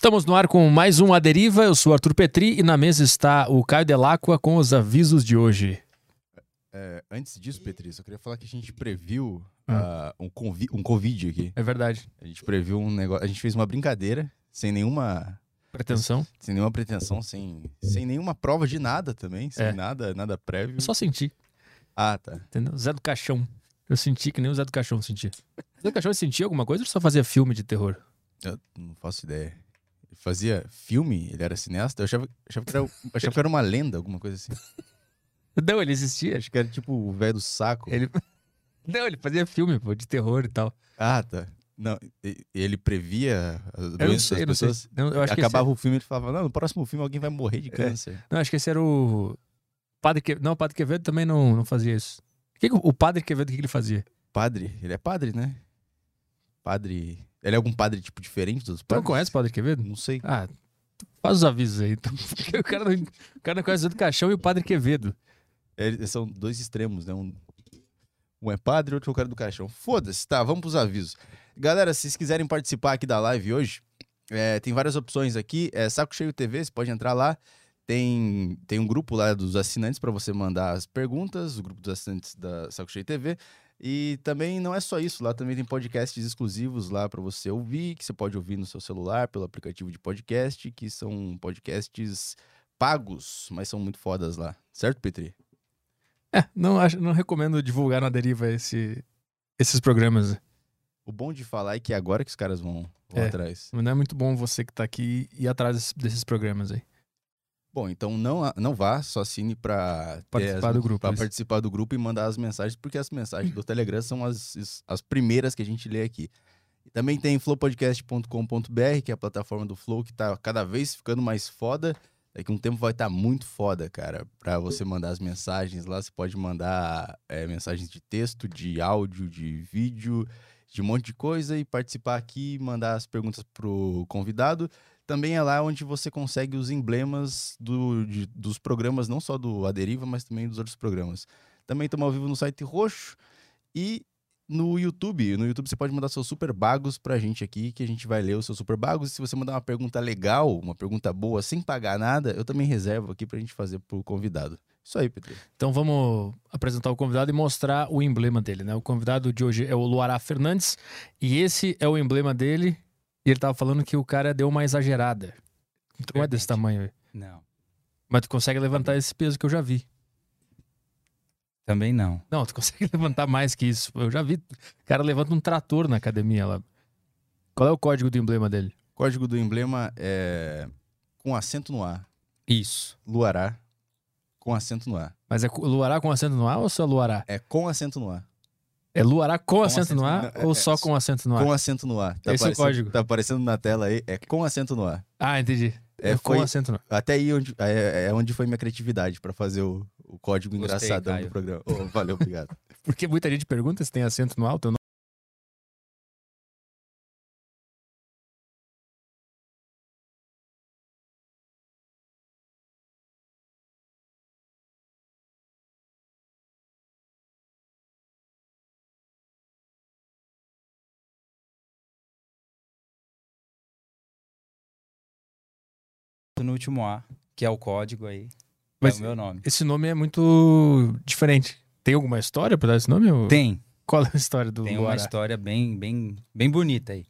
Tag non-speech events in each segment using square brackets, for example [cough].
Estamos no ar com mais um A Deriva. Eu sou Arthur Petri e na mesa está o Caio Delacqua com os avisos de hoje. É, antes disso, Petri, eu queria falar que a gente previu uh, um, convi um Covid aqui. É verdade. A gente previu um negócio. A gente fez uma brincadeira, sem nenhuma. Pretensão? Sem nenhuma pretensão, sem, sem nenhuma prova de nada também, sem É. nada, nada prévio. Eu só senti, Ah, tá. entendeu? Zé do Caixão. Eu senti que nem o Zé do Caixão sentia. Zé do Caixão sentia alguma coisa ou só fazia filme de terror? Eu não faço ideia. Fazia filme? Ele era cineasta? Eu achava, achava, que, era, [laughs] achava que era uma lenda, alguma coisa assim. Não, ele existia. Acho que era tipo o velho do saco. Ele... [laughs] Não, ele fazia filme pô, de terror e tal. Ah, tá. Não, ele previa as Eu não doenças sei, das pessoas. Não, eu acho que Acabava o filme e ele falava: Não, no próximo filme alguém vai morrer de câncer. Não, acho que esse era o. Padre que... Não, o Padre Quevedo também não, não fazia isso. O, que que o Padre Quevedo, o que que ele fazia? Padre? Ele é padre, né? Padre. Ele é algum padre, tipo, diferente dos Tu não padres? conhece o Padre Quevedo? Não sei. Ah, faz os avisos aí. Então, [laughs] porque o, cara não, o cara não conhece o Zé do Caixão e o Padre Quevedo. É, Eles são dois extremos, né? Um, um é padre, outro é o cara do caixão. Foda-se, tá, vamos pros avisos. Galera, se vocês quiserem participar aqui da live hoje, é, tem várias opções aqui. É Saco Cheio TV, você pode entrar lá. Tem, tem um grupo lá dos assinantes para você mandar as perguntas, o grupo dos assinantes da Saco Cheio TV. E também não é só isso, lá também tem podcasts exclusivos lá para você ouvir, que você pode ouvir no seu celular pelo aplicativo de podcast, que são podcasts pagos, mas são muito fodas lá. Certo, Petri? É, não, acho, não recomendo divulgar na deriva esse, esses programas. O bom de falar é que é agora que os caras vão, vão É. atrás. Mas Não é muito bom você que tá aqui ir atrás desses, desses programas aí. Bom, então não, não vá, só assine ter Participar as- do grupo, isso. participar do grupo e mandar as mensagens, porque as mensagens do Telegram são as, as primeiras que a gente lê aqui. E também tem flowpodcast.com.br, que é a plataforma do Flow que tá cada vez ficando mais foda. Daqui a um tempo vai estar muito foda, cara, pra você mandar as mensagens lá. Você pode mandar é, mensagens de texto, de áudio, de vídeo, de um monte de coisa e participar aqui, mandar as perguntas pro convidado. Também é lá onde você consegue os emblemas do- de- dos programas, não só do Aderiva, mas também dos outros programas. Também estamos ao vivo no site Roxo e no YouTube. No YouTube você pode mandar seus super bagos pra gente aqui, que a gente vai ler os seus super bagos. E se você mandar uma pergunta legal, uma pergunta boa, sem pagar nada, eu também reservo aqui pra gente fazer pro convidado. Isso aí, Pedro. Então vamos apresentar o convidado e mostrar o emblema dele, né? O convidado de hoje é o Luará Fernandes e esse é o emblema dele. E ele tava falando que o cara deu uma exagerada. Tu não é desse tamanho, aí. Não. mas tu consegue levantar esse peso que eu já vi. Também não. Não, tu [laughs] consegue levantar mais que isso. Eu já vi. O cara levanta um trator na academia lá. Qual é o código do emblema dele? Código do emblema é com acento no A. Isso. Luará com acento no A. Mas é Luará com acento no A ou só Luará? É com acento no A. É Luará com, acento, acento no no A A. ou É, só é, com acento no A? Com acento no A. Tá Esse é o código. Tá aparecendo na tela aí. É com acento no A. Ah, entendi. É, É, com foi- acento no A. Até aí onde, é, é onde foi minha criatividade pra fazer o, o código Gostei, engraçadão Caio. do programa. Ô, valeu, obrigado. [laughs] Porque muita gente pergunta se tem acento no alto. Eu último A, que é o código aí. Mas é o meu nome. esse nome é muito diferente. Tem alguma história pra dar esse nome? ou- Tem. Qual é a história do Tem uma história bem, bem, bem bonita aí.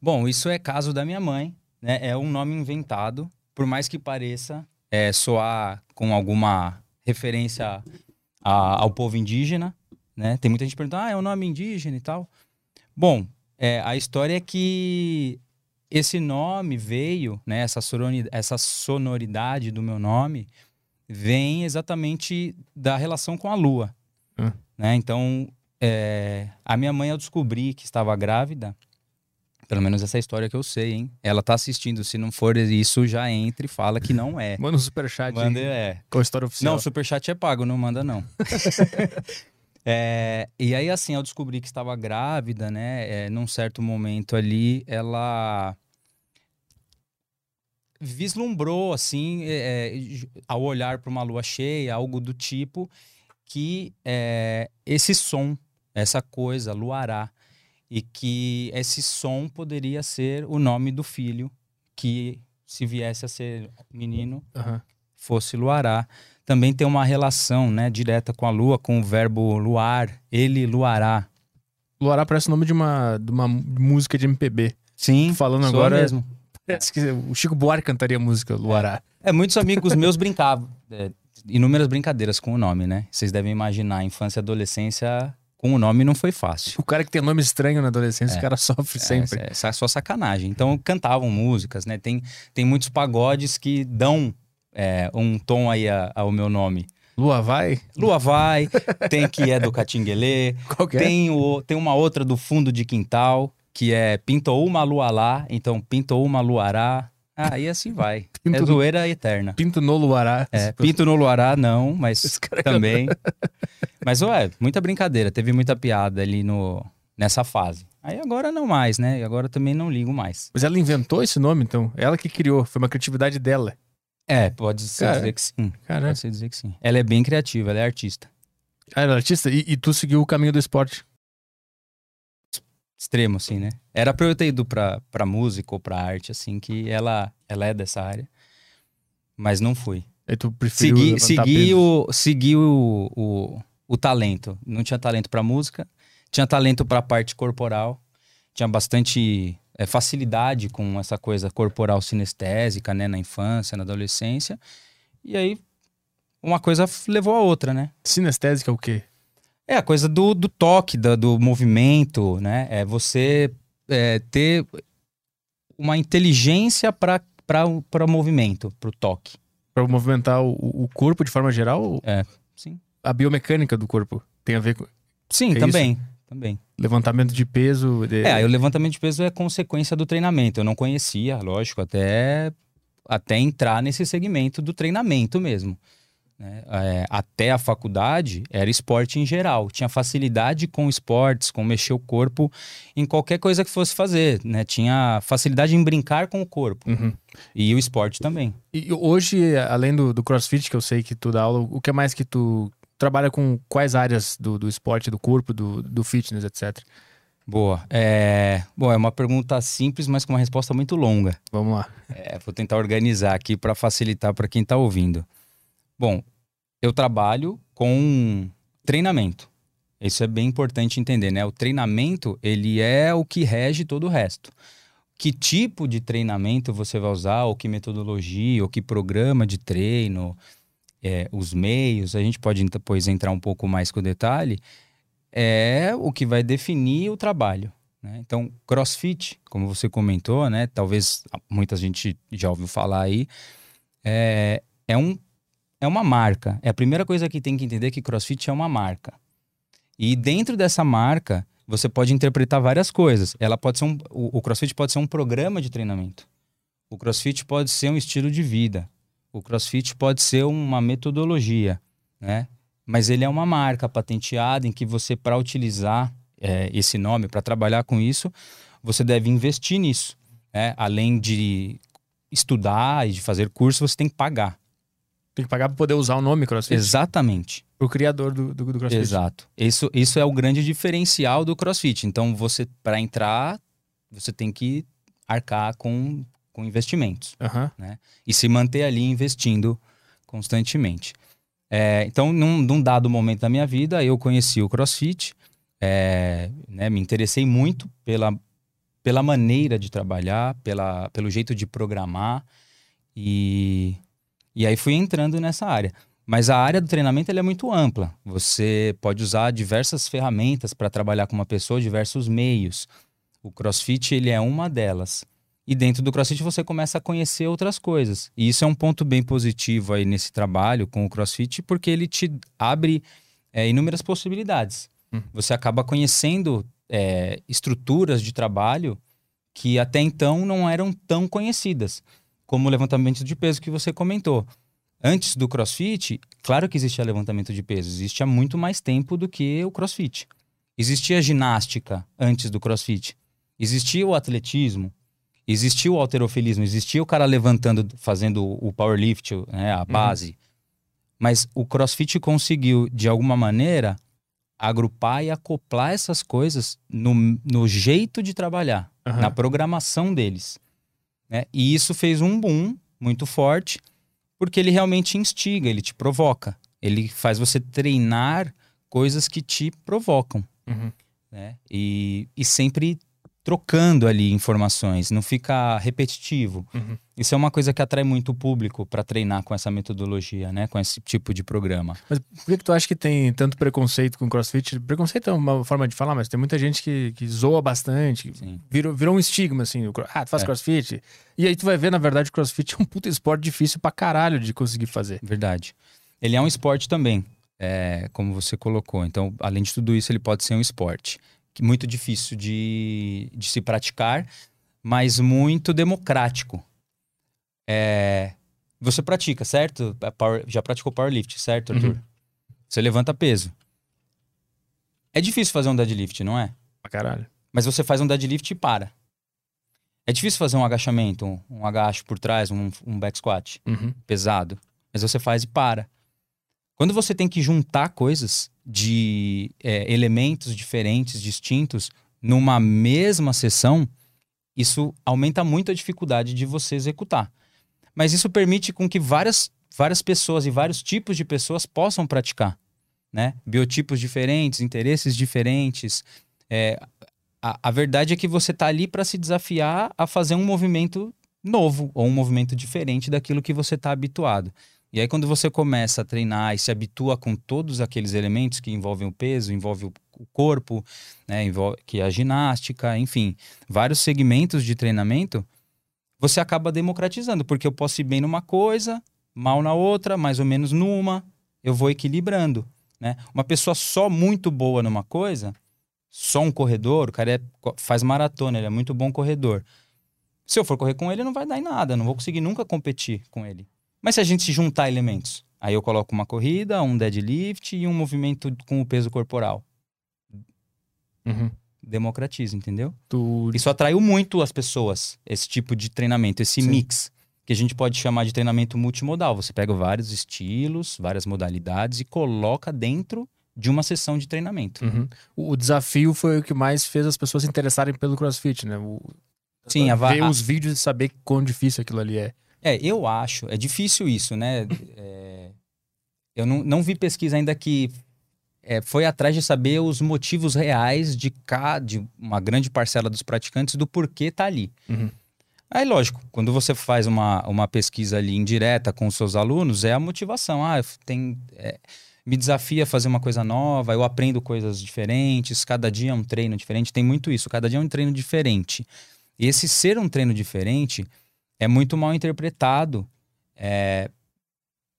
Bom, isso é caso da minha mãe, né? É um nome inventado, por mais que pareça é, soar com alguma referência a- ao povo indígena, né? Tem muita gente perguntando, ah, é um nome indígena e tal. Bom, é, a história é que esse nome veio, né? Essa, essa sonoridade do meu nome vem exatamente da relação com a lua, Hum. né? Então, é, a minha mãe, ao descobrir que estava grávida, pelo menos essa história que eu sei, hein? Ela tá assistindo, se não for isso, já entra e fala que não é. Manda um superchat Manda, é. com a história oficial. Não, o superchat é pago, não manda não. [laughs] É, e aí, assim, ao descobrir que estava grávida, né, é, num certo momento ali, ela vislumbrou, assim, é, é, ao olhar para uma lua cheia, algo do tipo, que é, esse som, essa coisa, luará, e que esse som poderia ser o nome do filho que se viesse a ser menino, Aham. fosse luará. Também tem uma relação, né, direta com a lua, com o verbo luar, ele luará. Luará parece o nome de uma, de uma música de MPB. Sim, Falando agora- mesmo. Parece que o Chico Buarque cantaria a música Luará. É, muitos amigos meus brincavam. é, inúmeras brincadeiras com o nome, né? Vocês devem imaginar, infância e adolescência com o nome não foi fácil. O cara que tem nome estranho na adolescência, É. o cara sofre sempre. É, essa é só sacanagem. Então cantavam músicas, né? Tem, tem muitos pagodes que dão é, um tom aí ao meu nome. Lua vai? Lua vai, tem que é do Catinguelê, [laughs] Qual que é? tem, o, tem uma outra do fundo de quintal, que é pintou uma lua lá, então pintou uma luará. Ah, e assim vai. [laughs] Pinto- É zoeira eterna. Pinto no Luará. É, pinto no luará, não, mas cara- também. [laughs] Mas, ué, muita brincadeira, teve muita piada ali no, nessa fase. Aí agora não mais, né? E agora também não ligo mais. Mas ela inventou esse nome, então? Ela que criou, foi uma criatividade dela. É, pode se Cara, dizer que sim. Caramba. Pode se dizer que sim. Ela é bem criativa, ela é artista. Ah, ela é artista? E, e tu seguiu o caminho do esporte. Extremo, assim, né? Era pra eu ter ido pra, pra música ou pra arte, assim, que ela, ela é dessa área. Mas não fui. Aí tu preferiu Segui, segui, peso. o, segui o, o, o talento. Não tinha talento pra música, tinha talento pra parte corporal, tinha bastante é, facilidade com essa coisa corporal sinestésica, né? Na infância, na adolescência. E aí, uma coisa levou a outra, né? Sinestésica é o quê? É a coisa do, do toque, da- do, movimento, né? É você é, ter uma inteligência para o movimento, para o toque. Pra movimentar o, o corpo de forma geral? É, sim. A biomecânica do corpo tem a ver com Sim, É também. Também. levantamento de peso. de- É, aí o levantamento de peso é consequência do treinamento. Eu não conhecia, lógico, até, até entrar nesse segmento do treinamento mesmo. né? É, até a faculdade era esporte em geral. Tinha facilidade com esportes, com mexer o corpo em qualquer coisa que fosse fazer. Né? Tinha facilidade em brincar com o corpo. Uhum. E o esporte também. E hoje, além do, do crossfit, que eu sei que tu dá aula, o que mais que tu trabalha com quais áreas do, do esporte, do corpo, do, do fitness, etc? Boa. É... Bom, é uma pergunta simples, mas com uma resposta muito longa. Vamos lá. É, vou tentar organizar aqui para facilitar para quem está ouvindo. Bom, eu trabalho com treinamento. Isso é bem importante entender, né? O treinamento, ele é o que rege todo o resto. Que tipo de treinamento você vai usar, ou que metodologia, ou que programa de treino, é, os meios, a gente pode depois entrar um pouco mais com o detalhe, é o que vai definir o trabalho. né? Então, CrossFit, como você comentou, né? Talvez muita gente já ouviu falar aí, é, é, um, é uma marca. É a primeira coisa que tem que entender que CrossFit é uma marca. E dentro dessa marca, você pode interpretar várias coisas. Ela pode ser um, o, o CrossFit pode ser um programa de treinamento. O CrossFit pode ser um estilo de vida. O CrossFit pode ser uma metodologia, né? Mas ele é uma marca patenteada em que você, para utilizar é, esse nome, para trabalhar com isso, você deve investir nisso. Né? Além de estudar e de fazer curso, você tem que pagar. Tem que pagar pra poder usar o nome crossfit? Exatamente. Pro criador do, do, do crossfit. Exato. Isso, isso é o grande diferencial do CrossFit. Então, você para entrar, você tem que arcar com, com investimentos Aham. e se manter ali investindo constantemente. É, então, num, num dado momento da minha vida, eu conheci o CrossFit, é, né, me interessei muito pela, pela maneira de trabalhar, pela, pelo jeito de programar e, e aí fui entrando nessa área. Mas a área do treinamento é muito ampla. Você pode usar diversas ferramentas para trabalhar com uma pessoa, diversos meios. O CrossFit ele é uma delas. E dentro do CrossFit você começa a conhecer outras coisas. E isso é um ponto bem positivo aí nesse trabalho com o CrossFit, porque ele te abre é, inúmeras possibilidades. Hum. Você acaba conhecendo é, estruturas de trabalho que até então não eram tão conhecidas, como o levantamento de peso que você comentou. Antes do CrossFit, claro que existia levantamento de peso, existe há muito mais tempo do que o CrossFit. Existia ginástica antes do CrossFit. Existia o atletismo, existia o alterofilismo, existia o cara levantando, fazendo o powerlift, né, a base. Mas o CrossFit conseguiu, de alguma maneira, agrupar e acoplar essas coisas no, no jeito de trabalhar, Aham. na programação deles. Né? E isso fez um boom muito forte, porque ele realmente instiga, ele te provoca. Ele faz você treinar coisas que te provocam. Uhum. Né? E, e sempre trocando ali informações, não fica repetitivo. Uhum. Isso é uma coisa que atrai muito o público para treinar com essa metodologia, né? Com esse tipo de programa. Mas por que, que tu acha que tem tanto preconceito com crossfit? Preconceito é uma forma de falar, mas tem muita gente que, que zoa bastante. Sim. Virou, virou um estigma, assim. Ah, tu faz É. crossfit? E aí tu vai ver, na verdade, o crossfit é um puta esporte difícil pra caralho de conseguir fazer. Verdade. Ele é um esporte também, é, como você colocou. Então, além de tudo isso, ele pode ser um esporte. Que Muito difícil de, de se praticar, mas muito democrático. É, você pratica, certo? É power- já praticou powerlift, certo, Arthur? Uhum. Você levanta peso. É difícil fazer um deadlift, não é? Pra caralho. Mas você faz um deadlift e para. É difícil fazer um agachamento, um, um agacho por trás, um, um back squat Uhum. pesado, mas você faz e para. Quando você tem que juntar coisas de é, elementos diferentes, distintos, numa mesma sessão, isso aumenta muito a dificuldade de você executar. Mas isso permite com que várias, várias pessoas e vários tipos de pessoas possam praticar. Né? Biotipos diferentes, interesses diferentes. É, a, a verdade é que você está ali para se desafiar a fazer um movimento novo ou um movimento diferente daquilo que você está habituado. E aí, quando você começa a treinar e se habitua com todos aqueles elementos que envolvem o peso, envolve o corpo, né, envolve, que é a ginástica, enfim, vários segmentos de treinamento, você acaba democratizando, porque eu posso ir bem numa coisa, mal na outra, mais ou menos numa, eu vou equilibrando. Né? Uma pessoa só muito boa numa coisa, só um corredor, o cara é- faz maratona, ele é muito bom corredor. Se eu for correr com ele, não vai dar em nada, não vou conseguir nunca competir com ele. Mas se a gente juntar elementos, aí eu coloco uma corrida, um deadlift e um movimento com o peso corporal. Uhum. Democratiza, entendeu? Tu... Isso atraiu muito as pessoas, esse tipo de treinamento, esse Sim. mix, que a gente pode chamar de treinamento multimodal. Você pega vários estilos, várias modalidades e coloca dentro de uma sessão de treinamento. Uhum. O desafio foi o que mais fez as pessoas se interessarem pelo crossfit, né? O... Sim, a ver os vídeos e saber quão difícil aquilo ali é. É, eu acho, é difícil isso, né? É, eu não, não vi pesquisa ainda que é, foi atrás de saber os motivos reais de, cá, de uma grande parcela dos praticantes do porquê tá ali. Uhum. Aí, lógico, quando você faz uma, uma pesquisa ali indireta com os seus alunos, é a motivação. Ah, tem, é, me desafia a fazer uma coisa nova, eu aprendo coisas diferentes, cada dia é um treino diferente. Tem muito isso, cada dia é um treino diferente. E esse ser um treino diferente é muito mal interpretado é,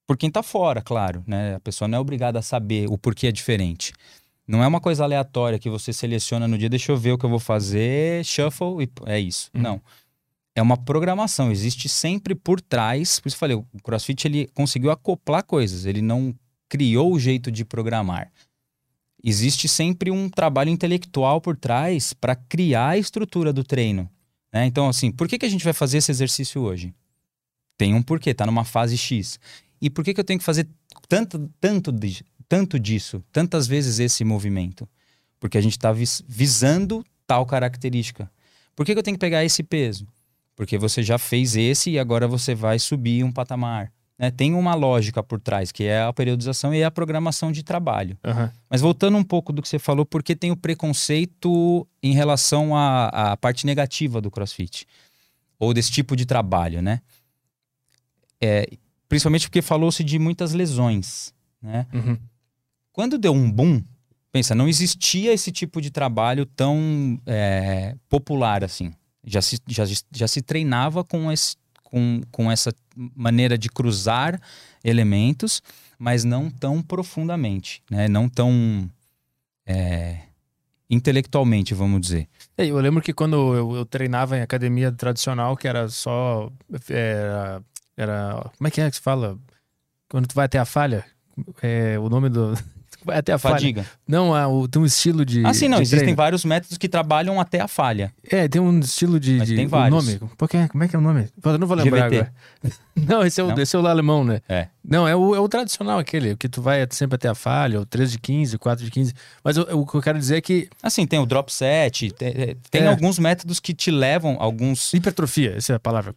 por quem tá fora, claro. Né? A pessoa não é obrigada a saber o porquê é diferente. Não é uma coisa aleatória que você seleciona no dia, deixa eu ver o que eu vou fazer, shuffle e é isso. Uhum. Não. É uma programação, existe sempre por trás. Por isso eu falei, o CrossFit ele conseguiu acoplar coisas, ele não criou o jeito de programar. Existe sempre um trabalho intelectual por trás para criar a estrutura do treino. Né? Então, assim, por que, que a gente vai fazer esse exercício hoje? Tem um porquê, tá numa fase X. E por que, que eu tenho que fazer tanto, tanto, tanto disso, tantas vezes esse movimento? Porque a gente está visando tal característica. Por que, que eu tenho que pegar esse peso? Porque você já fez esse e agora você vai subir um patamar. Né? Tem uma lógica por trás, que é a periodização e a programação de trabalho. Aham. Mas voltando um pouco do que você falou, por que tem o preconceito em relação à, à parte negativa do CrossFit? Ou desse tipo de trabalho, né? É, principalmente porque falou-se de muitas lesões, né? Uhum. Quando deu um boom, pensa, não existia esse tipo de trabalho tão é, popular assim. Já se, já, já se treinava com, esse, com, com essa maneira de cruzar elementos, mas não tão profundamente, né? Não tão é, intelectualmente, vamos dizer. É, Eu lembro que quando eu, eu treinava em academia tradicional, que era só. Era, era. Como é que é que se fala? Quando tu vai até a falha? É, o nome do. Até a falha. Fadiga. Não, é, o- tem um estilo de. Ah, sim, não. Existem treino. vários métodos que trabalham até a falha. É, tem um estilo de. Mas de tem vários. nome. Pô, que é- como é que é o nome? Eu não vou lembrar GVT. agora. [laughs] Não, esse é, o, Não? esse é o alemão, né? É. Não, é o, é o tradicional aquele, que tu vai sempre até a falha, o 3 de 15, 4 de 15. Mas o, o que eu quero dizer é que Assim, tem o drop set, tem, tem É. alguns métodos que te levam, alguns hipertrofia, essa é a palavra.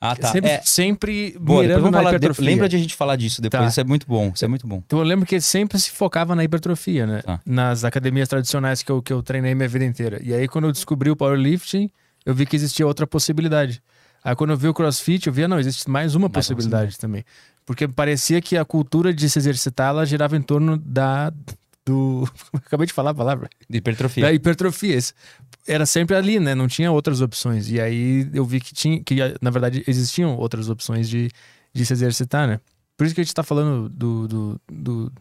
Ah, tá. Sempre, É, sempre boa, mirando na falar, de- hipertrofia. lembra de a gente falar disso depois, Tá. isso é muito bom, isso é muito bom. Então eu lembro que sempre se focava na hipertrofia, né? Tá. Nas academias tradicionais que eu, que eu treinei minha vida inteira. E aí, quando eu descobri o powerlifting, eu vi que existia outra possibilidade. Aí, quando eu vi o crossfit, eu via, não, existe mais uma Mais uma possibilidade também. Porque parecia que a cultura de se exercitar, ela girava em torno da. Do. [laughs] Acabei de falar a palavra. De hipertrofia. Da hipertrofia. Esse- Era sempre ali, né? Não tinha outras opções. E aí eu vi que tinha, que na verdade existiam outras opções de, de se exercitar, né? Por isso que a gente tá falando do. do, do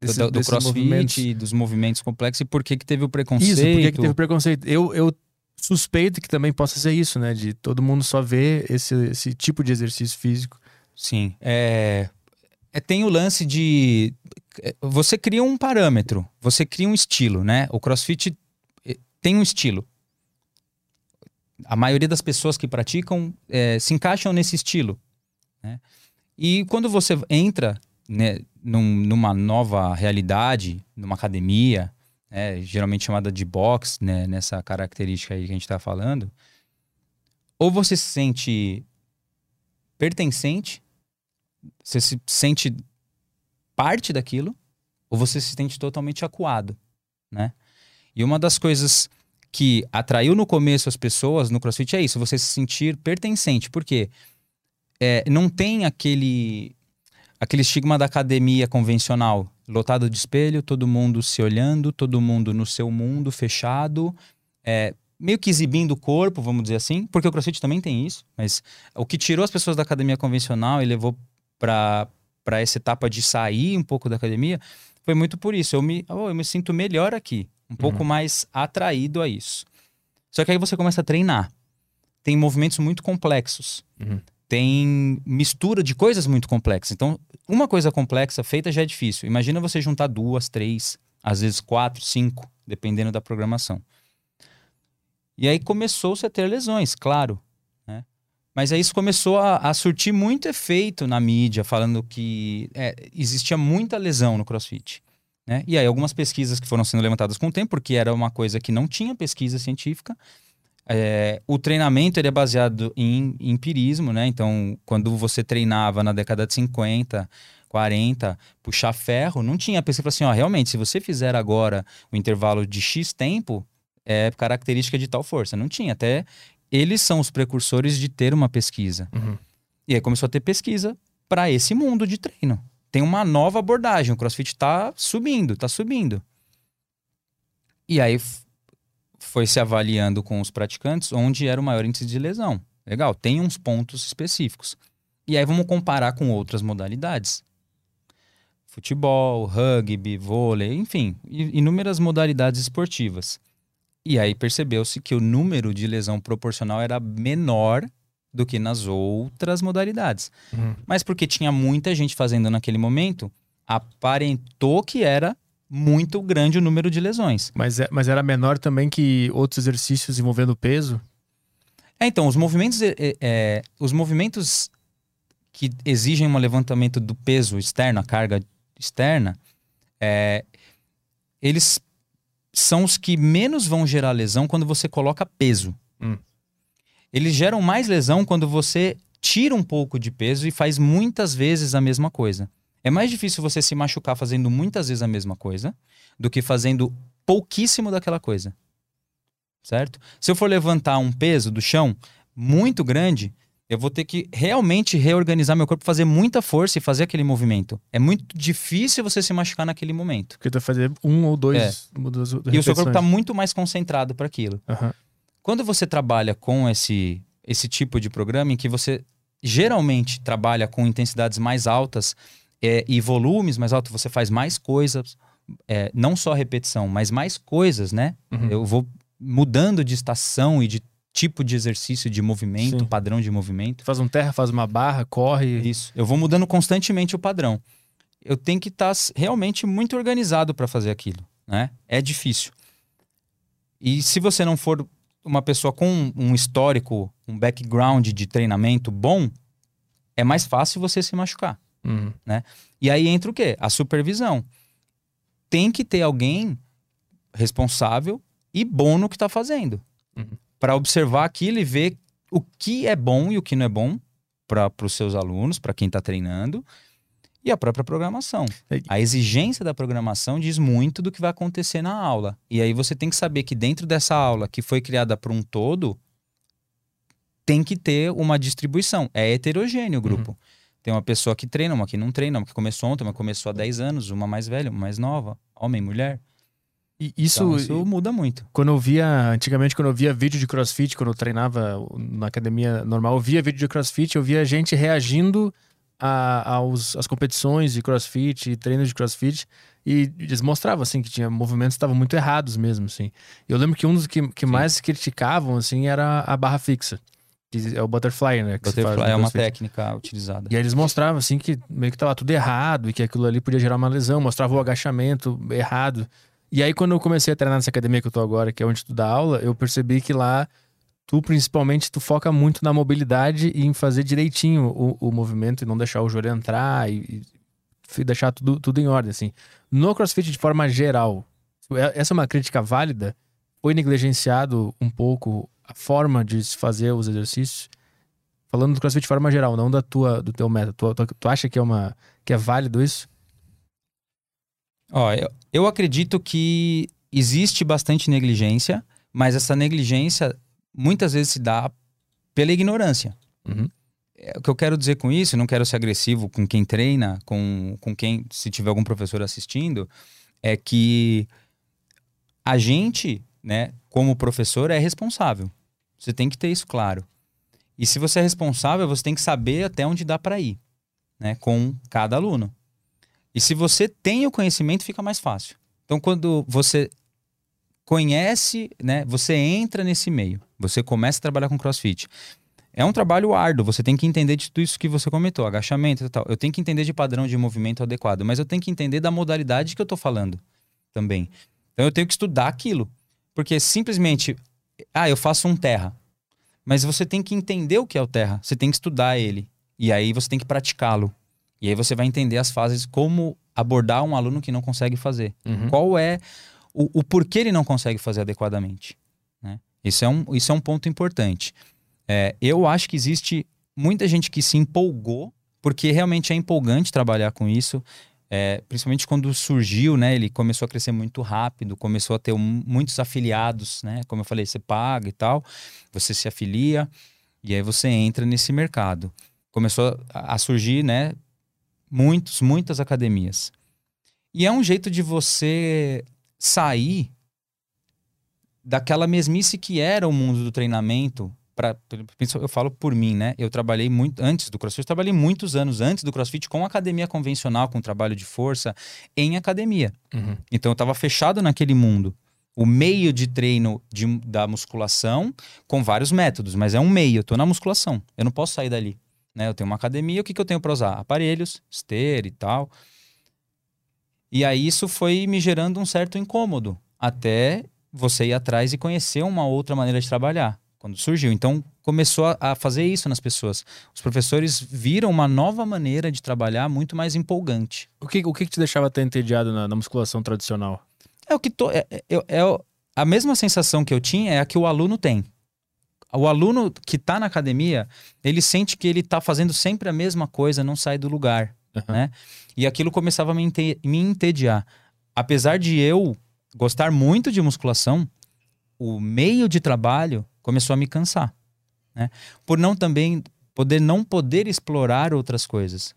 desse- do, do crossfit, movimentos. e dos movimentos complexos e por que que teve o preconceito. Isso, por que que teve preconceito? Eu, eu suspeito que também possa ser isso, né? De todo mundo só ver esse, esse tipo de exercício físico. Sim. É, é, tem o lance de. É, Você cria um parâmetro, você cria um estilo, né? O crossfit é, tem um estilo. A maioria das pessoas que praticam é, se encaixam nesse estilo. Né? E quando você entra né, num- numa nova realidade, numa academia, né, geralmente chamada de box, né, nessa característica aí que a gente está falando, ou você se sente pertencente, você se sente parte daquilo, ou você se sente totalmente acuado, né? E uma das coisas que atraiu no começo as pessoas no CrossFit é isso, você se sentir pertencente, porque é, não tem aquele aquele estigma da academia convencional, lotado de espelho, todo mundo se olhando, todo mundo no seu mundo fechado, é, meio que exibindo o corpo, vamos dizer assim, porque o CrossFit também tem isso, mas o que tirou as pessoas da academia convencional e levou para para essa etapa de sair um pouco da academia foi muito por isso. Eu me, oh, eu me sinto melhor aqui, um pouco mais atraído a isso. Só que aí você começa a treinar. Tem movimentos muito complexos. Uhum. Tem mistura de coisas muito complexas. Então, uma coisa complexa feita já é difícil. Imagina você juntar duas, três, às vezes quatro, cinco, dependendo da programação. E aí começou-se a ter lesões, claro. Mas aí isso começou a, a surtir muito efeito na mídia, falando que é, existia muita lesão no crossfit. Né? E aí algumas pesquisas que foram sendo levantadas com o tempo, porque era uma coisa que não tinha pesquisa científica. É, o treinamento ele é baseado em empirismo, né? Então, quando você treinava na década de 50, 40, puxar ferro, não tinha pesquisa assim, ó, realmente, se você fizer agora o intervalo de X tempo, é característica de tal força. Não tinha. Até eles são os precursores de ter uma pesquisa. Uhum. E aí começou a ter pesquisa para esse mundo de treino. Tem uma nova abordagem. O CrossFit tá subindo, tá subindo. E aí foi se avaliando com os praticantes onde era o maior índice de lesão. Legal, tem uns pontos específicos. E aí vamos comparar com outras modalidades. Futebol, rugby, vôlei, enfim, inúmeras modalidades esportivas. E aí percebeu-se que o número de lesão proporcional era menor do que nas outras modalidades. Uhum. Mas porque tinha muita gente fazendo naquele momento, aparentou que era muito grande o número de lesões. Mas, é- mas era menor também que outros exercícios envolvendo peso? É, então, os movimentos, é, é, é, os movimentos que exigem um levantamento do peso externo, a carga externa, é, eles são os que menos vão gerar lesão quando você coloca peso. Hum. Eles geram mais lesão quando você tira um pouco de peso e faz muitas vezes a mesma coisa. É mais difícil você se machucar fazendo muitas vezes a mesma coisa do que fazendo pouquíssimo daquela coisa. Certo? Se eu for levantar um peso do chão muito grande, eu vou ter que realmente reorganizar meu corpo, fazer muita força e fazer aquele movimento. É muito difícil você se machucar naquele momento. Porque tu vai fazer um ou dois. uma, duas E o seu corpo está muito mais concentrado para aquilo. Aham. Quando você trabalha com esse, esse tipo de programa em que você geralmente trabalha com intensidades mais altas é, e volumes mais altos, você faz mais coisas, é, não só repetição, mas mais coisas, né? Uhum. Eu vou mudando de estação e de tipo de exercício, de movimento, Sim. padrão de movimento. Faz um terra, faz uma barra, corre. Isso. Eu vou mudando constantemente o padrão. Eu tenho que estar realmente muito organizado para fazer aquilo, né? É difícil. E se você não for uma pessoa com um histórico, um background de treinamento bom, é mais fácil você se machucar. Uhum. E aí entra o quê? A supervisão. Tem que ter alguém responsável e bom no que está fazendo. Uhum. Para observar aquilo e ver o que é bom e o que não é bom para os seus alunos, para quem está treinando, e a própria programação. É. A exigência da programação diz muito do que vai acontecer na aula. E aí você tem que saber que dentro dessa aula, que foi criada para um todo, tem que ter uma distribuição. É heterogêneo o grupo. Uhum. Tem uma pessoa que treina, uma que não treina, uma que começou ontem, uma que começou há 10 anos, uma mais velha, uma mais nova, homem, mulher. Isso, Então, isso muda muito. quando eu via, antigamente, quando eu via vídeo de crossfit, quando eu treinava na academia normal, eu via vídeo de crossfit, eu via gente reagindo a- aos, às competições de crossfit e treinos de crossfit. E eles mostravam, assim, que tinha movimentos que estavam muito errados mesmo, assim. Eu lembro que um dos que, que Sim. mais criticavam, assim, era a barra fixa. Que é o butterfly, né? Butterfly é uma técnica utilizada. E aí eles mostravam, assim, que meio que tava tudo errado e que aquilo ali podia gerar uma lesão. Mostrava o agachamento errado. E aí, quando eu comecei a treinar nessa academia que eu tô agora, que é onde tu dá aula, eu percebi que lá, tu principalmente, tu foca muito na mobilidade e em fazer direitinho o, o movimento e não deixar o joelho entrar e, e deixar tudo, tudo em ordem, assim. No CrossFit, de forma geral, é- essa é uma crítica válida? Foi negligenciado um pouco a forma de se fazer os exercícios? Falando do CrossFit de forma geral, não da tua, do teu método. Tu, tu, tu acha que é, uma, que é válido isso? Ó, eu, eu acredito que existe bastante negligência, mas essa negligência muitas vezes se dá pela ignorância. Uhum. É, o que eu quero dizer com isso, não quero ser agressivo com quem treina, com, com quem, se tiver algum professor assistindo, é que a gente, né, como professor, é responsável. Você tem que ter isso claro. E se você é responsável, você tem que saber até onde dá para ir, né, com cada aluno. E se você tem o conhecimento, fica mais fácil. Então, quando você conhece, né, você entra nesse meio, você começa a trabalhar com CrossFit. É um trabalho árduo, você tem que entender de tudo isso que você comentou, agachamento e tal. Eu tenho que entender de padrão de movimento adequado, mas eu tenho que entender da modalidade que eu tô falando também. Então eu tenho que estudar aquilo. Porque simplesmente, ah, eu faço um terra. Mas você tem que entender o que é o terra, você tem que estudar ele. E aí você tem que praticá-lo. E aí você vai entender as fases, como abordar um aluno que não consegue fazer. Uhum. Qual é o, o porquê ele não consegue fazer adequadamente. Né? Isso, é um, isso é um ponto importante. É, eu acho que existe muita gente que se empolgou, porque realmente é empolgante trabalhar com isso. É, principalmente quando surgiu, né? Ele começou a crescer muito rápido, começou a ter um- muitos afiliados, né? Como eu falei, você paga e tal, você se afilia e aí você entra nesse mercado. Começou a a surgir, né? Muitos, muitas academias. E é um jeito de você sair daquela mesmice que era o mundo do treinamento. Pra, eu falo por mim, né? Eu trabalhei muito antes do CrossFit, eu trabalhei muitos anos antes do CrossFit com academia convencional, com trabalho de força em academia. Uhum. Então eu estava fechado naquele mundo. O meio de treino de- da musculação com vários métodos, mas é um meio. Eu tô na musculação. Eu não posso sair dali. Né? Eu tenho uma academia, o que, que eu tenho para usar? Aparelhos, esteira e tal. E aí isso foi me gerando um certo incômodo. Até você ir atrás e conhecer uma outra maneira de trabalhar. Quando surgiu. Então começou a, a fazer isso nas pessoas. Os professores viram uma nova maneira de trabalhar muito mais empolgante. O, que, o que te deixava ter entediado na, na musculação tradicional? É o que to, é, é- é a mesma sensação que eu tinha é a que o aluno tem. O aluno que está na academia, ele sente que ele está fazendo sempre a mesma coisa, não sai do lugar, Aham. né? E aquilo começava a me, ente- me entediar. Apesar de eu gostar muito de musculação, o meio de trabalho começou a me cansar, né? Por não também poder não poder explorar outras coisas.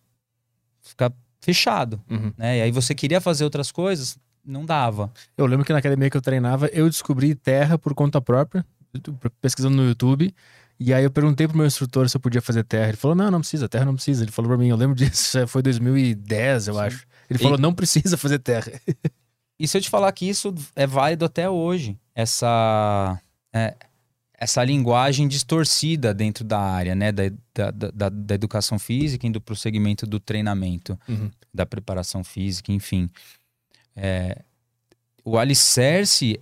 Ficar fechado, Uhum. né? E aí você queria fazer outras coisas, não dava. Eu lembro que na academia que eu treinava, eu descobri terra por conta própria, pesquisando no YouTube. E aí eu perguntei pro meu instrutor se eu podia fazer terra. Ele falou: não, não precisa, terra não precisa. Ele falou pra mim, eu lembro [laughs] disso, foi 2010, eu Sim. acho. Ele E- falou: não precisa fazer terra. [laughs] E se eu te falar que isso é válido até hoje, essa é, essa linguagem distorcida dentro da área, né, da, da, da, da educação física, indo para o segmento do treinamento, Uhum. da preparação física, enfim. É, o alicerce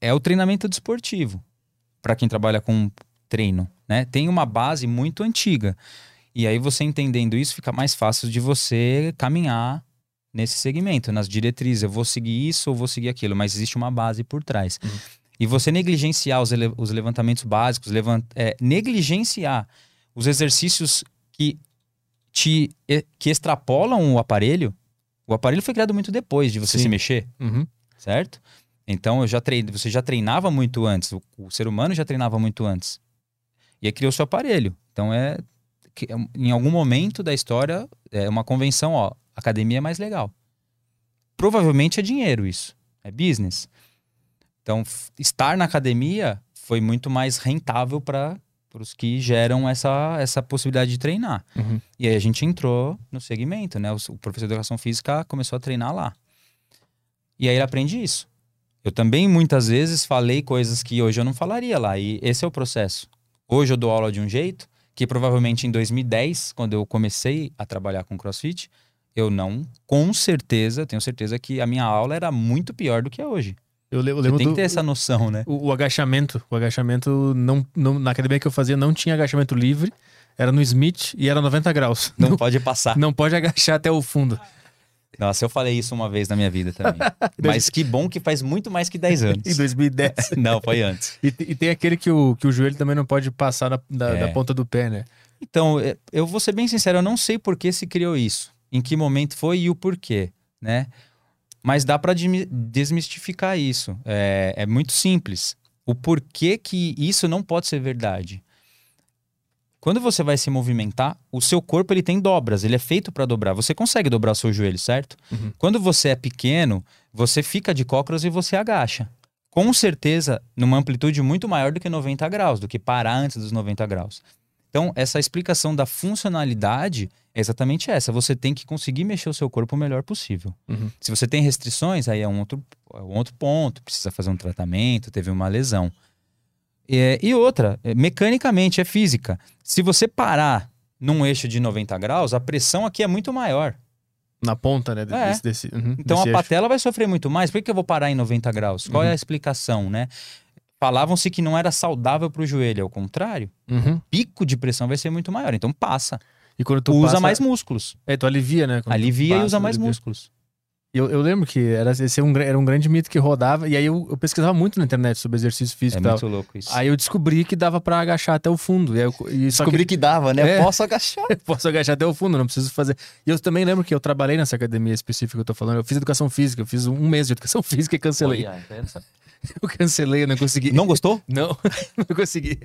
é o treinamento desportivo, para quem trabalha com treino, né? Tem uma base muito antiga. E aí você entendendo isso, fica mais fácil de você caminhar nesse segmento, nas diretrizes. Eu vou seguir isso ou vou seguir aquilo, mas existe uma base por trás. E você negligenciar os, os levantamentos básicos, levan- é, negligenciar os exercícios que te que extrapolam o aparelho, o aparelho foi criado muito depois de você Sim. se mexer, Uhum. certo? Então eu já treinei, você já treinava muito antes, o, o ser humano já treinava muito antes. E aí criou seu aparelho. Então é que- em algum momento da história é uma convenção, ó, academia é mais legal. Provavelmente é dinheiro isso, é business. Então estar na academia foi muito mais rentável para os que geram essa, essa possibilidade de treinar. Uhum. E aí a gente entrou no segmento, né? O, o professor de educação física começou a treinar lá. E aí ele aprende isso. Eu também muitas vezes falei coisas que hoje eu não falaria lá. E esse é o processo. Hoje eu dou aula de um jeito que provavelmente em 2010, quando eu comecei a trabalhar com CrossFit, eu não, com certeza, tenho certeza que a minha aula era muito pior do que é hoje. Eu, le- eu Você lembro tem que ter essa noção, né? o, o agachamento. O agachamento, não, não, na academia que eu fazia, não tinha agachamento livre. Era no Smith e era 90 graus. Não pode passar. Não pode agachar até o fundo. Nossa, eu falei isso uma vez na minha vida também. [laughs] Mas que bom que faz muito mais que 10 anos. Em 2010. [laughs] Não, foi antes. E, e tem aquele que o, que o joelho também não pode passar da, da, É. da ponta do pé, né? Então, é, eu vou ser bem sincero, eu não sei por que se criou isso, em que momento foi e o porquê, né? Mas dá para desmistificar isso. É, é muito simples. O porquê que isso não pode ser verdade. Quando você vai se movimentar, o seu corpo ele tem dobras, ele é feito para dobrar. Você consegue dobrar o seu joelho, certo? Uhum. Quando você é pequeno, você fica de cócoras e você agacha. Com certeza, numa amplitude muito maior do que 90 graus, do que parar antes dos 90 graus. Então, essa explicação da funcionalidade é exatamente essa. Você tem que conseguir mexer o seu corpo o melhor possível. Uhum. Se você tem restrições, aí é um outro, é um outro ponto. Precisa fazer um tratamento, teve uma lesão. É, e outra, é, mecanicamente, é física. Se você parar num eixo de 90 graus, a pressão aqui é muito maior. Na ponta, né? É. Desse, desse, uhum, Então a eixo. patela vai sofrer muito mais. Por que, que eu vou parar em 90 graus? Qual é Uhum. a explicação, né? Falavam-se que não era saudável para o joelho, ao contrário. Uhum. Pico de pressão vai ser muito maior. Então passa. E quando tu usa passa- mais músculos. É, tu alivia, né? Quando Alivia e passa, usa mais alivia. músculos. Eu, eu lembro que era, esse é um, era um grande mito que rodava, e aí eu, eu pesquisava muito na internet sobre exercício É físico tal. muito louco isso. Aí eu descobri que dava pra agachar até o fundo. E aí eu, e Descobri que, dava, né? É. Posso agachar. que [laughs] posso agachar até o fundo, não preciso fazer. E eu também lembro que eu trabalhei nessa academia específica que eu tô falando. Eu fiz educação física, eu fiz um mês de educação [laughs] física e cancelei. Olha, essa- Eu cancelei, eu não consegui. Não gostou? [laughs] Não, não consegui.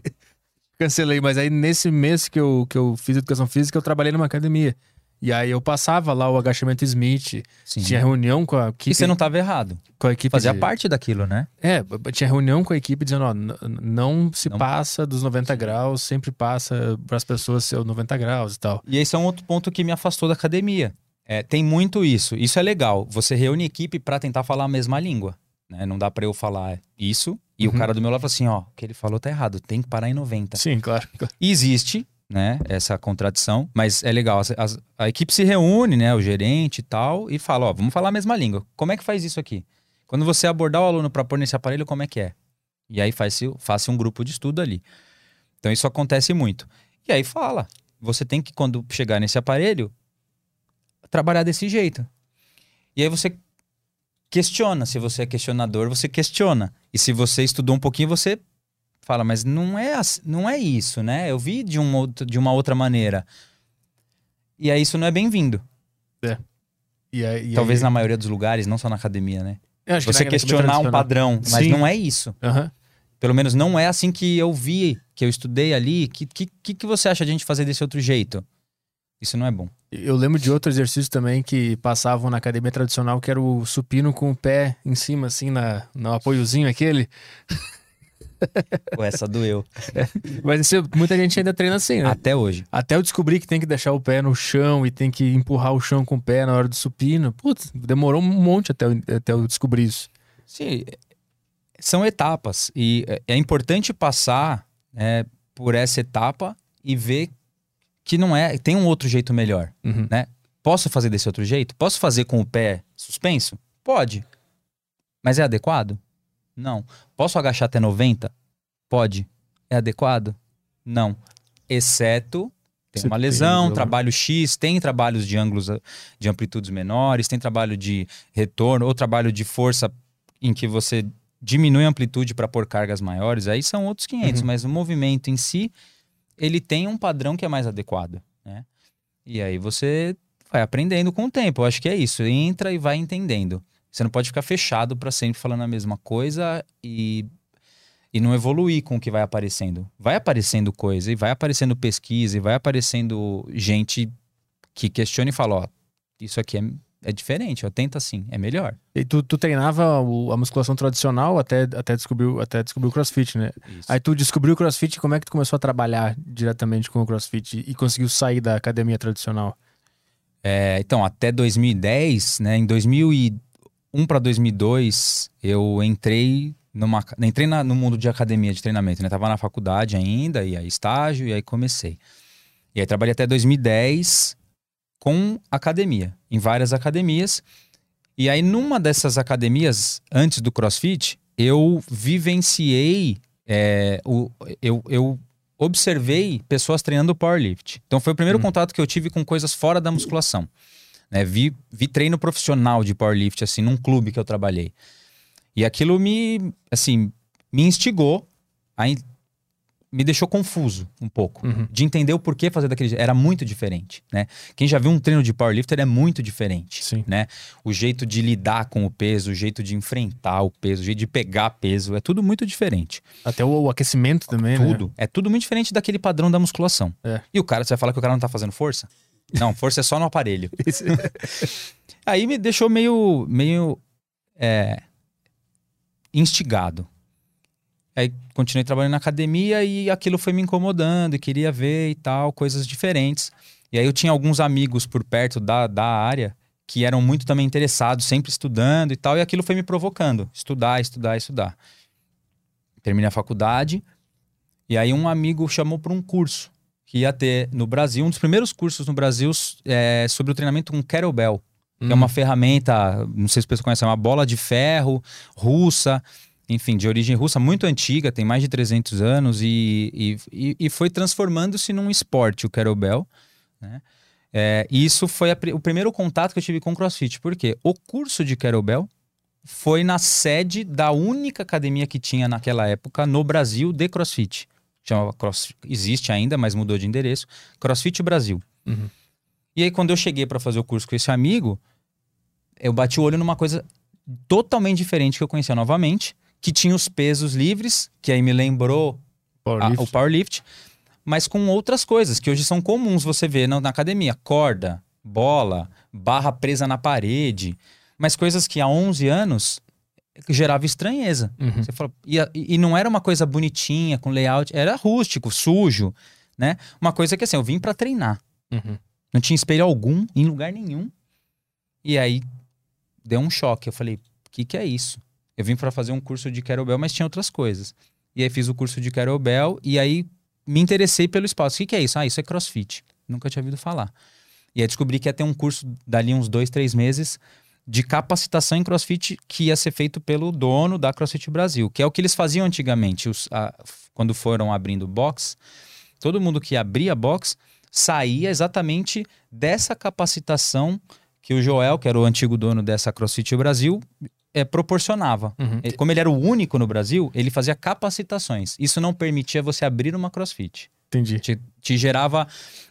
Cancelei, mas aí nesse mês que eu, que eu fiz educação física, eu trabalhei numa academia. E aí eu passava lá o agachamento Smith, Sim. tinha reunião com a equipe. E você não estava errado. com a equipe Fazia de- parte daquilo, né? É, tinha reunião com a equipe dizendo, ó, não se Não- passa dos 90 graus, sempre passa para as pessoas ser os 90 graus e tal. E esse é um outro ponto que me afastou da academia. É, tem muito isso. Isso é legal. Você reúne equipe para tentar falar a mesma língua. Né? Não dá para eu falar isso e Uhum. o cara do meu lado fala assim: ó, o que ele falou tá errado, tem que parar em 90. Sim, claro. claro. Existe, né, essa contradição, mas é legal. As- as- a equipe se reúne, né, o gerente e tal, e fala: ó, vamos falar a mesma língua. Como é que faz isso aqui? Quando você abordar o aluno para pôr nesse aparelho, como é que é? E aí faz faça um grupo de estudo ali. Então isso acontece muito. E aí fala: você tem que, quando chegar nesse aparelho, trabalhar desse jeito. E aí você questiona. Se você é questionador, você questiona. E se você estudou um pouquinho, você fala, mas não é, não é isso, né? Eu vi de, um outro, de uma outra maneira. E aí isso não é bem-vindo. E aí, e Talvez aí- na maioria dos lugares, não só na academia, né? Que Você na- na questionar um padrão, mas Sim. não é isso. Aham. Pelo menos não é assim que eu vi, que eu estudei ali. Que que, que, que você acha de a gente fazer desse outro jeito? Isso não é bom. Eu lembro de outro exercício também que passavam na academia tradicional, que era o supino com o pé em cima, assim, na, no apoiozinho aquele. [laughs] Pô, essa doeu. Mas isso, muita gente ainda treina assim, né? Até hoje. Até eu descobri que tem que deixar o pé no chão e tem que empurrar o chão com o pé na hora do supino. Putz, demorou um monte até eu, até eu descobrir isso. Sim, são etapas. E é- é importante passar é, por essa etapa e ver que não é. Tem um outro jeito melhor. Uhum. Posso fazer desse outro jeito? Posso fazer com o pé suspenso? Pode. Mas é adequado? Não. Posso agachar até 90? Pode. É adequado? Não. Exceto tem Se uma tem lesão, alguma- trabalho X, tem trabalhos de ângulos ah, de amplitudes menores, tem trabalho de retorno ou trabalho de força em que você diminui a amplitude para pôr cargas maiores, aí são outros 500, Uhum. mas o movimento em si ele tem um padrão que é mais adequado, né? E aí você vai aprendendo com o tempo. Eu acho que é isso. Entra e vai entendendo. Você não pode ficar fechado para sempre falando a mesma coisa e, e não evoluir com o que vai aparecendo. Vai aparecendo coisa, e vai aparecendo pesquisa, e vai aparecendo gente que questiona e fala: ó, isso aqui é, é diferente, ó, tenta assim, é melhor. E tu, tu treinava o- a musculação tradicional até, até, descobrir, até descobrir o crossfit, né? Isso. Aí tu descobriu o crossfit, como é que tu começou a trabalhar diretamente com o crossfit e conseguiu sair da academia tradicional? É, então, até 2010, né? Em 2001 para 2002, eu entrei numa entrei na- no mundo de academia de treinamento, né? Tava na faculdade ainda, e aí estágio, e aí comecei. E aí trabalhei até 2010 com academia, em várias academias. E aí numa dessas academias, antes do CrossFit, eu vivenciei, é, o, eu, eu observei pessoas treinando powerlift. Então foi o primeiro Hum. contato que eu tive com coisas fora da musculação. Né? vi, vi treino profissional de powerlift, assim, num clube que eu trabalhei. E aquilo me, assim, me instigou, a in- me deixou confuso um pouco. Uhum. De entender o porquê fazer daquele jeito. Era muito diferente, né? Quem já viu um treino de powerlifter é muito diferente, Sim. né? O jeito de lidar com o peso, o jeito de enfrentar o peso, o jeito de pegar peso, é tudo muito diferente. Até o, o aquecimento também, né? Tudo. É tudo muito diferente daquele padrão da musculação. É. E o cara, você vai falar que o cara não tá fazendo força? Não, força é só no aparelho. [laughs] [laughs] Aí me deixou meio, meio é, instigado. Aí continuei trabalhando na academia e aquilo foi me incomodando e queria ver e tal, coisas diferentes. E aí eu tinha alguns amigos por perto da, da área que eram muito também interessados, sempre estudando e tal, e aquilo foi me provocando. Estudar, estudar, estudar. Terminei a faculdade e aí um amigo chamou para um curso que ia ter no Brasil, um dos primeiros cursos no Brasil é, sobre o treinamento com kettlebell que é Hum. uma ferramenta, não sei se vocês conhecem, é uma bola de ferro russa, enfim, de origem russa, muito antiga, tem mais de 300 anos e, e, e- foi transformando-se num esporte, o kettlebell, né? É, e isso foi a o primeiro contato que eu tive com o CrossFit, porque o curso de kettlebell foi na sede da única academia que tinha naquela época no Brasil de CrossFit. Chamava Cross, existe ainda, mas mudou de endereço. CrossFit Brasil. Uhum. E aí, quando eu cheguei para fazer o curso com esse amigo, eu bati o olho numa coisa totalmente diferente que eu conhecia novamente, que tinha os pesos livres, que aí me lembrou a- Powerlift. o powerlift, mas com outras coisas que hoje são comuns você ver na, na academia: corda, bola, barra presa na parede, mas coisas que há 11 anos gerava estranheza. Uhum. Você fala, e, e não era uma coisa bonitinha, com layout, era rústico, sujo, né? Uma coisa que assim, eu vim para treinar. Uhum. Não tinha espelho algum, em lugar nenhum. E aí deu um choque. Eu falei, o que, que é isso? Eu vim para fazer um curso de kettlebell, mas tinha outras coisas. E aí fiz o curso de kettlebell e aí me interessei pelo espaço. O que, que é isso? Ah, isso é crossfit. Nunca tinha ouvido falar. E aí descobri que ia ter um curso dali uns dois, três meses de capacitação em crossfit que ia ser feito pelo dono da CrossFit Brasil, que é o que eles faziam antigamente. Os- a- quando foram abrindo box, todo mundo que abria box saía exatamente dessa capacitação que o Joel, que era o antigo dono dessa CrossFit Brasil, é, proporcionava. Uhum. Como ele era o único no Brasil, ele fazia capacitações. Isso não permitia você abrir uma CrossFit. Entendi. Te, te gerava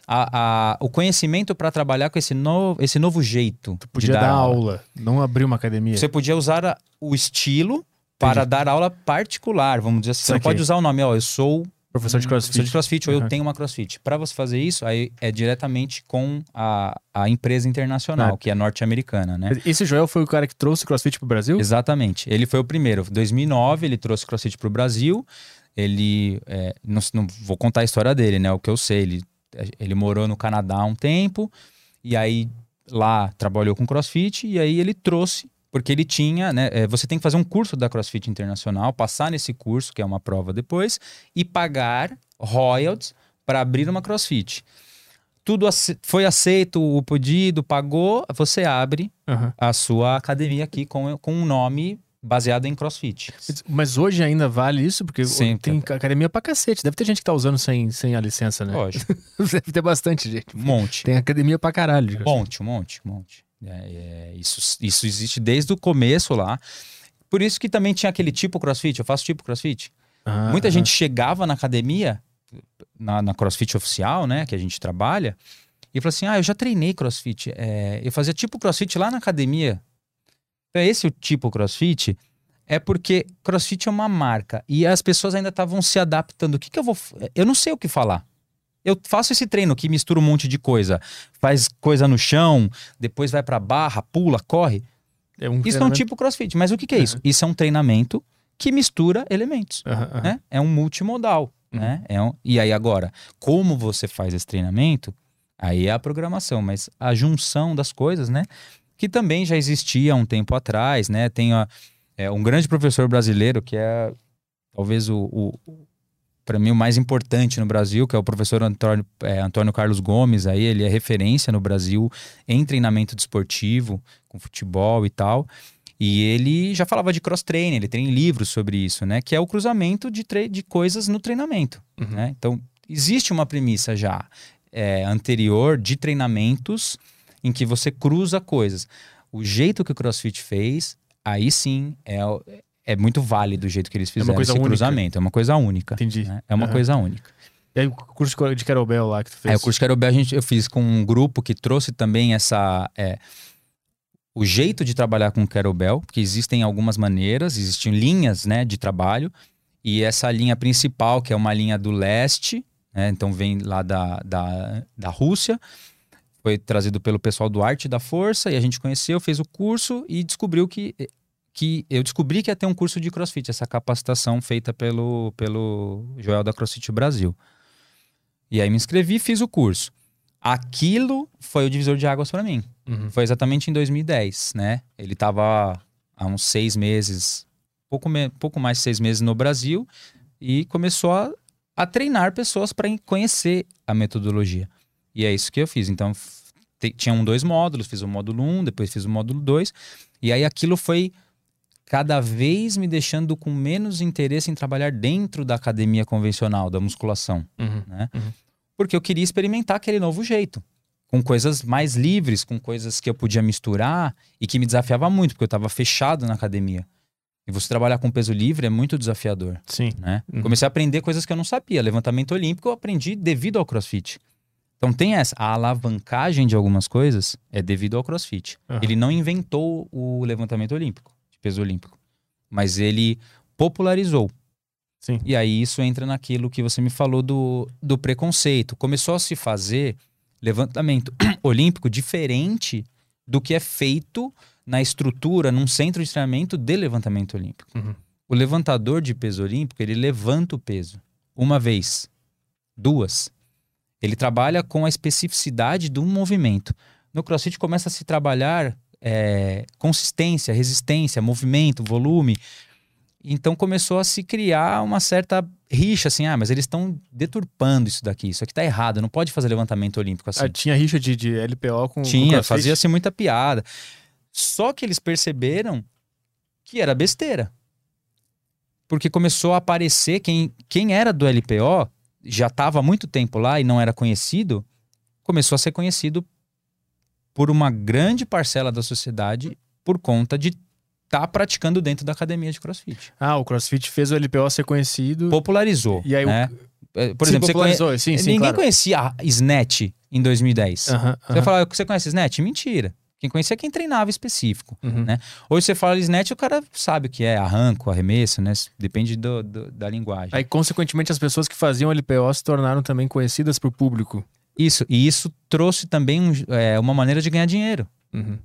a- a- o conhecimento para trabalhar com esse novo, esse novo jeito. de Podia dar, aula. não abrir uma academia. Você podia usar a- o estilo para dar aula particular, vamos dizer assim. Você não pode usar o nome, ó, eu sou Professor de crossfit. professor de crossfit ou Uhum. eu tenho uma crossfit. Para você fazer isso, aí é diretamente com a, a empresa internacional, Ah. que é norte-americana, né? Esse Joel foi o cara que trouxe crossfit pro Brasil? Exatamente. Ele foi o primeiro. Em 2009, ele trouxe crossfit para o Brasil. Ele. é, não, não vou contar a história dele, né? O que eu sei. Ele, ele morou no Canadá há um tempo. E aí lá trabalhou com crossfit. E aí ele trouxe. Porque ele tinha, né? é, você tem que fazer um curso da CrossFit Internacional, passar nesse curso, que é uma prova depois, e pagar royalties para abrir uma CrossFit. Tudo foi aceito, o pedido, pagou, você abre Aham. a sua academia aqui com, com um nome baseado em crossfit. Mas hoje ainda vale isso? Porque Sim, tem academia pra cacete. Deve ter gente que tá usando sem, sem a licença, né? Lógico, [laughs] Deve ter bastante gente. um monte. Tem academia pra caralho. Um monte, um monte, um monte. É, é, isso, isso existe desde o começo lá. Por isso que também tinha aquele tipo crossfit, eu faço tipo crossfit. Ah, Muita aham. gente chegava na academia, na, na CrossFit oficial, né, que a gente trabalha, e falou assim: ah, eu já treinei CrossFit. É, eu fazia tipo CrossFit lá na academia. Então, esse o tipo CrossFit é porque CrossFit é uma marca e as pessoas ainda estavam se adaptando. O que, que eu vou. Eu não sei o que falar. Eu faço esse treino que mistura um monte de coisa. Faz coisa no chão, depois vai pra barra, pula, corre. É um Isso é um tipo CrossFit. Mas o que, que é isso? Isso é um treinamento que mistura elementos. Aham. Né? É um multimodal. Uhum. Né? É um... E aí agora, como você faz esse treinamento? Aí é a programação, mas a junção das coisas, né? Que também já existia há um tempo atrás, né? Tem a- é, um grande professor brasileiro que é talvez o, o para mim o mais importante no Brasil, que é o professor Antônio, é, Antônio Carlos Gomes. Aí ele é referência no Brasil em treinamento desportivo, com futebol e tal. E ele já falava de cross-training, ele tem livros sobre isso, né? Que é o cruzamento de, de coisas no treinamento. Uhum. né? Então, existe uma premissa já é, anterior de treinamentos em que você cruza coisas. O jeito que o CrossFit fez, aí sim é, é muito válido o jeito que eles fizeram coisa esse única. cruzamento. É uma coisa única. Entendi. né? É uma Aham. coisa única. E aí o curso de kettlebell lá que tu fez? É, o curso Querobel a gente, eu fiz com um grupo que trouxe também essa. é, o jeito de trabalhar com Querobel, porque existem algumas maneiras, existem linhas né, de trabalho, e essa linha principal, que é uma linha do leste, né, então vem lá da, da, da Rússia, foi trazido pelo pessoal do Arte da Força, e a gente conheceu, fez o curso e descobriu que. que eu descobri que ia ter um curso de CrossFit, essa capacitação feita pelo, pelo Joel da CrossFit Brasil. E aí me inscrevi e fiz o curso. Aquilo foi o divisor de águas para mim. Uhum. Foi exatamente em 2010, né? Ele estava há uns seis meses, pouco, me- pouco mais de seis meses no Brasil e começou a, a treinar pessoas para conhecer a metodologia. E é isso que eu fiz. Então, tinham dois módulos, fiz o módulo 1, depois fiz o módulo 2, e aí aquilo foi cada vez me deixando com menos interesse em trabalhar dentro da academia convencional, da musculação Uhum. né? Uhum. Porque eu queria experimentar aquele novo jeito, com coisas mais livres, com coisas que eu podia misturar e que me desafiava muito, porque eu estava fechado na academia. E você trabalhar com peso livre é muito desafiador, Sim. né? Uhum. Comecei a aprender coisas que eu não sabia. Levantamento olímpico eu aprendi devido ao CrossFit. Então tem essa, a alavancagem de algumas coisas é devido ao CrossFit. Aham. Ele não inventou o levantamento olímpico, de peso olímpico, mas ele popularizou. Sim. E aí isso entra naquilo que você me falou do, do preconceito. Começou a se fazer levantamento [clears throat] olímpico diferente do que é feito na estrutura, num centro de treinamento de levantamento olímpico. Uhum. O levantador de peso olímpico, ele levanta o peso uma vez, duas. Ele trabalha com a especificidade de um movimento. No CrossFit começa a se trabalhar é, consistência, resistência, movimento, volume. Então começou a se criar uma certa rixa, assim, ah, mas eles estão deturpando isso daqui, isso aqui tá errado, não pode fazer levantamento olímpico assim. Ah, tinha rixa de, de LPO com Tinha, fazia-se muita piada. Só que eles perceberam que era besteira. Porque começou a aparecer quem, quem era do LPO, já estava há muito tempo lá e não era conhecido, começou a ser conhecido por uma grande parcela da sociedade por conta de estar praticando dentro da academia de CrossFit. Ah, o CrossFit fez o LPO ser conhecido. Popularizou. E aí o- né? É, Por exemplo, você conhe... popularizou, sim, sim, ninguém claro. conhecia a Snatch em 2010. Aham, Você vai falar, você conhece Snatch? Mentira. Quem conhecia é quem treinava específico. uhum. né? Hoje você fala Snatch, o cara sabe o que é arranco, arremesso, né? Depende do, do- da linguagem. Aí, consequentemente, as pessoas que faziam LPO se tornaram também conhecidas pro público. Isso, e isso trouxe também um- é, uma maneira de ganhar dinheiro. Uhum.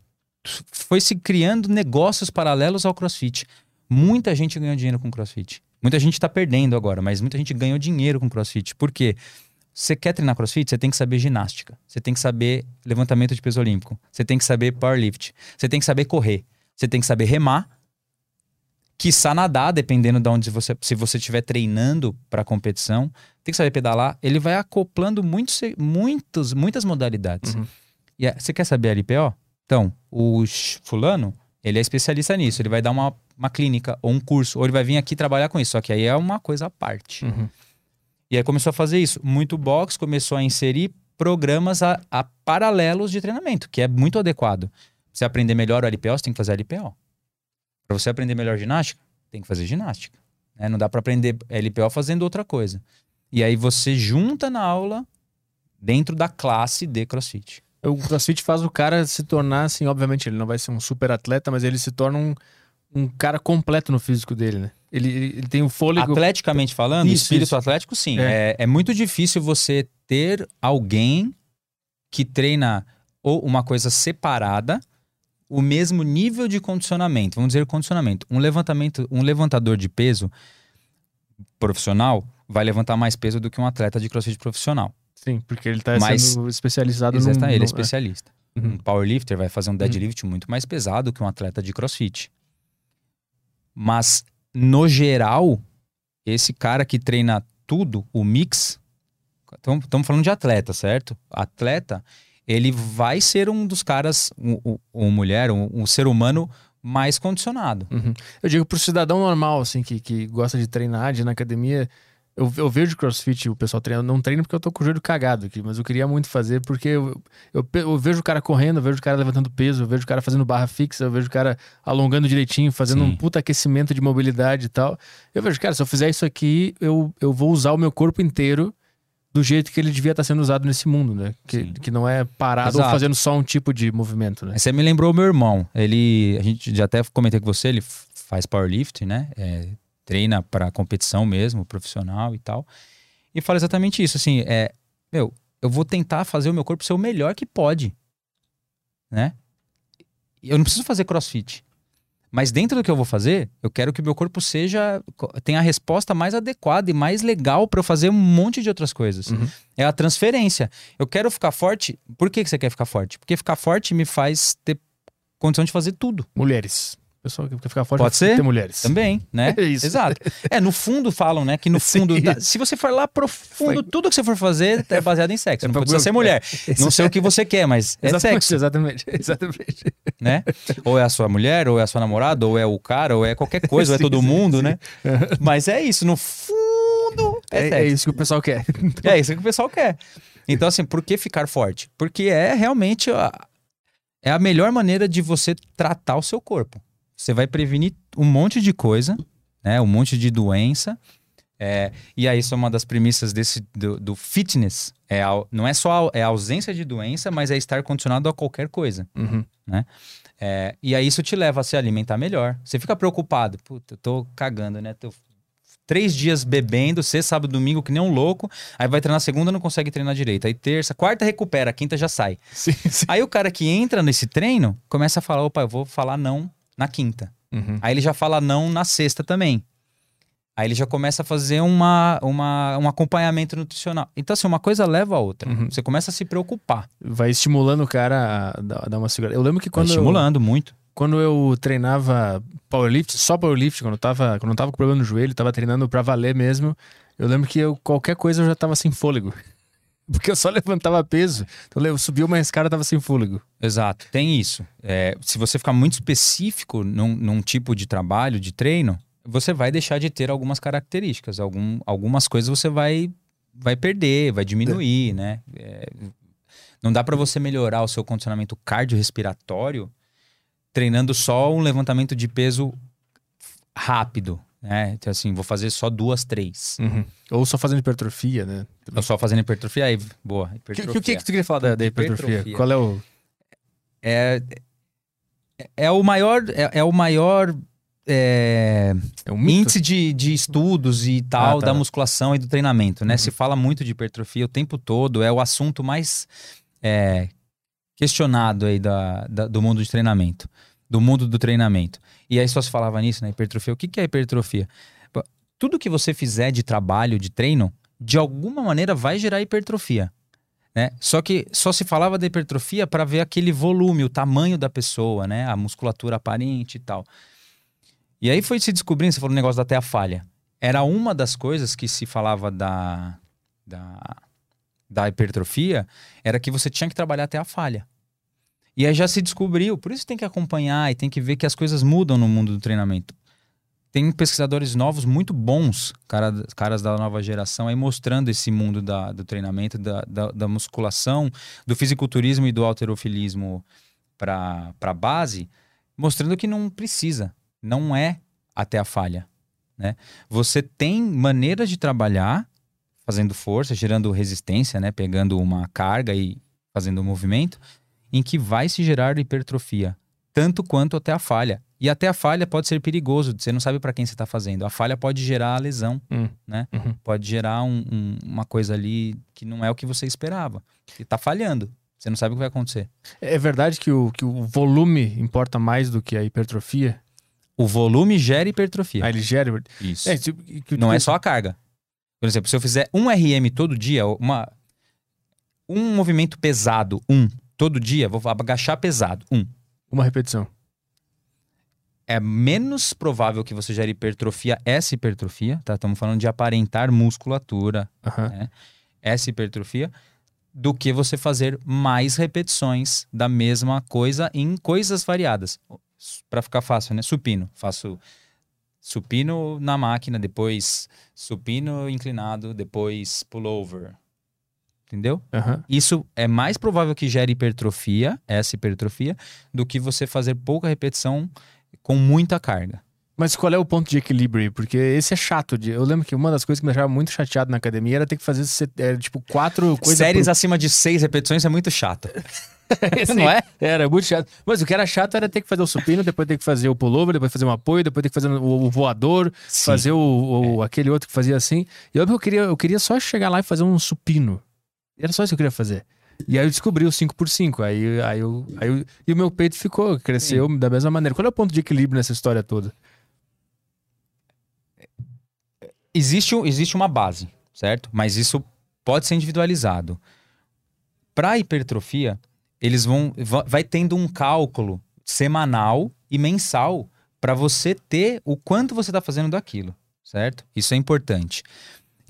Foi se criando negócios paralelos ao CrossFit. Muita gente ganhou dinheiro com CrossFit. Muita gente está perdendo agora, mas muita gente ganhou dinheiro com CrossFit. Por quê? Você quer treinar CrossFit, você tem que saber ginástica. Você tem que saber levantamento de peso olímpico. Você tem que saber powerlift. Você tem que saber correr. Você tem que saber remar. Quiçá nadar, dependendo de onde você... Se você estiver treinando para competição. Tem que saber pedalar. Ele vai acoplando muitos, muitos, muitas modalidades. Uhum. E é- você quer saber a LPO? Então, o fulano, ele é especialista nisso. Ele vai dar uma, uma clínica ou um curso. Ou ele vai vir aqui trabalhar com isso. Só que aí é uma coisa à parte. Uhum. E aí começou a fazer isso. Muito box começou a inserir programas a, a paralelos de treinamento, que é muito adequado. Pra você aprender melhor o LPO, você tem que fazer LPO. Para você aprender melhor ginástica, tem que fazer ginástica. né? Não dá para aprender LPO fazendo outra coisa. E aí você junta na aula dentro da classe de CrossFit. O CrossFit faz o cara se tornar, assim, obviamente, ele não vai ser um super atleta, mas ele se torna um, um cara completo no físico dele, né? Ele, ele, ele tem o fôlego. Atleticamente falando, Isso, espírito isso. atlético, sim. É. É. É, muito difícil você ter alguém que treina ou uma coisa separada, o mesmo nível de condicionamento. Vamos dizer condicionamento. Um levantamento, um levantador de peso profissional vai levantar mais peso do que um atleta de CrossFit profissional. Sim, porque ele tá Mas- sendo especializado num, ele é num- especialista. Uhum. Um powerlifter vai fazer um deadlift muito mais pesado que um atleta de crossfit. Mas, no geral, esse cara que treina tudo, o mix, estamos falando de atleta, certo? Atleta, ele vai ser um dos caras, um, um, mulher, um, um ser humano mais condicionado. Uhum. Eu digo pro cidadão normal, assim, que, que gosta de treinar, de ir na academia. Eu, eu vejo crossfit, o pessoal treinando. Não treino porque eu tô com o joelho cagado aqui, mas eu queria muito fazer porque eu, eu, eu vejo o cara correndo, eu vejo o cara levantando peso, eu vejo o cara fazendo barra fixa, eu vejo o cara alongando direitinho, fazendo Sim. um puta aquecimento de mobilidade e tal. Eu vejo, cara, se eu fizer isso aqui, eu, eu vou usar o meu corpo inteiro do jeito que ele devia estar sendo usado nesse mundo, né? Que, Sim. que não é parado ou Exato. fazendo só um tipo de movimento, né? Você me lembrou o meu irmão. Ele, a gente já até comentei com você, ele faz powerlifting, né? É, treina para competição mesmo, profissional e tal. E fala exatamente isso, assim, é, meu, eu vou tentar fazer o meu corpo ser o melhor que pode, né? Eu não preciso fazer crossfit. Mas dentro do que eu vou fazer, eu quero que o meu corpo seja tenha a resposta mais adequada e mais legal para eu fazer um monte de outras coisas. Uhum. É a transferência. Eu quero ficar forte. Por que, que você quer ficar forte? Porque ficar forte me faz ter condição de fazer tudo. Mulheres. Pessoal que quer ficar forte Pode ser? ter mulheres. Também, né? [laughs] É isso. Exato. É, no fundo falam, né? Que no [laughs] fundo, da- se você for lá profundo, tudo que você for fazer é [laughs] baseado em sexo. É Não precisa ser mulher. Não sei o que você quer, mas é exatamente, sexo, exatamente, exatamente. né? Ou é a sua mulher, ou é a sua namorada, ou é o cara, ou é qualquer coisa, ou é todo sim, mundo, sim. né? Mas é isso, no fundo é, É, sexo. é isso que o pessoal quer. É isso que o pessoal quer. Então, assim, por que ficar forte? Porque é realmente a, é a melhor maneira de você tratar o seu corpo. Você vai prevenir um monte de coisa, né? Um monte de doença. É, e aí, isso é uma das premissas desse, do, do fitness. É a- não é só a, é a ausência de doença, mas é estar condicionado a qualquer coisa. Uhum. É, e aí isso te leva a se alimentar melhor. Você fica preocupado. Puta, eu tô cagando, né? Tô três dias bebendo, sexta, sábado, domingo, que nem um louco. Aí vai treinar segunda, não consegue treinar direito. Aí terça, quarta recupera, quinta já sai. Sim, sim. Aí o cara que entra nesse treino começa a falar: opa, eu vou falar não na quinta. Uhum. Aí ele já fala não na sexta também. Aí ele já começa a fazer uma, uma, um acompanhamento nutricional. Então, assim, uma coisa leva a outra. Uhum. Você começa a se preocupar. Vai estimulando o cara a dar, uma segurada. Eu lembro que Vai quando eu, estimulando muito. quando eu treinava powerlift, só powerlift, quando eu tava, quando eu tava com problema no joelho, tava treinando pra valer mesmo, eu lembro que eu, qualquer coisa eu já tava sem fôlego. Porque eu só [laughs] levantava peso. Então eu subia uma escada e tava sem fôlego. Exato, tem isso. É, se você ficar muito específico num, num tipo de trabalho, de treino, você vai deixar de ter algumas características. Algum, algumas coisas você vai, vai perder, vai diminuir, né? É, não dá para você melhorar o seu condicionamento cardiorrespiratório treinando só um levantamento de peso rápido, né? Então, assim, vou fazer só duas, três. Ou só fazendo hipertrofia, né? Eu só fazendo hipertrofia, aí, boa, O que, hipertrofia. que, o que que tu queria falar da, da hipertrofia? Hipertrofia. Qual é o. é, é o maior, é, é o maior é, É um índice de, de estudos e tal Ah, tá. da musculação e do treinamento, né? Uhum. Se fala muito de hipertrofia o tempo todo, é o assunto mais é, questionado aí da, da- do mundo de treinamento, do mundo do treinamento. E aí só se falava nisso, né? Hipertrofia. O que, que é hipertrofia? Tudo que você fizer de trabalho, de treino, de alguma maneira vai gerar hipertrofia. Né? Só que só se falava da hipertrofia para ver aquele volume, o tamanho da pessoa, né? A musculatura aparente e tal. E aí foi se descobrindo, você falou o negócio da até a falha. Era uma das coisas que se falava da, da, da hipertrofia, era que você tinha que trabalhar até a falha. E aí já se descobriu, por isso tem que acompanhar e tem que ver que as coisas mudam no mundo do treinamento. Tem pesquisadores novos muito bons, cara, caras da nova geração, aí mostrando esse mundo da, do treinamento, da, da, da musculação, do fisiculturismo e do alterofilismo para a base, mostrando que não precisa, não é até a falha. Né? Você tem maneiras de trabalhar fazendo força, gerando resistência, né? Pegando uma carga e fazendo um movimento, em que vai se gerar hipertrofia, tanto quanto até a falha. E até a falha pode ser perigoso, você não sabe para quem você está fazendo. A falha pode gerar lesão, Hum. né? Uhum. Pode gerar um- um- uma coisa ali que não é o que você esperava. Você tá falhando, você não sabe o que vai acontecer. É verdade que o, que o volume importa mais do que a hipertrofia? O volume gera hipertrofia. Ah, ele gera. Isso. É, tipo, que- Não é só a carga. Por exemplo, se eu fizer um RM todo dia, uma, um movimento pesado, um, todo dia, vou agachar pesado, um. uma repetição. É menos provável que você gere hipertrofia, essa hipertrofia, tá? Estamos falando de aparentar musculatura, Aham. essa hipertrofia, do que você fazer mais repetições da mesma coisa em coisas variadas. Para ficar fácil, né? Supino. Faço supino na máquina, depois supino inclinado, depois pullover. Entendeu? Aham. Isso é mais provável que gere hipertrofia, essa hipertrofia, do que você fazer pouca repetição com muita carga. Mas qual é o ponto de equilíbrio aí? Porque esse é chato. de- Eu lembro que uma das coisas que me deixava muito chateado na academia era ter que fazer era, tipo quatro coisas. Séries acima de seis repetições é muito chato. [laughs] Esse não é? Era muito chato. Mas o que era chato era ter que fazer o supino, depois ter que fazer o pullover, depois fazer um apoio, depois ter que fazer o, o voador, Sim. fazer o, o- aquele outro que fazia assim. E eu queria, eu queria só chegar lá e fazer um supino. Era só isso que eu queria fazer. E aí eu descobri o 5x5. Aí, aí, eu, aí eu- e o meu peito ficou, cresceu da mesma maneira. Qual é o ponto de equilíbrio nessa história toda? existe, existe uma base, certo? Mas isso pode ser individualizado. Para hipertrofia, eles vão va- vai tendo um cálculo semanal e mensal para você ter o quanto você está fazendo daquilo, certo? Isso é importante.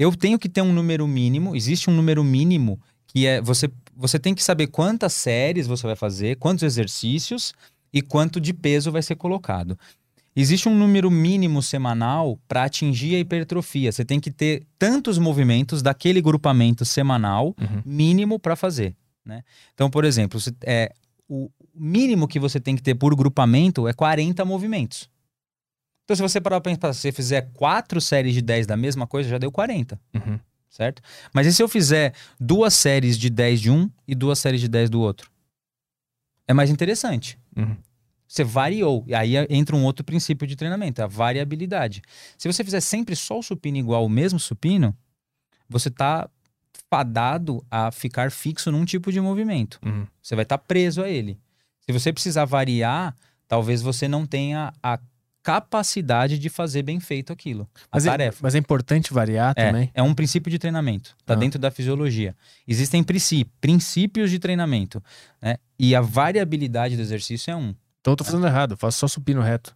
Eu tenho que ter um número mínimo, existe um número mínimo que é você você tem que saber quantas séries você vai fazer, quantos exercícios e quanto de peso vai ser colocado. Existe um número mínimo semanal para atingir a hipertrofia. Você tem que ter tantos movimentos daquele grupamento semanal Uhum. mínimo para fazer. Né? Então, por exemplo, é, o mínimo que você tem que ter por grupamento é 40 movimentos. Então, se você parar para pensar, se você fizer quatro séries de 10 da mesma coisa, já deu 40 Uhum. certo? Mas e se eu fizer duas séries de 10 de um e duas séries de 10 do outro? É mais interessante. Uhum. Você variou. E aí entra um outro princípio de treinamento, a variabilidade. Se você fizer sempre só o supino igual o mesmo supino, você está fadado a ficar fixo num tipo de movimento. Uhum. Você vai estar preso a ele. Se você precisar variar, talvez você não tenha a capacidade de fazer bem feito aquilo. A Mas, é, tarefa. mas é importante variar É, também. é um princípio de treinamento. Está Ah. dentro da fisiologia. Existem princí- princípios de treinamento. Né? E a variabilidade do exercício é um. Então eu tô fazendo errado, eu faço só supino reto.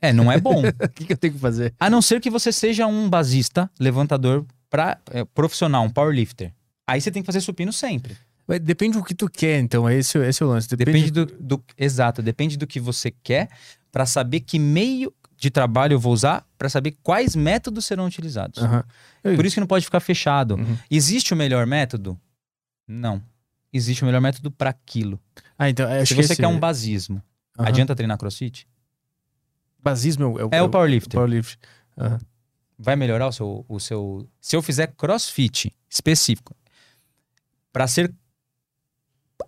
É, não é bom. [laughs] O que, que eu tenho que fazer? a não ser que você seja um basista, levantador pra, é, profissional, um powerlifter. Aí você tem que fazer supino sempre. Mas Depende do que tu quer, então. Esse, esse é o lance. Depende do, do- Exato, depende do que você quer para saber que meio de trabalho eu vou usar, para saber quais métodos serão utilizados. Eu- Por isso que não pode ficar fechado. Uhum. Existe o melhor método? Não. Existe o melhor método para aquilo. Ah, então. Se você esse- quer um basismo, Aham. adianta treinar crossfit? Basismo é o, É o powerlifter. powerlift. Aham. Vai melhorar o seu, o seu. Se eu fizer crossfit específico, para ser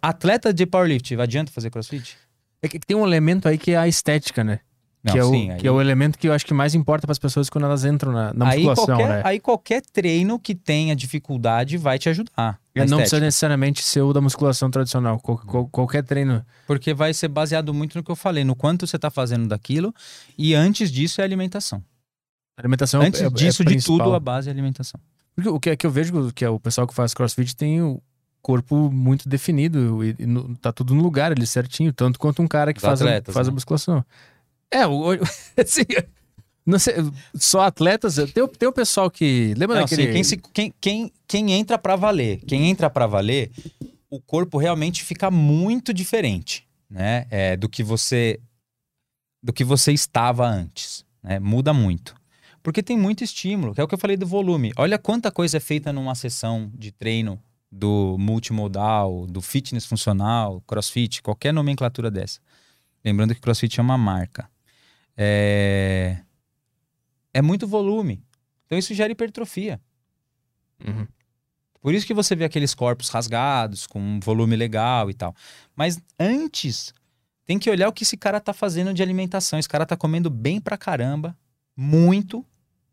atleta de powerlift, adianta fazer crossfit? É que tem um elemento aí que é a estética, né? Não, que, é o, sim. que é o elemento que eu acho que mais importa para as pessoas quando elas entram na, na aí, musculação, qualquer, né? aí qualquer treino que tenha dificuldade vai te ajudar. não precisa necessariamente ser o da musculação tradicional. Qual- qual- qualquer treino. Porque vai ser baseado muito no que eu falei, no quanto você está fazendo daquilo. E antes disso é alimentação. Alimentação antes é, é disso, de principal. tudo, a base é alimentação. Porque o que, que eu vejo que é o pessoal que faz crossfit tem o corpo muito definido e, e no- tá tudo no lugar ali certinho, tanto quanto um cara que Os faz, atletas, a, faz a né? musculação. É, o, [laughs] assim, não sei, só atletas, tem, o- tem o pessoal que. Lembra Não, daquele. sim, quem, se- quem- quem- quem entra pra valer, quem entra pra valer, o corpo realmente fica muito diferente, né? É, do que você do que você estava antes, né? Muda muito. Porque tem muito estímulo, que é o que eu falei do volume. Olha quanta coisa é feita numa sessão de treino do multimodal, do fitness funcional, crossfit, qualquer nomenclatura dessa. Lembrando que crossfit é uma marca. É, é muito volume. Então isso gera hipertrofia. Uhum. Por isso que você vê aqueles corpos rasgados, com um volume legal e tal. Mas antes, tem que olhar o que esse cara tá fazendo de alimentação. Esse cara tá comendo bem pra caramba, muito,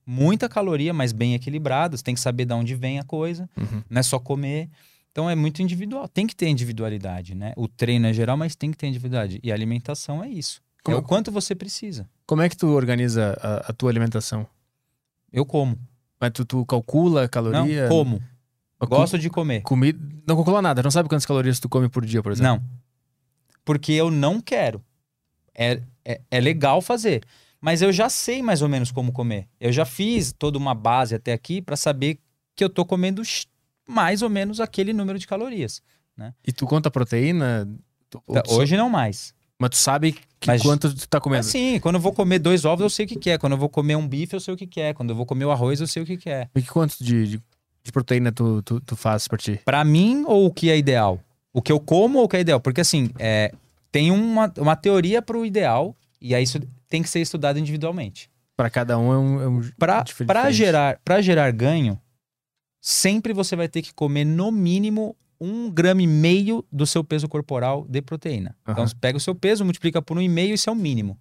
muita caloria, mas bem equilibrado. Você tem que saber de onde vem a coisa, Uhum. não é só comer. Então é muito individual. Tem que ter individualidade, né? O treino é geral, mas tem que ter individualidade. E a alimentação é isso. Como- É o quanto você precisa. Como é que tu organiza a, a tua alimentação? Eu como. Mas tu, tu calcula a caloria? Não, como. Com- Gosto de comer. Comida. Não calcula nada. Não sabe quantas calorias tu come por dia, por exemplo? Não. Porque eu não quero. É, é, é legal fazer. Mas eu já sei mais ou menos como comer. Eu já fiz toda uma base até aqui para saber que eu tô comendo mais ou menos aquele número de calorias. E tu conta a proteína? Tu- Tá, tu Hoje não mais. Mas tu sabe que Mas- quanto tu tá comendo. Sim, quando eu vou comer dois ovos, eu sei o que, que é. Quando eu vou comer um bife, eu sei o que, que é. Quando eu vou comer o arroz, eu sei o que, que é. E que quanto de, de, de proteína tu, tu, tu faz pra ti? Pra mim, ou o que é ideal? O que eu como ou o que é ideal? Porque assim, é, tem uma, uma teoria pro ideal, e aí isso tem que ser estudado individualmente. Pra cada um é um. É um Para para gerar, pra gerar ganho, sempre você vai ter que comer no mínimo um grama e meio do seu peso corporal de proteína. Então Aham. você pega o seu peso, multiplica por um e meio, isso é o mínimo.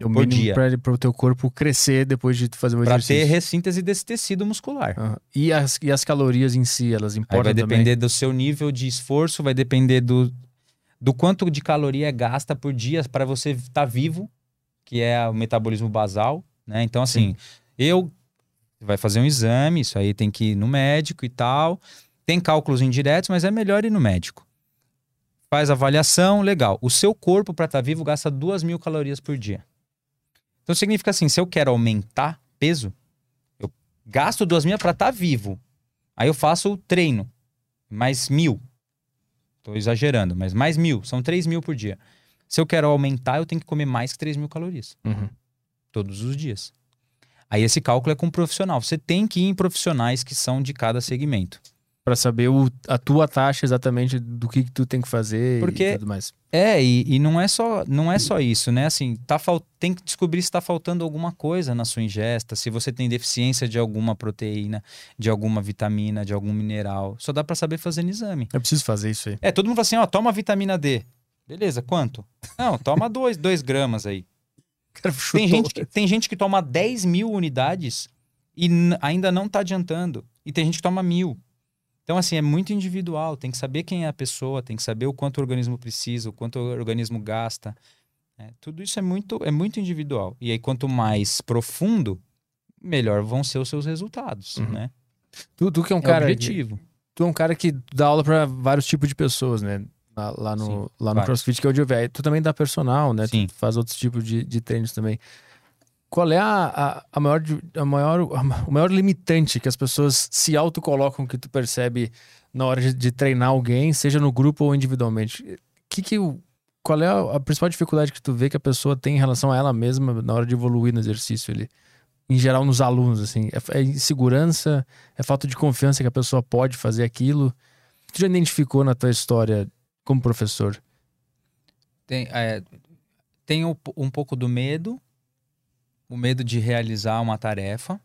É o por mínimo dia. Pra, pra o teu corpo crescer depois de fazer um Para exercício. ter ressíntese desse tecido muscular. Aham. E, as, e as calorias em si, elas Aí importam vai também? depender do seu nível de esforço, vai depender do, do quanto de caloria gasta por dia para você estar vivo, que é o metabolismo basal, né? Então, assim, eu vai fazer um exame, isso aí tem que ir no médico e tal. Tem cálculos indiretos, mas é melhor ir no médico. Faz avaliação, legal. O seu corpo, para estar vivo, gasta duas mil calorias por dia. Então significa assim, se eu quero aumentar peso, eu gasto duas mil para estar vivo. Aí eu faço o treino, mais mil. Tô exagerando, mas mais mil. São três mil por dia. Se eu quero aumentar, eu tenho que comer mais que três mil calorias. Uhum. Todos os dias. Aí esse cálculo é com um profissional. Você tem que ir em profissionais que são de cada segmento. Pra saber o, a tua taxa exatamente do que, que tu tem que fazer Porque- e tudo mais. É, e, e não é só não é só isso, né? Assim, tá fal... tem que descobrir se está faltando alguma coisa na sua ingesta, se você tem deficiência de alguma proteína, de alguma vitamina, de algum mineral. Só dá para saber fazendo exame. Eu preciso fazer isso aí. É, todo mundo fala assim, ó, toma vitamina D. Beleza, quanto? Não, toma 2 dois gramas aí. Cara, Tem gente, que, tem gente que toma 10 mil unidades e ainda não tá adiantando. E tem gente que toma mil. Então, assim, é muito individual. Tem que saber quem é a pessoa, tem que saber o quanto o organismo precisa, o quanto o organismo gasta. É, tudo isso é muito, é muito individual. E aí, quanto mais profundo, melhor vão ser os seus resultados, Uhum. né? Tu, tu que é um É cara. objetivo. Tu é um cara que dá aula pra vários tipos de pessoas, né? Lá, lá no, Sim, lá no. CrossFit, que é o Diové. Tu também dá personal, né? Sim. Tu faz outros tipos de, de treinos também. Qual é a, a, a maior, a maior, o maior limitante que as pessoas se autocolocam que tu percebe na hora de, de treinar alguém, seja no grupo ou individualmente? Que que, qual é a, a principal dificuldade que tu vê que a pessoa tem em relação a ela mesma na hora de evoluir no exercício ali? Em geral, nos alunos, assim. É, é insegurança? É falta de confiança que a pessoa pode fazer aquilo? Tu já identificou na tua história como professor? Tem, é, tem um, um pouco do medo, o medo de realizar uma tarefa.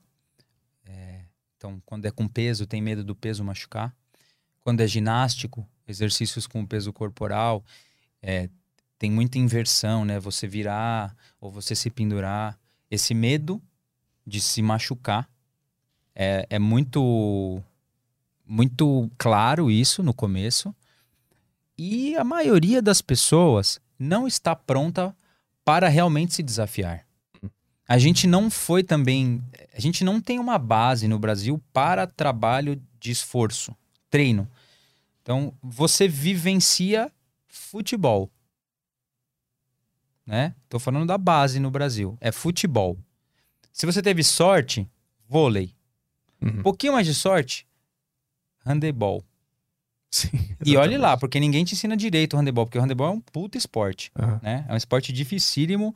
É, então, quando é com peso, tem medo do peso machucar. Quando é ginástico, exercícios com peso corporal, é, tem muita inversão, né? Você virar ou você se pendurar. Esse medo de se machucar é, é muito, muito claro isso no começo. E a maioria das pessoas não está pronta para realmente se desafiar. A gente não foi também. A gente não tem uma base no Brasil para trabalho de esforço, treino. Então, você vivencia futebol. Né? Tô falando da base no Brasil. É futebol. Se você teve sorte, vôlei. Uhum. Um pouquinho mais de sorte, handebol. Sim. E olhe lá, porque ninguém te ensina direito o handebol, porque o handebol é um puta esporte, Aham. né? É um esporte dificílimo,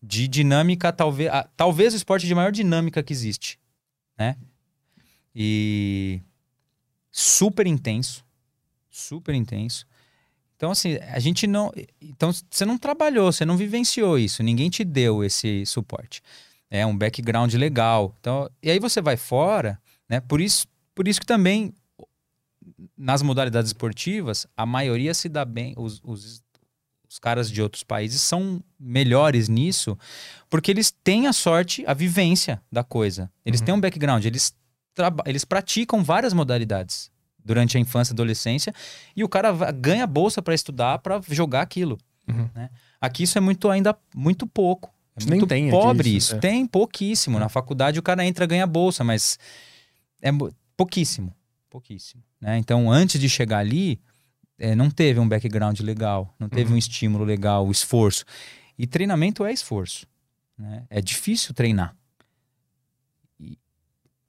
de dinâmica, talvez, ah, talvez o esporte de maior dinâmica que existe, né? E super intenso, super intenso. Então, assim, a gente não. Então, você não trabalhou, você não vivenciou isso, ninguém te deu esse suporte. É um background legal. Então, e aí você vai fora, né? Por isso, Por isso que também, nas modalidades esportivas, a maioria se dá bem, os, os, os caras de outros países são melhores nisso, porque eles têm a sorte, a vivência da coisa. Eles Uhum. têm um background, eles, eles praticam várias modalidades durante a infância e adolescência, e o cara ganha bolsa para estudar, para jogar aquilo. Uhum. né? Aqui isso é muito ainda muito pouco. É muito tem pobre isso, isso. é. Tem pouquíssimo. Na faculdade o cara entra ganha bolsa, mas é pouquíssimo. Pouquíssimo. Né? Então, antes de chegar ali, é, não teve um background legal, não teve Uhum. um estímulo legal, o esforço. E treinamento é esforço. né? É difícil treinar. E,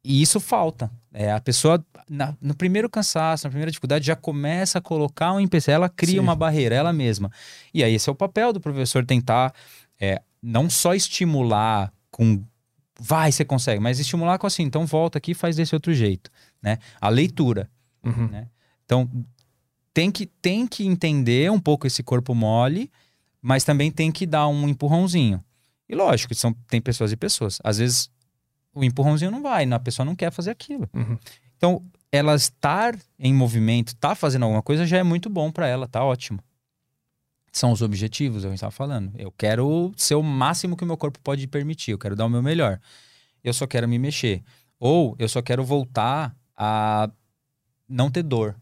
e isso falta. É, a pessoa, na- no primeiro cansaço, na primeira dificuldade, já começa a colocar um empecilho, ela cria Sim. uma barreira, ela mesma. E aí esse é o papel do professor tentar é, não só estimular com vai, você consegue, mas estimular com assim, então volta aqui e faz desse outro jeito, né? A leitura. Uhum. Então, tem que, tem que entender um pouco esse corpo mole, mas também tem que dar um empurrãozinho. E lógico, são, tem pessoas e pessoas. Às vezes, o empurrãozinho não vai, a pessoa não quer fazer aquilo. Uhum. Então, ela estar em movimento, estar fazendo alguma coisa, já é muito bom para ela, tá ótimo. São os objetivos, eu estava falando. Eu quero ser o máximo que o meu corpo pode permitir, eu quero dar o meu melhor. Eu só quero me mexer. Ou eu só quero voltar a não ter dor.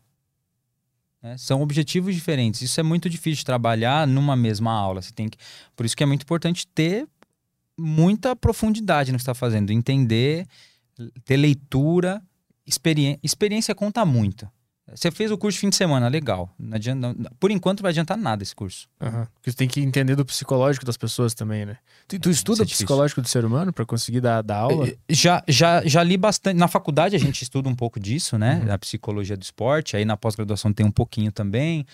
né? São objetivos diferentes. Isso é muito difícil de trabalhar numa mesma aula. Você tem que... Por isso que é muito importante ter muita profundidade no que está fazendo, entender, ter leitura, experiência. Experiência conta muito. Você fez o curso de fim de semana, legal. Não adianta, não- por enquanto não vai adiantar nada esse curso. Aham. Porque você tem que entender do psicológico das pessoas também, né? Tu, tu É, estuda é o difícil. psicológico do ser humano pra conseguir dar, dar aula? Já, já, já li bastante. Na faculdade a gente estuda um pouco disso, né? Uhum. A psicologia do esporte. Aí na pós-graduação tem um pouquinho também.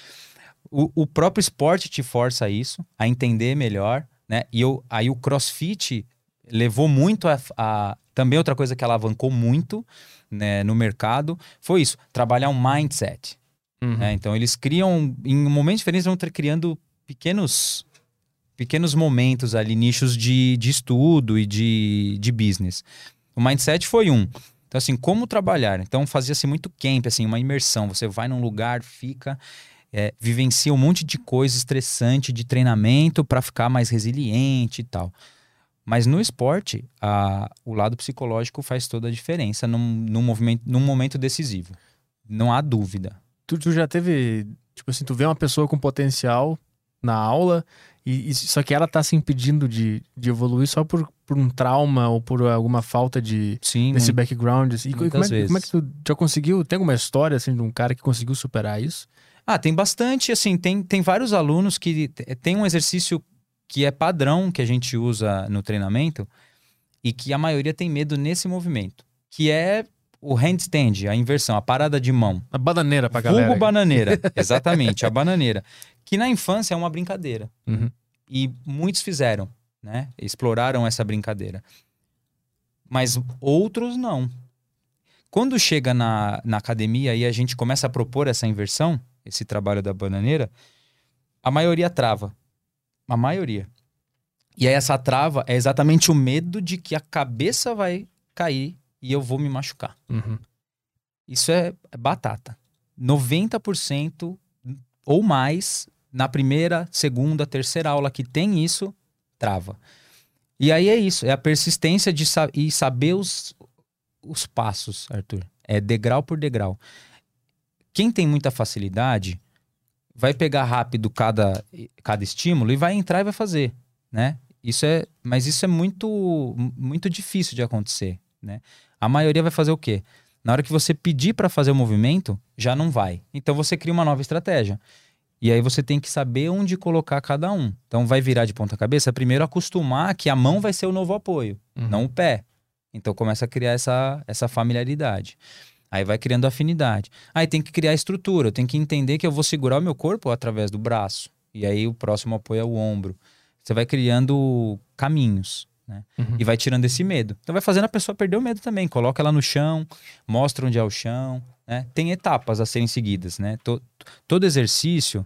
O, o próprio esporte te força a isso, a entender melhor, né? E eu, aí o crossfit levou muito a, a- Também outra coisa que alavancou muito né, no mercado foi isso: trabalhar um mindset. Uhum. né? Então eles criam, em momentos diferentes, vão ter criando pequenos pequenos momentos ali, nichos de, de estudo e de, de business. O mindset foi um. Então, assim, como trabalhar? Então, fazia-se muito camp, assim, uma imersão. Você vai num lugar, fica, é, vivencia um monte de coisa estressante de treinamento para ficar mais resiliente e tal. Mas no esporte, a- o lado psicológico faz toda a diferença num, num, movimento, num momento decisivo. Não há dúvida. Tu, tu já teve, tipo assim, tu vê uma pessoa com potencial na aula, e, e só que ela tá se impedindo de, de evoluir só por, por um trauma ou por alguma falta de Sim, desse muito. background. Assim. E como, é, que- como é que tu já conseguiu? Tem alguma história assim de um cara que conseguiu superar isso? Ah, tem bastante, assim, tem, tem vários alunos que tem um exercício que é padrão que a gente usa no treinamento e que a maioria tem medo nesse movimento, que é o handstand, a inversão, a parada de mão. A bananeira pra Vulgo galera. bananeira, [laughs] exatamente, a bananeira, que na infância é uma brincadeira Uhum. e muitos fizeram, né? Exploraram essa brincadeira. Mas outros não. Quando chega na, na academia e a gente começa a propor essa inversão, esse trabalho da bananeira, a maioria trava. A maioria. E aí essa trava é exatamente o medo de que a cabeça vai cair e eu vou me machucar. Uhum. Isso é é batata. 90% ou mais na primeira, segunda, terceira aula que tem isso, trava. E aí é isso, é a persistência de sa e saber os, os passos, Arthur. É degrau por degrau. Quem tem muita facilidade vai pegar rápido cada, cada estímulo e vai entrar e vai fazer, né? Isso é, mas isso é muito muito difícil de acontecer, né? A maioria vai fazer o quê? Na hora que você pedir para fazer o movimento, já não vai. Então você cria uma nova estratégia. E aí você tem que saber onde colocar cada um. Então vai virar de ponta cabeça, primeiro acostumar que a mão vai ser o novo apoio, Uhum. não o pé. Então começa a criar essa, essa familiaridade. Aí vai criando afinidade. Aí tem que criar estrutura, eu tenho que entender que eu vou segurar o meu corpo através do braço. E aí o próximo apoio é o ombro. Você vai criando caminhos. Né? Uhum. E vai tirando esse medo. Então vai fazendo a pessoa perder o medo também. Coloca ela no chão, mostra onde é o chão. Né? Tem etapas a serem seguidas. Né? To- todo exercício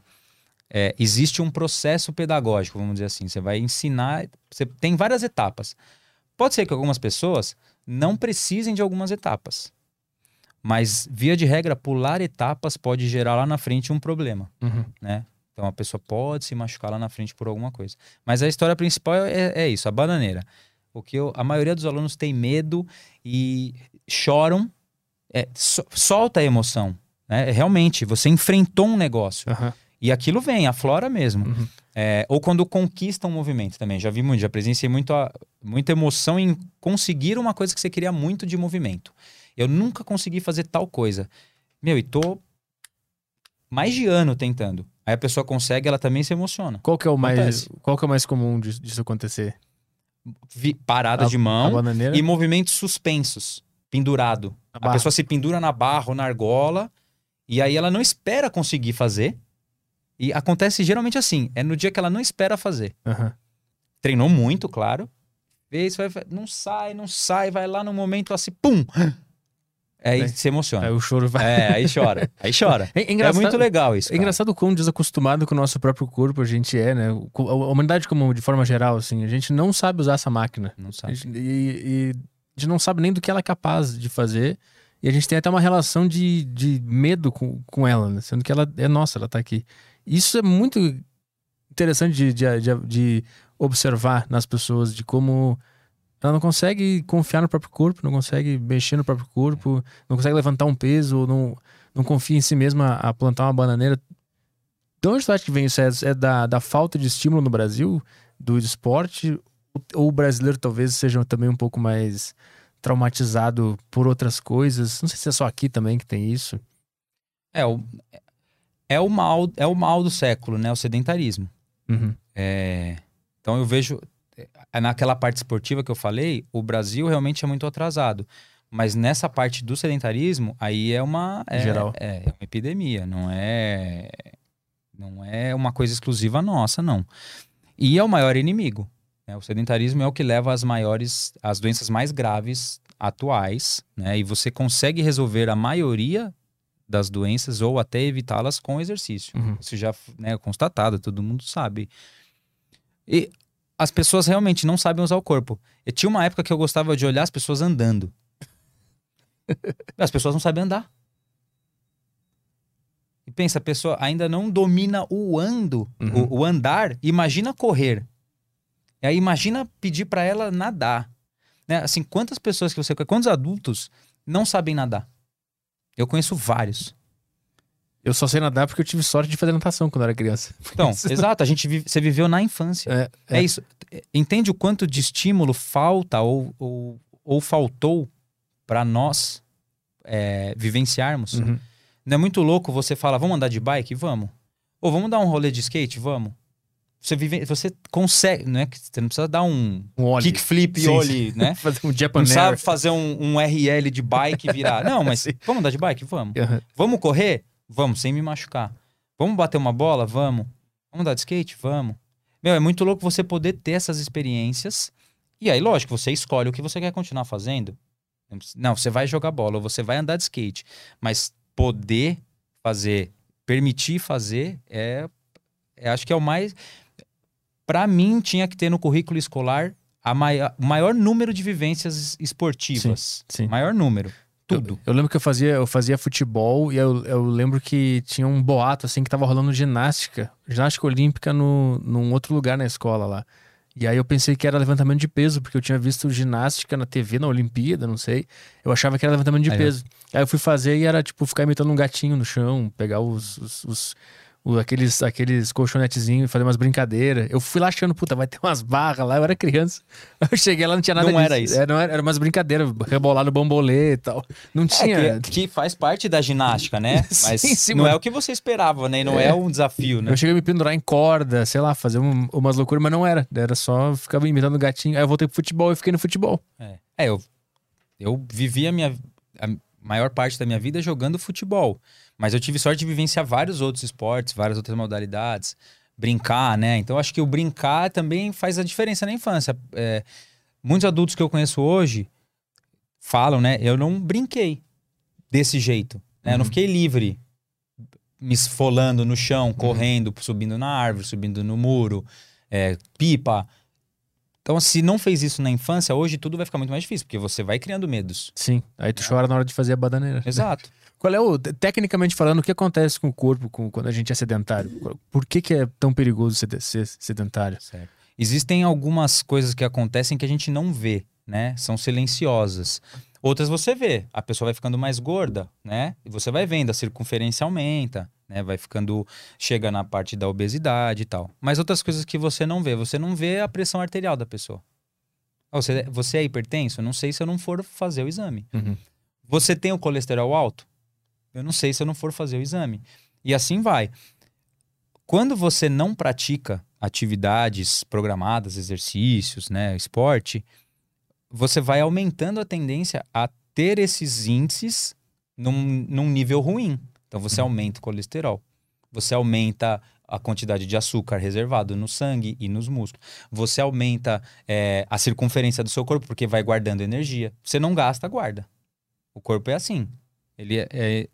é, existe um processo pedagógico, vamos dizer assim. Você vai ensinar. Você tem várias etapas. Pode ser que algumas pessoas não precisem de algumas etapas. Mas, via de regra, pular etapas pode gerar lá na frente um problema, Uhum. né? Então a pessoa pode se machucar lá na frente por alguma coisa. Mas a história principal é, é isso, a bananeira. O que eu- a maioria dos alunos tem medo e choram, é, so- solta a emoção. Né? Realmente, você enfrentou um negócio. Aham. E aquilo vem, aflora mesmo. Uhum. É, ou quando conquista um movimento também. Já vi muito, já presenciei muito a- muita emoção em conseguir uma coisa que você queria muito de movimento. Eu nunca consegui fazer tal coisa. Meu, e tô mais de ano tentando. Aí a pessoa consegue, ela também se emociona. Qual que é o mais, qual que é o mais comum disso, disso acontecer? Vi- parada A- de mão e movimentos suspensos, pendurado. A A pessoa se pendura na barra ou na argola e aí ela não espera conseguir fazer. E acontece geralmente assim, é no dia que ela não espera fazer. Aham. treinou muito, claro. Fez, vai, vai- não sai, não sai, vai lá no momento assim, pum! Aí É. se emociona. Aí o choro vai. É, aí chora. Aí chora. [laughs] É, é É muito legal isso. É cara. engraçado o quão desacostumado com o nosso próprio corpo a gente é, né? A humanidade, como de forma geral, assim, a gente não sabe usar essa máquina. Não sabe. gente- E, e a gente não sabe nem do que ela é capaz de fazer. E a gente tem até uma relação de, de medo com, com ela, né? Sendo que ela é nossa, ela tá aqui. Isso é muito interessante de, de, de- de observar nas pessoas, de como ela não consegue confiar no próprio corpo, não consegue mexer no próprio corpo, não consegue levantar um peso, não, não confia em si mesma a plantar uma bananeira. De onde tu acha que vem isso? É, é da, da falta de estímulo no Brasil, do esporte, ou o brasileiro talvez seja também um pouco mais traumatizado por outras coisas? Não sei se é só aqui também que tem isso. É o, é, o mal, é o mal do século, né? O sedentarismo. Uhum. É, então eu vejo. É, Naquela parte esportiva que eu falei, o Brasil realmente é muito atrasado. Mas nessa parte do sedentarismo, aí é uma. É, Geral. É, é uma epidemia, não é. Não é uma coisa exclusiva nossa, não. E é o maior inimigo. né? O sedentarismo é o que leva às maiores, às doenças mais graves atuais, né? E você consegue resolver a maioria das doenças ou até evitá-las com exercício. Uhum. Isso já né, é constatado, todo mundo sabe. E as pessoas realmente não sabem usar o corpo. Eu tinha uma época que eu gostava de olhar as pessoas andando. [laughs] As pessoas não sabem andar. E pensa, a pessoa ainda não domina o ando, Uhum. o, o andar. Imagina correr. E aí imagina pedir pra ela nadar. Né? Assim, quantas pessoas que você quantos adultos não sabem nadar? Eu conheço vários. Eu só sei nadar porque eu tive sorte de fazer natação quando eu era criança. Então, [laughs] exato, a gente vive, você viveu na infância. É, É, isso. Entende o quanto de estímulo falta ou, ou, ou faltou para nós é, vivenciarmos? Uhum. Não é muito louco você falar, vamos andar de bike? Vamos. Ou vamos dar um rolê de skate? Vamos. Você, vive, você consegue, não é que você não precisa dar um Um kickflip Sim, ollie, né? [laughs] Fazer um Não Japan sabe Air. fazer um, um RL de bike e virar. [laughs] Não, mas Sim. vamos andar de bike? Vamos. Uhum. Vamos correr? Vamos, sem me machucar. Vamos bater uma bola? Vamos. Vamos andar de skate? Vamos. Meu, é muito louco você poder ter essas experiências. E aí, lógico, você escolhe o que você quer continuar fazendo. Não, você vai jogar bola ou você vai andar de skate. Mas poder fazer, permitir fazer, é, é acho que é o mais. Para mim, tinha que ter no currículo escolar a maior, o maior número de vivências esportivas. sim. Maior número. Tudo. Eu, eu lembro que eu fazia, eu fazia futebol e eu, eu lembro que tinha um boato assim que tava rolando ginástica, ginástica olímpica no, num outro lugar na escola lá. E aí eu pensei que era levantamento de peso, porque eu tinha visto ginástica na TV, na Olimpíada, não sei. Eu achava que era levantamento de Aí, ó. peso. Aí eu fui fazer e era tipo ficar imitando um gatinho no chão, pegar os, os, os- aqueles, aqueles colchonetezinhos fazer umas brincadeiras. Eu fui lá achando, puta, vai ter umas barras lá, eu era criança. [laughs] Eu cheguei lá, não tinha nada Não disso. era isso. Era, não era, era umas brincadeiras, rebolar no bambolê e tal. Não tinha. É, que, que faz parte da ginástica, né? [laughs] Sim, Mas sim, não mano. é o que você esperava, né? E não é, É. um desafio, né? Eu cheguei a me pendurar em corda, sei lá, fazer um- umas loucuras, mas não era. Era só ficava imitando gatinho. Aí eu voltei pro futebol e fiquei no futebol. É, É, eu, eu vivi a minha a maior parte da minha vida jogando futebol. Mas eu tive sorte de vivenciar vários outros esportes, várias outras modalidades. Brincar, né? Então acho que o brincar também faz a diferença na infância. É, muitos adultos que eu conheço hoje falam, né? Eu não brinquei desse jeito. né? Eu não Uhum. fiquei livre, me esfolando no chão, correndo, subindo na árvore, subindo no muro, é, pipa. Então, se não fez isso na infância, hoje tudo vai ficar muito mais difícil, porque você vai criando medos. Sim. Aí tu chora na hora de fazer a bananeira. Exato. [laughs] Qual é o, tecnicamente falando, o que acontece com o corpo com- quando a gente é sedentário? Por que, que é tão perigoso ser, ser sedentário? Certo. Existem algumas coisas que acontecem que a gente não vê, né? São silenciosas. Outras você vê. A pessoa vai ficando mais gorda, né? E você vai vendo, a circunferência aumenta, né? Vai ficando. Chega na parte da obesidade e tal. Mas outras coisas que você não vê. Você não vê a pressão arterial da pessoa. Você, você é hipertenso? Eu não sei se eu não for fazer o exame. Uhum. Você tem o colesterol alto? Eu não sei se eu não for fazer o exame. E assim vai. Quando você não pratica atividades programadas, exercícios, né, esporte, você vai aumentando a tendência a ter esses índices num, num nível ruim. Então você aumenta o colesterol. Você aumenta a quantidade de açúcar reservado no sangue e nos músculos. Você aumenta é, a circunferência do seu corpo, porque vai guardando energia. Você não gasta, guarda. O corpo é assim. Ele é, é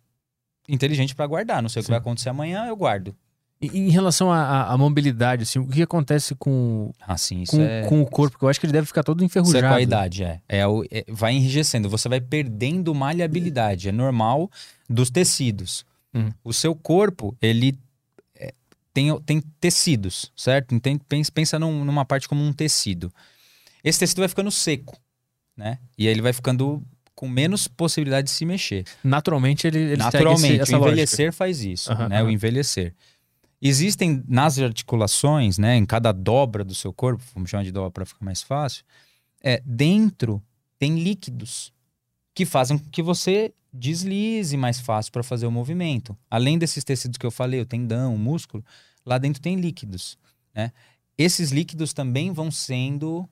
inteligente para guardar. Não sei o que Sim. vai acontecer amanhã, eu guardo. E em relação à- mobilidade, assim, o que acontece com, Assim, isso com, é. com o corpo? Que eu acho que ele deve ficar todo Isso enferrujado. é com a idade, é. É, é- Vai enrijecendo, você vai perdendo maleabilidade. É normal dos tecidos. Uhum. O seu corpo, ele é, tem, tem tecidos, certo? Tem, pensa pensa num- numa parte como um tecido. Esse tecido vai ficando seco, né? E aí ele vai ficando com menos possibilidade de se mexer. Naturalmente, ele, ele Naturalmente, esse, o lógica. envelhecer faz isso, Aham, né? O aham. envelhecer. Existem nas articulações, né, em cada dobra do seu corpo, vamos chamar de dobra para ficar mais fácil, é, dentro tem líquidos que fazem com que você deslize mais fácil para fazer o movimento. Além desses tecidos que eu falei, o tendão, o músculo, lá dentro tem líquidos, né? Esses líquidos também vão sendo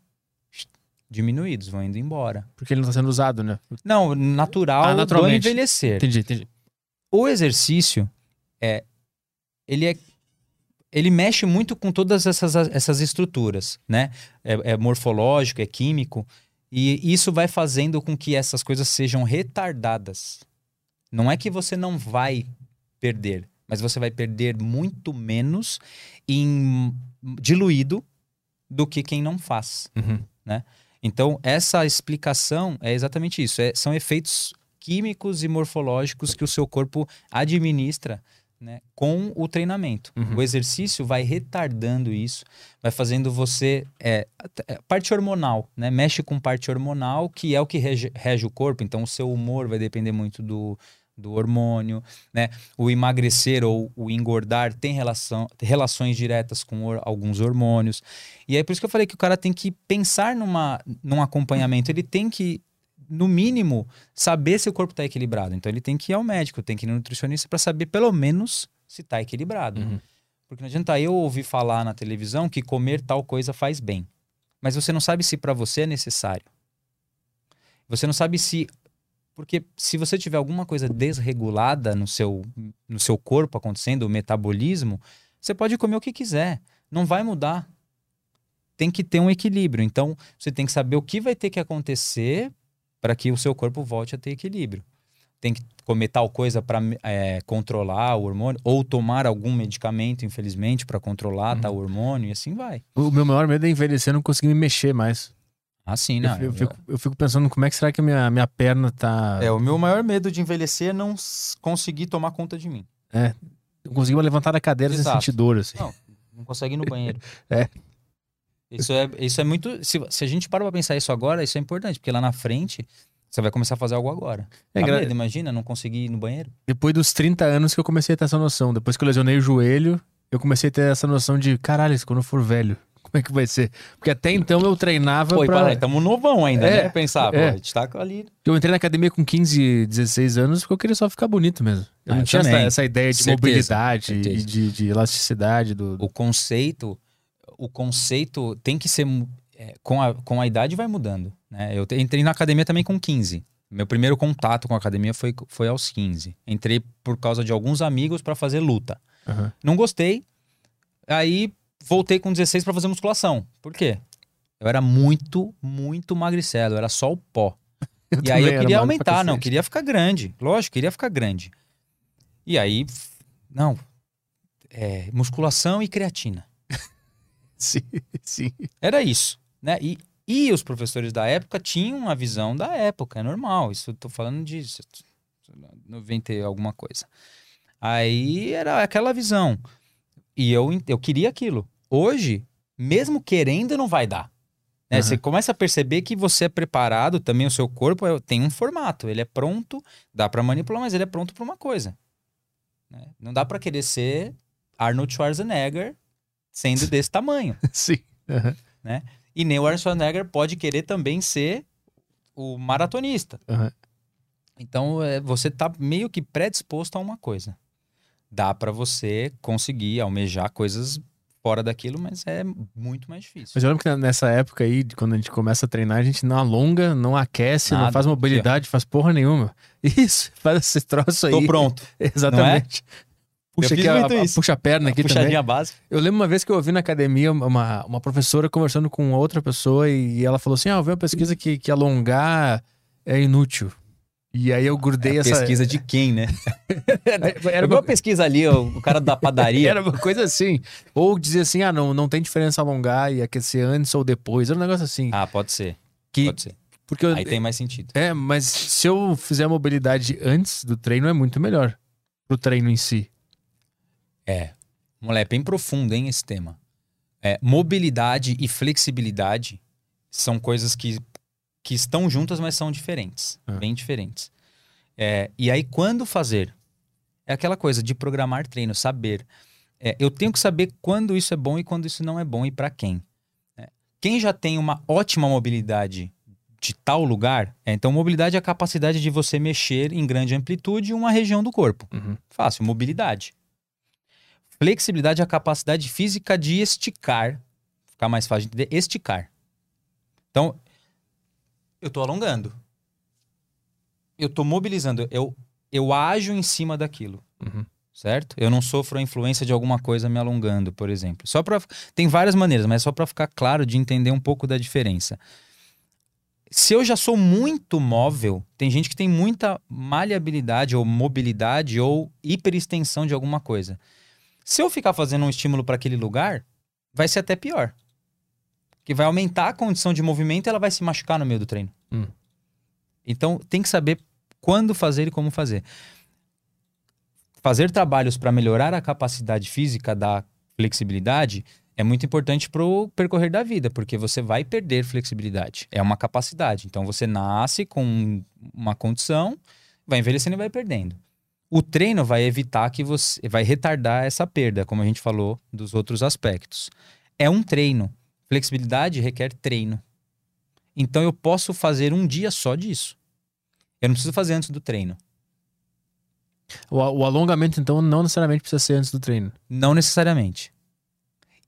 diminuídos, vão indo embora. Porque ele não está sendo usado, né? Não, natural Ah, do envelhecer Entendi, entendi. o exercício é ele é ele mexe muito com todas essas, essas estruturas, né? É, é morfológico, é químico, e isso vai fazendo com que essas coisas sejam retardadas. Não é que você não vai perder, mas você vai perder muito menos em diluído do que quem não faz. Uhum. Então, essa explicação é exatamente isso. é- são efeitos químicos e morfológicos que o seu corpo administra né, com o treinamento. Uhum. O exercício vai retardando isso, vai fazendo você. É, é, parte hormonal, né? Mexe com parte hormonal, que é o que rege, rege o corpo. Então, o seu humor vai depender muito do, do hormônio, né? O emagrecer ou o engordar tem relação, relações diretas com hor- alguns hormônios. E é por isso que eu falei que o cara tem que pensar numa, num acompanhamento. Ele tem que, no mínimo, saber se o corpo está equilibrado. Então ele tem que ir ao médico, tem que ir no nutricionista para saber pelo menos se está equilibrado. Uhum. Porque não adianta eu ouvir falar na televisão que comer tal coisa faz bem. Mas você não sabe se para você é necessário. Você não sabe se. Porque se você tiver alguma coisa desregulada no seu, no seu corpo acontecendo, o metabolismo, você pode comer o que quiser. Não vai mudar. Tem que ter um equilíbrio. Então, você tem que saber o que vai ter que acontecer para que o seu corpo volte a ter equilíbrio. Tem que comer tal coisa para controlar o hormônio, ou tomar algum medicamento, infelizmente, para controlar Uhum. tal hormônio, e assim vai. O meu maior medo é envelhecer e não conseguir me mexer mais. Assim, Eu- não. eu, fico, eu fico pensando como é que será que a minha, minha perna tá. É, o meu maior medo de envelhecer é não conseguir tomar conta de mim. Não conseguir levantar da cadeira sem Exato. sentir dor, assim. Não. Não consegue ir no banheiro. [laughs] É. Isso é, isso é muito. Se, se a gente para pra pensar isso agora, isso é importante, porque lá na frente você vai começar a fazer algo agora. É gra- medo, imagina não conseguir ir no banheiro. Depois dos 30 anos que eu comecei a ter essa noção. Depois que eu lesionei o joelho, eu comecei a ter essa noção de, caralho, isso quando eu for velho, como é que vai ser? Porque até então eu treinava Pô, e pra... estamos novão ainda, É, né? Pensar, é. pô, a gente tá ali. Eu entrei na academia com 15, 16 anos porque eu queria só ficar bonito mesmo. Eu Ah, não eu tinha essa, essa ideia de Certeza, mobilidade e certeza. de, de elasticidade do... O conceito, o conceito tem que ser. é, com, a, com a idade vai mudando. Né? Eu entrei na academia também com 15. Meu primeiro contato com a academia foi, foi aos 15. Entrei por causa de alguns amigos para fazer luta. Aham. Não gostei. Aí voltei com 16 para fazer musculação. Por quê? Eu era muito, muito magricelo. Era só o pó. [laughs] Eu e aí eu queria aumentar, não, queria ficar grande. Lógico, queria ficar grande. E aí, não, é, musculação e creatina. [laughs] Sim, sim. Era isso. né? E, e os professores da época tinham a visão da época, é normal. Isso eu tô falando de 90 e alguma coisa. Aí era aquela visão. E eu, eu queria aquilo. Hoje, mesmo querendo, não vai dar. Né? Uhum. Você começa a perceber que você é preparado, também o seu corpo é- tem um formato. Ele é pronto, dá pra manipular, mas ele é pronto pra uma coisa. né? Não dá pra querer ser Arnold Schwarzenegger sendo [laughs] desse tamanho. Sim. Aham. E nem o Arnold Schwarzenegger pode querer também ser o maratonista. Aham. Então, é, você tá meio que predisposto a uma coisa. Dá pra você conseguir almejar coisas fora daquilo, mas é muito mais difícil. Mas eu lembro que nessa época aí, quando a gente começa a treinar, a gente não alonga, não aquece, não Nada. faz mobilidade, faz porra nenhuma. [laughs] Isso, faz esse troço aí. Tô pronto. [laughs] Exatamente. Puxa, Eu fiz aqui a, a- puxa a perna aqui também. Puxadinha básica. Eu lembro uma vez que eu ouvi na academia uma, uma professora conversando com outra pessoa e ela falou assim: Ah, eu vi uma pesquisa que, que alongar é inútil. E aí eu grudei essa. Pesquisa de quem, né? [laughs] Era Era igual a pesquisa ali, o, cara da padaria. Era uma coisa assim. Ou dizer assim: ah, não, não tem diferença alongar e aquecer antes ou depois. Era um negócio assim. Ah, pode ser. que, Pode ser. porque eu, Aí tem mais sentido. É, mas se eu fizer a mobilidade antes do treino, é muito melhor. Pro treino em si. É. Moleque, bem profundo, hein, esse tema. É, mobilidade e flexibilidade são coisas que, que estão juntas, mas são diferentes. Ah. Bem diferentes. É, e aí, quando fazer? É aquela coisa de programar treino, saber. É, eu tenho que saber quando isso é bom e quando isso não é bom e para quem. É, quem já tem uma ótima mobilidade de tal lugar, é, então mobilidade é a capacidade de você mexer em grande amplitude uma região do corpo. Uhum. Fácil, mobilidade. Flexibilidade é a capacidade física de esticar. Ficar mais fácil de entender, esticar. Então, eu tô alongando. Eu tô mobilizando. Eu, eu ajo em cima daquilo. Uhum. Certo? Eu não sofro a influência de alguma coisa me alongando, por exemplo. Só para tem várias maneiras, mas só para ficar claro de entender um pouco da diferença. Se eu já sou muito móvel, tem gente que tem muita maleabilidade ou mobilidade ou hiperextensão de alguma coisa. Se eu ficar fazendo um estímulo para aquele lugar, vai ser até pior. Que vai aumentar a condição de movimento e ela vai se machucar no meio do treino. Hum. Então tem que saber quando fazer e como fazer. Fazer trabalhos para melhorar a capacidade física da flexibilidade é muito importante para o percorrer da vida, porque você vai perder flexibilidade. É uma capacidade. Então você nasce com uma condição, vai envelhecendo e vai perdendo. O treino vai evitar que você. vai retardar essa perda, como a gente falou dos outros aspectos. É um treino. Flexibilidade requer treino. Então eu posso fazer um dia só disso. Eu não preciso fazer antes do treino. O, o alongamento, então, não necessariamente precisa ser antes do treino. Não necessariamente.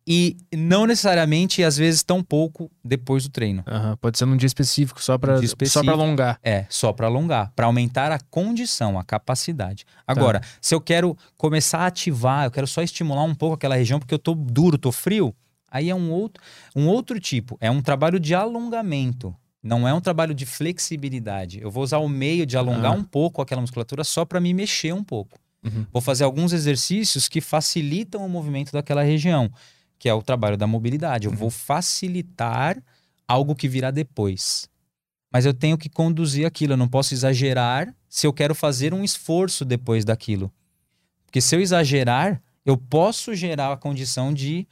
E não necessariamente, às vezes, tão pouco depois do treino. Aham, Pode ser num dia específico, só pra, Um só pra alongar. É, só para alongar, para aumentar a condição, a capacidade. Agora, se eu quero começar a ativar, eu quero só estimular um pouco aquela região porque eu tô duro, tô frio, aí é um outro, um outro tipo, é um trabalho de alongamento. Não é um trabalho de flexibilidade. Eu vou usar o meio de alongar Ah. um pouco aquela musculatura só para me mexer um pouco. Uhum. Vou fazer alguns exercícios que facilitam o movimento daquela região, que é o trabalho da mobilidade. Eu vou facilitar algo que virá depois. Mas eu tenho que conduzir aquilo, eu não posso exagerar se eu quero fazer um esforço depois daquilo. Porque se eu exagerar, eu posso gerar a condição de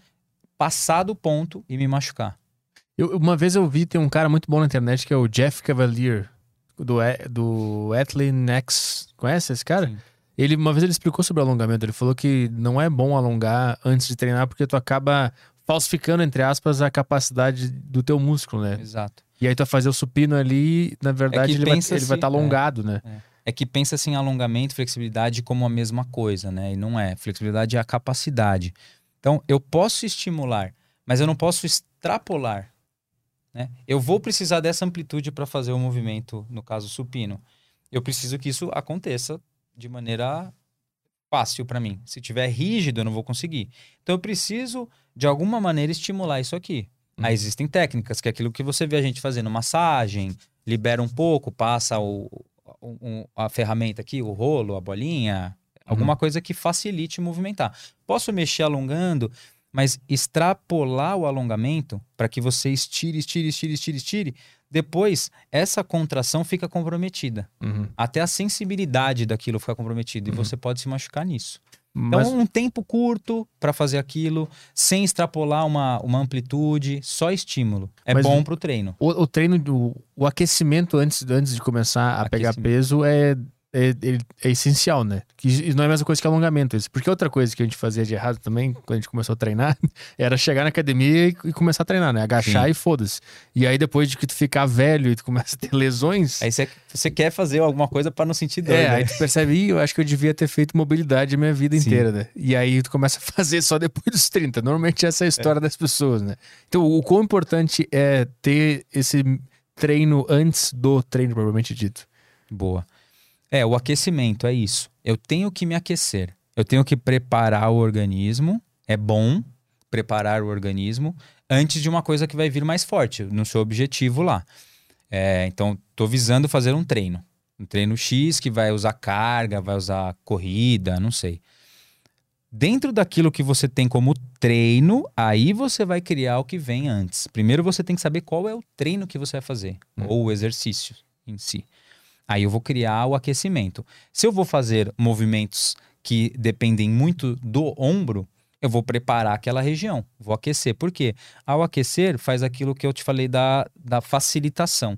passar do ponto e me machucar. Eu- uma vez eu vi, tem um cara muito bom na internet que é o Jeff Cavalier, do, do Athlete X. Conhece esse cara? Sim. Ele, uma vez ele explicou sobre alongamento. Ele falou que não é bom alongar antes de treinar porque tu acaba falsificando, entre aspas, a capacidade do teu músculo, né? Exato. E aí tu vai fazer o supino ali, na verdade, É ele vai ele vai estar assim, é. alongado, né? É que pensa assim alongamento e flexibilidade como a mesma coisa, né? E não é. Flexibilidade é a capacidade. Então, eu posso estimular, mas eu não posso extrapolar. Né? Eu vou precisar dessa amplitude para fazer o movimento, no caso supino. Eu preciso que isso aconteça de maneira fácil para mim. Se tiver rígido, eu não vou conseguir. Então, eu preciso, de alguma maneira, estimular isso aqui. Uhum. Aí existem técnicas, que é aquilo que você vê a gente fazendo massagem, libera um pouco, passa o, a ferramenta aqui, o rolo, a bolinha, alguma coisa que facilite movimentar. Posso mexer alongando, Mas extrapolar o alongamento para que você estire, estire, estire, estire, estire, depois essa contração fica comprometida. Uhum. Até a sensibilidade daquilo fica comprometida e Uhum. você pode se machucar nisso. Então, Mas um tempo curto para fazer aquilo, sem extrapolar uma, uma amplitude, só estímulo. É Mas bom o- pro treino. o, o treino, do, o aquecimento antes, antes de começar a pegar peso é, é, ele- é essencial, né? Que isso não é a mesma coisa que alongamento. Isso. Porque outra coisa que a gente fazia de errado também, quando a gente começou a treinar, [laughs] era chegar na academia e, e começar a treinar, né? Agachar Sim. e foda-se. E aí depois de que tu ficar velho e tu começa a ter lesões... Aí você, quer fazer alguma coisa para não sentir dor. É, né? aí tu percebe, "Ih, eu acho que eu devia ter feito mobilidade a minha vida Sim. inteira, né? E aí tu começa a [laughs] fazer só depois dos 30. Normalmente essa é a história das pessoas, né? Então, o quão importante é ter esse treino antes do treino, propriamente dito. Boa. É, o aquecimento é isso. Eu tenho que me aquecer. Eu tenho que preparar o organismo. É bom preparar o organismo antes de uma coisa que vai vir mais forte, no seu objetivo lá. É, então, tô visando fazer um treino. Um treino X que vai usar carga, vai usar corrida, não sei. Dentro daquilo que você tem como treino, aí você vai criar o que vem antes. Primeiro você tem que saber qual é o treino que você vai fazer, Hum. ou o exercício em si. Aí eu vou criar o aquecimento. Se eu vou fazer movimentos que dependem muito do ombro, eu vou preparar aquela região, vou aquecer. Por quê? Ao aquecer, faz aquilo que eu te falei da, da facilitação.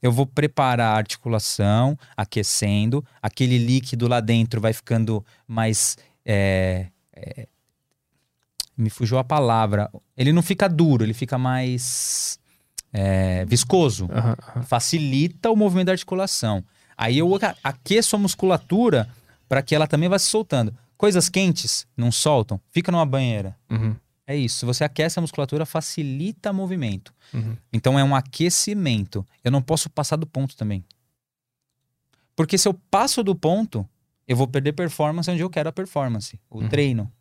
Eu vou preparar a articulação, aquecendo, aquele líquido lá dentro vai ficando mais. é, é, me fugiu a palavra. Ele não fica duro, ele fica mais é, viscoso Aham, aham. facilita o movimento da articulação. Aí eu aqueço a musculatura para que ela também vá se soltando. Coisas quentes não soltam, fica numa banheira. Uhum, É isso. Se você aquece a musculatura, facilita o movimento. uhum. Então é um aquecimento. Eu não posso passar do ponto também. Porque se eu passo do ponto, eu vou perder performance onde eu quero a performance, o Uhum. treino.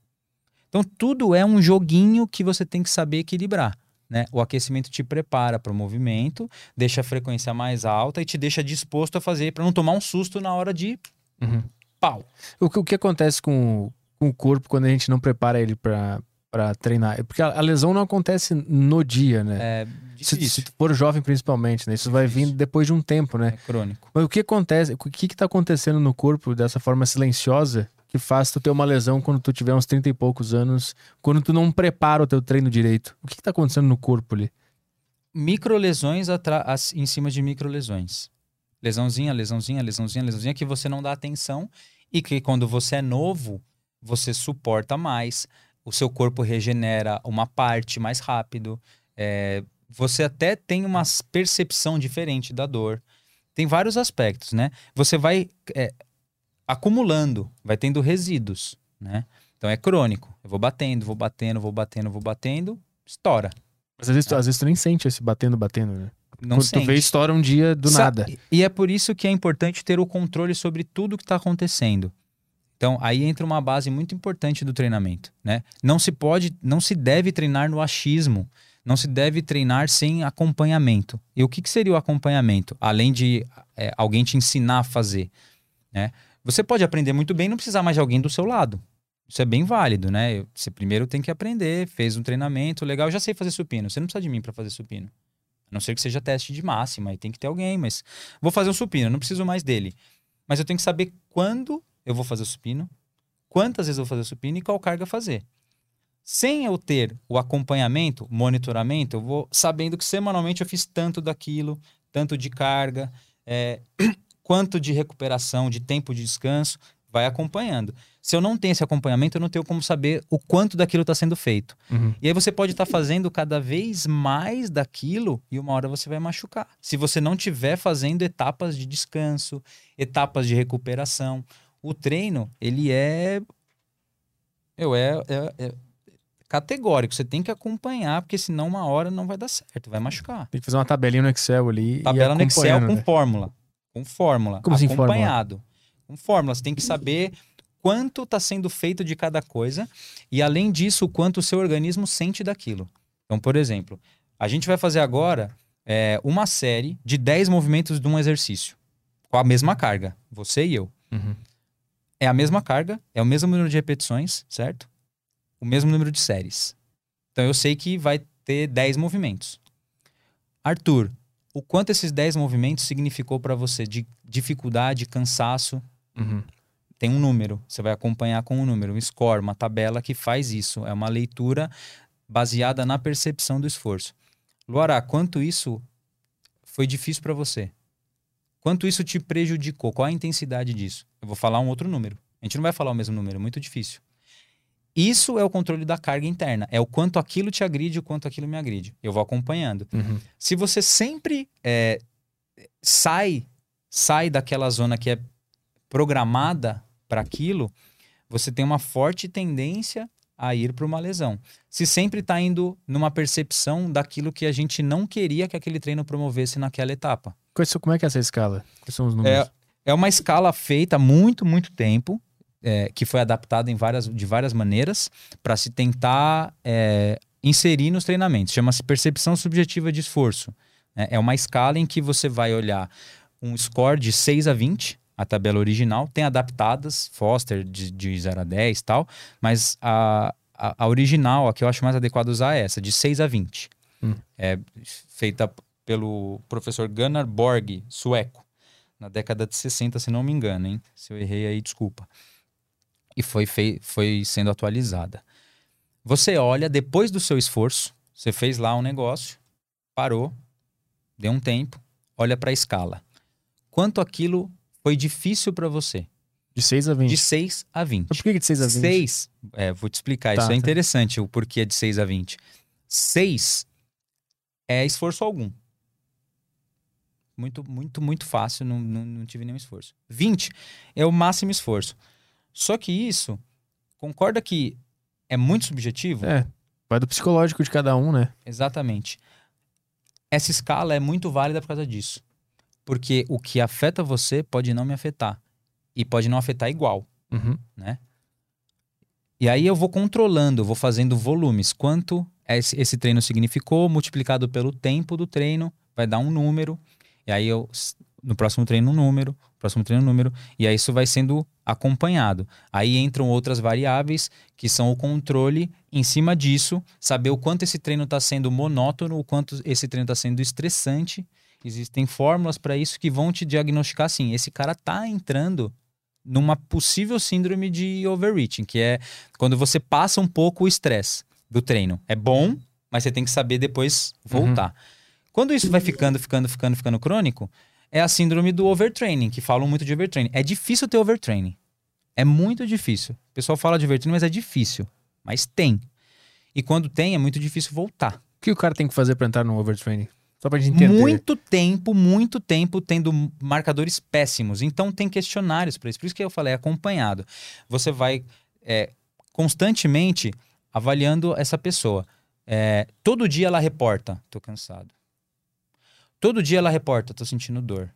Então tudo é um joguinho que você tem que saber equilibrar. Né? O aquecimento te prepara para o movimento, deixa a frequência mais alta e te deixa disposto a fazer para não tomar um susto na hora de Uhum. pau. O, que- o que acontece com, o- com o corpo quando a gente não prepara ele pra, pra treinar? É Porque a, lesão não acontece no dia, né? É se, difícil. se tu for jovem, principalmente, né? Isso vai vir Difícil. depois de um tempo, né? É crônico. Mas o que acontece? O que que tá acontecendo no corpo dessa forma silenciosa que faz tu ter uma lesão quando tu tiver uns 30 e poucos anos, quando tu não prepara o teu treino direito? O que que tá acontecendo no corpo ali? microlesões em cima de microlesões. Lesãozinha, lesãozinha, lesãozinha, lesãozinha que você não dá atenção e que quando você é novo, você suporta mais, o seu corpo regenera uma parte mais rápido, é, você até tem uma percepção diferente da dor. Tem vários aspectos, né? Você vai é, acumulando, vai tendo resíduos, né? Então é crônico. Eu vou batendo, vou batendo, vou batendo, vou batendo, estoura. Mas às vezes, tu, às vezes tu nem sente esse batendo, batendo, né? Não quando sente. tu vê, estoura um dia do Sa- nada. E é por isso que é importante ter o controle sobre tudo que está acontecendo. Então, aí entra uma base muito importante do treinamento, né? Não se pode, não se deve treinar no achismo, não se deve treinar sem acompanhamento. E o que, que seria o acompanhamento? Além de é, alguém te ensinar a fazer, né? Você pode aprender muito bem, não precisar mais de alguém do seu lado. Isso é bem válido, né? Você primeiro tem que aprender, fez um treinamento legal, já sei fazer supino. Você não precisa de mim para fazer supino. A não ser que seja teste de máxima, aí tem que ter alguém, mas vou fazer um supino, não preciso mais dele. Mas eu tenho que saber quando eu vou fazer o supino, quantas vezes eu vou fazer o supino e qual carga fazer. Sem eu ter o acompanhamento, monitoramento, eu vou sabendo que semanalmente eu fiz tanto daquilo, tanto de carga, é, quanto de recuperação, de tempo de descanso, vai acompanhando. Se eu não tenho esse acompanhamento, eu não tenho como saber o quanto daquilo está sendo feito. Uhum. E aí você pode estar fazendo cada vez mais daquilo e uma hora você vai machucar. Se você não tiver fazendo etapas de descanso, etapas de recuperação, o treino, ele é eu é, é- é categórico, você tem que acompanhar, porque senão uma hora não vai dar certo, vai machucar. Tem que fazer uma tabelinha no Excel ali. e Tabela no Excel com né? fórmula. Com fórmula. Como assim, fórmula? acompanhado. Com fórmula. Você tem que saber quanto está sendo feito de cada coisa e, além disso, o quanto o seu organismo sente daquilo. Então, por exemplo, a gente vai fazer agora é, uma série de 10 movimentos de um exercício. Com a mesma carga. Você e eu. Uhum. É a mesma carga, é o mesmo número de repetições, certo? O mesmo número de séries. Então eu sei que vai ter 10 movimentos. Arthur, o quanto esses 10 movimentos significou para você de dificuldade, cansaço? Uhum. Tem um número, você vai acompanhar com um número, um score, uma tabela que faz isso. É uma leitura baseada na percepção do esforço. Luara, quanto isso foi difícil para você? Quanto isso te prejudicou? Qual a intensidade disso? Eu vou falar um outro número. A gente não vai falar o mesmo número, é muito difícil. Isso é o controle da carga interna. É o quanto aquilo te agride, o quanto aquilo me agride. Eu vou acompanhando. Uhum. Se você sempre é, sai, sai daquela zona que é programada para aquilo, você tem uma forte tendência a ir para uma lesão. Se sempre está indo numa percepção daquilo que a gente não queria que aquele treino promovesse naquela etapa. Como é que é essa escala? Quais são os números? É uma escala feita há muito, muito tempo, é, que foi adaptada em várias, de várias maneiras para se tentar é, inserir nos treinamentos. Chama-se percepção subjetiva de esforço. né? É uma escala em que você vai olhar um score de 6 a 20, a tabela original, tem adaptadas, Foster de, de 0 a 10 e tal, mas a, a, a original, a que eu acho mais adequada usar é essa, de 6 a 20. Hum. É feita pelo professor Gunnar Borg, sueco na década de 60, se não me engano, hein? Se eu errei aí, desculpa. E foi, fei foi sendo atualizada. Você olha, depois do seu esforço, você fez lá um negócio, parou, deu um tempo, olha para a escala. Quanto aquilo foi difícil para você? De 6 a 20. De 6 a 20. Mas por que de 6 a 20? 6, é, vou te explicar, Tá, isso é tá. interessante, o porquê de 6 a 20. 6 é esforço algum. Muito, muito, muito fácil, não, não, não tive nenhum esforço. 20 é o máximo esforço. Só que isso, concorda que é muito subjetivo? É, vai do psicológico de cada um, né? Exatamente. Essa escala é muito válida por causa disso. Porque o que afeta você pode não me afetar. E pode não afetar igual. Uhum. né? E aí eu vou controlando, eu vou fazendo volumes. Quanto esse, esse treino significou, multiplicado pelo tempo do treino, vai dar um número. E aí eu, no próximo treino, um número, próximo treino, um número. E aí isso vai sendo acompanhado. Aí entram outras variáveis, que são o controle em cima disso, saber o quanto esse treino está sendo monótono, o quanto esse treino está sendo estressante. Existem fórmulas para isso que vão te diagnosticar assim: esse cara tá entrando numa possível síndrome de overreaching, que é quando você passa um pouco o estresse do treino. É bom, mas você tem que saber depois voltar. Quando isso vai ficando, ficando, ficando, ficando crônico, é a síndrome do overtraining, que falam muito de overtraining. É difícil ter overtraining. É muito difícil. O pessoal fala de overtraining, mas é difícil. Mas tem. E quando tem, é muito difícil voltar. O que o cara tem que fazer pra entrar no overtraining? Só pra gente entender. Muito tempo, muito tempo tendo marcadores péssimos. Então tem questionários para isso. Por isso que eu falei, é acompanhado. Você vai é, constantemente avaliando essa pessoa. É, todo dia ela reporta, tô cansado. Todo dia ela reporta, tô sentindo dor.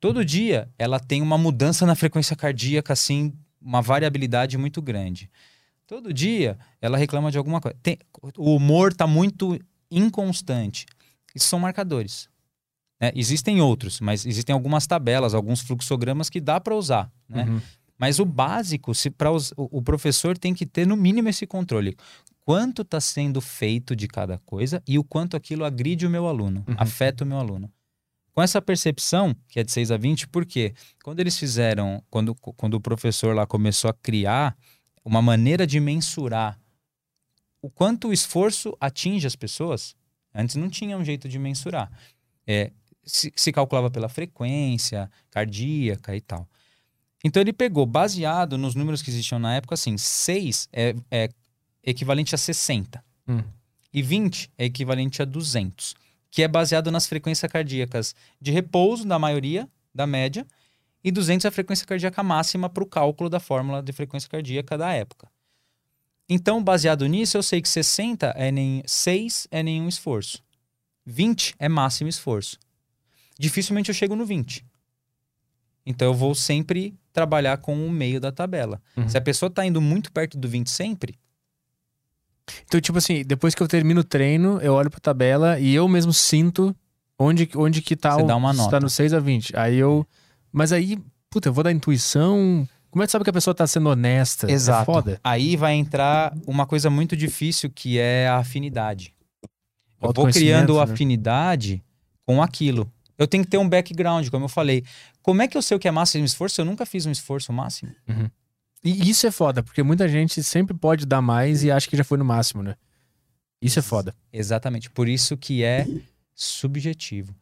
Todo dia ela tem uma mudança na frequência cardíaca, assim, uma variabilidade muito grande. Todo dia ela reclama de alguma coisa. Tem- o humor tá muito inconstante. Isso são marcadores. né? Existem outros, mas existem algumas tabelas, alguns fluxogramas que dá para usar. Né? Uhum. Mas o básico, se o, o professor tem que ter no mínimo esse controle. Quanto está sendo feito de cada coisa e o quanto aquilo agride o meu aluno, Uhum. afeta o meu aluno. Com essa percepção, que é de 6 a 20, por quê? Quando eles fizeram, quando, quando o professor lá começou a criar uma maneira de mensurar o quanto o esforço atinge as pessoas, antes não tinha um jeito de mensurar. É, se, se calculava pela frequência cardíaca e tal. Então ele pegou, baseado nos números que existiam na época, assim, 6 é, é equivalente a 60. Hum. E 20 é equivalente a 200. Que é baseado nas frequências cardíacas de repouso, da maioria, da média, e 200 é a frequência cardíaca máxima para o cálculo da fórmula de frequência cardíaca da época. Então, baseado nisso, eu sei que 60 é nem 6 é nenhum esforço. 20 é máximo esforço. Dificilmente eu chego no 20. Então eu vou sempre trabalhar com o meio da tabela. Uhum. Se a pessoa está indo muito perto do 20 sempre, Então, tipo assim, depois que eu termino o treino, eu olho pra tabela e eu mesmo sinto onde, onde que tá Você o. dá uma se nota. Tá no 6 a 20. Aí eu. Mas aí, puta, eu vou dar intuição. Como é que sabe que a pessoa tá sendo honesta? Exato. É foda. Aí vai entrar uma coisa muito difícil que é a afinidade. Eu vou criando né? afinidade com aquilo. Eu tenho que ter um background, como eu falei. Como é que eu sei o que é máximo esforço? Eu nunca fiz um esforço máximo. E isso é foda, porque muita gente sempre pode dar mais e acha que já foi no máximo, né? Isso é foda. Exatamente. Por isso que é subjetivo.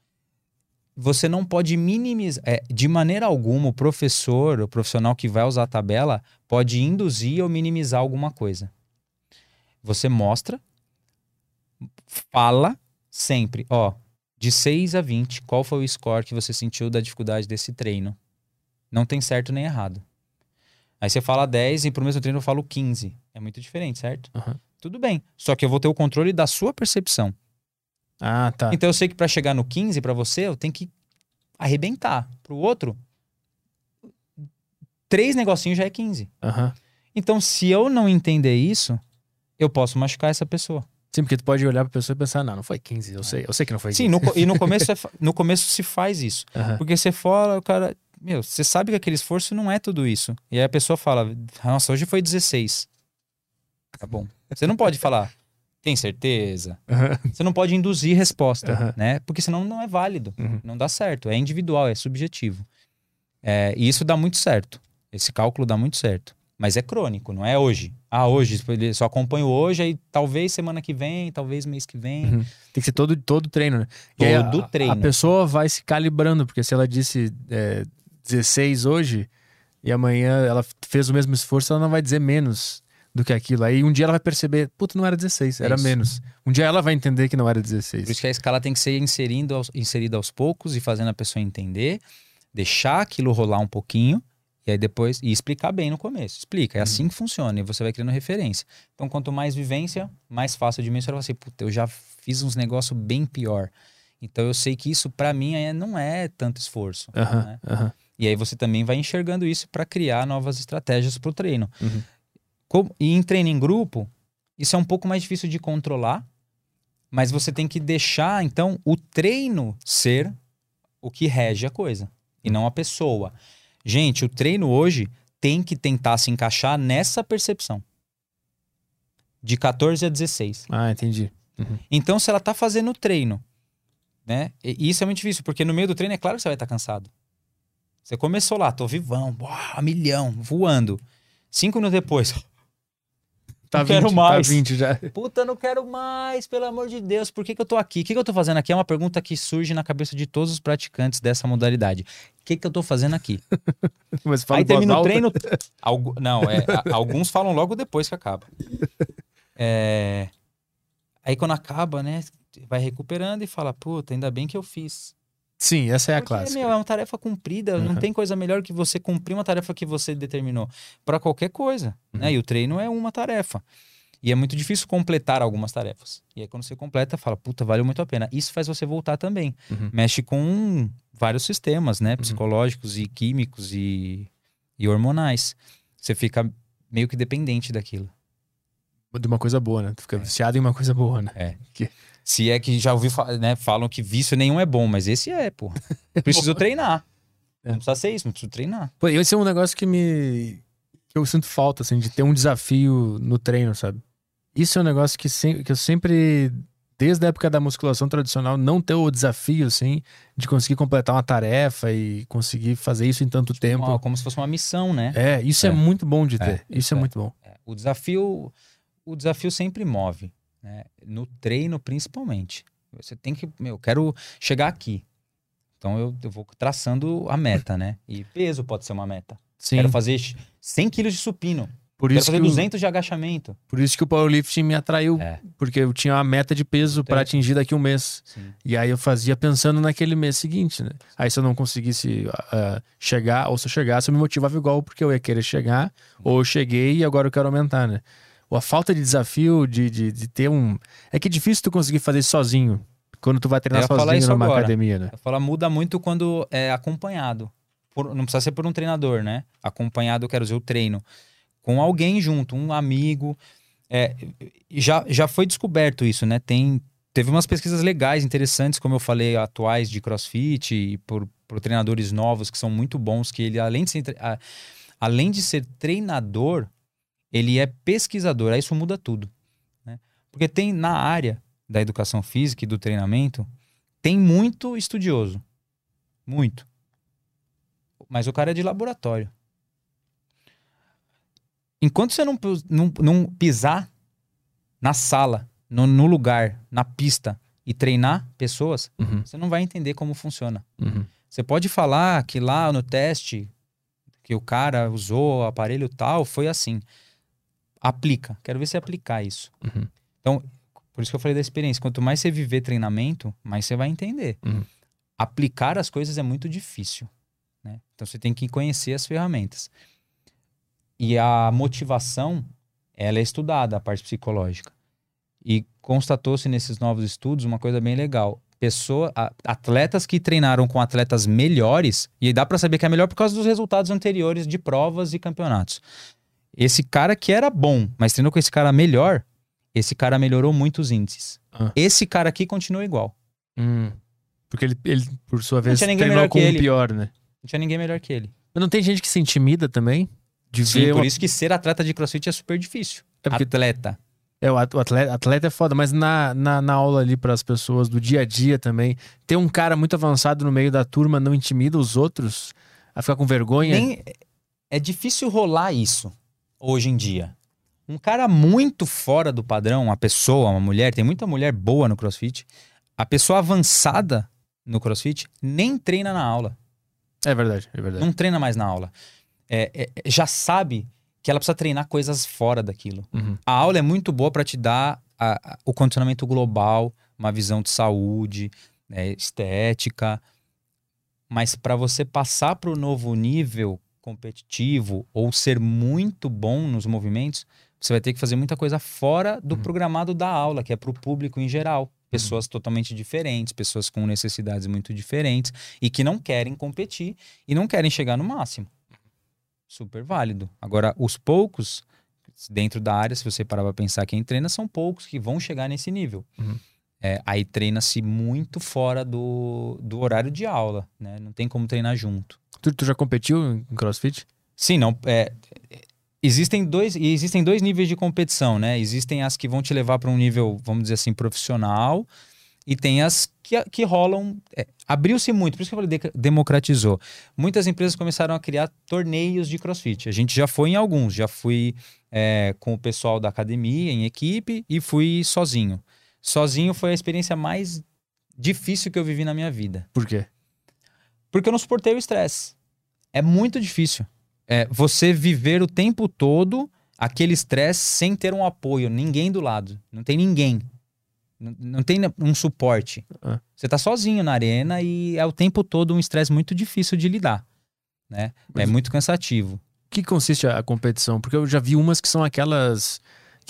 Você não pode minimizar. é, de maneira alguma, o professor, o profissional que vai usar a tabela, pode induzir ou minimizar alguma coisa. Você mostra, fala sempre, ó, de 6 a 20, qual foi o score que você sentiu da dificuldade desse treino? Não tem certo nem errado. Aí você fala 10 e pro mesmo treino eu falo 15. É muito diferente, certo? Aham. Tudo bem. Só que eu vou ter o controle da sua percepção. Ah, tá. Então eu sei que pra chegar no 15 pra você, eu tenho que arrebentar. Pro outro, três negocinhos já é 15. Aham. Então, se eu não entender isso, eu posso machucar essa pessoa. Sim, porque tu pode olhar pra pessoa e pensar, não, não foi 15, eu sei, eu sei que não foi 15. Sim, no e no [laughs] começo, é no começo se faz isso. Aham. Porque você fala, o cara. Meu, você sabe que aquele esforço não é tudo isso. E aí a pessoa fala, nossa, hoje foi 16. Tá bom. Você não pode falar, tem certeza? Aham. Você não pode induzir resposta, Aham. né? Porque senão não é válido. Uhum. Não dá certo. É individual, é subjetivo. É, e isso dá muito certo. Esse cálculo dá muito certo. Mas é crônico, não é hoje. Ah, hoje, só acompanho hoje, aí talvez semana que vem, talvez mês que vem. Uhum. Tem que ser todo, todo treino, né? Todo a, treino. A pessoa vai se calibrando, porque se ela disse é, 16 hoje e amanhã ela fez o mesmo esforço, ela não vai dizer menos do que aquilo. Aí um dia ela vai perceber, puta, não era 16, É era isso. menos. Um dia ela vai entender que não era 16. Por isso que a escala tem que ser inserindo aos- inserida aos poucos e fazendo a pessoa entender, deixar aquilo rolar um pouquinho e aí depois e explicar bem no começo. Explica, é assim que funciona e você vai criando referência. Então, quanto mais vivência, mais fácil de mensurar você. Puta, eu já fiz uns negócios bem pior. Então eu sei que isso pra mim é- não é tanto esforço. Aham, né? aham. E aí você também vai enxergando isso para criar novas estratégias para o treino. Uhum. Como- e em treino em grupo, isso é um pouco mais difícil de controlar, mas você tem que deixar, então, o treino ser o que rege a coisa, e não a pessoa. Gente, o treino hoje tem que tentar se encaixar nessa percepção. De 14 a 16. Ah, entendi. Então, se ela tá fazendo treino, né? E isso é muito difícil, porque no meio do treino é claro que você vai estar cansado. Você começou lá, tô vivão, uau, milhão, voando. Cinco minutos depois, [laughs] Tá Não quero 20, mais. Tá 20 já. puta, não quero mais, pelo amor de Deus, por que, que eu tô aqui? O que, que eu tô fazendo aqui? É uma pergunta que surge na cabeça de todos os praticantes dessa modalidade. O que, que eu tô fazendo aqui? [laughs] Mas fala Aí termina o treino. Algu- Não, é, a- alguns falam logo depois que acaba. [laughs] É, Aí quando acaba, né? Vai recuperando e fala, puta, ainda bem que eu fiz. Sim, essa é a Porque, clássica. meu, é uma tarefa cumprida. Não Uhum. tem coisa melhor que você cumprir uma tarefa que você determinou. Pra qualquer coisa. Uhum. Né? E o treino é uma tarefa. E é muito difícil completar algumas tarefas. E aí quando você completa, fala, puta, valeu muito a pena. Isso faz você voltar também. Uhum. Mexe com vários sistemas, né? Psicológicos e químicos e, e hormonais. Você fica meio que dependente daquilo. De uma coisa boa, né? Tu É. fica viciado em uma coisa boa, né? Se é que já ouviu, né? Falam que vício nenhum é bom, mas esse é, [laughs] pô. Preciso treinar. É. Não precisa ser isso, mas preciso treinar. Pô, esse é um negócio que me. que eu sinto falta, assim, de ter um desafio no treino, sabe? Isso é um negócio que, sem- que eu sempre, desde a época da musculação tradicional, não ter o desafio, assim, de conseguir completar uma tarefa e conseguir fazer isso em tanto tempo. Uma- como se fosse uma missão, né? É, isso é, É. muito bom de ter. É, isso é, é. muito bom. É, O desafio, o desafio sempre move, né? No treino, principalmente. Você tem que, meu, eu quero chegar aqui. Então eu, eu vou traçando a meta, né? E peso pode ser uma meta. Sim. Quero fazer 100 quilos de supino. por, Quero isso fazer que o, 200 de agachamento. por isso que o powerlifting me atraiu. É. Porque eu tinha uma meta de peso para atingir daqui a um mês. Sim. E aí eu fazia pensando naquele mês seguinte, né? Aí se eu não conseguisse ah, chegar, ou se eu chegasse, eu me motivava igual, porque eu ia querer chegar, ou eu cheguei e agora eu quero aumentar, né? Ou a falta de desafio de, de, de ter um. É que é difícil tu conseguir fazer sozinho. Quando tu vai treinar sozinho numa agora. academia, né? Eu falo, muda muito quando é acompanhado. Por- não precisa ser por um treinador, né? Acompanhado, eu quero dizer, o treino. Com alguém junto, um amigo. É, já, já foi descoberto isso, né? Tem, teve umas pesquisas legais, interessantes, como eu falei, atuais de crossfit, e por, por treinadores novos que são muito bons, que ele, além de ser. a- além de ser treinador, ele é pesquisador. Aí isso muda tudo. Né? Porque tem na área da educação física e do treinamento, tem muito estudioso. Muito. Mas o cara é de laboratório. Enquanto você não, não, não pisar na sala, no, no, lugar, na pista e treinar pessoas, Uhum, você não vai entender como funciona. uhum. Você pode falar que lá no teste que o cara usou o aparelho tal foi assim. Aplica. Quero ver você aplicar isso. Uhum. Então, por isso que eu falei da experiência. Quanto mais você viver treinamento, mais você vai entender. Uhum. Aplicar as coisas é muito difícil. Né? Então você tem que conhecer as ferramentas. E a motivação, ela é estudada, a parte psicológica. E constatou-se nesses novos estudos uma coisa bem legal. Pessoa, atletas que treinaram com atletas melhores, e dá pra saber que é melhor por causa dos resultados anteriores de provas e campeonatos. Esse cara que era bom, mas treinou com esse cara melhor, esse cara melhorou muito os índices. Ah. Esse cara aqui continua igual. Hum. Porque ele, ele, por sua vez, treinou com o ele. pior, né? Não tinha ninguém melhor que ele. Mas não tem gente que se intimida também? De Sim, ver por uma- isso que ser atleta de crossfit é super difícil. É porque- Atleta. É, o atleta, atleta é foda, mas na, na, na aula ali para as pessoas do dia a dia também, ter um cara muito avançado no meio da turma não intimida os outros a ficar com vergonha? Nem, é difícil rolar isso hoje em dia. Um cara muito fora do padrão, uma pessoa, uma mulher, tem muita mulher boa no crossfit. A pessoa avançada no crossfit nem treina na aula. É verdade, é verdade. Não treina mais na aula. É, é, já sabe que ela precisa treinar coisas fora daquilo. Uhum. A aula é muito boa para te dar a- a- o condicionamento global, uma visão de saúde, né, estética, mas para você passar para o novo nível competitivo ou ser muito bom nos movimentos, você vai ter que fazer muita coisa fora do Uhum. programado da aula, que é para o público em geral. Pessoas totalmente diferentes, pessoas com necessidades muito diferentes e que não querem competir e não querem chegar no máximo. Super válido. Agora, os poucos dentro da área, se você parar pra pensar quem treina, são poucos que vão chegar nesse nível. Uhum. É, aí treina-se muito fora do, do horário de aula, né? Não tem como treinar junto. Tu, tu já competiu em crossfit? Sim, não. É, existem, dois, existem dois níveis de competição, né? Existem as que vão te levar para um nível, vamos dizer assim, profissional, e tem as que, que rolam. é, Abriu-se muito, por isso que eu falei, deca- democratizou. Muitas empresas começaram a criar torneios de crossfit. A gente já foi em alguns, já fui é, com o pessoal da academia, em equipe, e fui sozinho. Sozinho foi a experiência mais difícil que eu vivi na minha vida. Por quê? Porque eu não suportei o estresse. É muito difícil. É você viver o tempo todo aquele estresse sem ter um apoio, ninguém do lado. Não tem ninguém. Não, não tem um suporte. Ah. Você tá sozinho na arena e é o tempo todo um estresse muito difícil de lidar. Né? É muito cansativo. O que consiste a competição? Porque eu já vi umas que são aquelas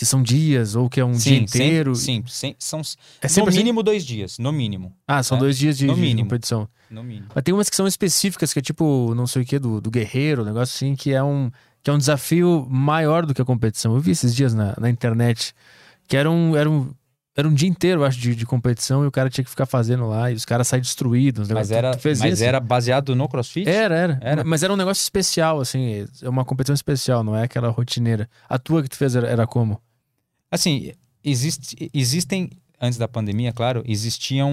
que são dias ou que é um dia Sim, inteiro. Sim, sim, são É no sempre assim? mínimo dois dias. No mínimo. Ah, são É, dois dias de, no de mínimo. competição. No mínimo. Mas tem umas que são específicas, que é tipo, não sei o que, do, do guerreiro, um negócio assim, que é um, que é um desafio maior do que a competição. Eu vi esses dias na, na internet, que era um, era um, era um dia inteiro, acho, de, de competição, e o cara tinha que ficar fazendo lá, e os caras saem destruídos. Mas, era, mas era baseado no crossfit? Era, era, Era? Mas era um negócio especial, assim, é uma competição especial, não é aquela rotineira. A tua que tu fez era, era como? Assim, existe, existem, antes da pandemia, claro, existiam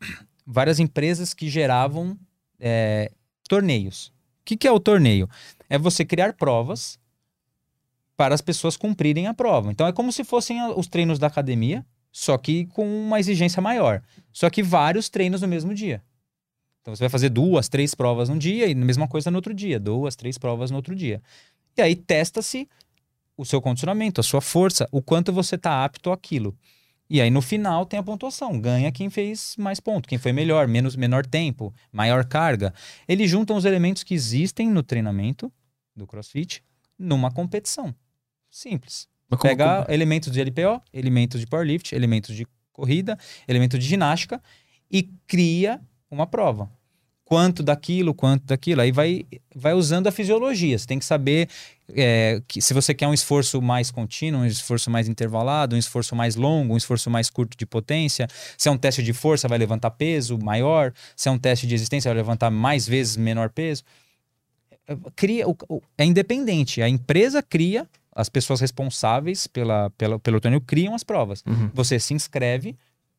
[clears throat] várias empresas que geravam é, torneios. O que, que é o torneio? É você criar provas para as pessoas cumprirem a prova. Então é como se fossem os treinos da academia, só que com uma exigência maior. Só que vários treinos no mesmo dia. Então você vai fazer duas, três provas num dia e a mesma coisa no outro dia, duas, três provas no outro dia. E aí testa-se o seu condicionamento, a sua força, o quanto você está apto àquilo. E aí no final tem a pontuação, ganha quem fez mais ponto, quem foi melhor, menos menor tempo, maior carga. Eles juntam os elementos que existem no treinamento do CrossFit numa competição. Simples. Pega como- elementos de LPO, elementos de powerlift, elementos de corrida, elementos de ginástica e cria uma prova. Quanto daquilo, quanto daquilo. Aí vai, vai usando a fisiologia. Você tem que saber é, que se você quer um esforço mais contínuo, um esforço mais intervalado, um esforço mais longo, um esforço mais curto de potência. Se é um teste de força, vai levantar peso maior. Se é um teste de resistência, vai levantar mais vezes menor peso. cria, é independente. A empresa cria, as pessoas responsáveis pela, pela, pelo torneio criam as provas. Uhum. Você se inscreve,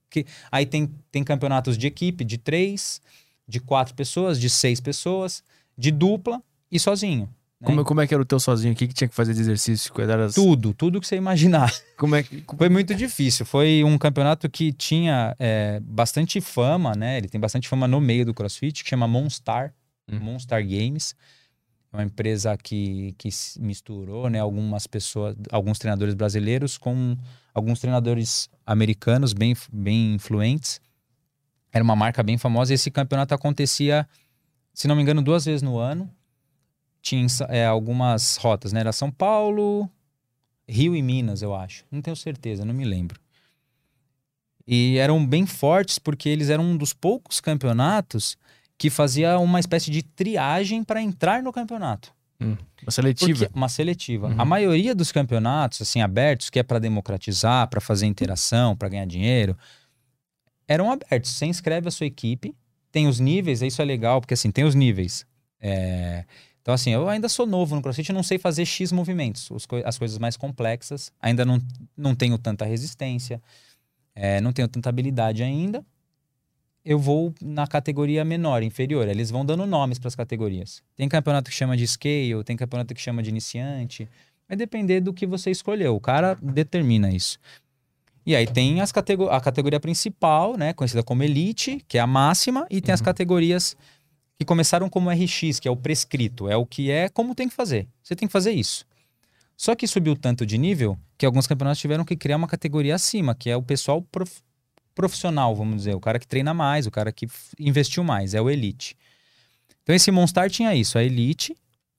que, aí tem, tem campeonatos de equipe de três, de quatro pessoas, de seis pessoas, de dupla e sozinho. né? Como, como é que era o teu sozinho aqui que tinha que fazer de exercício? Quais eram as- Tudo, tudo que você imaginar. [laughs] Como é que. [laughs] Foi muito difícil. Foi um campeonato que tinha é, bastante fama, né? Ele tem bastante fama no meio do CrossFit, que chama Monstar, Hum. Monstar Games. É uma empresa que, que misturou, né? Algumas pessoas, alguns treinadores brasileiros com alguns treinadores americanos bem, bem influentes. Era uma marca bem famosa. E esse campeonato acontecia, se não me engano, duas vezes no ano. Tinha é, algumas rotas, né? Era São Paulo, Rio e Minas, eu acho. Não tenho certeza, não me lembro. E eram bem fortes porque eles eram um dos poucos campeonatos que fazia uma espécie de triagem para entrar no campeonato. Uma seletiva. Porque- uma seletiva. Uhum. A maioria dos campeonatos, assim, abertos, que é para democratizar, para fazer interação, para ganhar dinheiro, eram abertos. Você inscreve a sua equipe, tem os níveis, isso é legal, porque assim, tem os níveis. É, Então, assim, eu ainda sou novo no CrossFit, não sei fazer X movimentos, as coisas mais complexas, ainda não, não tenho tanta resistência, é, não tenho tanta habilidade ainda. Eu vou na categoria menor, inferior. Eles vão dando nomes para as categorias. Tem campeonato que chama de scale, tem campeonato que chama de iniciante. Vai depender do que você escolheu. O cara determina isso. E aí tem as catego a categoria principal, né, conhecida como elite, que é a máxima, e tem as categorias que começaram como RX, que é o prescrito, é o que é como tem que fazer. Você tem que fazer isso. Só que subiu tanto de nível que alguns campeonatos tiveram que criar uma categoria acima, que é o pessoal prof- profissional, vamos dizer, o cara que treina mais, o cara que investiu mais, é o elite. Então esse Monstar tinha isso, a elite,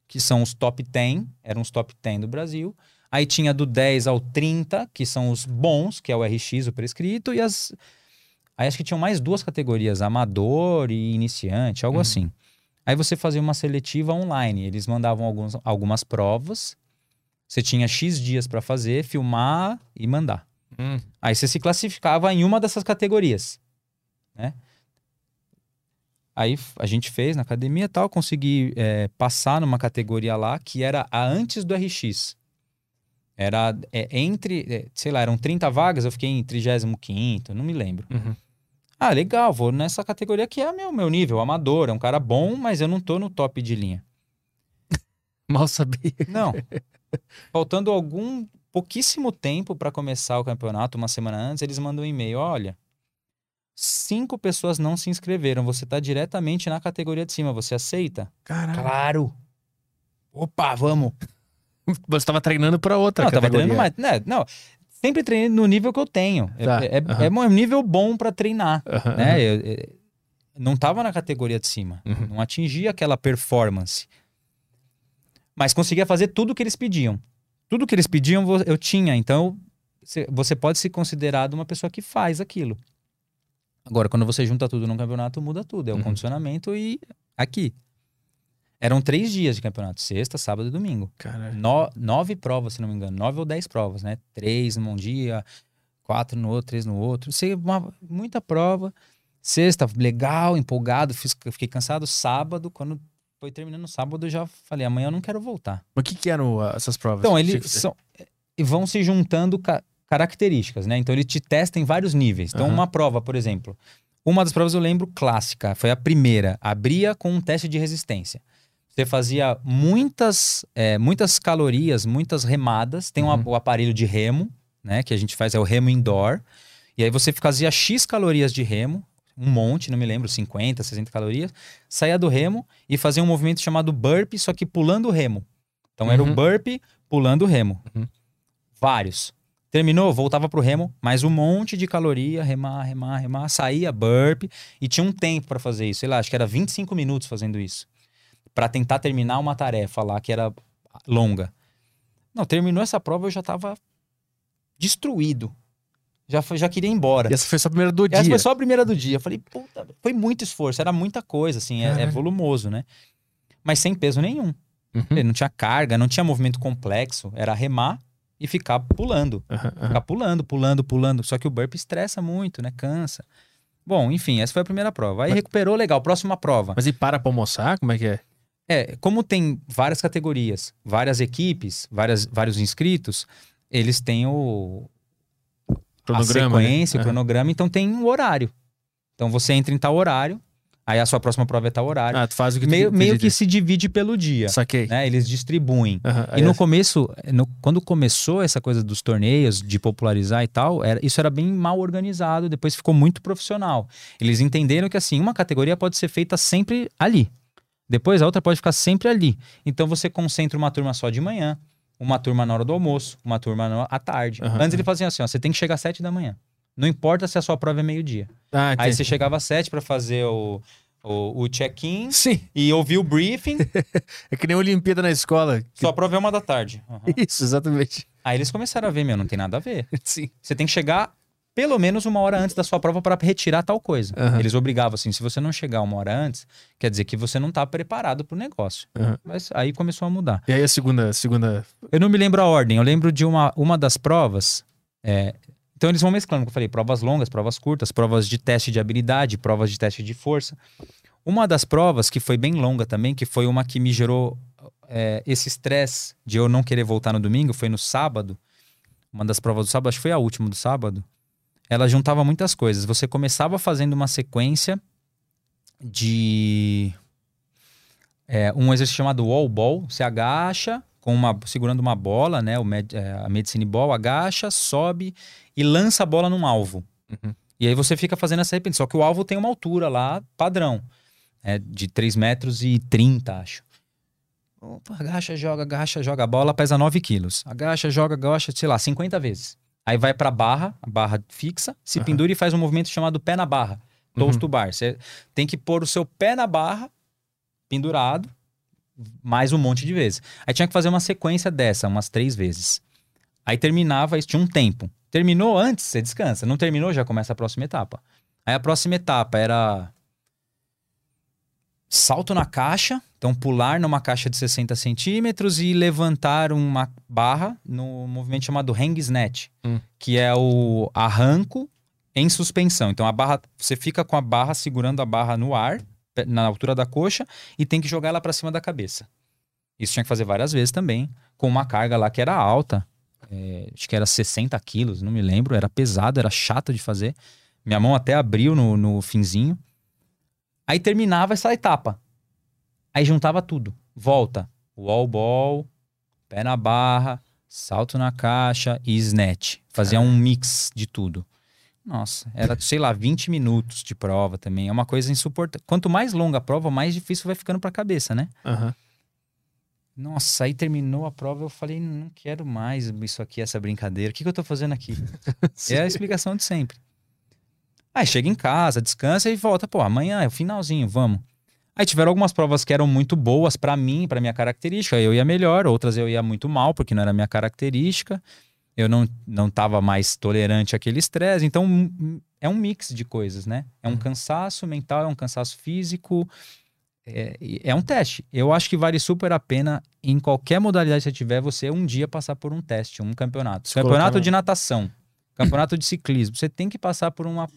que são os top 10, eram os top 10 do Brasil. Aí tinha do 10 ao 30, que são os bons, que é o RX, o prescrito, e as. Aí acho que tinham mais duas categorias, amador e iniciante, algo Uhum. assim. Aí você fazia uma seletiva online. Eles mandavam alguns, algumas provas. Você tinha X dias para fazer, filmar e mandar. Hum. Aí você se classificava em uma dessas categorias, né? Aí a gente fez na academia e tal, consegui é, passar numa categoria lá que era a antes do RX. Era é, entre, é, sei lá, eram 30 vagas, eu fiquei em 35º, não me lembro. Uhum. Ah, legal, vou nessa categoria que é meu, meu nível, amador, é um cara bom, mas eu não tô no top de linha. [laughs] Mal sabia. Não. Faltando algum pouquíssimo tempo para começar o campeonato, uma semana antes, eles mandam um e-mail: olha, cinco pessoas não se inscreveram. Você tá diretamente na categoria de cima. Você aceita? Caralho. Claro. Opa, vamos. Você tava treinando pra outra não, tava categoria. treinando mais. Né, não, sempre treinei no nível que eu tenho. É- Tá, É, é, aham. é um nível bom para treinar. Aham, né? Eu- eu- não tava na categoria de cima. Uhum. Não atingia aquela performance. Mas conseguia fazer tudo que eles pediam. Tudo que eles pediam eu tinha. Então, cê- você pode ser considerado uma pessoa que faz aquilo. Agora, quando você junta tudo num campeonato, muda tudo. É o Uhum. condicionamento e aqui. Eram três dias de campeonato: sexta, sábado e domingo. Caralho. No- nove provas, se não me engano. Nove ou dez provas, né? Três num dia, quatro no outro, três no outro. Sei, uma- muita prova. Sexta, legal, empolgado, fiz- fiquei cansado. Sábado, quando foi terminando o sábado, eu já falei, amanhã eu não quero voltar. Mas o que, que eram ah, essas provas? Então, eles são, e vão se juntando ca- características, né? Então, ele te testa em vários níveis. Então, Aham. uma prova, por exemplo. Uma das provas eu lembro clássica, foi a primeira. Abria com um teste de resistência. Você fazia muitas, é, muitas calorias, muitas remadas. Tem um Uhum. o aparelho de remo, né? Que a gente faz, é o remo indoor. E aí você fazia X calorias de remo, um monte, não me lembro, 50, 60 calorias. Saía do remo e fazia um movimento chamado burpee, só que pulando o remo. Então era Uhum. um burpee pulando o remo. Uhum. Vários. Terminou, voltava pro remo, mais um monte de caloria, remar, remar, remar, saía burpee e tinha um tempo para fazer isso. Sei lá, acho que era 25 minutos fazendo isso. Para tentar terminar uma tarefa lá que era longa. Não, terminou essa prova, eu já tava destruído. Já, foi- já queria ir embora. E essa foi só a primeira do Essa dia. foi só a primeira do dia. Eu falei, puta, foi muito esforço, era muita coisa, assim, é, é volumoso, né? Mas sem peso nenhum. Uhum. Não tinha carga, não tinha movimento complexo, era remar e ficar pulando. Aham, aham. Ficar pulando, pulando, pulando. Só que o burpee estressa muito, né? Cansa. Bom, enfim, essa foi a primeira prova. Aí Mas- recuperou, legal. Próxima prova. Mas e para pra almoçar? Como é que é? É, como tem várias categorias, várias equipes, várias, vários inscritos, eles têm o a sequência, né? o cronograma, então tem um horário. Então você entra em tal horário, aí a sua próxima prova é tal horário. Ah, tu faz o que tu meio, meio pedir. que se divide pelo dia. Saquei. Né? Eles distribuem. Aham, E no é- começo, no- quando começou essa coisa dos torneios, de popularizar e tal, era- isso era bem mal organizado, depois ficou muito profissional. Eles entenderam que assim, uma categoria pode ser feita sempre ali. Depois a outra pode ficar sempre ali. Então você concentra uma turma só de manhã, uma turma na hora do almoço, uma turma na- à tarde. Aham. Antes ele fazia assim, ó, você tem que chegar às sete da manhã. Não importa se a sua prova é meio-dia. Ah, Aí você chegava às sete para fazer o, o, o check-in e ouvir o briefing. [laughs] é que nem Olimpíada na escola. que- sua prova é uma da tarde. Aham. Isso, exatamente. Aí eles começaram a ver, meu, não tem nada a ver. Sim. Você tem que chegar pelo menos uma hora antes da sua prova para retirar tal coisa. Aham. Eles obrigavam assim, se você não chegar uma hora antes, quer dizer que você não tá preparado pro negócio. Aham. Mas aí começou a mudar. E aí a segunda, segunda. Eu não me lembro a ordem, eu lembro de uma, uma das provas. é, então eles vão mesclando, como eu falei, provas longas, provas curtas, provas de teste de habilidade, provas de teste de força. Uma das provas que foi bem longa também, que foi uma que me gerou é, esse estresse de eu não querer voltar no domingo, foi no sábado. Uma das provas do sábado, acho que foi a última do sábado. Ela juntava muitas coisas. Você começava fazendo uma sequência de é, um exercício chamado wall ball. Você agacha com uma, segurando uma bola, né? O med, é, a medicine ball, agacha, sobe e lança a bola num alvo. Uhum. E aí você fica fazendo essa repetição. Só que o alvo tem uma altura lá, padrão. É de 3 metros e 30, acho. Opa, agacha, joga, agacha, joga. A bola pesa 9 quilos. Agacha, joga, agacha, sei lá, 50 vezes. Aí vai pra barra, a barra fixa, se Aham. pendura e faz um movimento chamado pé na barra. Toast Uhum. to bar. Você tem que pôr o seu pé na barra, pendurado, mais um monte de vezes. Aí tinha que fazer uma sequência dessa, umas três vezes. Aí terminava, isso tinha um tempo. Terminou antes, você descansa. Não terminou, já começa a próxima etapa. Aí a próxima etapa era salto na caixa, então pular numa caixa de 60 centímetros e levantar uma barra no movimento chamado hang snatch, Hum. que é o arranco em suspensão. Então a barra, você fica com a barra segurando a barra no ar, na altura da coxa, e tem que jogar ela para cima da cabeça. Isso tinha que fazer várias vezes também, com uma carga lá que era alta. É, acho que era 60 quilos, não me lembro. Era pesado, era chato de fazer. Minha mão até abriu no, no finzinho. Aí terminava essa etapa. Aí juntava tudo. Volta. Wall ball, pé na barra, salto na caixa e snatch. Fazia um mix de tudo. Nossa, era, sei lá, 20 minutos de prova também. É uma coisa insuportável. Quanto mais longa a prova, mais difícil vai ficando pra cabeça, né? Aham. Nossa, aí terminou a prova, eu falei, não quero mais isso aqui, essa brincadeira. O que, que eu tô fazendo aqui? [laughs] é a explicação de sempre. Aí chega em casa, descansa e volta. Pô, amanhã é o finalzinho, vamos. Aí tiveram algumas provas que eram muito boas pra mim, pra minha característica. Eu ia melhor, outras eu ia muito mal, porque não era minha característica. Eu não, não tava mais tolerante àquele estresse. Então, é um mix de coisas, né? É um cansaço mental, é um cansaço físico. É, é um teste. Eu acho que vale super a pena, em qualquer modalidade que você tiver, você um dia passar por um teste, um campeonato. Campeonato de natação, campeonato de ciclismo. Você tem que passar por uma,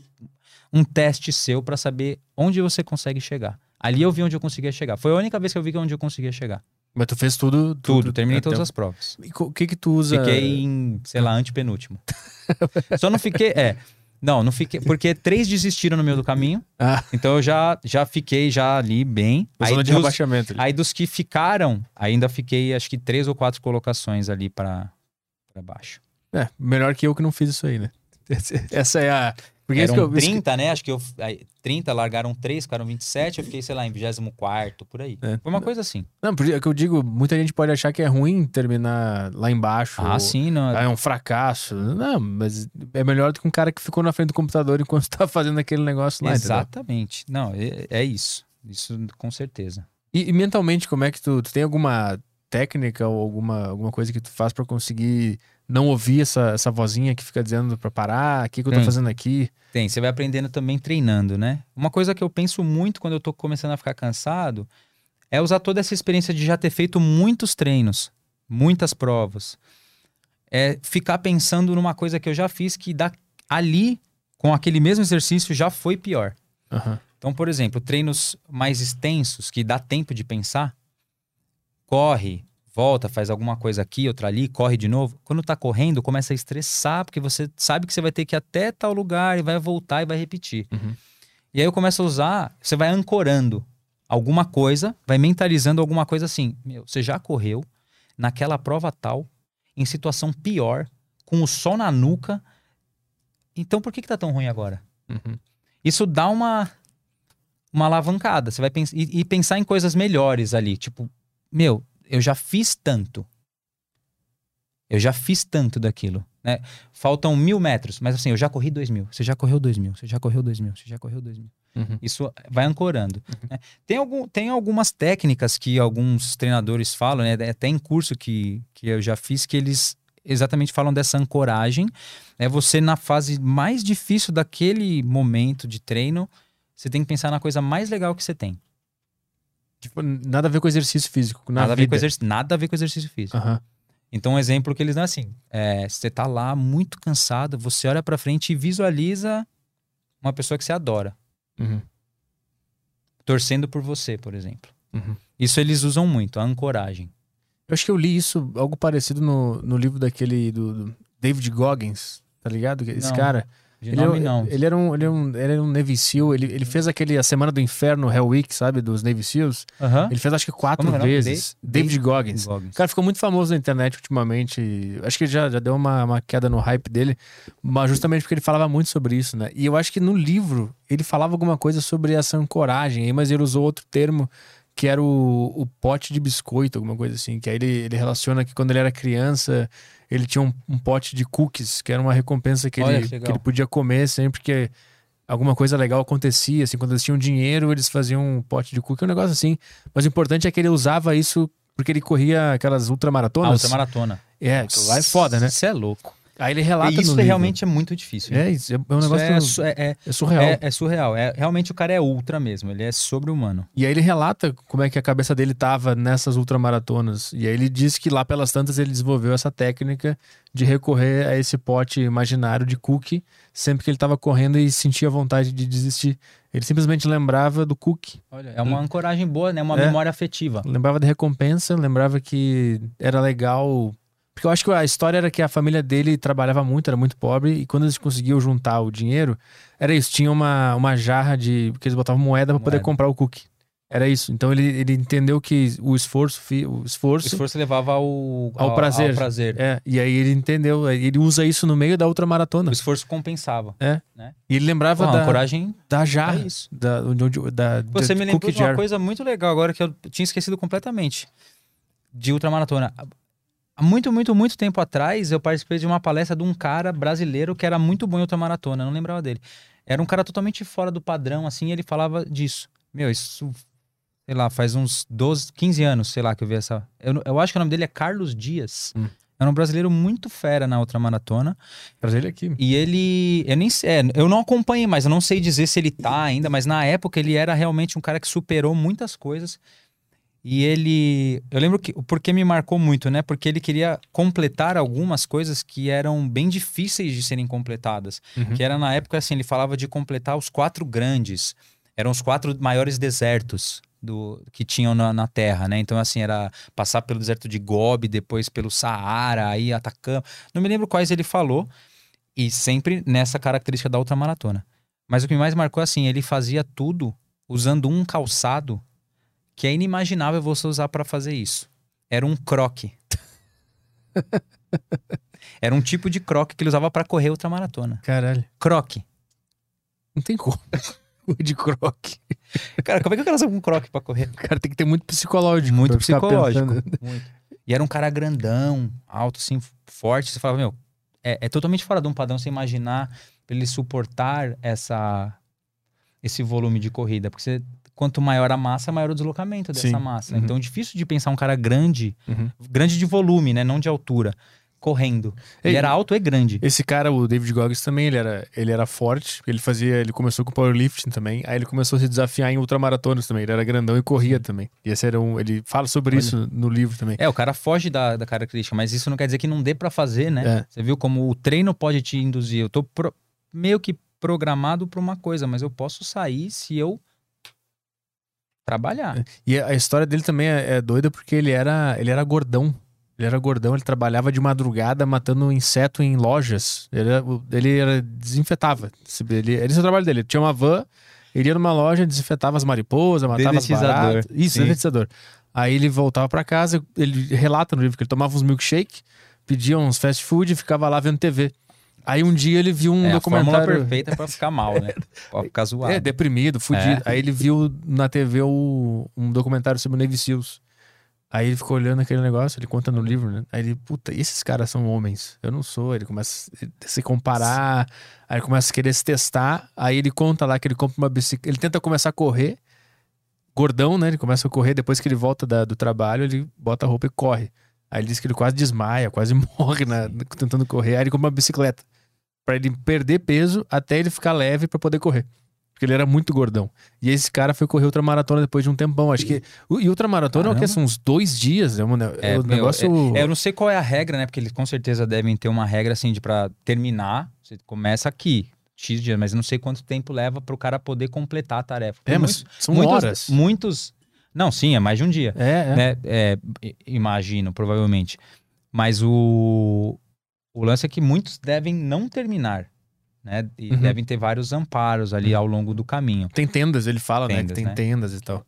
um teste seu para saber onde você consegue chegar. Ali eu vi onde eu conseguia chegar. Foi a única vez que eu vi que onde eu conseguia chegar. Mas tu fez tudo. Tudo, terminei até todas o- as provas. E O que que tu usa? Fiquei em, sei lá, antepenúltimo. [laughs] Só não fiquei. É. Não, não fiquei. Porque três desistiram no meio do caminho. Ah, Então eu já, já fiquei já ali bem. na Aí zona de dos, rebaixamento. ali. aí dos que ficaram, ainda fiquei acho que três ou quatro colocações ali para baixo. É, melhor que eu que não fiz isso aí, né? [laughs] Essa é a. Porque Eram que eu, isso que- 30, né? Acho que eu. aí, 30, largaram 3, ficaram 27, eu fiquei, sei lá, em 24, por aí. É. Foi uma coisa assim. Não, porque é que eu digo, muita gente pode achar que é ruim terminar lá embaixo. Ah, ou- sim, não. Ah, é um fracasso. Não, mas é melhor do que um cara que ficou na frente do computador enquanto [laughs] tá fazendo aquele negócio lá. entendeu? Exatamente. Não, é, é isso. Isso com certeza. E, e mentalmente, como é que tu, tu tem alguma técnica ou alguma, alguma coisa que tu faz pra conseguir não ouvir essa, essa vozinha que fica dizendo pra parar? O que, que eu tô Tem. fazendo aqui? Tem, você vai aprendendo também treinando, né? Uma coisa que eu penso muito quando eu tô começando a ficar cansado é usar toda essa experiência de já ter feito muitos treinos, muitas provas. É ficar pensando numa coisa que eu já fiz que dá, ali, com aquele mesmo exercício, já foi pior. Aham. Então, por exemplo, treinos mais extensos, que dá tempo de pensar, corre, volta, faz alguma coisa aqui, outra ali, corre de novo. Quando tá correndo, começa a estressar, porque você sabe que você vai ter que ir até tal lugar e vai voltar e vai repetir. Uhum. E aí eu começo a usar, você vai ancorando alguma coisa, vai mentalizando alguma coisa assim. Meu, você já correu naquela prova tal, em situação pior, com o sol na nuca. Então por que, que tá tão ruim agora? Uhum. Isso dá uma uma alavancada. Você vai pens e, e pensar em coisas melhores ali. Tipo, meu, eu já fiz tanto. Eu já fiz tanto daquilo. Né? Faltam mil metros, mas assim, eu já corri dois mil. Você já correu dois mil. Você já correu dois mil. Você já correu dois mil. Uhum. Isso vai ancorando. né? Tem, algum, tem algumas técnicas que alguns treinadores falam, né? até em curso que, que eu já fiz, que eles exatamente falam dessa ancoragem. É você, na fase mais difícil daquele momento de treino, você tem que pensar na coisa mais legal que você tem. Tipo, nada a ver com exercício físico. Na Nada a, ver com vida. exerc- nada a ver com exercício físico. Aham. Então, um exemplo que eles dão assim: é, você tá lá muito cansado, você olha pra frente e visualiza uma pessoa que você adora, Uhum. torcendo por você, por exemplo. Uhum. Isso eles usam muito, a ancoragem. Eu acho que eu li isso, algo parecido no, no livro daquele do, do David Goggins, tá ligado? Esse Não, cara. De Ele, nome, é- não. ele era um, ele era um, ele era um Navy SEAL, ele, ele fez aquele A Semana do Inferno, Hell Week, sabe? Dos Navy SEAls. Aham. Ele fez acho que quatro Como é vezes. Dave- David Goggins. Goggins. O cara ficou muito famoso na internet ultimamente. Acho que já, já deu uma, uma queda no hype dele, mas justamente porque ele falava muito sobre isso, né? E eu acho que no livro ele falava alguma coisa sobre essa ancoragem, mas ele usou outro termo que era o, o pote de biscoito, alguma coisa assim. Que aí ele, ele relaciona que quando ele era criança, ele tinha um, um pote de cookies, que era uma recompensa que Olha ele, que ele podia comer sempre que alguma coisa legal acontecia. Assim, quando eles tinham dinheiro, eles faziam um pote de cookie, um negócio assim. Mas o importante é que ele usava isso porque ele corria aquelas Ah, ultramaratonas. outra maratona. É, lá é foda, né? Isso é louco. Aí ele relata E isso realmente é muito difícil. É, isso é um Isso negócio é, su- é, é, é surreal. é- é surreal. É, realmente o cara é ultra mesmo. Ele é sobre-humano. E aí ele relata como é que a cabeça dele tava nessas ultramaratonas. E aí ele diz que lá pelas tantas ele desenvolveu essa técnica de recorrer a esse pote imaginário de cookie sempre que ele tava correndo e sentia vontade de desistir. Ele simplesmente lembrava do cookie. É uma ancoragem boa, né? Uma É. memória afetiva. Lembrava da recompensa, lembrava que era legal. Porque eu acho que a história era que a família dele trabalhava muito, era muito pobre, e quando eles conseguiam juntar o dinheiro, era isso, tinha uma, uma jarra de. que eles botavam moeda pra poder comprar o cookie. Era isso. Então ele, ele entendeu que o esforço, o O esforço. esforço levava ao, Ao prazer. Ao prazer. É, e aí ele entendeu, ele usa isso no meio da outra maratona. O esforço compensava. E ele lembrava a da, ancoragem da jarra. é isso. Da, da, Pô, Você me lembrou de uma jar. coisa muito legal agora que eu tinha esquecido completamente. De ultramaratona. Há muito, muito, muito tempo atrás, eu participei de uma palestra de um cara brasileiro que era muito bom em ultramaratona, eu não lembrava dele. Era um cara totalmente fora do padrão, assim, e ele falava disso. Meu, isso, sei lá, faz uns 12, 15 anos, sei lá, que eu vi essa. Eu, eu acho que o nome dele é Carlos Dias. Hum. Era um brasileiro muito fera na ultramaratona. Trazer ele aqui. E ele. Eu nem é, eu não acompanhei, mas eu não sei dizer se ele tá ainda, mas na época ele era realmente um cara que superou muitas coisas. E ele. Eu lembro que. Porque me marcou muito, né? Porque ele queria completar algumas coisas que eram bem difíceis de serem completadas. Uhum. Que era na época, assim, ele falava de completar os quatro grandes. Eram os quatro maiores desertos do, que tinham na, na Terra, né? Então, assim, era passar pelo deserto de Gobi, depois pelo Saara, aí Atacama. Não me lembro quais ele falou. E sempre nessa característica da ultramaratona. Mas o que mais marcou, assim, ele fazia tudo usando um calçado que é inimaginável você usar para fazer isso. Era um croque. [laughs] Era um tipo de croque que ele usava para correr ultramaratona. Caralho. Croque. Não tem como. [laughs] de croque. Cara, como é que o cara usa um croque pra correr? O cara tem que ter muito psicológico. Muito psicológico. Muito. E era um cara grandão, alto, assim, forte. Você falava, meu, é, é totalmente fora de um padrão você imaginar pra ele suportar essa, esse volume de corrida. Porque você- quanto maior a massa, maior o deslocamento dessa Sim. massa. Uhum. Então difícil de pensar um cara grande, Uhum. grande de volume, né? Não de altura, correndo. Ele Ei, era alto e grande. Esse cara, o David Goggins, também, ele era, ele era forte. Ele fazia, ele começou com powerlifting também. Aí ele começou a se desafiar em ultramaratonas também. Ele era grandão e corria também. E esse era um, ele fala sobre Olha. isso no livro também. É, o cara foge da, da característica, mas isso não quer dizer que não dê pra fazer, né? É. Você viu como o treino pode te induzir. Eu tô pro- meio que programado pra uma coisa, mas eu posso sair se eu trabalhar. E a história dele também é, é doida porque ele era, ele era gordão. Ele era gordão, ele trabalhava de madrugada matando inseto em lojas. Ele, era, ele era, desinfetava. Ele, esse é o trabalho dele. Ele tinha uma van, ele ia numa loja, desinfetava as mariposas, matava as baratas. Isso, dedetizador. Aí ele voltava para casa, ele relata no livro que ele tomava uns milkshake, pedia uns fast food e ficava lá vendo TV. Aí um dia ele viu um é documentário. A perfeita pra ficar mal, né? [laughs] Pra ficar zoado. É, deprimido, fudido. É. Aí ele viu na TV o, um documentário sobre o Navy Seals. Aí ele ficou olhando aquele negócio, ele conta no livro, né? Aí ele, puta, esses caras são homens. Eu não sou. Ele começa a se comparar, aí ele começa a querer se testar. Aí ele conta lá que ele compra uma bicicleta. Ele tenta começar a correr, gordão, né? Ele começa a correr. Depois que ele volta da, do trabalho, ele bota a roupa e corre. Aí ele diz que ele quase desmaia, quase [laughs] morre na, tentando correr. Aí ele compra uma bicicleta para ele perder peso até ele ficar leve para poder correr. Porque ele era muito gordão. E esse cara foi correr ultramaratona depois de um tempão. Acho que. E ultramaratona Caramba. é o que? São uns dois dias? É, um, é, o negócio. É, é, eu não sei qual é a regra, né? Porque eles com certeza devem ter uma regra assim de para terminar. Você começa aqui, X dias, mas não sei quanto tempo leva para o cara poder completar a tarefa. Porque é, mas muitos, são muitos, horas. Muitos. Não, sim, é mais de um dia. É, é. Né? é imagino, provavelmente. Mas o, o lance é que muitos devem não terminar né? E uhum. devem ter vários amparos ali uhum. ao longo do caminho. Tem tendas, ele fala, tendas, né? Que tem né? tendas e tal.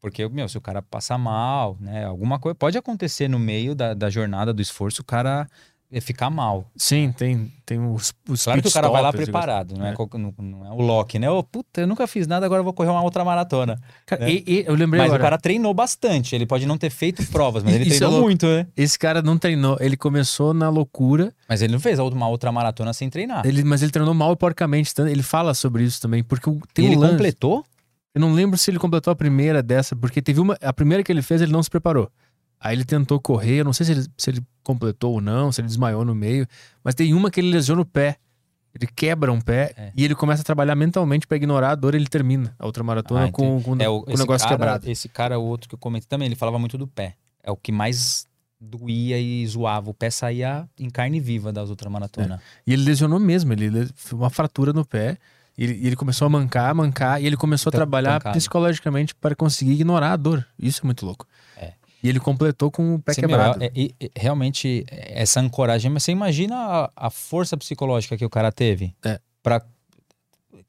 Porque, meu, se o cara passar mal, né? Alguma coisa pode acontecer no meio da, da jornada do esforço, o cara é ficar mal. Sim, tem, tem os, os Claro que o cara vai lá preparado, não é, é. Não, não, é o Loki, né? Oh, puta, eu nunca fiz nada, agora eu vou correr uma outra maratona. Cara, né? e, e, eu lembrei Mas agora. o cara treinou bastante, ele pode não ter feito provas, mas [laughs] ele treinou é muito, né? Esse cara não treinou, ele começou na loucura. Mas ele não fez uma outra maratona sem treinar. Ele, mas ele treinou mal e porcamente, ele fala sobre isso também, porque tem e um ele lance. completou? Eu não lembro se ele completou a primeira dessa, porque teve uma. A primeira que ele fez, ele não se preparou. Aí ele tentou correr, eu não sei se ele, se ele completou ou não, se ele desmaiou no meio, mas tem uma que ele lesiona o pé. Ele quebra um pé é. e ele começa a trabalhar mentalmente para ignorar a dor, ele termina a outra maratona ah, com, com, é, o, com o negócio cara, quebrado. Esse cara, o outro que eu comentei também, ele falava muito do pé. É o que mais doía e zoava. O pé saía em carne viva das outras maratonas. É. E ele lesionou mesmo, ele uma fratura no pé. E ele, ele começou a mancar, mancar, e ele começou a trabalhar psicologicamente para conseguir ignorar a dor. Isso é muito louco. E ele completou com o pé Sim, quebrado. Meu, é, é, é, realmente, essa ancoragem. Mas você imagina a, a força psicológica que o cara teve é. para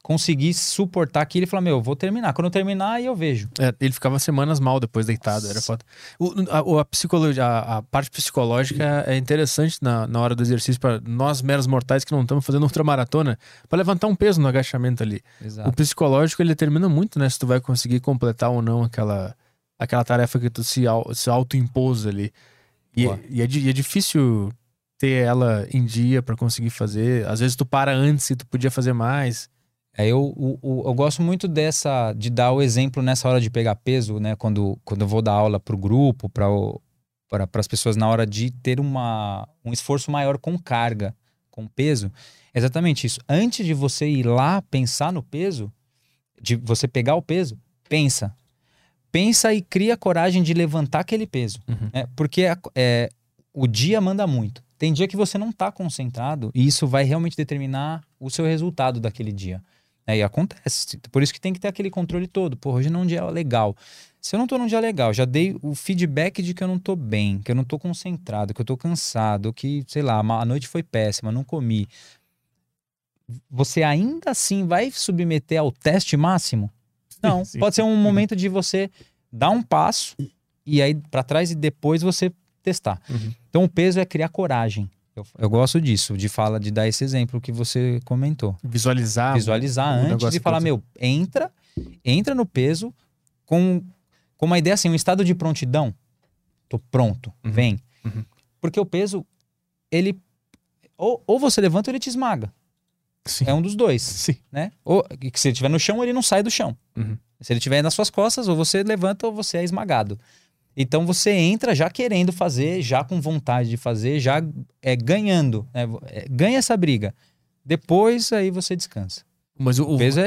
conseguir suportar aquilo e falar: Meu, vou terminar. Quando eu terminar, aí eu vejo. É, ele ficava semanas mal depois deitado. Era foda. O, a, a, psicologia, a, a, parte psicológica é interessante na, na hora do exercício para nós, meros mortais que não estamos fazendo ultramaratona, para levantar um peso no agachamento ali. Exato. O psicológico ele determina muito, né? Se tu vai conseguir completar ou não aquela aquela tarefa que tu se, se autoimpôs ali. E, e, é, e é difícil ter ela em dia para conseguir fazer. Às vezes tu para antes e tu podia fazer mais. É, eu, o, o, eu gosto muito dessa, de dar o exemplo nessa hora de pegar peso, né? Quando, quando eu vou dar aula para o grupo, para para as pessoas na hora de ter uma, um esforço maior com carga, com peso. Exatamente isso. Antes de você ir lá pensar no peso, de você pegar o peso, pensa pensa e cria coragem de levantar aquele peso. Uhum. Né? Porque é, é, o dia manda muito. Tem dia que você não está concentrado e isso vai realmente determinar o seu resultado daquele dia. É, e acontece. Por isso que tem que ter aquele controle todo. Pô, hoje não é um dia legal. Se eu não tô num dia legal, já dei o feedback de que eu não tô bem, que eu não tô concentrado, que eu tô cansado, que, sei lá, a noite foi péssima, não comi. Você ainda assim vai submeter ao teste máximo? [laughs] Não, sim, pode ser um momento de você dar um passo e aí para trás e depois você testar. Uhum. Então o peso é criar coragem. Eu, eu, gosto disso, de falar, de dar esse exemplo que você comentou. Visualizar. Visualizar um antes de falar, meu, entra, entra no peso com, com uma ideia assim, um estado de prontidão. Tô pronto, uhum. vem. Uhum. Porque o peso, ele. Ou, ou você levanta ou ele te esmaga. Sim. É um dos dois. Sim. Né? Ou que se ele estiver no chão, ele não sai do chão. Uhum. Se ele estiver nas suas costas, ou você levanta ou você é esmagado. Então você entra já querendo fazer, já com vontade de fazer, já é ganhando. Né? É, ganha essa briga. Depois aí você descansa. Mas o, O peso é,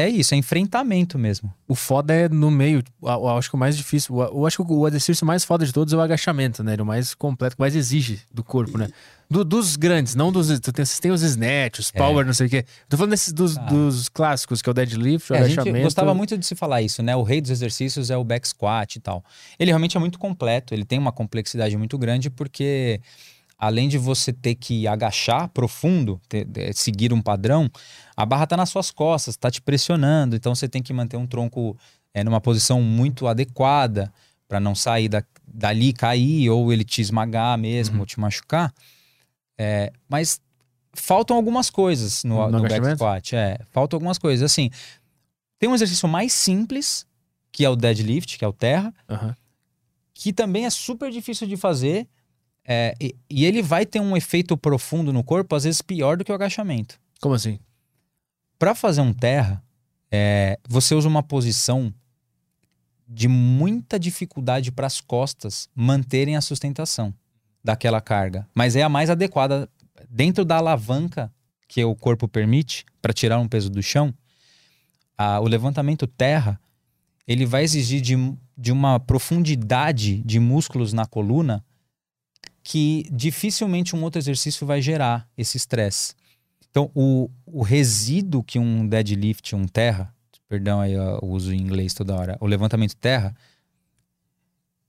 é, é isso, é enfrentamento mesmo. o foda é no meio. Eu, acho que o mais difícil. Eu, acho que o exercício mais foda de todos é o agachamento, né? Ele é o mais completo, que mais exige do corpo, né? Do- dos grandes, não dos. Tu tem, tem os snatch, os power, não sei o quê. Tô falando desses dos, Ah. dos clássicos, que é o deadlift, o É, a gente agachamento. gostava muito de se falar isso, né? O rei dos exercícios é o back squat e tal. Ele realmente é muito completo, ele tem uma complexidade muito grande porque além de você ter que agachar profundo, ter- de- seguir um padrão, a barra tá nas suas costas, tá te pressionando, então você tem que manter um tronco é, numa posição muito adequada para não sair da, dali e cair ou ele te esmagar mesmo ou te machucar. É, mas faltam algumas coisas no, No no back squat. É, faltam algumas coisas. Assim, tem um exercício mais simples, que é o deadlift, que é o terra, Aham. que também é super difícil de fazer. É, e, e ele vai ter um efeito profundo no corpo, às vezes pior do que o agachamento. Como assim? Para fazer um terra, é, você usa uma posição de muita dificuldade para as costas manterem a sustentação daquela carga, mas é a mais adequada dentro da alavanca que o corpo permite para tirar um peso do chão. a- o levantamento terra ele vai exigir de, de uma profundidade de músculos na coluna que dificilmente um outro exercício vai gerar esse estresse. Então, o, o resíduo que um deadlift, um terra, perdão aí o uso em inglês toda hora, o levantamento terra,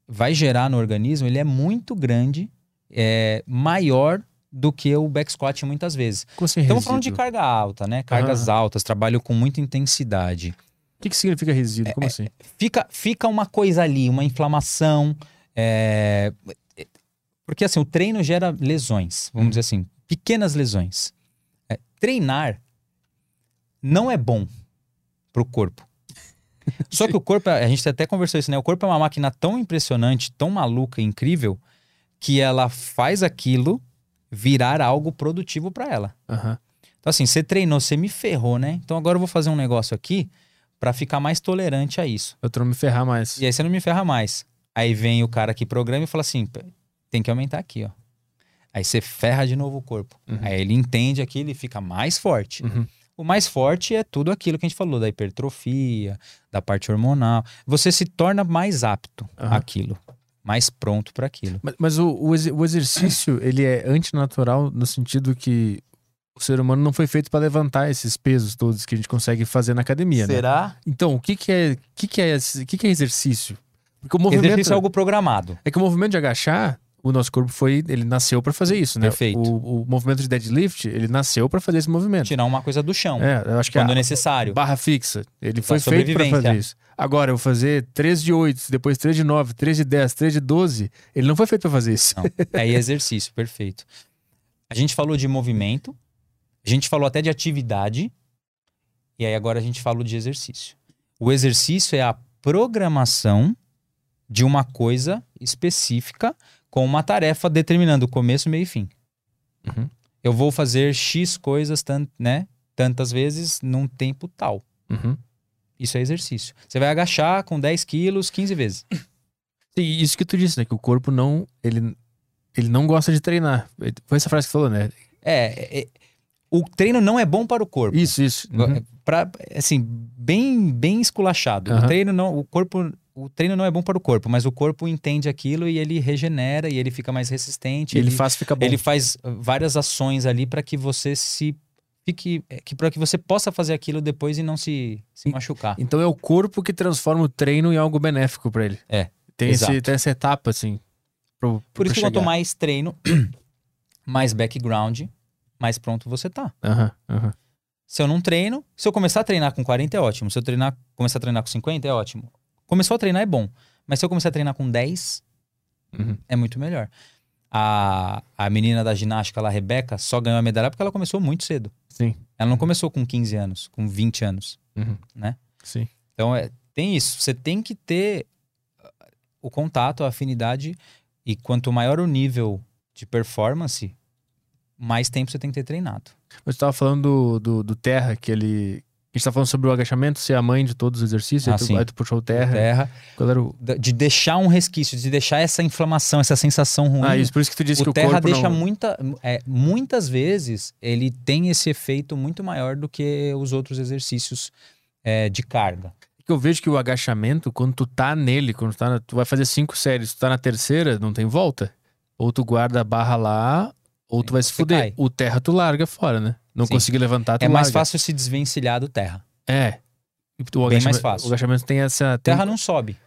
vai gerar no organismo, ele é muito grande, é maior do que o back squat muitas vezes. Como Estamos falando de carga alta, né? Cargas altas, trabalho com muita intensidade. O que, que significa resíduo? É, Como assim? Fica, fica uma coisa ali, uma inflamação. é, Porque assim, o treino gera lesões, vamos Uhum. dizer assim, pequenas lesões. É, treinar não é bom pro corpo. [laughs] Só que o corpo, a gente até conversou isso, né? O corpo é uma máquina tão impressionante, tão maluca incrível, que ela faz aquilo virar algo produtivo para ela. Aham. Então, assim, você treinou, você me ferrou, né? Então agora eu vou fazer um negócio aqui para ficar mais tolerante a isso. Eu tô não me ferrar mais. E aí você não me ferra mais. Aí vem o cara que programa e fala assim: "Pô, tem que aumentar aqui, ó. Aí você ferra de novo o corpo. Uhum. Aí ele entende aquilo e fica mais forte. Uhum. O mais forte é tudo aquilo que a gente falou, da hipertrofia, da parte hormonal. Você se torna mais apto Aham. àquilo, mais pronto para aquilo. Mas, mas o, o, o exercício, ele é antinatural no sentido que o ser humano não foi feito para levantar esses pesos todos que a gente consegue fazer na academia, né? Será? Então, o que que é, o que que é, que que é exercício? Porque o movimento Exercício é algo programado. é que o movimento de agachar, o nosso corpo foi, ele nasceu para fazer isso, né? Perfeito. O, o movimento de deadlift, ele nasceu para fazer esse movimento. Tirar uma coisa do chão, É, eu acho que quando a necessário. barra fixa, ele foi feito para fazer isso. Agora, eu vou fazer 3 de 8, depois 3 de 9, 3 de 10, 3 de 12, ele não foi feito para fazer isso. Não, é exercício, [laughs] perfeito. A gente falou de movimento, a gente falou até de atividade, e aí agora a gente falou de exercício. O exercício é a programação de uma coisa específica com uma tarefa determinando o começo, meio e fim. Uhum. Eu vou fazer X coisas tan- né, tantas vezes num tempo tal. Uhum. Isso é exercício. Você vai agachar com 10 quilos 15 vezes. E isso que tu disse, né? Que o corpo não. Ele, ele não gosta de treinar. Foi essa frase que tu falou, né? É, é- o treino não é bom para o corpo. Isso, isso. Uhum. Pra, assim, bem, bem esculachado. O Aham. treino não, o corpo, o treino não é bom para o corpo, mas o corpo entende aquilo e ele regenera e ele fica mais resistente. Ele ele, faz fica bom. ele faz uh, várias ações ali para que você se fique, é, que para que você possa fazer aquilo depois e não se, se machucar. Então é o corpo que transforma o treino em algo benéfico pra ele. É, Tem, esse, tem essa etapa, assim. Pro, Por pra isso que quanto mais treino, [clears throat] mais background, mais pronto você tá. Aham, aham. Se eu não treino, se eu começar a treinar com 40 é ótimo. Se eu treinar, começar a treinar com 50 é ótimo. Começou a treinar é bom. Mas se eu começar a treinar com 10, Uhum. é muito melhor. A, a menina da ginástica lá, a Rebeca, só ganhou a medalha porque ela começou muito cedo. Sim. Ela não começou com 15 anos, com 20 anos. Uhum. Né? Sim. Então é, tem isso. Você tem que ter uh, o contato, a afinidade. E quanto maior o nível de performance, mais tempo você tem que ter treinado. Mas tu tava falando do, do, do Terra, que ele, A gente tá falando sobre o agachamento ser a mãe de todos os exercícios, Ah, aí, tu, aí tu puxou o terra. Terra, o... de deixar um resquício, de deixar essa inflamação, essa sensação ruim. Ah, isso, por isso que tu disse que o o terra corpo deixa não... muita, é, muitas vezes ele tem esse efeito muito maior do que os outros exercícios é, de carga. que eu vejo que o agachamento, quando tu tá nele, quando tu, tá na- tu vai fazer cinco séries, tu tá na terceira, não tem volta. Ou tu guarda a barra lá, ou tu vai se fuder. O terra tu larga fora, né? Não Sim. conseguir levantar, tu é mais larga. fácil se desvencilhar do terra. É. O Bem agachamento- mais fácil. O agachamento tem essa... Tem... Terra não sobe.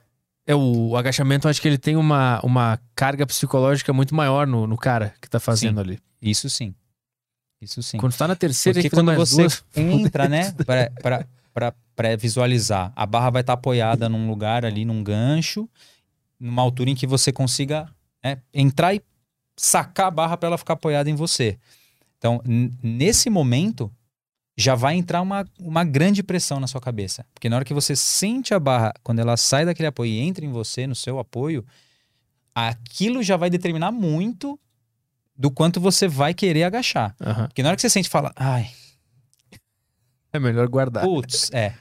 É, o, agachamento, acho que ele tem uma, uma carga psicológica muito maior no, no cara que tá fazendo ali. Isso sim. Isso sim. Quando tá na terceira, Porque quando você duas. [laughs] entra, né, pra visualizar, a barra vai estar apoiada num lugar ali, num gancho, numa altura em que você consiga né, entrar e sacar a barra para ela ficar apoiada em você. Então, nesse momento, já vai entrar uma, uma grande pressão na sua cabeça. Porque na hora que você sente a barra, quando ela sai daquele apoio e entra em você, no seu apoio, aquilo já vai determinar muito do quanto você vai querer agachar. Aham. Porque na hora que você sente, fala, ai, É melhor guardar. Putz, é.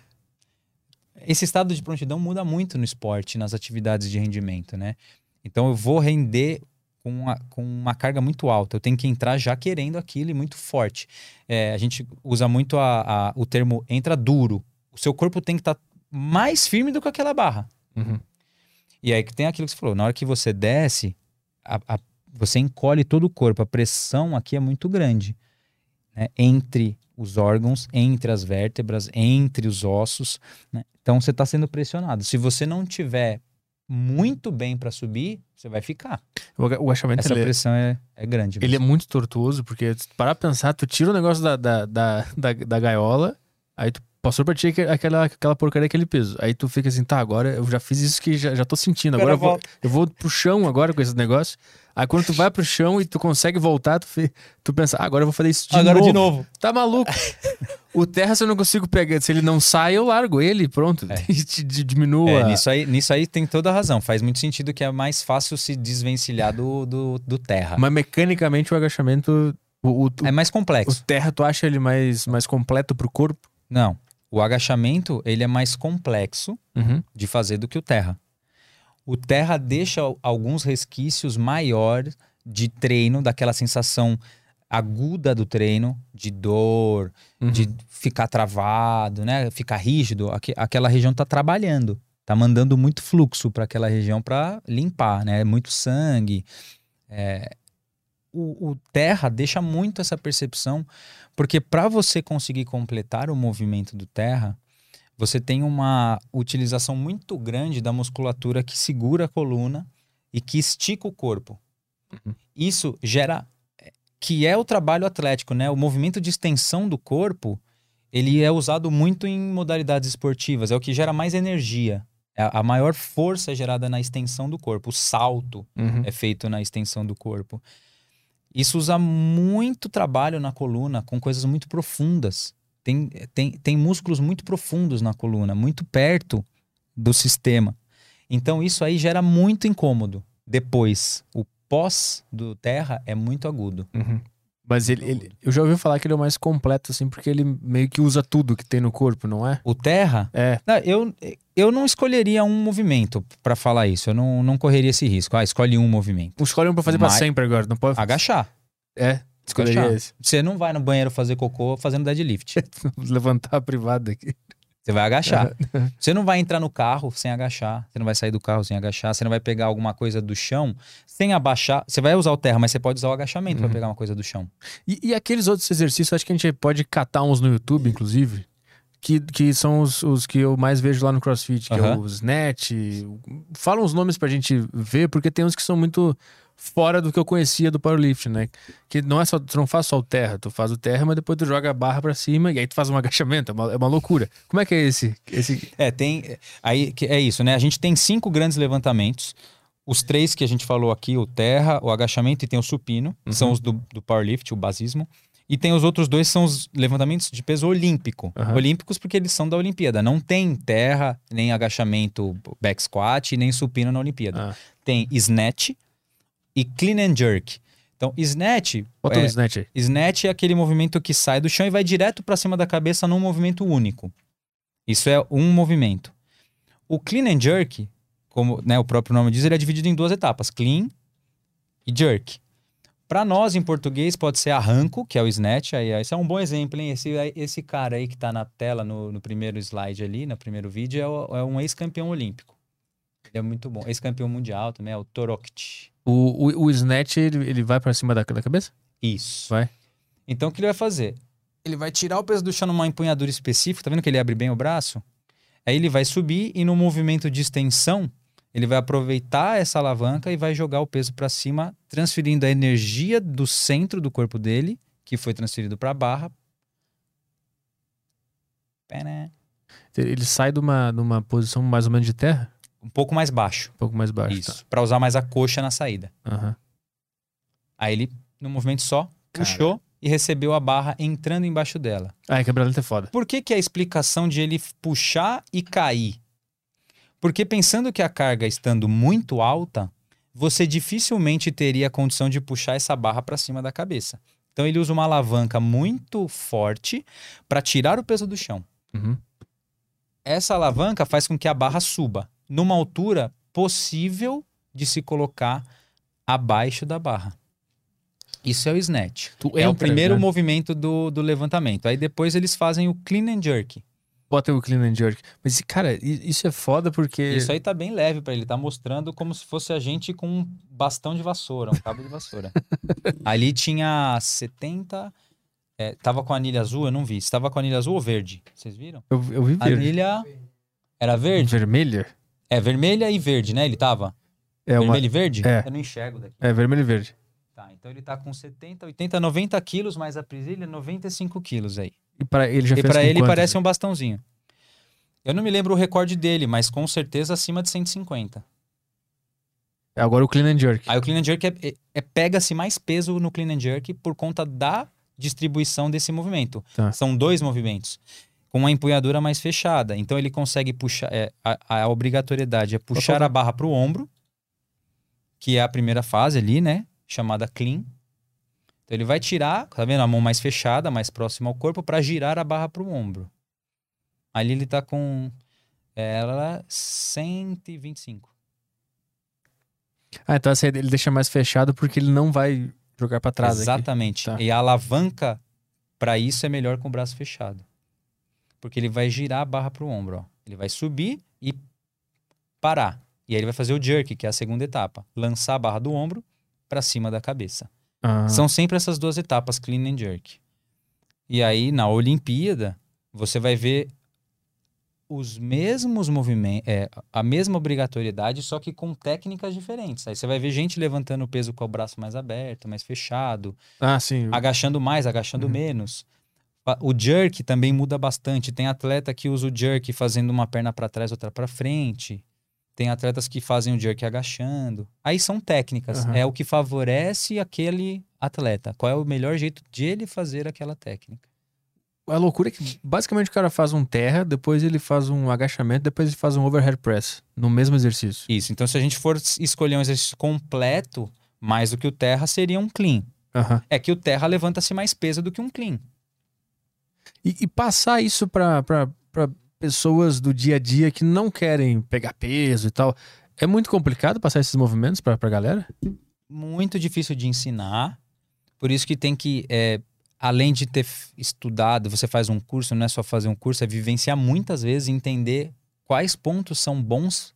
Esse estado de prontidão muda muito no esporte, nas atividades de rendimento, né? Então eu vou render com uma, com uma carga muito alta. Eu tenho que entrar já querendo aquilo e muito forte. É, a gente usa muito a- a- o termo entra duro. O seu corpo tem que estar mais firme do que aquela barra. Uhum. E aí que tem aquilo que você falou. Na hora que você desce, a- a- você encolhe todo o corpo. A pressão aqui é muito grande. né? Entre os órgãos, entre as vértebras, entre os ossos. né? Então você está sendo pressionado. Se você não tiver muito bem para subir, você vai ficar. O o agachamento, Essa ele, é- pressão é, é grande. ele é mesmo. muito tortuoso, porque se tu parar pra pensar, tu tira o negócio da, da, da, da, da gaiola, aí tu passou pra ti aque- aquela, aquela porcaria, aquele peso. Aí tu fica assim, tá, agora eu já fiz isso que já, já tô sentindo. Agora eu vou, eu vou pro chão agora com esse negócio. Aí quando tu vai pro chão e tu consegue voltar, tu, tu pensa, ah, agora eu vou fazer isso de Agora novo. de novo. Tá maluco? o terra, se eu não consigo pegar, se ele não sai, eu largo ele, pronto. É. [laughs] E diminua. É, nisso, aí, nisso aí tem toda a razão. Faz muito sentido que é mais fácil se desvencilhar do, do, do terra. Mas mecanicamente o agachamento. O, o, É mais o complexo. terra, tu acha ele mais, mais completo pro corpo? Não. O agachamento, ele é mais complexo Uhum. de fazer do que o terra. O terra deixa al- alguns resquícios maiores de treino, daquela sensação aguda do treino, de dor, Uhum. de ficar travado, né? Ficar rígido. Aque- aquela região tá trabalhando, tá mandando muito fluxo para aquela região para limpar, né? Muito sangue. É, O, o terra deixa muito essa percepção, porque para você conseguir completar o movimento do terra, você tem uma utilização muito grande da musculatura que segura a coluna e que estica o corpo. Uhum. Isso gera que é o trabalho atlético, né? O movimento de extensão do corpo, ele é usado muito em modalidades esportivas, é o que gera mais energia. É A a maior força é gerada na extensão do corpo, o salto Uhum. é feito na extensão do corpo. Isso usa muito trabalho na coluna, com coisas muito profundas. Tem, tem, tem músculos muito profundos na coluna, muito perto do sistema. Então isso aí gera muito incômodo. Depois, o pós do terra é muito agudo. Uhum. Mas ele, ele- eu já ouvi falar que ele é o mais completo, assim, porque ele meio que usa tudo que tem no corpo, não é? O terra, É. não, eu, eu não escolheria um movimento para falar isso. Eu não, não correria esse risco. Ah, escolhe um movimento. Escolhe um pra fazer pra Mas- sempre agora, não pode? Agachar. É, Agachar. esse. Você não vai no banheiro fazer cocô fazendo deadlift. [laughs] Levantar a privada aqui. Você vai agachar. Você não vai entrar no carro sem agachar. Você não vai sair do carro sem agachar. Você não vai pegar alguma coisa do chão sem abaixar. Você vai usar o terra, mas você pode usar o agachamento Uhum. para pegar uma coisa do chão. E, e aqueles outros exercícios, acho que a gente pode catar uns no YouTube, inclusive, que, que são os, os que eu mais vejo lá no CrossFit, que é Aham. o Snatch. o- Fala uns nomes pra gente ver, porque tem uns que são muito fora do que eu conhecia do powerlifting, né? Que não é só, tu não faz só o terra, tu faz o terra, mas depois tu joga a barra pra cima e aí tu faz um [laughs] agachamento, é uma, é uma loucura. Como é que é esse? esse... É, tem. Aí que é isso, né? A gente tem cinco grandes levantamentos. Os três que a gente falou aqui, o terra, o agachamento e tem o supino, Uhum. são os do, do powerlift, o basismo. E tem os outros dois, são os levantamentos de peso olímpico. Aham. Olímpicos porque eles são da Olimpíada. Não tem terra, nem agachamento back squat, nem supino na Olimpíada. Ah, tem snatch e clean and jerk. Então, snatch, Bota é, o snatch aí. snatch é aquele movimento que sai do chão e vai direto para cima da cabeça num movimento único. Isso é um movimento. O clean and jerk, como né, o próprio nome diz, ele é dividido em duas etapas: clean e jerk. Para nós, em português, pode ser arranco, que é o snatch. Aí, esse é um bom exemplo, hein? Esse, esse cara aí que tá na tela no, no primeiro slide ali, no primeiro vídeo, é, o- é um ex-campeão olímpico. Ele é muito bom. Ex-campeão mundial também, é o Torokti. O, o, o snatch, ele, ele vai pra cima da, da cabeça? Isso. Vai. Então, o que ele vai fazer? Ele vai tirar o peso do chão numa empunhadura específica. Tá vendo que ele abre bem o braço? Aí ele vai subir e no movimento de extensão, ele vai aproveitar essa alavanca e vai jogar o peso para cima, transferindo a energia do centro do corpo dele, que foi transferido para a barra. Pera. Ele sai de uma, de uma posição mais ou menos de terra? Um pouco mais baixo. Um pouco mais baixo. Isso. Para usar mais a coxa na saída. Tá. Aham. Aí ele, no movimento só, puxou e recebeu a barra entrando embaixo dela. Ah, quebra-lenta é foda. Por que, que a explicação de ele puxar e cair? Porque pensando que a carga estando muito alta, você dificilmente teria a condição de puxar essa barra para cima da cabeça. Então ele usa uma alavanca muito forte para tirar o peso do chão. Uhum. Essa alavanca faz com que a barra suba numa altura possível de se colocar abaixo da barra. Isso é o snatch. Tu é o entra, primeiro né? movimento do, do levantamento. Aí depois eles fazem o clean and jerk. Bota o clean and jerk. Mas, cara, isso é foda porque... Isso aí tá bem leve pra ele, tá mostrando como se fosse a gente com um bastão de vassoura, um cabo de vassoura. [laughs] Ali tinha 70. É, tava com a anilha azul, eu não vi. Se tava com a anilha azul ou verde? Vocês viram? Eu, eu vi A verde. anilha. Era verde? Vermelha? É, vermelha e verde, né? Ele tava? É, uma... Vermelho e verde? É. Eu não enxergo daqui. é vermelho e verde. Tá, então ele tá com 70, 80, 90 quilos, mais a presilha, 95 quilos aí. E pra ele já E fez pra ele quantos? parece um bastãozinho. Eu não me lembro o recorde dele, mas com certeza acima de 150. Agora o clean and jerk. Aí o clean and jerk é, é- é- pega-se mais peso no clean and jerk por conta da distribuição desse movimento. Tá. São dois movimentos com uma empunhadura mais fechada. Então ele consegue puxar. é, a, a obrigatoriedade é puxar a barra para o ombro, que é a primeira fase ali, né? Chamada clean. Então ele vai tirar, tá vendo? A mão mais fechada, mais próxima ao corpo, para girar a barra para o ombro. Ali ele tá com ela 125. Ah, então essa ele deixa mais fechado porque ele não vai jogar pra trás. Exatamente. Tá. E a alavanca para isso é melhor com o braço fechado. Porque ele vai girar a barra para o ombro. Ó. Ele vai subir e parar. E aí ele vai fazer o jerk, que é a segunda etapa. Lançar a barra do ombro para cima da cabeça. Ah, São sempre essas duas etapas, clean and jerk. E aí, na Olimpíada, você vai ver os mesmos movimentos, é, a mesma obrigatoriedade, só que com técnicas diferentes. Aí você vai ver gente levantando o peso com o braço mais aberto, mais fechado, ah, sim. agachando mais, agachando Uhum. menos. O jerk também muda bastante. Tem atleta que usa o jerk fazendo uma perna para trás, outra para frente. Tem atletas que fazem o jerk agachando. Aí são técnicas. Aham. É o que favorece aquele atleta. Qual é o melhor jeito de ele fazer aquela técnica? A loucura é que basicamente o cara faz um terra, depois ele faz um agachamento, depois ele faz um overhead press no mesmo exercício. Isso. Então, se a gente for escolher um exercício completo, mais do que o terra, seria um clean. Aham. É que o terra levanta-se mais peso do que um clean. E, e passar isso pra pessoas do dia a dia que não querem pegar peso e tal. É muito complicado passar esses movimentos pra, pra galera? muito difícil de ensinar. Por isso que tem que, é, além de ter estudado, você faz um curso, não é só fazer um curso, é vivenciar muitas vezes, entender quais pontos são bons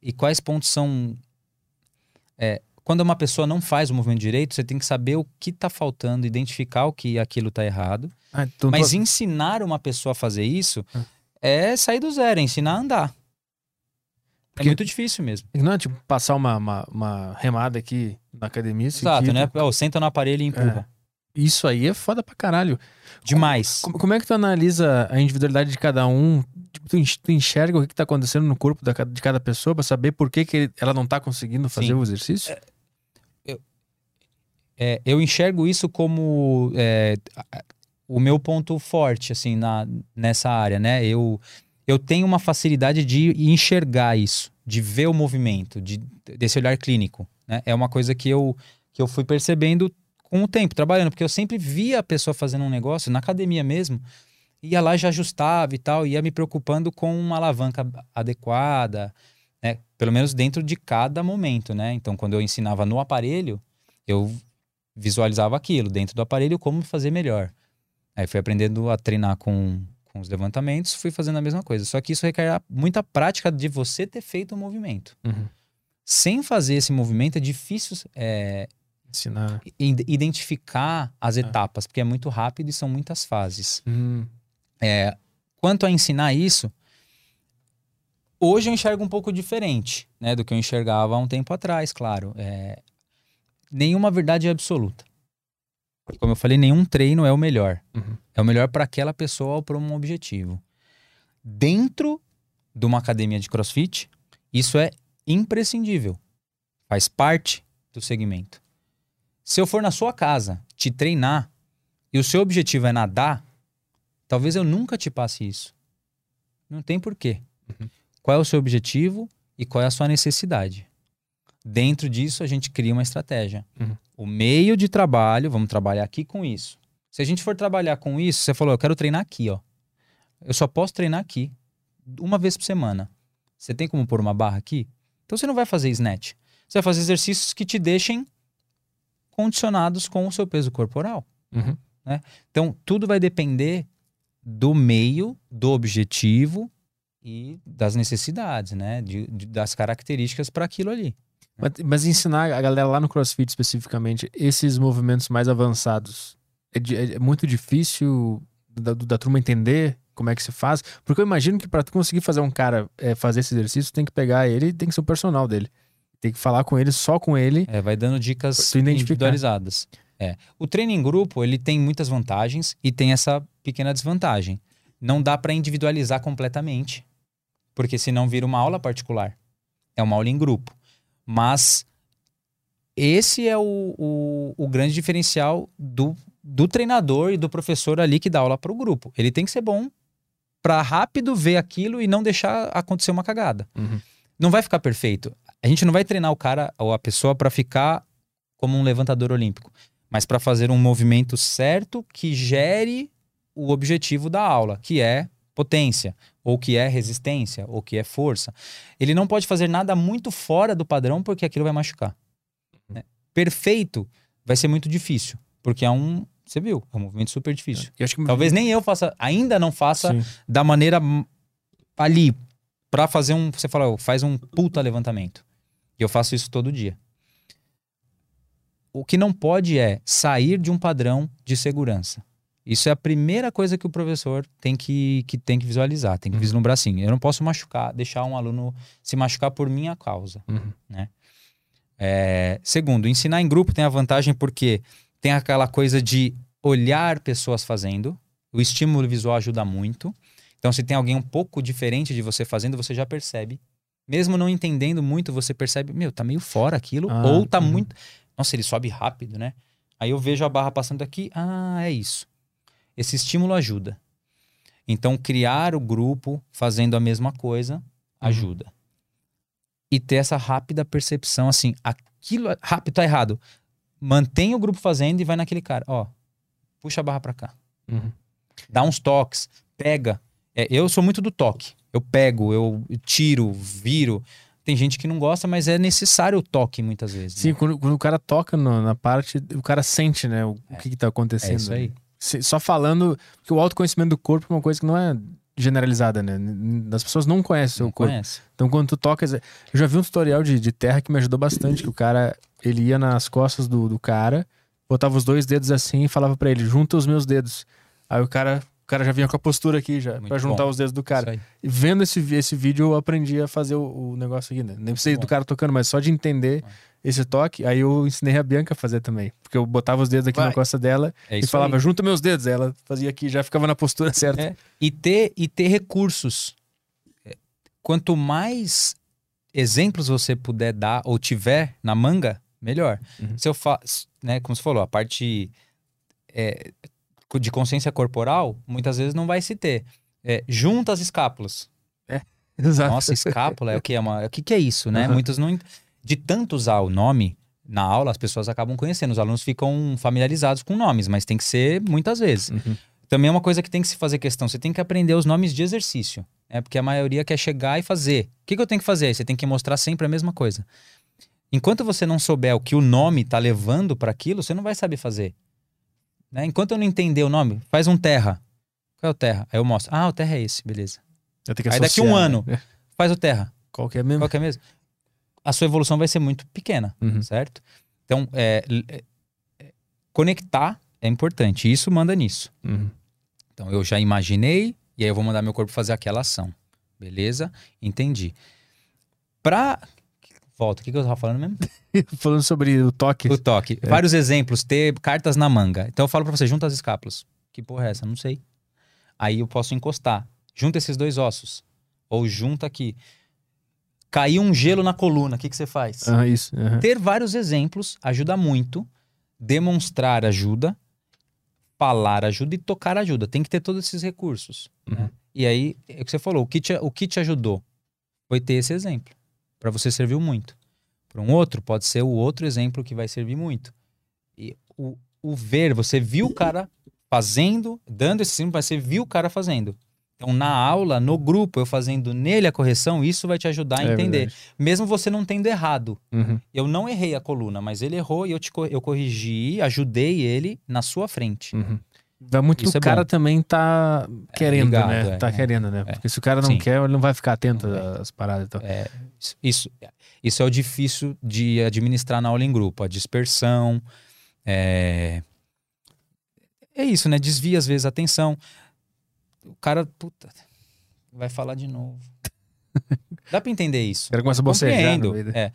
e quais pontos são. é, quando uma pessoa não faz o movimento direito, você tem que saber o que está faltando, identificar o que aquilo está errado. Ah, então Mas tu- ensinar uma pessoa a fazer isso Ah. é sair do zero, é ensinar a andar. Porque- É muito difícil mesmo. Não é tipo passar uma, uma, uma remada aqui na academia. Exato, seguido. né? Ó, senta no aparelho e empurra. Isso aí é foda pra caralho. Demais. Como, como é que tu analisa a individualidade de cada um? Tipo, tu enx- tu enxerga o que, que tá acontecendo no corpo da de cada pessoa pra saber por que, que ela não tá conseguindo fazer Sim. o exercício? É, eu enxergo isso como é, o meu ponto forte, assim, na, nessa área, né? Eu, eu tenho uma facilidade de enxergar isso, de ver o movimento, de, desse olhar clínico, né? É uma coisa que eu que eu fui percebendo com o tempo, trabalhando, porque eu sempre via a pessoa fazendo um negócio, na academia mesmo, ia lá já ajustava e tal, ia me preocupando com uma alavanca adequada, né? Pelo menos dentro de cada momento, né? Então, quando eu ensinava no aparelho, eu visualizava aquilo dentro do aparelho como fazer melhor. Aí fui aprendendo a treinar com, com os levantamentos, fui fazendo a mesma coisa. Só que isso requer muita prática de você ter feito o movimento. Uhum. Sem fazer esse movimento é difícil é, Ensinar. id- identificar as Ah. etapas, porque é muito rápido e são muitas fases. Hum. É, quanto a ensinar isso, hoje eu enxergo um pouco diferente né, do que eu enxergava há um tempo atrás, claro. É, nenhuma verdade é absoluta. Como eu falei, nenhum treino é o melhor. Uhum. É o melhor para aquela pessoa ou para um objetivo. Dentro de uma academia de crossfit, isso é imprescindível. Faz parte do segmento. Se eu for na sua casa te treinar e o seu objetivo é nadar, talvez eu nunca te passe isso. Não tem porquê. Uhum. Qual é o seu objetivo e qual é a sua necessidade? Dentro disso, a gente cria uma estratégia. Uhum. O meio de trabalho, vamos trabalhar aqui com isso. Se a gente for trabalhar com isso, você falou, eu quero treinar aqui, ó. Eu só posso treinar aqui, uma vez por semana. Você tem como pôr uma barra aqui? Então você não vai fazer snatch. Você vai fazer exercícios que te deixem condicionados com o seu peso corporal. Uhum. Então, tudo vai depender do meio, do objetivo e das necessidades, né? De, de- das características para aquilo ali. Mas, mas ensinar a galera lá no CrossFit especificamente esses movimentos mais avançados é, é muito difícil da, da turma entender como é que se faz? Porque eu imagino que para tu conseguir fazer um cara é, fazer esse exercício, tem que pegar ele e tem que ser o personal dele. Tem que falar com ele, só com ele. É, vai dando dicas individualizadas. É. O treino em grupo, ele tem muitas vantagens e tem essa pequena desvantagem. Não dá para individualizar completamente, porque senão vira uma aula particular. É uma aula em grupo. Mas esse é o, o, o grande diferencial do, do treinador e do professor ali que dá aula para o grupo. Ele tem que ser bom para rápido ver aquilo e não deixar acontecer uma cagada Uhum. não vai ficar perfeito. A gente não vai treinar o cara ou a pessoa para ficar como um levantador olímpico, mas para fazer um movimento certo que gere o objetivo da aula, que é potência, ou que é resistência, ou que é força. Ele não pode fazer nada muito fora do padrão porque aquilo vai machucar. né? Perfeito vai ser muito difícil, porque é um, você viu, é um movimento super difícil. Acho que Talvez nem eu faça, ainda não faça Sim. da maneira ali pra fazer um, você fala, faz um puta levantamento. E eu faço isso todo dia. O que não pode é sair de um padrão de segurança. Isso é a primeira coisa que o professor tem que, que tem que visualizar, tem que Uhum. vislumbrar assim. Eu não posso machucar, deixar um aluno se machucar por minha causa. Uhum. É, segundo, ensinar em grupo tem a vantagem porque tem aquela coisa de olhar pessoas fazendo. O estímulo visual ajuda muito. Então, se tem alguém um pouco diferente de você fazendo, você já percebe. Mesmo não entendendo muito, você percebe, meu, tá meio fora aquilo, Ah, ou tá uhum. muito. Nossa, ele sobe rápido, né? Aí eu vejo a barra passando aqui, ah, é isso. Esse estímulo ajuda. Então, criar o grupo fazendo a mesma coisa ajuda. E ter essa rápida percepção, assim, aquilo é- rápido tá errado. Mantém o grupo fazendo e vai naquele cara, ó, puxa a barra pra cá. Uhum. Dá uns toques, pega. É, eu sou muito do toque. Eu pego, eu tiro, viro. Tem gente que não gosta, mas é necessário o toque muitas vezes. Sim, né? quando, quando o cara toca no- na parte, o cara sente, né, o, o que, que tá acontecendo. É isso aí. Só falando, porque o autoconhecimento do corpo é uma coisa que não é generalizada, né? As pessoas não conhecem o seu Não corpo. conhece. Então, quando tu toca. Eu já vi um tutorial de, de terra que me ajudou bastante. Que o cara, ele ia nas costas do, do cara, botava os dois dedos assim e falava pra ele: junta os meus dedos. Aí o cara, o cara já vinha com a postura aqui já, pra juntar bom. os dedos do cara. E vendo esse, esse vídeo, eu aprendi a fazer o, o negócio aqui, né? Nem precisei do cara tocando, mas só de entender É. esse toque. Aí eu ensinei a Bianca a fazer também. Porque eu botava os dedos aqui Vai. na costa dela É e falava: aí. junta meus dedos. Aí ela fazia aqui, já ficava na postura [laughs] certa. É. E ter, e ter recursos. É, Quanto mais exemplos você puder dar ou tiver na manga, melhor. Uhum. Se eu faço, né, como você falou, a parte é, de consciência corporal, muitas vezes não vai se ter. É, junta as escápulas. [laughs] Exato. Nossa, escápula é o que é uma, o que, que é isso, né? Aham. Muitos não de tanto usar o nome na aula as pessoas acabam conhecendo, os alunos ficam familiarizados com nomes, mas tem que ser muitas vezes. Uhum. Também é uma coisa que tem que se fazer questão, você tem que aprender os nomes de exercício, né? Porque a maioria quer chegar e fazer. O que, que eu tenho que fazer? Você tem que mostrar sempre a mesma coisa. Enquanto você não souber o que o nome tá levando para aquilo, você não vai saber fazer. Né? Enquanto eu não entender o nome, faz um terra. Qual é o terra? Aí eu mostro. Ah, o terra é esse, beleza. Aí daqui um ano, né? faz o terra. Qual que é mesmo? Qual que é mesmo? A sua evolução vai ser muito pequena, Uhum. certo? Então, é, é, é, conectar é importante. Isso manda nisso. Uhum. Então, eu já imaginei e aí eu vou mandar meu corpo fazer aquela ação. Beleza? Entendi. Pra. Volta, o que, que eu tava falando mesmo? [laughs] Falando sobre o toque. O toque. Vários exemplos, ter cartas na manga. Então eu falo pra você, junta as escápulas. Que porra é essa? Não sei. Aí eu posso encostar. Junta esses dois ossos. Ou junta aqui. Caiu um gelo na coluna, o que, que você faz? Ah, isso. aham. Ter vários exemplos ajuda muito. Demonstrar ajuda. Falar ajuda e tocar ajuda. Tem que ter todos esses recursos. Uhum. né? E aí, é o que você falou, o que te, o que te ajudou foi ter esse exemplo. Para você serviu muito. Para um outro, pode ser o outro exemplo que vai servir muito. E o, o ver, você viu o cara fazendo, dando esse exemplo, mas você viu o cara fazendo. Então, na aula, no grupo, eu fazendo nele a correção, isso vai te ajudar a É entender. verdade. Mesmo você não tendo errado. Uhum. Eu não errei a coluna, mas ele errou e eu, te, eu corrigi, ajudei ele na sua frente. Uhum. Vai muito Isso do é cara bom. também tá querendo, ligado, né? é, tá é. querendo, né? É. Porque se o cara não Sim. quer, ele não vai ficar atento às paradas. Então. É, isso- isso, isso é o difícil de administrar na aula em grupo, a dispersão. É, é isso, né? Desvia às vezes a atenção. O cara, puta, vai falar de novo. [laughs] Dá pra entender isso. Cara começa a bocejar. É.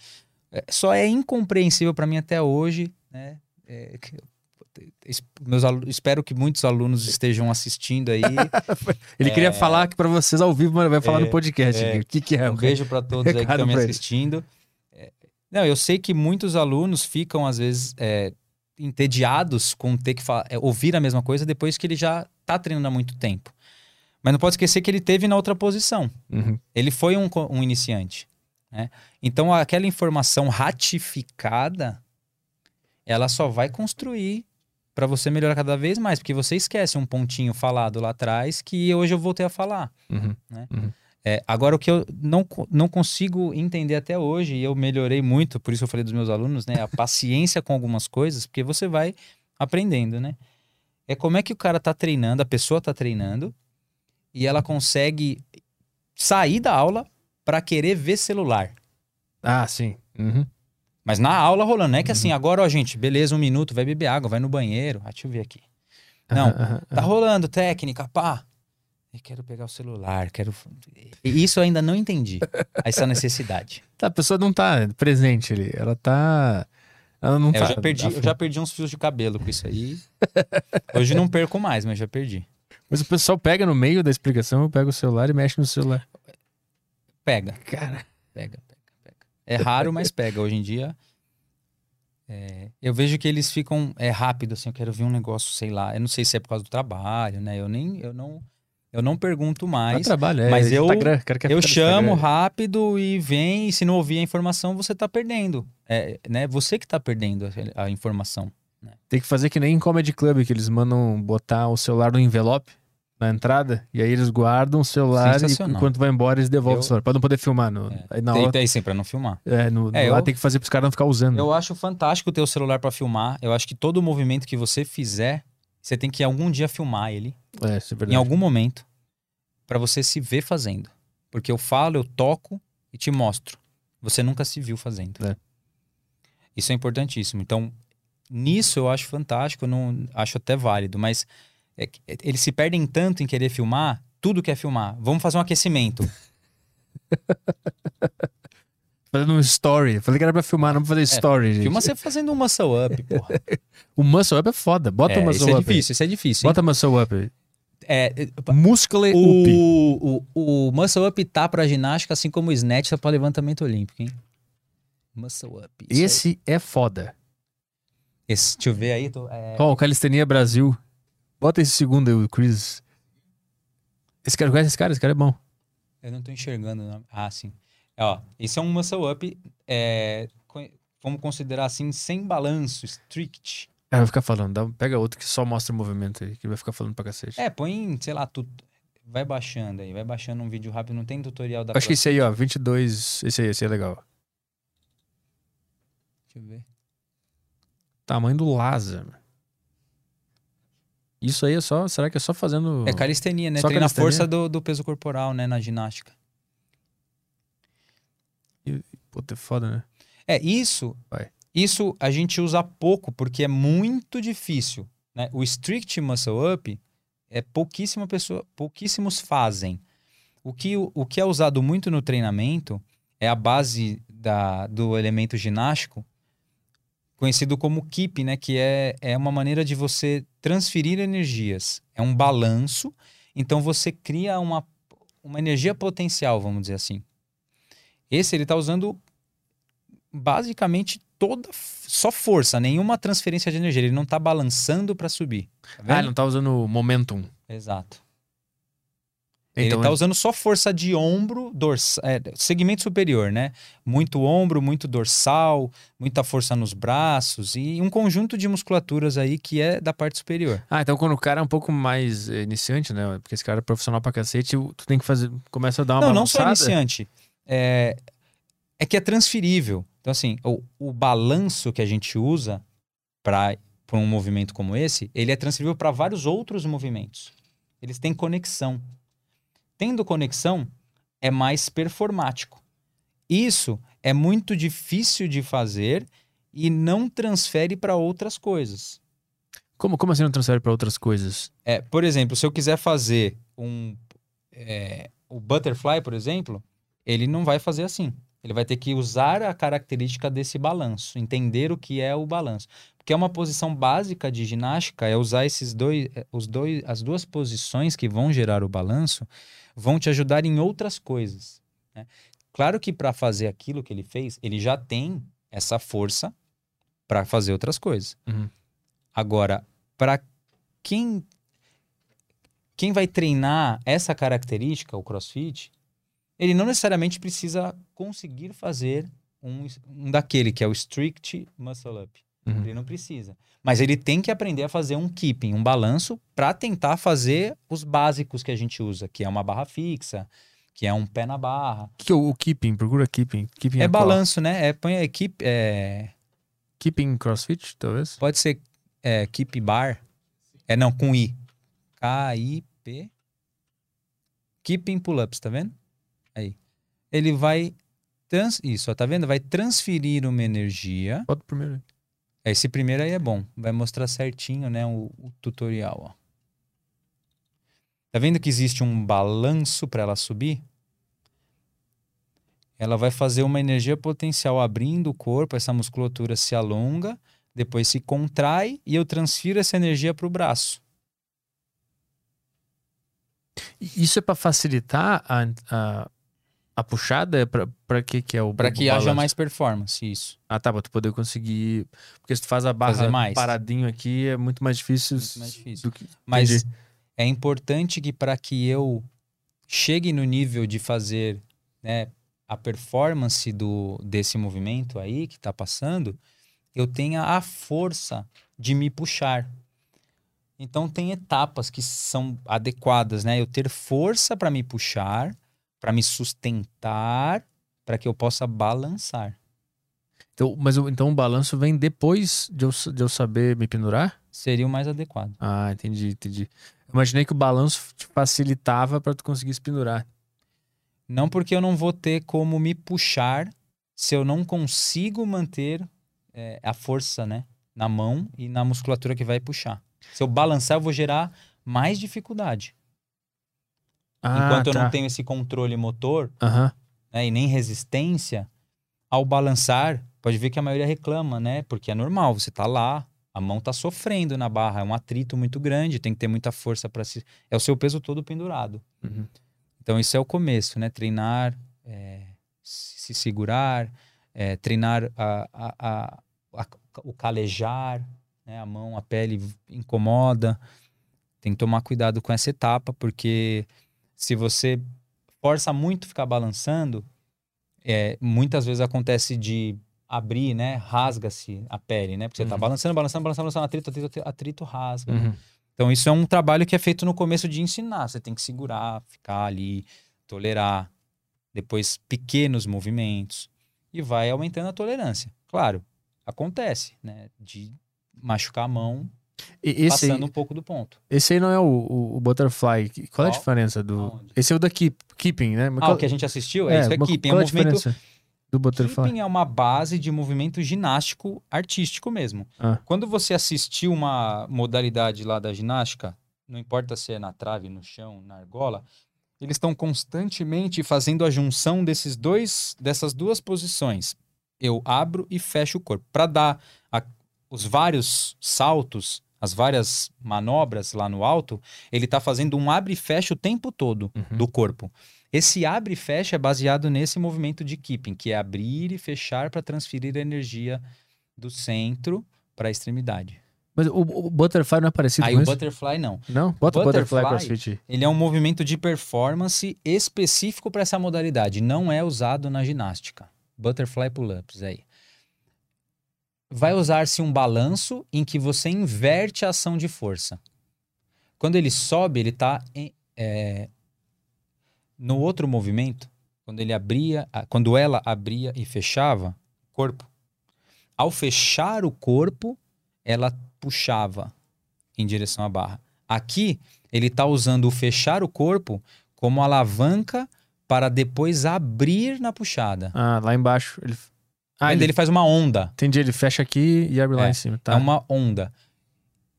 É, Só é incompreensível para mim até hoje, né? É, meus alu- espero que muitos alunos estejam assistindo aí. [laughs] Ele queria falar aqui pra vocês ao vivo, mas vai falar É, no podcast. é. O que, que é? Um beijo para todos aí que estão me ele. assistindo. É, Não, eu sei que muitos alunos ficam, às vezes, é, entediados com ter que fa- é, ouvir a mesma coisa depois que ele já tá treinando há muito tempo. Mas não pode esquecer que ele teve na outra posição. Uhum. Ele foi um, um iniciante. né? Então, aquela informação ratificada, ela só vai construir para você melhorar cada vez mais, porque você esquece um pontinho falado lá atrás que hoje eu voltei a falar. Uhum. É, agora, o que eu não, não consigo entender até hoje, e eu melhorei muito, por isso eu falei dos meus alunos, né? A [laughs] paciência com algumas coisas, porque você vai aprendendo, né? É como é que o cara tá treinando, a pessoa tá treinando, e ela consegue sair da aula para querer ver celular. Ah, sim. Uhum. Mas na aula rolando, não é que assim, agora, ó, gente, beleza, um minuto, vai beber água, vai no banheiro. Ah, deixa eu ver aqui. Não, Tá rolando técnica, pá. Eu quero pegar o celular, quero. E Isso eu ainda não entendi. [laughs] Essa necessidade. Tá, a pessoa não tá presente ali. Ela tá. Ela não É, tá. eu, já perdi, eu já perdi uns fios de cabelo com isso aí. Hoje não perco mais, mas já perdi. Mas o pessoal pega no meio da explicação, pega o celular e mexe no celular. Pega, Cara. pega, pega, pega. É raro, mas pega. Hoje em dia. é, eu vejo que eles ficam é rápido, assim, eu quero ver um negócio, sei lá. Eu não sei se é por causa do trabalho, né? Eu nem. Eu não, eu não pergunto mais. trabalho, é. mas eu- Instagram, Eu chamo rápido e vem, e se não ouvir a informação, você tá perdendo. É, né? Você que tá perdendo a, a informação. Tem que fazer que nem em Comedy Club, que eles mandam botar o celular no envelope na entrada, e aí eles guardam o celular e enquanto vai embora eles devolvem Eu- o celular. Pra não poder filmar. No, É. aí na Tem, hora, tem sim, pra não filmar. é, no, É, no lá eu- tem que fazer pros caras não ficar usando. Eu acho fantástico ter o celular pra filmar. Eu acho que todo movimento que você fizer, você tem que algum dia filmar ele, É, isso é em verdade. algum momento, pra você se ver fazendo. Porque eu falo, eu toco e te mostro. Você nunca se viu fazendo. É. Isso é importantíssimo. Então, nisso eu acho fantástico, eu não acho até válido, mas é que eles se perdem tanto em querer filmar, tudo quer filmar. Vamos fazer um aquecimento. [laughs] Fazendo um story. Falei que era pra filmar, não pra fazer story, gente. É, Filma você fazendo um muscle up, porra. [laughs] O muscle up é foda. Bota É, o muscle isso é up. aí. difícil, isso é difícil. hein? Bota muscle up. É, Muscle up. o, o, o muscle up tá pra ginástica, assim como o snatch tá pra levantamento olímpico, hein? Muscle up. isso. Esse é foda. Esse, deixa eu ver aí. Tô, é, Ó, o Calistenia Brasil. Bota esse segundo aí, o Chris. Esse cara conhece esse cara? Esse cara é bom. Eu não tô enxergando o nome. Ah, sim. Ó, esse é um muscle up é, vamos considerar assim, sem balanço, strict. É, vai ficar falando. Dá, pega outro que só mostra o movimento aí, que vai ficar falando pra cacete. É, põe, sei lá, tu, vai baixando aí, vai baixando um vídeo rápido, não tem tutorial da Acho que esse aí, ó, 22, esse aí, esse aí é legal. Deixa eu ver. Tamanho do Lázaro. Isso aí é só, será que é só fazendo... É calistenia, né? Só Treina a força do, do peso corporal, né, na ginástica. Puta, é foda, né? É, isso. Vai. Isso a gente usa pouco porque é muito difícil. Né? O strict muscle up é pouquíssima pessoa, pouquíssimos fazem. O que, o que é usado muito no treinamento é a base da, do elemento ginástico, conhecido como keep, né? Que é, é uma maneira de você transferir energias. É um balanço, então você cria uma, uma energia potencial, vamos dizer assim. Esse ele está usando basicamente toda só força, nenhuma transferência de energia. Ele não está balançando para subir. Tá Ah, ele não tá usando momentum. Exato. Então, ele tá usando só força de ombro, dorsal, é, segmento superior, né? Muito ombro, muito dorsal, muita força nos braços e um conjunto de musculaturas aí que é da parte superior. Ah, então quando o cara é um pouco mais eh, iniciante, né? Porque esse cara é profissional pra cacete, tu tem que fazer. Começa a dar uma não, não só balançada. iniciante. É, é que é transferível. Então, assim, o, o balanço que a gente usa para um movimento como esse, ele é transferível para vários outros movimentos. Eles têm conexão. Tendo conexão, é mais performático. Isso é muito difícil de fazer e não transfere para outras coisas. Como, como assim não transfere pra outras coisas? É, por exemplo, se eu quiser fazer um é, o butterfly, por exemplo, ele não vai fazer assim. Ele vai ter que usar a característica desse balanço, entender o que é o balanço. Porque é uma posição básica de ginástica, é usar esses dois, é, os dois, as duas posições que vão gerar o balanço, vão te ajudar em outras coisas. né? Claro que para fazer aquilo que ele fez, ele já tem essa força para fazer outras coisas. Uhum. Agora, para quem quem vai treinar essa característica, o CrossFit, ele não necessariamente precisa conseguir fazer um, um daquele que é o strict muscle up. Uhum. Ele não precisa. Mas ele tem que aprender a fazer um keeping, um balanço, para tentar fazer os básicos que a gente usa, que é uma barra fixa, que é um pé na barra. O que é o, keeping? Procura keeping. keeping É qual? balanço, né? É, põe a equipe. É, Keeping crossfit, talvez? Pode ser é, keep bar. É não, com I. K-I-P. Keeping pull-ups, tá vendo? Aí. Ele vai. Trans... Isso, ó, tá vendo? Vai transferir uma energia. Bota primeiro. Esse primeiro aí é bom. Vai mostrar certinho, né? O, o tutorial, ó. Tá vendo que existe um balanço para ela subir? Ela vai fazer uma energia potencial abrindo o corpo, essa musculatura se alonga, depois se contrai e eu transfiro essa energia para o braço. Isso é pra facilitar a, a, a puxada? É pra, pra que que é o Para o que haja mais performance, isso. Ah, tá, pra tu poder conseguir... Porque se tu faz a barra mais. paradinho aqui, é muito mais difícil... Muito mais difícil. do que... Mas Entendi. é importante que para que eu chegue no nível de fazer né, a performance do, desse movimento aí que está passando, eu tenha a força de me puxar. Então tem etapas que são adequadas, né? Eu ter força para me puxar, para me sustentar, para que eu possa balançar. Então, mas então o balanço vem depois de eu, de eu saber me pendurar? Seria o mais adequado. Ah, entendi, entendi. Imaginei que o balanço te facilitava pra tu conseguir se pendurar. Não porque eu não vou ter como me puxar se eu não consigo manter é, a força, né? Na mão e na musculatura que vai puxar. Se eu balançar, eu vou gerar mais dificuldade. Ah, Enquanto eu tá. não tenho esse controle motor né, e nem resistência, ao balançar, pode ver que a maioria reclama, né? Porque é normal, você tá lá, a mão tá sofrendo na barra, é um atrito muito grande, tem que ter muita força para se. É o seu peso todo pendurado. Uhum. Então, isso é o começo, né? Treinar, é, se segurar, é, treinar a, a- a- a- o calejar, né? A mão, a pele incomoda. Tem que tomar cuidado com essa etapa, porque se você força muito ficar balançando, é, muitas vezes acontece de abrir, né? Rasga-se a pele, né? Porque você tá Uhum. balançando, balançando, balançando, balançando, atrito, atrito, atrito, rasga. Uhum. Então, isso é um trabalho que é feito no começo de ensinar. Você tem que segurar, ficar ali, tolerar. Depois, pequenos movimentos. E vai aumentando a tolerância. Claro, acontece, né? De machucar a mão esse, aí, passando um pouco do ponto. esse aí não é o, o, o Butterfly. Qual é a Qual? diferença do. Aonde? Esse é o da keep, Keeping, né? Mas Ah, qual- o que a gente assistiu é, isso mas aqui. Tem qual é a movimento. diferença do Butterfly? Keeping é uma base de movimento ginástico artístico mesmo. Ah. Quando você assistiu uma modalidade lá da ginástica, não importa se é na trave, no chão, na argola, eles estão constantemente fazendo a junção desses dois, dessas duas posições. Eu abro e fecho o corpo para dar a- os vários saltos, as várias manobras lá no alto. Ele está fazendo um abre e fecha o tempo todo Uhum. do corpo. Esse abre e fecha é baseado nesse movimento de keeping, que é abrir e fechar para transferir a energia do centro para a extremidade. Mas o, o Butterfly não é parecido Aí com o isso? butterfly não. Não? Bota o Butterfly Butterfly- CrossFit. Ele é um movimento de performance específico para essa modalidade, não é usado na ginástica. Butterfly pull-ups aí. Vai usar-se um balanço em que você inverte a ação de força. Quando ele sobe, ele está no outro movimento, quando ele abria, quando ela abria e fechava corpo. Ao fechar o corpo, ela puxava em direção à barra. Aqui, ele está usando o fechar o corpo como alavanca para depois abrir na puxada. Ah, lá embaixo. Ele... Ah, ele... Ele faz uma onda. Entendi, ele fecha aqui e abre lá É, em cima. Tá. É uma onda.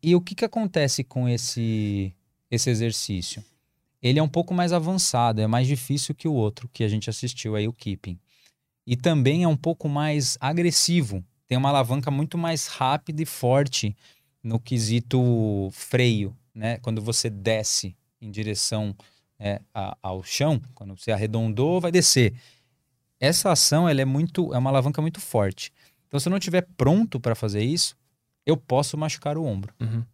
E o que, que acontece com esse, esse exercício? Ele é um pouco mais avançado, é mais difícil que o outro que a gente assistiu aí, o keeping. E também é um pouco mais agressivo. Tem uma alavanca muito mais rápida e forte no quesito freio, né? Quando você desce em direção é, a- ao chão, quando você arredondou, vai descer. Essa ação ela é muito, é uma alavanca muito forte. Então, se eu não estiver pronto para fazer isso, eu posso machucar o ombro. Uhum.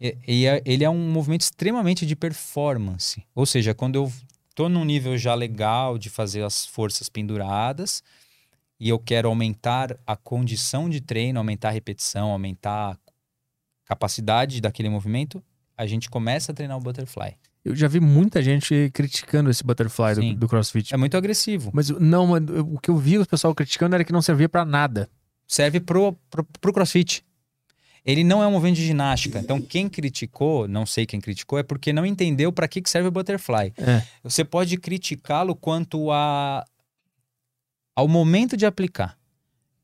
E, e é- ele é um movimento extremamente de performance. Ou seja, quando eu tô num nível já legal de fazer as forças penduradas e eu quero aumentar a condição de treino, aumentar a repetição, aumentar a capacidade daquele movimento, a gente começa a treinar o butterfly. Eu já vi muita gente criticando esse Butterfly do, do CrossFit. É muito agressivo. Mas não, o que eu vi o pessoal criticando era que não servia pra nada. serve pro, pro, pro crossfit. Ele não é um movimento de ginástica. Então, quem criticou, não sei quem criticou, é porque não entendeu para que, que serve o butterfly. É. Você pode criticá-lo quanto a, ao momento de aplicar.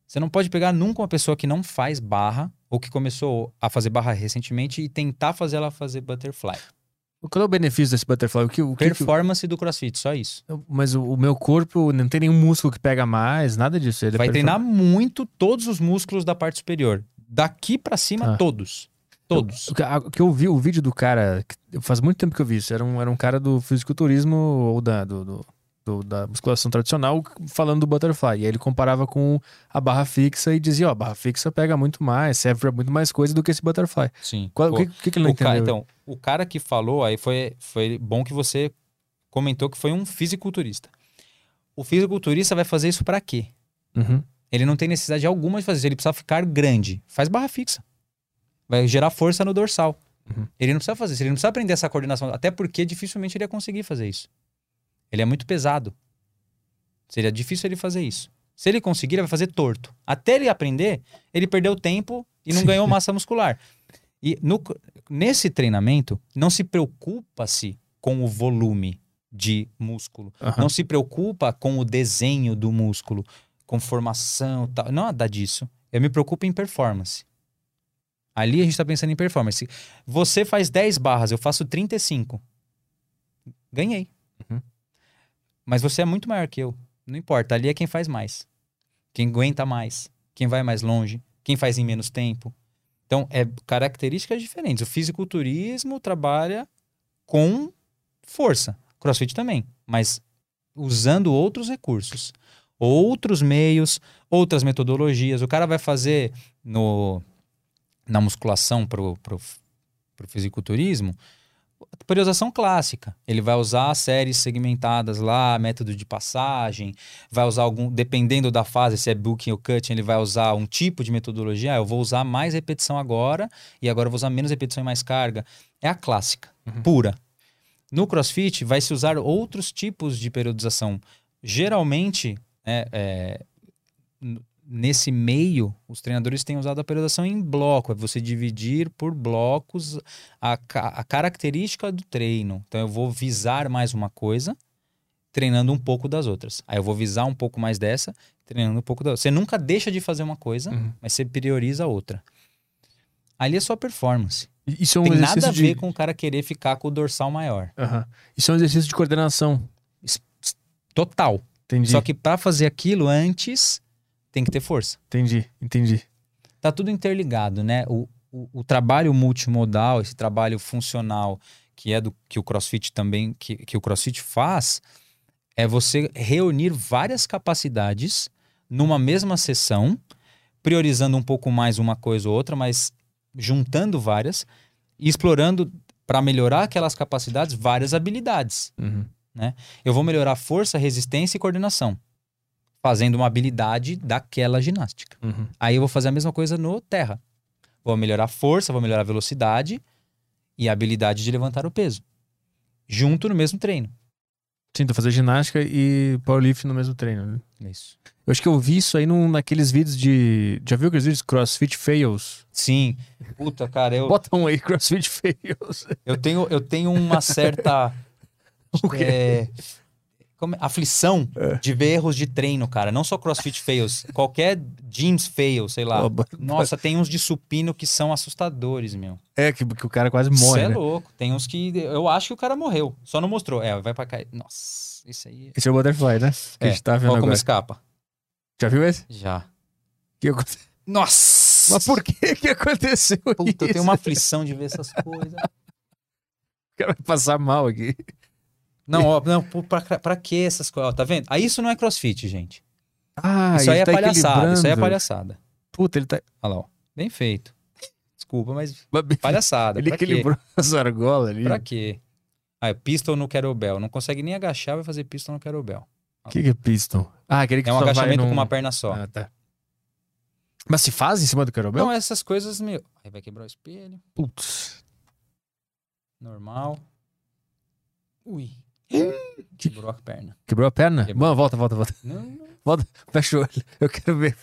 Você não pode pegar nunca uma pessoa que não faz barra ou que começou a fazer barra recentemente e tentar fazer ela fazer butterfly. Qual é o benefício desse Butterfly? O que, o que que- Performance do crossfit, só isso. mas o, o meu corpo não tem nenhum músculo que pega mais, nada disso. Ele é Vai perform- treinar muito todos os músculos da parte superior. Daqui para cima, Ah. todos. Todos. O que, que eu vi, o vídeo do cara, faz muito tempo que eu vi isso, era um, era um cara do fisiculturismo ou da, do, do- do- da musculação tradicional falando do butterfly. E aí ele comparava com a barra fixa e dizia, ó, a barra fixa pega muito mais, serve pra muito mais coisa do que esse butterfly. Sim. Qual, o que, que, que ele não entendeu? então, o cara que falou aí foi, foi bom que você comentou que foi um fisiculturista. O fisiculturista vai fazer isso pra quê? Uhum. Ele não tem necessidade alguma de fazer isso. Ele precisa ficar grande. Faz barra fixa. Vai gerar força no dorsal. Uhum. Ele não precisa fazer isso. Ele não precisa aprender essa coordenação. Até porque dificilmente ele ia conseguir fazer isso. Ele é muito pesado. Seria difícil ele fazer isso. Se ele conseguir, ele vai fazer torto. Até ele aprender, ele perdeu tempo e não Sim. ganhou massa muscular. E no- nesse treinamento, não se preocupa-se com o volume de músculo. Aham. Não se preocupa com o desenho do músculo, com formação e tal. Nada disso. Eu me preocupo em performance. Ali a gente está pensando em performance. Você faz 10 barras, eu faço 35. Ganhei. Uhum. Mas você é muito maior que eu. Não importa. Ali é quem faz mais. Quem aguenta mais. Quem vai mais longe. Quem faz em menos tempo. Então, é características diferentes. O fisiculturismo trabalha com força. Crossfit também. Mas usando outros recursos. Outros meios, outras metodologias. O cara vai fazer no, na musculação pro, pro fisiculturismo Periodização clássica. Ele vai usar séries segmentadas lá, método de passagem, vai usar algum, dependendo da fase, se é booking ou cutting, ele vai usar um tipo de metodologia. Ah, eu vou usar mais repetição agora e agora eu vou usar menos repetição e mais carga. É a clássica, pura. No CrossFit vai se usar outros tipos de periodização. Geralmente, é, é, n- nesse meio, os treinadores têm usado a periodização em bloco. É você dividir por blocos a, a característica do treino. Então eu vou visar mais uma coisa, treinando um pouco das outras. Aí eu vou visar um pouco mais dessa, treinando um pouco da outra. Você nunca deixa de fazer uma coisa, Uhum. mas você prioriza a outra. Ali é só performance. Isso é um Tem nada a de... ver com o cara querer ficar com o dorsal maior. Aham. Isso é um exercício de coordenação. Total. Entendi. Só que para fazer aquilo antes, tem que ter força. Entendi, entendi. Tá tudo interligado, né? O, o, o trabalho multimodal, esse trabalho funcional, que é do que o CrossFit também, que, que o CrossFit faz, é você reunir várias capacidades numa mesma sessão, priorizando um pouco mais uma coisa ou outra, mas juntando várias e explorando para melhorar aquelas capacidades várias habilidades. Uhum. Eu vou melhorar força, resistência e coordenação, fazendo uma habilidade daquela ginástica. Uhum. Aí eu vou fazer a mesma coisa no terra. Vou melhorar a força, vou melhorar a velocidade e a habilidade de levantar o peso. Junto no mesmo treino. Sim, tu fazer ginástica e powerlifting no mesmo treino. Né? Isso. Eu acho que eu vi isso aí num, naqueles vídeos de. Já viu aqueles vídeos CrossFit Fails? Sim. Puta, cara, eu, Bota um aí, CrossFit Fails. eu, tenho, eu tenho uma certa [laughs] O quê? é? Aflição É. de ver erros de treino, cara. Não só CrossFit fails. Qualquer gyms fail, sei lá. Ó, Nossa, tem uns de supino que são assustadores, meu. É, que, que o cara quase morre, é né? louco. Tem uns que eu acho que o cara morreu. Só não mostrou. É, vai pra cá. Nossa, isso aí. Esse é o Butterfly, né? Que a É, gente tá vendo Olha como agora. escapa. Já viu esse? Já. Que aconte- Nossa! Mas por que que aconteceu Puta, isso? eu tenho uma aflição de ver essas coisas. [laughs] O cara vai passar mal aqui. Não, ó, não, pra, pra que essas coisas? Tá vendo? Aí isso não é crossfit, gente. Ah, isso aí ele é tá palhaçada. Isso aí é palhaçada. Puta, ele tá... Olha lá, ó. Bem feito. Desculpa, mas Ele palhaçada. quê? equilibrou [laughs] as argolas ali. Pra quê? Ah, é pistol no kettlebell. Não consegue nem agachar, vai fazer pistol no kettlebell. O que, que é piston? Ah, aquele que É um agachamento num- com uma perna só. Ah, tá. Mas se faz em cima do kettlebell? Então, essas coisas, meu. Aí vai quebrar o espelho. Putz. Normal. Ui. Que- Quebrou a perna. Quebrou a perna? Quebrou. Mano, volta, volta, volta. Não, não. Volta, fecha o olho. Eu quero ver.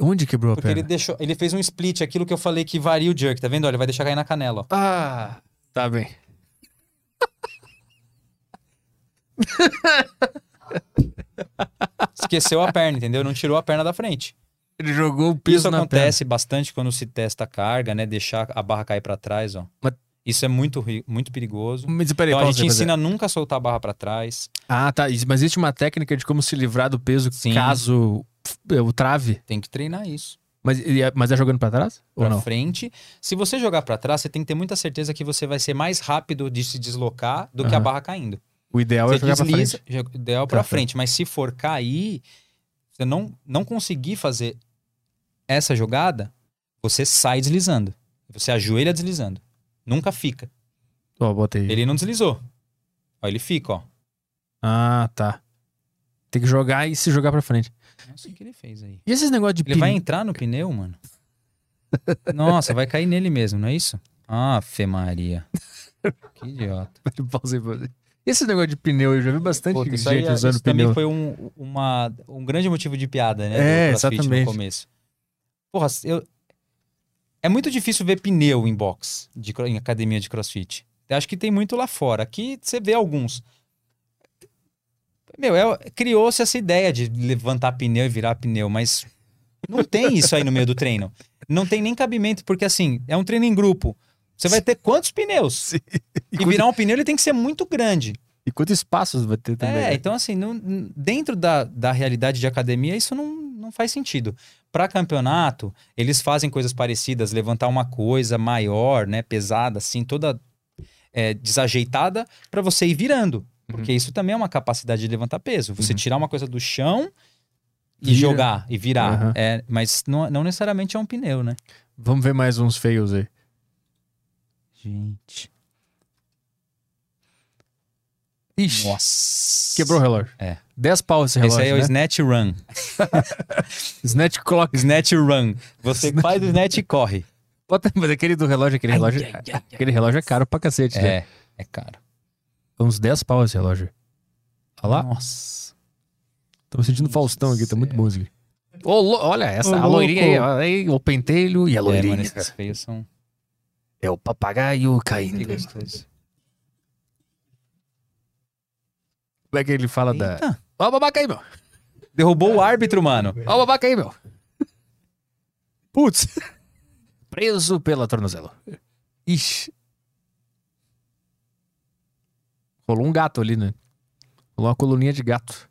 Onde quebrou a Porque ele perna? deixou. Ele fez um split, aquilo que eu falei que varia o jerk, tá vendo? Olha, ele vai deixar cair na canela, ó. Ah, tá bem. [laughs] Esqueceu a perna, entendeu? Não tirou a perna da frente. Ele jogou o peso Isso na acontece bastante quando se testa a carga, né? Deixar a barra cair pra trás, ó. Mas- Isso é muito, muito perigoso. Mas peraí, Então a gente ensina nunca a soltar a barra pra trás. Ah, tá. Mas existe uma técnica de como se livrar do peso Sim. caso f- o trave. Tem que treinar isso. Mas, é- mas é jogando pra trás? Ou Pra não? frente. Se você jogar pra trás, você tem que ter muita certeza que você vai ser mais rápido de se deslocar do que a barra caindo. O ideal Você é jogar pra desliza, frente. joga- ideal pra Pra frente. Mas se for cair, você não, não conseguir fazer essa jogada, você sai deslizando. Você ajoelha deslizando. Nunca fica. Ó, botei. Ele não deslizou. Ó, ele fica, ó. Ah, tá. Tem que jogar e se jogar pra frente. Nossa, o que ele fez aí? E esses negócios de Ele pin- vai entrar no pneu, mano? Nossa, vai cair nele mesmo, não é isso? Ah, Fê Maria. [laughs] Que idiota. Pausei, pausei. E esse negócio de pneu, eu já vi bastante Puta, isso gente aí, usando isso também pneu. foi um, uma, um grande motivo de piada, né? É, exatamente. No começo. Porra, eu... é muito difícil ver pneu em box, de, em academia de CrossFit. Eu acho que tem muito lá fora. Aqui você vê alguns. Meu, é- criou-se essa ideia de levantar pneu e virar pneu, mas não tem isso aí no meio do treino. Não tem nem cabimento, porque assim, é um treino em grupo. Você vai ter quantos pneus? Sim. E quanto- virar um pneu ele tem que ser muito grande. E quantos espaços vai ter também? É, né? então assim, não- n- dentro da, da realidade de academia, isso não, não faz sentido. Para campeonato, eles fazem coisas parecidas, levantar uma coisa maior, né, pesada, assim, toda é, desajeitada, para você ir virando. Porque isso também é uma capacidade de levantar peso. Você Uhum. tirar uma coisa do chão e Vira. jogar, e virar. Aham. É, mas não, não necessariamente é um pneu, né? Vamos ver mais uns feios aí. Gente. Ixi, Nossa. quebrou o relógio. É. 10 pau esse Esse relógio, aí é o né? Snatch Run. [laughs] Snatch Clock. Snatch Run. Você faz o Snatch e corre. Mas aquele do relógio, aquele relógio, aquele relógio é caro pra cacete, né? É, é caro. Uns 10 pau esse relógio. Olha lá. Nossa. Tô sentindo Faustão aqui, tá muito bom isso aqui. Lo- olha essa, Ô, a loirinha aí, louco. aí, o pentelho e a É, loirinha. mano, esses feios são... É o papagaio Que caindo. gostoso. Como é que ele fala da... Eita. Ó o babaca aí, meu. Derrubou o árbitro, mano. Ó o babaca aí, meu. Putz. Preso pela tornozela. Ixi. Rolou um gato ali, né? Rolou uma coluninha de gato.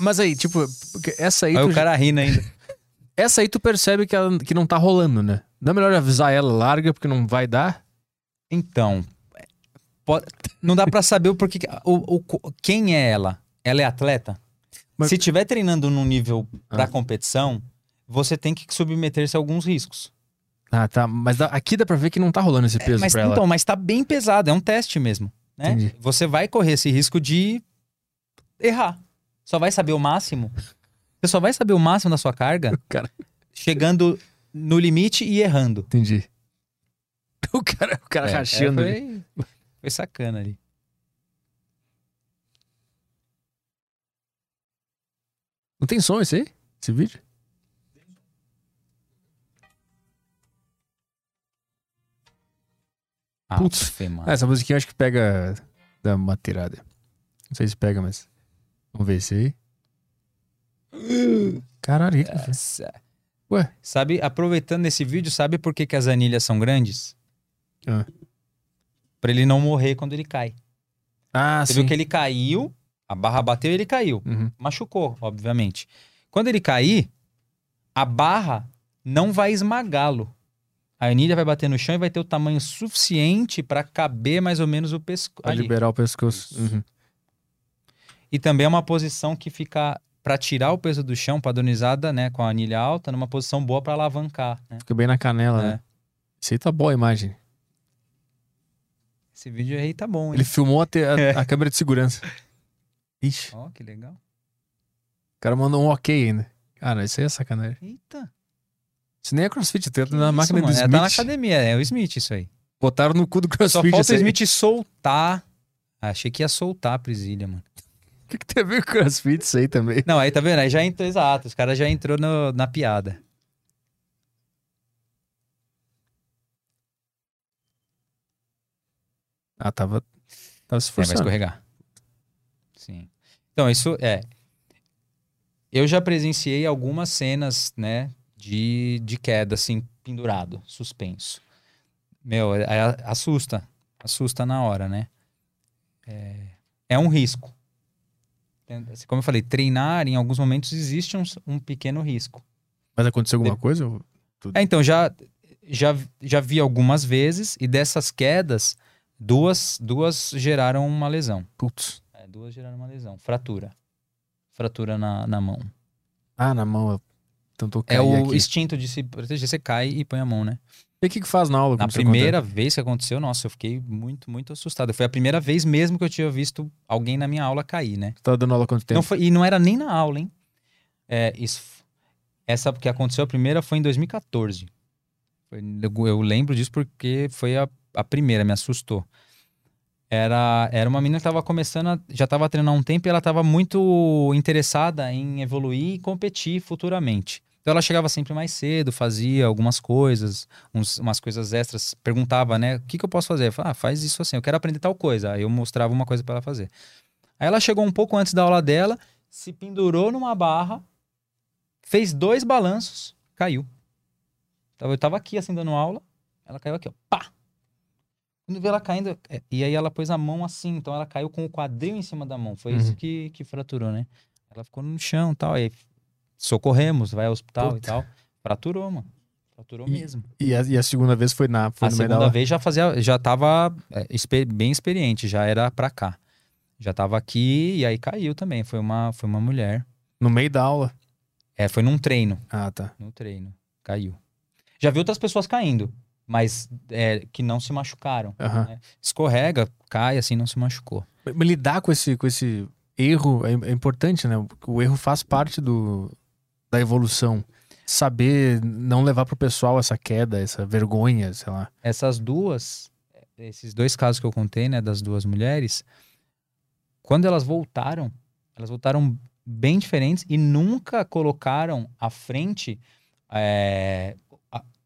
Mas aí, tipo, essa aí, Olha tu, o cara rindo ainda. [laughs] essa aí tu percebe que, ela- que não tá rolando, né? Não é melhor avisar ela, larga, porque não vai dar? Então, pode- não dá pra saber o porquê. O, o- quem é ela? Ela é atleta? Mas- Se estiver treinando num nível pra Ah. competição, você tem que submeter-se a alguns riscos. Ah, tá. Mas aqui dá pra ver que não tá rolando esse peso mas, pra ela. então, mas tá bem pesado, é um teste mesmo. Né? Entendi. Você vai correr esse risco de errar. Só vai saber o máximo. Você só vai saber o máximo da sua carga [laughs] Cara. chegando no limite e errando. Entendi. [laughs] O cara, o cara É, rachando é, foi, foi sacana ali. Não tem som esse aí? Esse vídeo? Ah, Putz. Fê, mano. Essa musiquinha acho que pega. Dá uma tirada. Não sei se pega, mas. Vamos ver esse aí. Caralho, que? Nossa. Ué? Sabe, aproveitando esse vídeo, sabe por que, que as anilhas são grandes? Ah. Pra ele não morrer quando ele cai. Ah, Você sim. viu que ele caiu, a barra bateu e ele caiu. Uhum. Machucou, obviamente. Quando ele cair, a barra não vai esmagá-lo. A anilha vai bater no chão e vai ter o tamanho suficiente pra caber mais ou menos o pescoço. Pra liberar o pescoço. Uhum. E também é uma posição que fica pra tirar o peso do chão, padronizada, né, com a anilha alta, numa posição boa pra alavancar, né? Fica bem na canela, É. né? Isso aí tá boa a imagem. Esse vídeo aí tá bom, hein? Ele filmou a, te- a- É. a câmera de segurança. Ixi, Ó, que legal. o cara mandou um ok ainda. Cara, isso aí é sacanagem. Eita. Isso nem é crossfit, tem na isso, máquina do mano? É, Smith. Tá na academia, é o Smith isso aí. Botaram no cu do Só crossfit. falta isso o. Smith soltar. Achei que ia soltar a presilha, mano. [laughs] O que, que tem a ver com crossfit isso aí também? Não, aí tá vendo? Aí já entrou, exato. Os caras já entrou no- na piada. Ah, tava. Tava se É, vai forçando. escorregar. Sim. Então, isso é. Eu já presenciei algumas cenas, né, de, de queda, assim, pendurado, suspenso. Meu, é- é- assusta. Assusta na hora, né? É, é um risco. Como eu falei, treinar, em alguns momentos, existe um, um pequeno risco. Mas aconteceu alguma coisa? ou- É, então, já, já, já vi algumas vezes, e dessas quedas, duas, duas geraram uma lesão. Putz. É, duas geraram uma lesão. Fratura. Fratura na, na mão. Ah, na mão. eu tentou É o aqui. instinto de se proteger. Você cai e põe a mão, né? E o que que faz na aula? Na primeira vez que aconteceu, nossa, eu fiquei muito, muito assustado. Foi a primeira vez mesmo que eu tinha visto alguém na minha aula cair, né? Você tava dando aula quanto tempo? Não foi, e não era nem na aula, hein? É, isso, essa que aconteceu a primeira foi em 2014. Foi- eu, eu lembro disso porque foi a, a primeira, me assustou. Era, era uma menina que estava começando, a- já estava treinando há um tempo e ela estava muito interessada em evoluir e competir futuramente. Então ela chegava sempre mais cedo, fazia algumas coisas, uns- umas coisas extras, perguntava, né, o que, que eu posso fazer? Eu falava, ah, faz isso assim, eu quero aprender tal coisa. Aí eu mostrava uma coisa para ela fazer. Aí ela chegou um pouco antes da aula dela, se pendurou numa barra, fez dois balanços, caiu. Tava- Eu tava aqui assim dando aula, ela caiu aqui, ó. Pá! Quando vê ela caindo, é, e aí ela pôs a mão assim, então ela caiu com o quadril em cima da mão. Foi Uhum. isso que, que fraturou, né? Ela ficou no chão e tal. Aí socorremos, vai ao hospital Puta. e tal. Fraturou, mano. Fraturou E- mesmo. E a, e a segunda vez foi na foi a no meio da segunda aula? vez já fazia, já tava é, exper- bem experiente, já era pra cá. Já tava aqui e aí caiu também. Foi uma, foi uma mulher. No meio da aula. É, foi num treino. Ah, tá. No treino. Caiu. Já vi outras pessoas caindo, mas é, que não se machucaram. Aham. né? Escorrega, cai, assim, não se machucou. Mas Lidar com esse, com esse erro é, é importante, né? O erro faz parte do, da evolução. Saber não levar pro pessoal essa queda, essa vergonha, sei lá. Essas duas, esses dois casos que eu contei, né, das duas mulheres, quando elas voltaram, elas voltaram bem diferentes e nunca colocaram à frente é,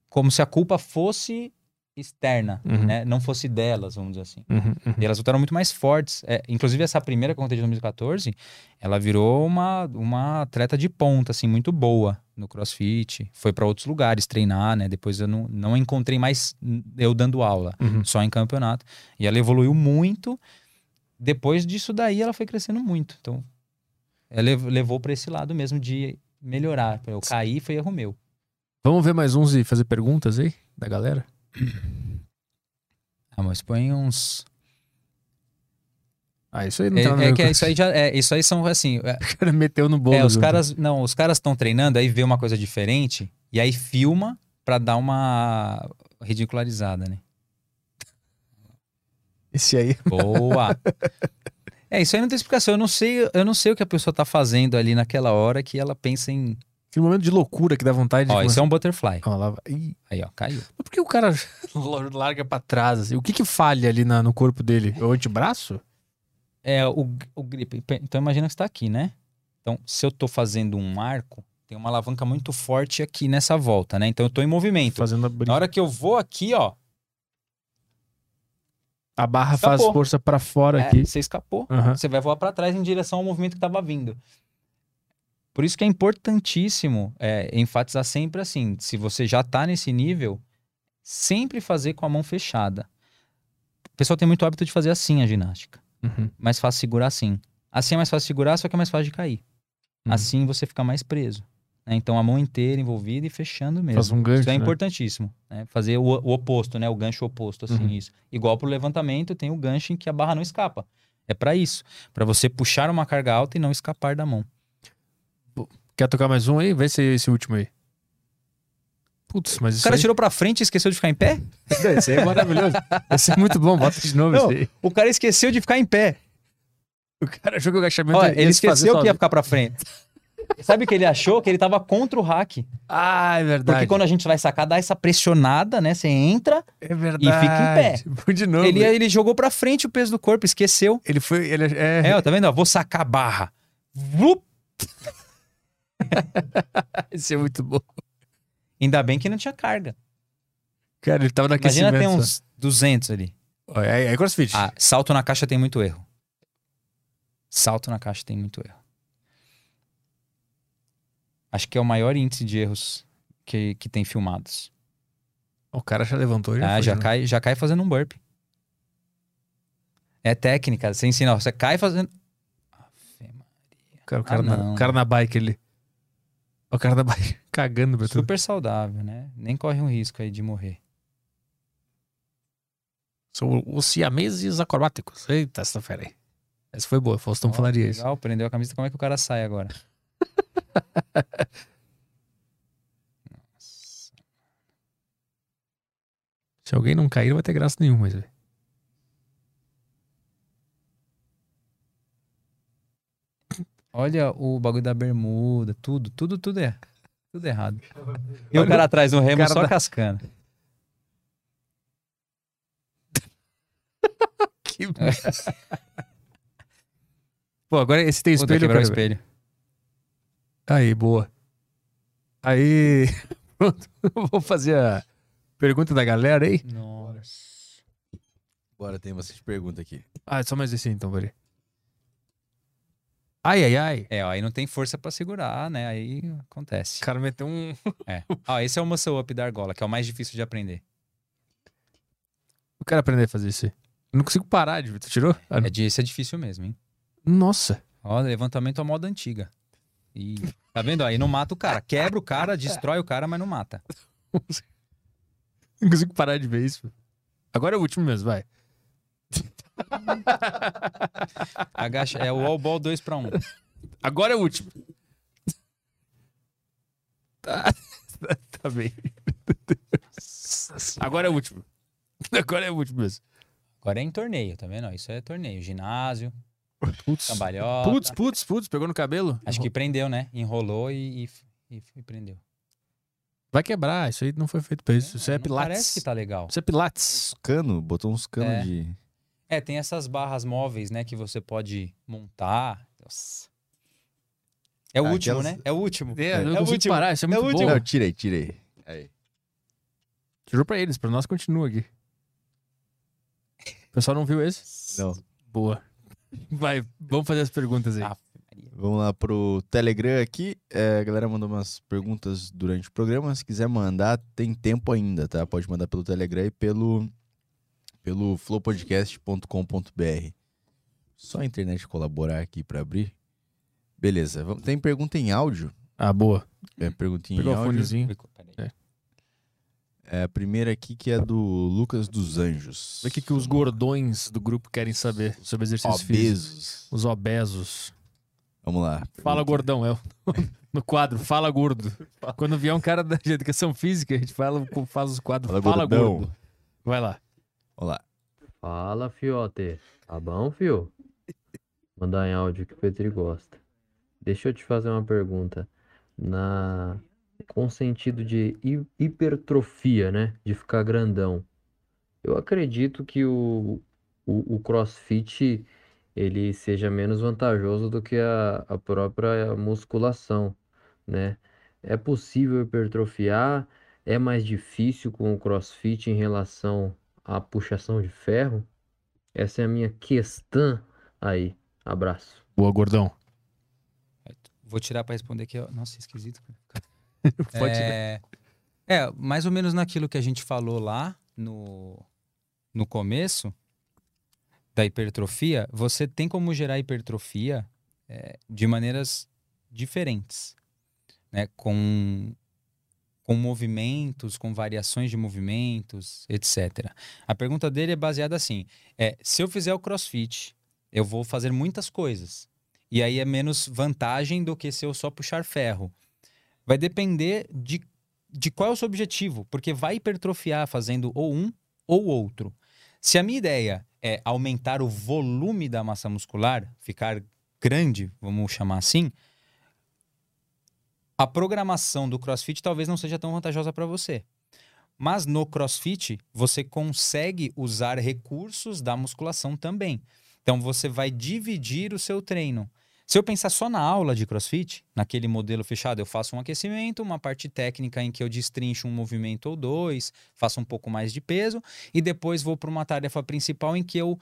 como se a culpa fosse externa, Uhum. né? Não fosse delas, vamos dizer assim. Uhum, uhum. E elas voltaram muito mais fortes. É, inclusive, essa primeira que eu contei de 2014, ela virou uma, uma atleta de ponta, assim, muito boa no crossfit. Foi para outros lugares treinar, né? Depois eu não, não encontrei mais eu dando aula, Uhum. só em campeonato. E ela evoluiu muito. Depois disso daí, ela foi crescendo muito. Então, ela lev- levou para esse lado mesmo de melhorar. Eu caí, foi erro meu. Vamos ver mais uns e fazer perguntas aí da galera? Ah, mas põe uns. Ah, isso aí não tem nada a É, é que com- isso aí já. É, isso aí são assim. é, [laughs] O cara meteu no bolo. É, os caras, não, os caras estão treinando, aí vê uma coisa diferente e aí filma pra dar uma ridicularizada, né? Esse aí. Boa. [laughs] é, isso aí não tem explicação. Eu não sei, eu não sei o que a pessoa tá fazendo ali naquela hora que ela pensa em, Aquele momento de loucura que dá vontade de. ó, isso é um butterfly. Ó, lá. Ih, Aí, ó, caiu. Mas por que o cara [laughs] larga pra trás? Assim? O que que falha ali na- no corpo dele? O antebraço? É o, o grip. Então imagina que você tá aqui, né? Então, se eu tô fazendo um arco, tem uma alavanca muito forte aqui nessa volta, né? Então eu tô em movimento. Fazendo a, Na hora que eu vou aqui, ó, a barra faz Escapou. força pra fora é, aqui. você escapou. Aham. Você vai voar para trás em direção ao movimento que estava vindo. Por isso que é importantíssimo é, enfatizar sempre assim: se você já está nesse nível, sempre fazer com a mão fechada. O pessoal tem muito hábito de fazer assim a ginástica. Uhum. Mais fácil segurar assim. Assim é mais fácil segurar, só que é mais fácil de cair. Uhum. Assim você fica mais preso. né? Então a mão inteira envolvida e fechando mesmo. Faz um gancho. Isso é né? importantíssimo. né? Fazer o, o oposto, né? O gancho oposto, assim, Uhum. isso. Igual pro levantamento, tem o gancho em que a barra não escapa. É pra isso. Pra você puxar uma carga alta e não escapar da mão. Quer tocar mais um aí? Vê se é esse último aí. Putz, mas O cara aí... tirou pra frente e esqueceu de ficar em pé? Esse aí é maravilhoso. [laughs] Esse é muito bom. Bota de novo Não. esse aí. O cara esqueceu de ficar em pé. O cara jogou o agachamento Olha, e ele esqueceu que ia ficar pra frente. Sabe o que ele achou? Que ele tava contra o hack. Ah, é verdade. Porque quando a gente vai sacar, dá essa pressionada, né? Você entra. É verdade. fica em pé. [laughs] De novo. Ele, ele jogou pra frente o peso do corpo, esqueceu. Ele foi... Ele é... É, ó, tá vendo? Ó, vou sacar a barra. Vup! [laughs] Esse é muito bom. Ainda bem que não tinha carga. Cara, ele tava no Imagina só. uns 200 ali. É, é crossfit. Ah, salto na caixa tem muito erro. Salto na caixa tem muito erro. Acho que é o maior índice de erros que, que tem filmados. O cara já levantou e já Ah, foi, já, né? cai, já cai fazendo um burp. É técnica, você ensina, ó, você cai fazendo. Afe Maria. O cara, o cara Ah, na, o cara na bike ali. O cara bike [laughs] cagando pra tudo. Super saudável, né? Nem corre um risco aí de morrer. São os siameses acrobáticos. Eita, essa fera aí. Essa foi boa, Faustão Ó, falaria isso. Legal, prendeu a camisa, como é que o cara sai agora? Nossa. [laughs] Se alguém não cair, não vai ter graça nenhuma. Mas... Olha o bagulho da bermuda, tudo, tudo, tudo é. Tudo errado. E o cara atrás no remo só da- cascando. [laughs] Que... Pô, agora esse tem Puta, espelho, quebrar o espelho. Aí, boa. Aí, [laughs] pronto. [laughs] Vou fazer a pergunta da galera aí. Nossa. Bora, tem bastante pergunta aqui. Ah, só mais esse então, peraí. Ai, ai, ai. É, ó, aí não tem força pra segurar, né? Aí acontece. O cara meteu um... É. Ó, esse é o muscle up da argola, que é o mais difícil de aprender. Eu quero aprender a fazer isso aí. Eu não consigo parar de... Tu tirou? Ah, É esse é difícil mesmo, hein? Nossa. Ó, levantamento à moda antiga. E tá vendo? Aí não mata o cara. Quebra o cara, destrói o cara, mas não mata. [laughs] Não consigo parar de ver isso. Agora é o último mesmo, vai. Agacha, é o all ball 2 para 1. Um. Agora é o último. Tá, [laughs] tá bem. Agora é o último. Agora é o último mesmo. Agora é em torneio, tá vendo? Isso é torneio. Ginásio, Putz. cambalhota. Putz, putz, putz, pegou no cabelo? Acho que prendeu, né? Enrolou e, e, e- e prendeu. Vai quebrar, isso aí não foi feito pra isso. Isso é pilates. Parece que tá legal. Isso é pilates. Cano, botou uns canos É. de. É, tem essas barras móveis, né? Que você pode montar. Nossa. É o Ah, último, aquelas- né? É o último. É, eu não o consigo último. parar, isso é É muito o bom. último. Não, tirei, tirei. Aí. Tirou pra eles, pra nós continua aqui. O pessoal não viu esse? Não. Boa. [laughs] Vai, vamos fazer as perguntas aí. Ah, Vamos lá pro Telegram aqui. É, a galera mandou umas perguntas durante o programa. Se quiser mandar, tem tempo ainda, tá? Pode mandar pelo Telegram e pelo, pelo flowpodcast.com.br. Só a internet colaborar aqui pra abrir. Beleza. Vamos- Tem pergunta em áudio. Ah, boa. É, pergunta em Pegou áudio. fonezinho. peraí. É a primeira aqui que é do Lucas dos Anjos. O que, que os gordões do grupo querem saber sobre exercício físico. Obesos. Os obesos. Vamos lá. Fala gordão, é o- [laughs] no quadro, fala gordo. Quando vier um cara da de educação física, a gente fala, faz os quadros, Fala, fala, gordão. gordo. Vai lá. Vamos lá. Fala, fiote. Tá bom, fio? Mandar em áudio que o Petri gosta. Deixa eu te fazer uma pergunta. Na... Com sentido de hi- hipertrofia, né? De ficar grandão. Eu acredito que o, o, o CrossFit ele seja menos vantajoso do que a, a própria musculação, né? É possível hipertrofiar? É mais difícil com o CrossFit em relação à puxação de ferro? Essa é a minha questão aí. Abraço. Boa, gordão. Vou tirar pra responder aqui. Nossa, esquisito. [laughs] Pode é... é, mais ou menos naquilo que a gente falou lá no, no começo da hipertrofia, você tem como gerar hipertrofia é, de maneiras diferentes, né? Com, com movimentos, com variações de movimentos, etc. A pergunta dele é baseada assim: é, se eu fizer o CrossFit, eu vou fazer muitas coisas. E aí é menos vantagem do que se eu só puxar ferro. Vai depender de, de qual é o seu objetivo, porque vai hipertrofiar fazendo ou um ou outro. Se a minha ideia é aumentar o volume da massa muscular, ficar grande, vamos chamar assim, a programação do CrossFit talvez não seja tão vantajosa para você. Mas no CrossFit, você consegue usar recursos da musculação também. Então você vai dividir o seu treino. Se eu pensar só na aula de CrossFit, naquele modelo fechado, eu faço um aquecimento, uma parte técnica em que eu destrincho um movimento ou dois, faço um pouco mais de peso e depois vou para uma tarefa principal em que eu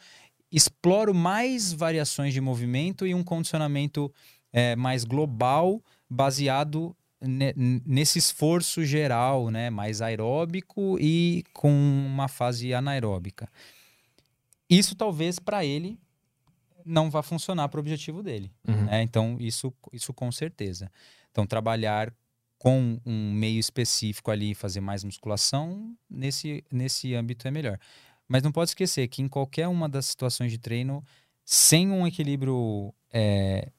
exploro mais variações de movimento e um condicionamento eh, mais global, baseado ne- nesse esforço geral, né, mais aeróbico e com uma fase anaeróbica. Isso talvez para ele não vá funcionar para o objetivo dele. Uhum. né? Então, isso, isso com certeza. Então, trabalhar com um meio específico ali, fazer mais musculação, nesse, nesse âmbito é melhor. Mas não pode esquecer que em qualquer uma das situações de treino, sem um equilíbrio é,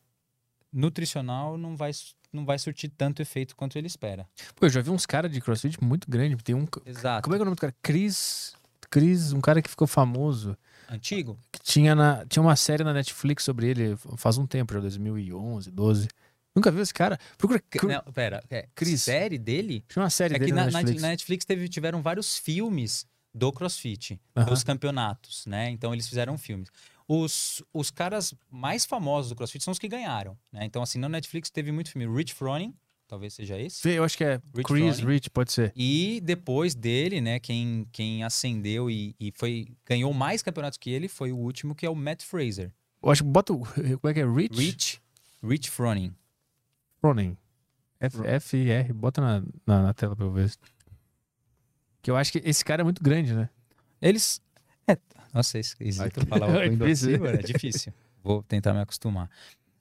nutricional, não vai, não vai surtir tanto efeito quanto ele espera. Pô, eu já vi uns caras de crossfit muito grande. Tem um. Exato. Como é que é o nome do cara? Chris. Chris, um cara que ficou famoso. Antigo? Que tinha, na, tinha uma série na Netflix sobre ele faz um tempo, já 2011, 12. Nunca viu esse cara? Procura. Não, pera. É, Chris. Série dele? Tinha uma série É dele que na, na, Netflix. na Netflix teve, tiveram vários filmes do CrossFit, dos campeonatos, né? Então eles fizeram filmes. Os, os caras mais famosos do CrossFit são os que ganharam, né? Então, assim, na Netflix teve muito filme. Rich Froning, talvez seja esse. Eu acho que é Rich Chris Froning. Rich, pode ser. E depois dele, né, quem, quem ascendeu e, e foi ganhou mais campeonatos que ele foi o último, que é o Matt Fraser. Eu acho que bota o. [laughs] Como é que é? Rich? Rich, Rich Froning. Froning. F, F R, bota na, na, na tela pra eu ver. Que eu acho que esse cara é muito grande, né? Eles. [laughs] É, nossa, é esquisito falar É o difícil. assim, mano, é difícil. Vou tentar me acostumar.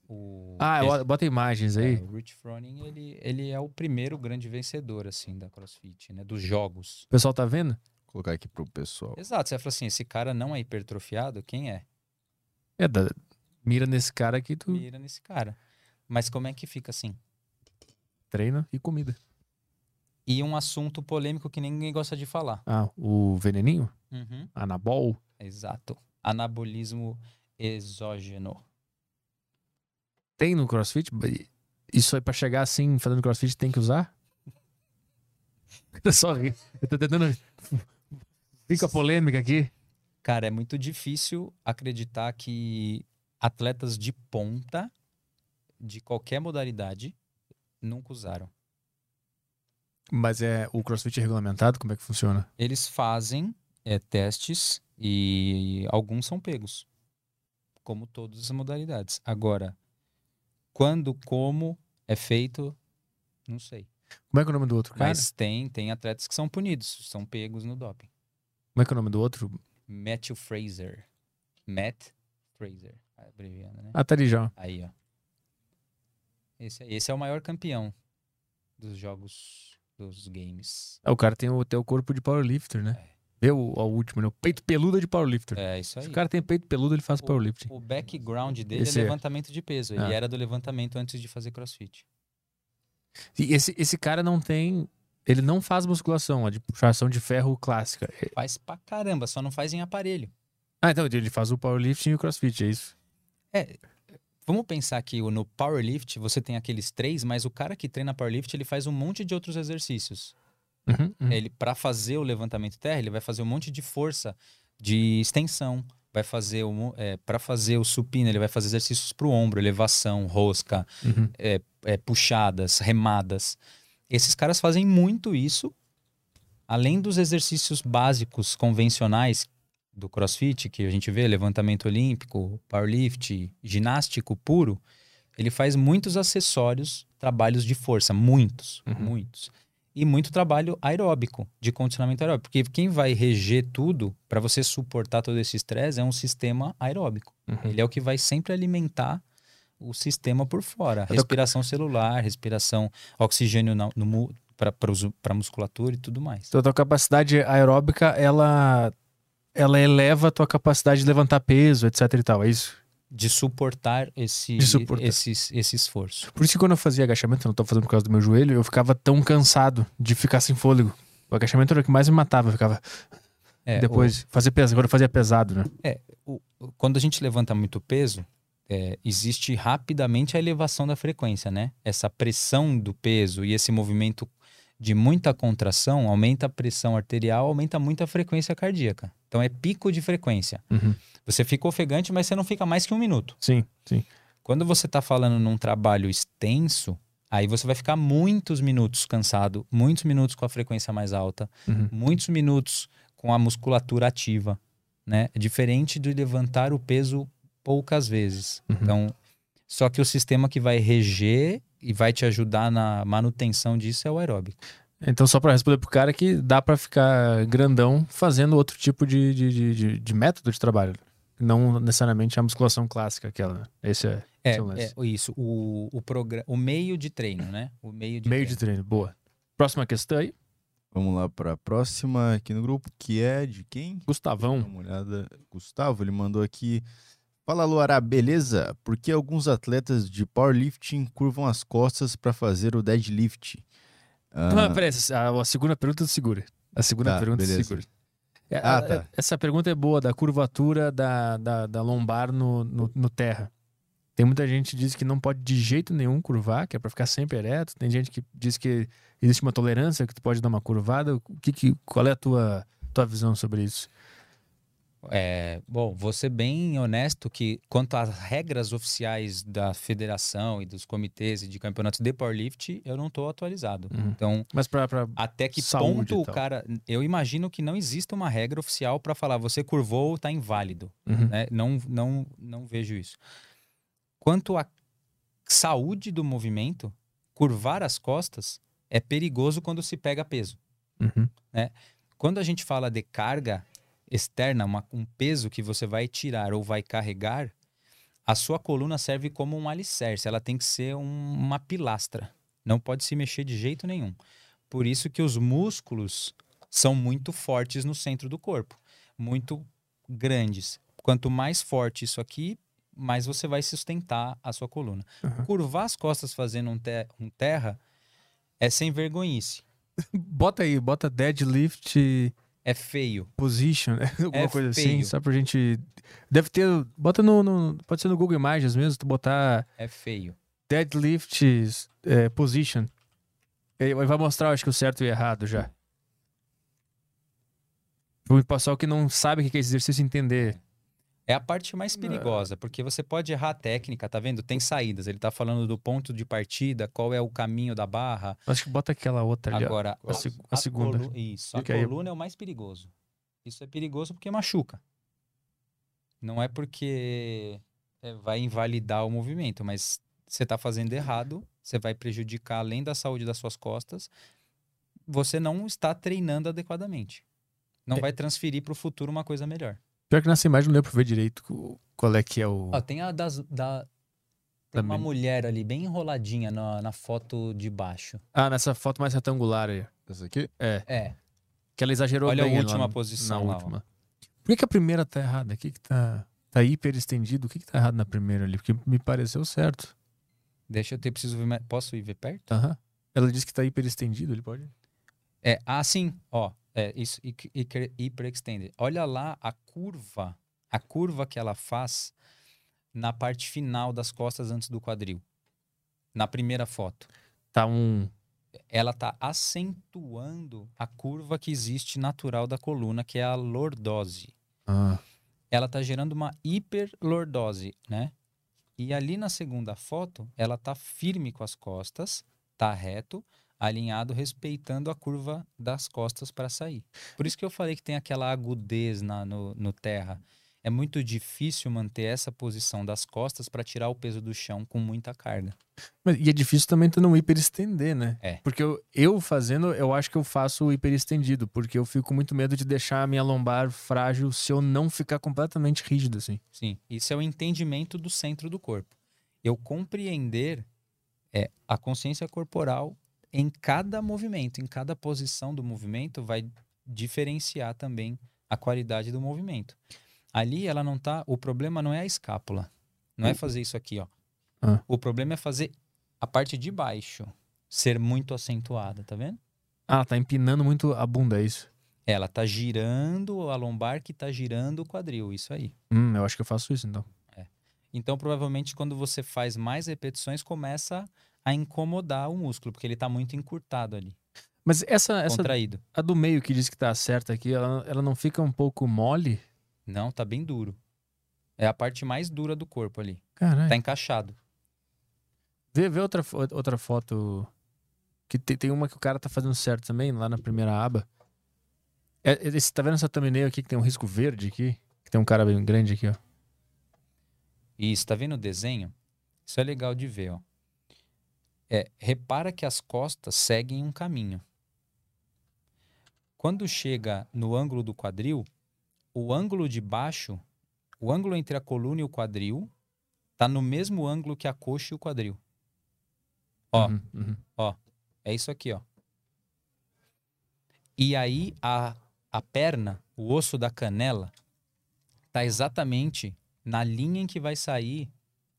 O, Ah, esse- bota imagens aí. é, o Rich Froning, ele, ele é o primeiro grande vencedor, assim, da CrossFit, né? Dos jogos. O pessoal tá vendo? Vou colocar aqui pro pessoal. Exato, você fala assim, esse cara não é hipertrofiado, quem é? É, da- mira nesse cara que tu Mira nesse cara. Mas como é que fica assim? treina e comida. E um assunto polêmico que ninguém gosta de falar. Ah, o veneninho? Uhum. Anabol? Exato. Anabolismo exógeno. Tem no CrossFit? Isso aí pra chegar assim, fazendo CrossFit, tem que usar? [laughs] Eu só ri. Eu tô tentando. [laughs] Fica polêmica aqui. Cara, é muito difícil acreditar que atletas de ponta, de qualquer modalidade, nunca usaram. Mas é o CrossFit é regulamentado? Como é que funciona? Eles fazem é, testes e alguns são pegos, como todas as modalidades. Agora, quando, como é feito, não sei. Como é que é o nome do outro cara? Mas tem, tem atletas que são punidos, são pegos no doping. Como é que é o nome do outro? Matthew Fraser. Matt Fraser, abreviando, né? Ah, tá ali já. Aí, ó. Esse, esse é o maior campeão dos jogos dos games. É, o cara tem o, tem o corpo de powerlifter, né? É. Vê o, o último, né? O peito peludo de powerlifter. É isso aí. Se o cara tem peito peludo, ele faz powerlifting. O background dele Esse é é. levantamento de peso. Ele Ah. era do levantamento antes de fazer crossfit. E esse, esse cara não tem. Ele não faz musculação, a de puxação de ferro clássica. É- Faz pra caramba, só não faz em aparelho. Ah, então ele faz o powerlifting e o crossfit, é isso? Vamos pensar que no powerlift você tem aqueles três, mas o cara que treina powerlift ele faz um monte de outros exercícios. Uhum, uhum. Ele para fazer o levantamento terra, ele vai fazer um monte de força de extensão, vai fazer o é, para fazer o supino, ele vai fazer exercícios para o ombro, elevação, rosca, Uhum. é, puxadas, remadas. Esses caras fazem muito isso, além dos exercícios básicos convencionais do CrossFit, que a gente vê, levantamento olímpico, powerlift, ginástico puro, ele faz muitos acessórios, trabalhos de força, muitos, Uhum. muitos. E muito trabalho aeróbico, de condicionamento aeróbico, porque quem vai reger tudo para você suportar todo esse estresse é um sistema aeróbico. Uhum. Ele é o que vai sempre alimentar o sistema por fora. Respiração celular, respiração, oxigênio para musculatura e tudo mais. Então a tua capacidade aeróbica, ela, ela eleva a tua capacidade de levantar peso, etc e tal, é isso? De suportar esse, De suportar. Esse, esse esforço. Por isso que quando eu fazia agachamento, eu não tô fazendo por causa do meu joelho, eu ficava tão cansado de ficar sem fôlego. O agachamento era o que mais me matava, eu ficava... É, Depois, fazer peso, agora eu fazia pesado, né? o- o- quando a gente levanta muito peso, é, existe rapidamente a elevação da frequência, né? Essa pressão do peso e esse movimento de muita contração aumenta a pressão arterial, aumenta muito a frequência cardíaca. Então é pico de frequência. Uhum. Você fica ofegante, mas você não fica mais que um minuto. Sim, sim. Quando você está falando num trabalho extenso, aí você vai ficar muitos minutos cansado, muitos minutos com a frequência mais alta, Uhum. muitos minutos com a musculatura ativa, né? É diferente de levantar o peso poucas vezes. Uhum. Então, só que o sistema que vai reger e vai te ajudar na manutenção disso é o aeróbico. Então, só pra responder pro cara que dá pra ficar grandão fazendo outro tipo de, de, de, de- de método de trabalho. Não necessariamente a musculação clássica, aquela. Esse é, É, esse o lance. é isso, o, o, progra- o meio de treino, né? O meio de Meio treino. de treino, boa. Próxima questão aí. Vamos lá para a próxima aqui no grupo, que é de quem? Dá Gustavão. uma olhada. Gustavo, ele mandou aqui. Fala, Luará, beleza? Por que alguns atletas de powerlifting curvam as costas para fazer o deadlift? Ah, Não, peraí, a, a segunda pergunta tu segura. A segunda Tá, pergunta beleza. segura. É, Ah, a- tá. Essa pergunta é boa, da curvatura da, da, da lombar no, no, no terra. Tem muita gente que diz que não pode de jeito nenhum curvar, que é pra ficar sempre ereto. Tem gente que diz que existe uma tolerância, que tu pode dar uma curvada. O que, que, qual é a tua, tua visão sobre isso? É, bom, vou ser bem honesto que quanto às regras oficiais da federação e dos comitês e de campeonatos de powerlift, eu não estou atualizado. Uhum. Então, Mas pra, pra até que ponto o cara... Eu imagino que não exista uma regra oficial para falar você curvou, tá inválido. Uhum. né? Não, não, não vejo isso. Quanto à saúde do movimento, curvar as costas é perigoso quando se pega peso. Uhum. Quando a gente fala de carga externa, uma- um peso que você vai tirar ou vai carregar, a sua coluna serve como um alicerce, ela tem que ser um- uma pilastra. Não pode se mexer de jeito nenhum. Por isso que os músculos são muito fortes no centro do corpo, muito grandes. Quanto mais forte isso aqui, mais você vai sustentar a sua coluna. Uhum. Curvar as costas fazendo um, te- um terra é sem vergonhice. [laughs] Bota aí, bota deadlift É feio. position, né? [laughs] alguma É coisa assim, feio. só pra gente. Deve ter. Bota no, no- Pode ser no Google Imagens mesmo, tu botar É feio. deadlift é, position. Ele vai mostrar, acho que o certo e o errado já. O pessoal que não sabe o que é esse exercício entender. É a parte mais perigosa, porque você pode errar a técnica, tá vendo? Tem saídas. Ele tá falando do ponto de partida, qual é o caminho da barra. Acho que bota aquela outra ali. Agora, a, seg- a segunda. colu- Isso, a Fica aí. coluna é o mais perigoso. Isso é perigoso porque machuca. Não é porque é, vai invalidar o movimento, mas você está fazendo errado, você vai prejudicar além da saúde das suas costas, você não está treinando adequadamente. Não É. vai transferir para o futuro uma coisa melhor. Pior que nessa imagem não deu pra ver direito qual é que é o. Ó, tem a das, da, tem uma mulher ali bem enroladinha na, na foto de baixo. Ah, nessa foto mais retangular aí. Essa aqui? É. É, Que ela exagerou Olha a bem lá última no- posição Na lá, ó. última. Por que, que a primeira tá errada? O que que tá, tá hiper estendido? O que que tá errado na primeira ali? Porque me pareceu certo. deixa eu ter, preciso ver, mais- posso ir ver perto? Aham. Ela disse que tá hiper estendido, ele pode? É, ah, sim, ó, é isso, hyperextended. Olha lá a curva, a curva que ela faz na parte final das costas antes do quadril. Na primeira foto. Tá um... Ela tá acentuando a curva que existe natural da coluna, que é a lordose. Ah, Ela tá gerando uma hiperlordose, né? E ali na segunda foto, ela tá firme com as costas, tá reto, alinhado, respeitando a curva das costas para sair. Por isso que eu falei que tem aquela agudez na, no, no terra. É muito difícil manter essa posição das costas para tirar o peso do chão com muita carga. Mas, e é difícil também tu não hiper estender, né? É. Porque eu, eu fazendo, eu acho que eu faço hiper estendido, porque eu fico muito medo de deixar a minha lombar frágil se eu não ficar completamente rígido, assim. Sim, isso é o entendimento do centro do corpo. Eu compreender é a consciência corporal em cada movimento, em cada posição do movimento vai diferenciar também a qualidade do movimento. Ali ela não tá, o problema não é a escápula. Não é fazer isso aqui, ó. Ah. O problema é fazer a parte de baixo ser muito acentuada, tá vendo? Ah, tá empinando muito a bunda, é isso? Ela tá girando a lombar que tá girando o quadril, isso aí. Hum, eu acho que eu faço isso, então. Então, provavelmente, quando você faz mais repetições, começa a incomodar o músculo, porque ele está muito encurtado ali, Mas essa, essa contraído. a do meio que diz que tá certa aqui, ela, ela não fica um pouco mole? Não, tá bem duro. É a parte mais dura do corpo ali. Caralho. Tá encaixado. Vê, vê outra, outra foto. Que tem, tem uma que o cara tá fazendo certo também, lá na primeira aba. É, é esse, tá vendo essa thumbnail aqui que tem um risco verde aqui? Que tem um cara bem grande aqui, ó. Isso, tá vendo o desenho? Isso é legal de ver, ó. É, repara que as costas seguem um caminho. Quando chega no ângulo do quadril, o ângulo de baixo, o ângulo entre a coluna e o quadril, tá no mesmo ângulo que a coxa e o quadril. Ó, Uhum, uhum. É isso aqui, ó. E aí a, a perna, o osso da canela, tá exatamente na linha em que vai sair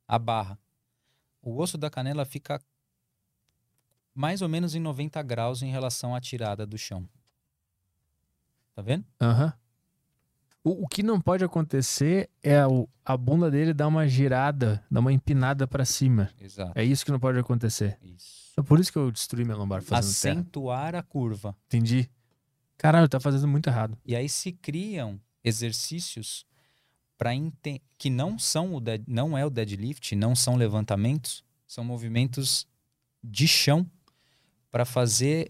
a barra. O osso da canela fica mais ou menos em 90 graus em relação à tirada do chão. Tá vendo? Aham. O, o que não pode acontecer é o- a bunda dele dar uma girada, dar uma empinada pra cima. Exato. É isso que não pode acontecer. Isso. É por isso que eu destruí minha lombar fazendo terra. Acentuar a curva. Entendi. Caralho, tá fazendo muito errado. E aí se criam exercícios para que não são o dead, não é o deadlift, não são levantamentos, são movimentos de chão para fazer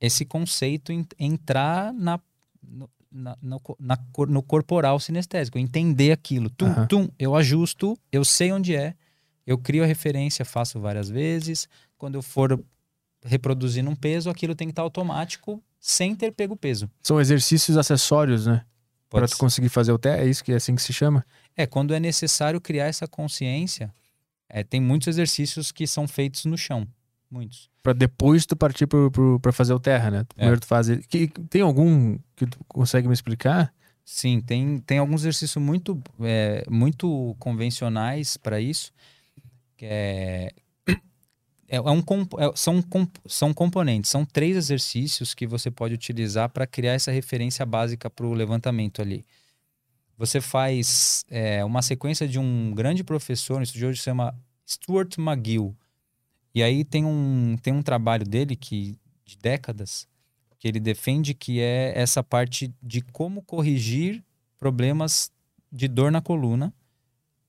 esse conceito en- entrar na, no, na- no, na no corporal sinestésico, entender aquilo. Tum, Aham. tum, eu ajusto, eu sei onde é, eu crio a referência, faço várias vezes. Quando eu for reproduzindo um peso, aquilo tem que estar automático sem ter pego peso. São exercícios acessórios, né? Pode tu conseguir fazer o terra, é isso que é assim que se chama? É, quando é necessário criar essa consciência, é, tem muitos exercícios que são feitos no chão. Muitos. Pra depois tu partir pra fazer o terra, né? Primeiro tu faz. ele- Que, tem algum que tu consegue me explicar? Sim, tem, tem alguns exercícios muito, é, muito convencionais para isso. Que é, é, é um, é- são, são componentes, são três exercícios que você pode utilizar para criar essa referência básica para o levantamento ali. Você faz é, uma sequência de um grande professor, um estudioso que se chama Stuart McGill. E aí tem um, tem um trabalho dele que de décadas que ele defende que é essa parte de como corrigir problemas de dor na coluna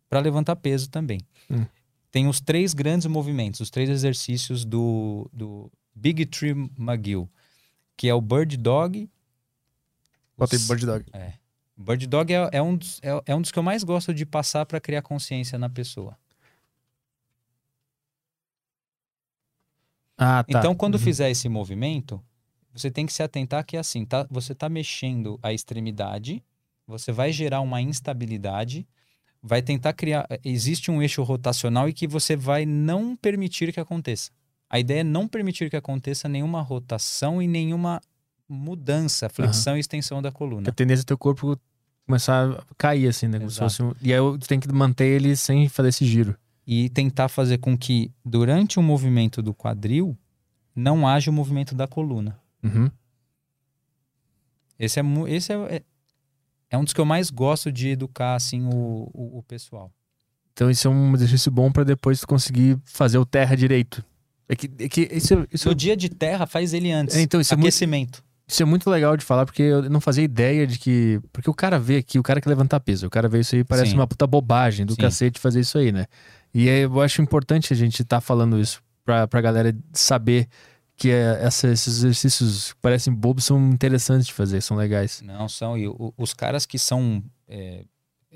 para levantar peso também. Hum. Tem os três grandes movimentos, os três exercícios do, do Big Tree McGill, que é o Bird Dog. Os- Bird Dog. É. Bird Dog é, é um dos, é, é um dos que eu mais gosto de passar para criar consciência na pessoa. Ah, tá. Então, quando Uhum. fizer esse movimento, você tem que se atentar que assim, tá, você está mexendo a extremidade, você vai gerar uma instabilidade, vai tentar criar. Existe um eixo rotacional e que você vai não permitir que aconteça. A ideia é não permitir que aconteça nenhuma rotação e nenhuma mudança, flexão e extensão da A coluna. tendência do teu corpo começar a cair, assim, né? Como se fosse um- E aí tu tem que manter ele sem fazer esse giro. E tentar fazer com que, durante o movimento do quadril, não haja o movimento da coluna. Uhum. Esse é, esse é, é, é um dos que eu mais gosto de educar assim o, o, o pessoal. Então isso é um exercício bom pra depois conseguir fazer o terra direito. É que, é que isso, isso, No dia de terra, faz ele antes. É, então, isso é muito- Aquecimento. isso é muito legal de falar, porque eu não fazia ideia de que. Porque o cara vê aqui, o cara que levantar peso, o cara vê isso aí, parece Sim. uma puta bobagem do Sim. cacete fazer isso aí, né? E aí eu acho importante a gente estar falando isso pra, pra galera saber que é, essa- esses exercícios que parecem bobos são interessantes de fazer, são legais. Não são. E o- os caras que são é,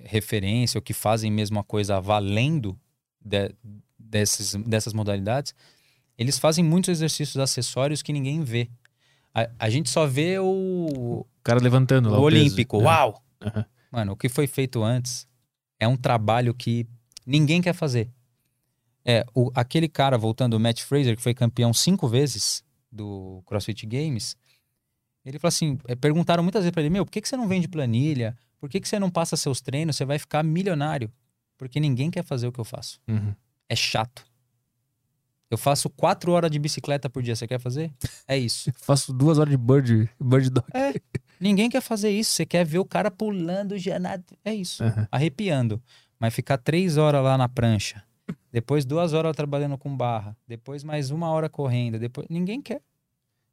referência ou que fazem mesmo a coisa valendo de- desses, dessas modalidades, eles fazem muitos exercícios acessórios que ninguém vê. A, a gente só vê o, O cara levantando lá o o peso. olímpico. É. Uau! Aham. Mano, o que foi feito antes é um trabalho que ninguém quer fazer. É, o, aquele cara, voltando, o Matt Fraser, que foi campeão cinco vezes do CrossFit Games, ele falou assim: é, perguntaram muitas vezes pra ele, meu, por que, que você não vende planilha? Por que, que você não passa seus treinos? Você vai ficar milionário. Porque ninguém quer fazer o que eu faço. Uhum. É chato. Eu faço quatro horas de bicicleta por dia. Você quer fazer? É isso. [laughs] Faço duas horas de bird, bird dog. Ninguém quer fazer isso. Você quer ver o cara pulando já nada. É isso. Aham. arrepiando. Mas ficar três horas lá na prancha, depois duas horas trabalhando com barra, depois mais uma hora correndo, depois ninguém quer.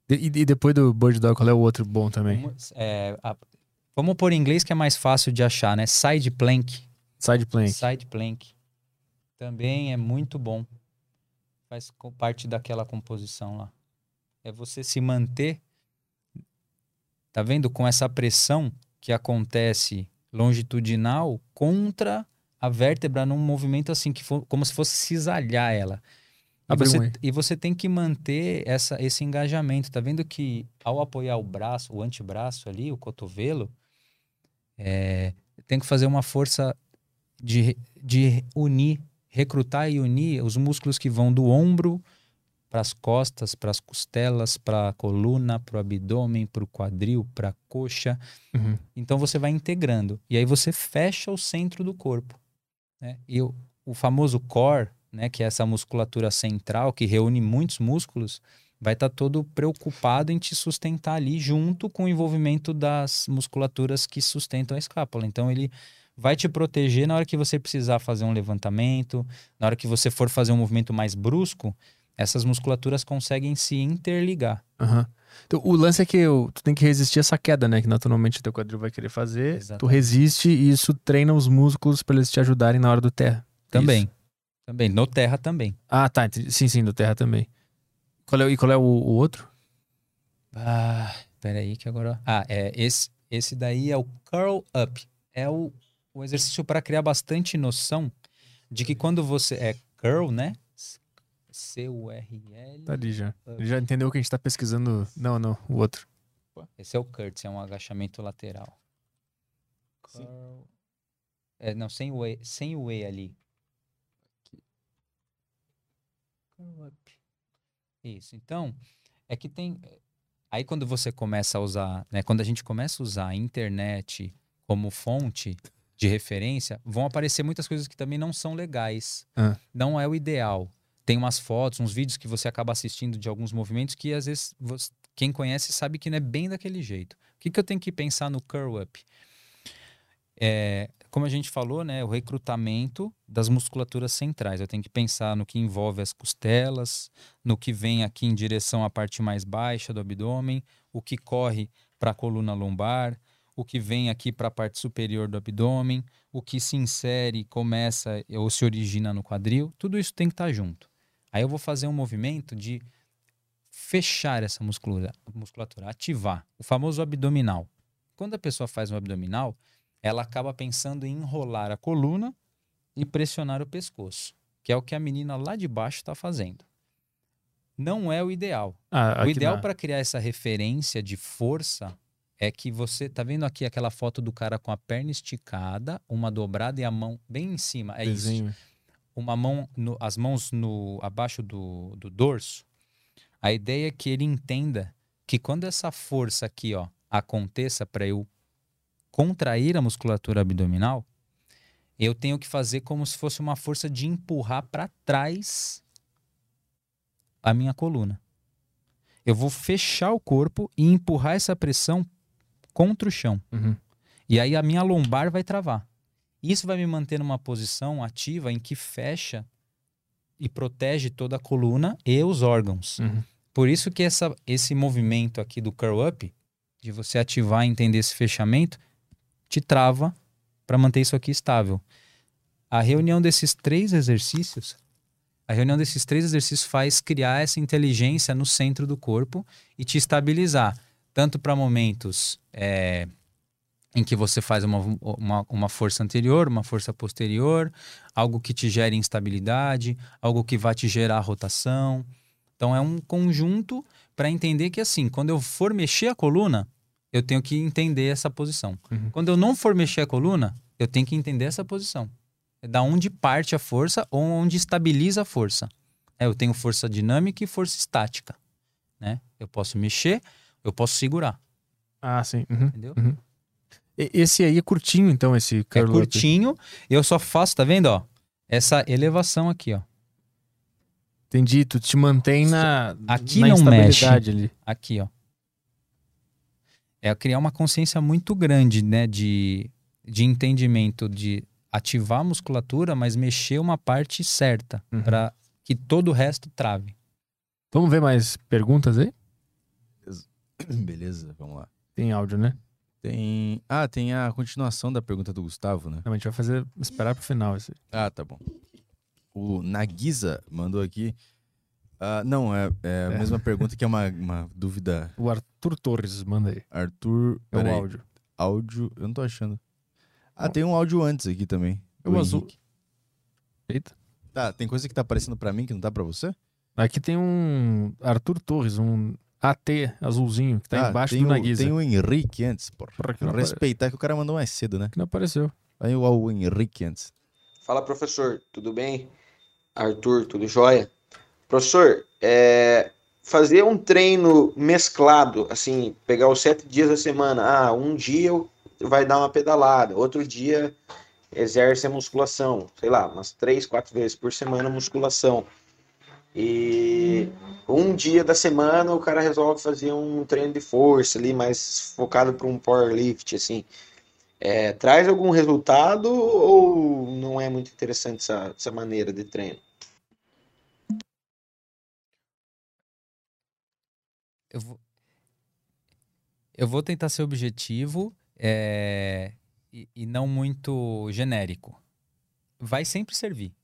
E, e depois do bird dog, qual é o outro bom também? Vamos, é, a- vamos pôr em inglês que é mais fácil de achar, né? Side plank. Side plank. Side plank. Também é muito bom. Faz parte daquela composição lá. É você se manter, tá vendo? Com essa pressão que acontece longitudinal contra a vértebra num movimento assim, que for, como se fosse cisalhar ela. E um você, aí. e você tem que manter essa, esse engajamento. Tá vendo que ao apoiar o braço, o antebraço ali, o cotovelo, é, tem que fazer uma força de, de unir, recrutar e unir os músculos que vão do ombro para as costas, para as costelas, para a coluna, para o abdômen, para o quadril, para a coxa. Uhum. Então você vai integrando. E aí você fecha o centro do corpo. Né? E o, o famoso core, né, que é essa musculatura central que reúne muitos músculos, vai estar todo preocupado em te sustentar ali junto com o envolvimento das musculaturas que sustentam a escápula. Então ele vai te proteger na hora que você precisar fazer um levantamento, na hora que você for fazer um movimento mais brusco, essas musculaturas conseguem se interligar. Aham. Então, o lance é que o- tu tem que resistir essa queda, né? Que naturalmente o teu quadril vai querer fazer. Tu Exatamente. resiste e isso treina os músculos pra eles te ajudarem na hora do terra. Também. Isso. Também. No terra também. Ah, tá. Sim, sim, do terra também. Qual é, e qual é o, o outro? Ah, peraí que agora. Ah, é esse, esse daí é o curl up. É o, o exercício para criar bastante noção de que quando você é curl, né? C-U-R-L. Tá ali já. Ele já entendeu que a gente tá pesquisando. Não, não, o outro. Esse é o curtsy, é um agachamento lateral. É, não, sem o E, sem o E ali. Curl up. Isso. Então, é que tem. Aí quando você começa a usar, né? Quando a gente começa a usar a internet como fonte de referência, vão aparecer muitas coisas que também não são legais. Ah. Não é o ideal. Tem umas fotos, uns vídeos que você acaba assistindo de alguns movimentos que às vezes você- quem conhece sabe que não é bem daquele jeito. O que, que eu tenho que pensar no curl up? É, como a gente falou, né, o recrutamento das musculaturas centrais. Eu tenho que pensar no que envolve as costelas, no que vem aqui em direção à parte mais baixa do abdômen, o que corre para a coluna lombar, o que vem aqui para a parte superior do abdômen, o que se insere, começa ou se origina no quadril. Tudo isso tem que estar junto. Aí eu vou fazer um movimento de fechar essa musculatura, musculatura, ativar o famoso abdominal. Quando a pessoa faz um abdominal, ela acaba pensando em enrolar a coluna e pressionar o pescoço, que é o que a menina lá de baixo está fazendo. Não é o ideal. Ah, o ideal para criar essa referência de força é que você tá vendo aqui aquela foto do cara com a perna esticada, uma dobrada e a mão bem em cima. É isso desenho. Uma mão, no- as mãos no abaixo do, do dorso, a ideia é que ele entenda que quando essa força aqui, ó, aconteça para eu contrair a musculatura abdominal, eu tenho que fazer como se fosse uma força de empurrar para trás a minha coluna. Eu vou fechar o corpo e empurrar essa pressão contra o chão. Uhum. E aí a minha lombar vai travar. Isso vai me manter numa posição ativa em que fecha e protege toda a coluna e os órgãos. Uhum. Por isso que essa, esse movimento aqui do curl up, de você ativar e entender esse fechamento, te trava para manter isso aqui estável. A reunião desses três exercícios, a reunião desses três exercícios faz criar essa inteligência no centro do corpo e te estabilizar, tanto para momentos é, em que você faz uma, uma, uma força anterior, uma força posterior, algo que te gere instabilidade, algo que vai te gerar rotação. Então é um conjunto para entender que assim, quando eu for mexer a coluna, eu tenho que entender essa posição. Uhum. Quando eu não for mexer a coluna, eu tenho que entender essa posição. É da onde parte a força ou onde estabiliza a força. É, eu tenho força dinâmica e força estática. Né? Eu posso mexer, eu posso segurar. Ah, sim. Uhum. Entendeu? E- Esse aí é curtinho, então, esse É curl up. curtinho, eu só faço, tá vendo, ó? Essa elevação aqui, ó. Entendi. Tu te mantém na, Aqui na não instabilidade ali. Aqui, ó. É criar uma consciência muito grande, né, de, de entendimento de ativar a musculatura, mas mexer uma parte certa Uhum. para que todo o resto trave. Vamos ver mais perguntas aí? Beleza, vamos lá. Tem áudio, né? Tem. Ah, tem a continuação da pergunta do Gustavo, né? Não, a gente vai fazer, esperar pro final esse. Ah, tá bom. O Nagisa mandou aqui. Ah, não, é, é a É. mesma pergunta que é uma, uma dúvida. O Arthur Torres manda aí. Arthur. É o áudio. áudio. Eu não tô achando. Ah, tem um áudio antes aqui também. O azul. Eita. Tá, tem coisa que tá aparecendo pra mim que não tá pra você? Aqui tem um Arthur Torres, um AT azulzinho, que tá Ah, embaixo do o, Nagisa. Tem o Henrique antes, porra. Porra, que apare- Respeitar que o cara mandou mais cedo, né? Que não apareceu. Aí o, o Henrique antes. Fala, professor, tudo bem? Arthur, tudo jóia? Professor, é, fazer um treino mesclado, assim, pegar os sete dias da semana. Ah, um dia vai dar uma pedalada, outro dia exerce a musculação, sei lá, umas três, quatro vezes por semana musculação. E um dia da semana o cara resolve fazer um treino de força ali, mais focado para um powerlift, assim. É, traz algum resultado ou não é muito interessante essa, essa maneira de treino? Eu vou, eu vou tentar ser objetivo é, e, e não muito genérico. Vai sempre servir.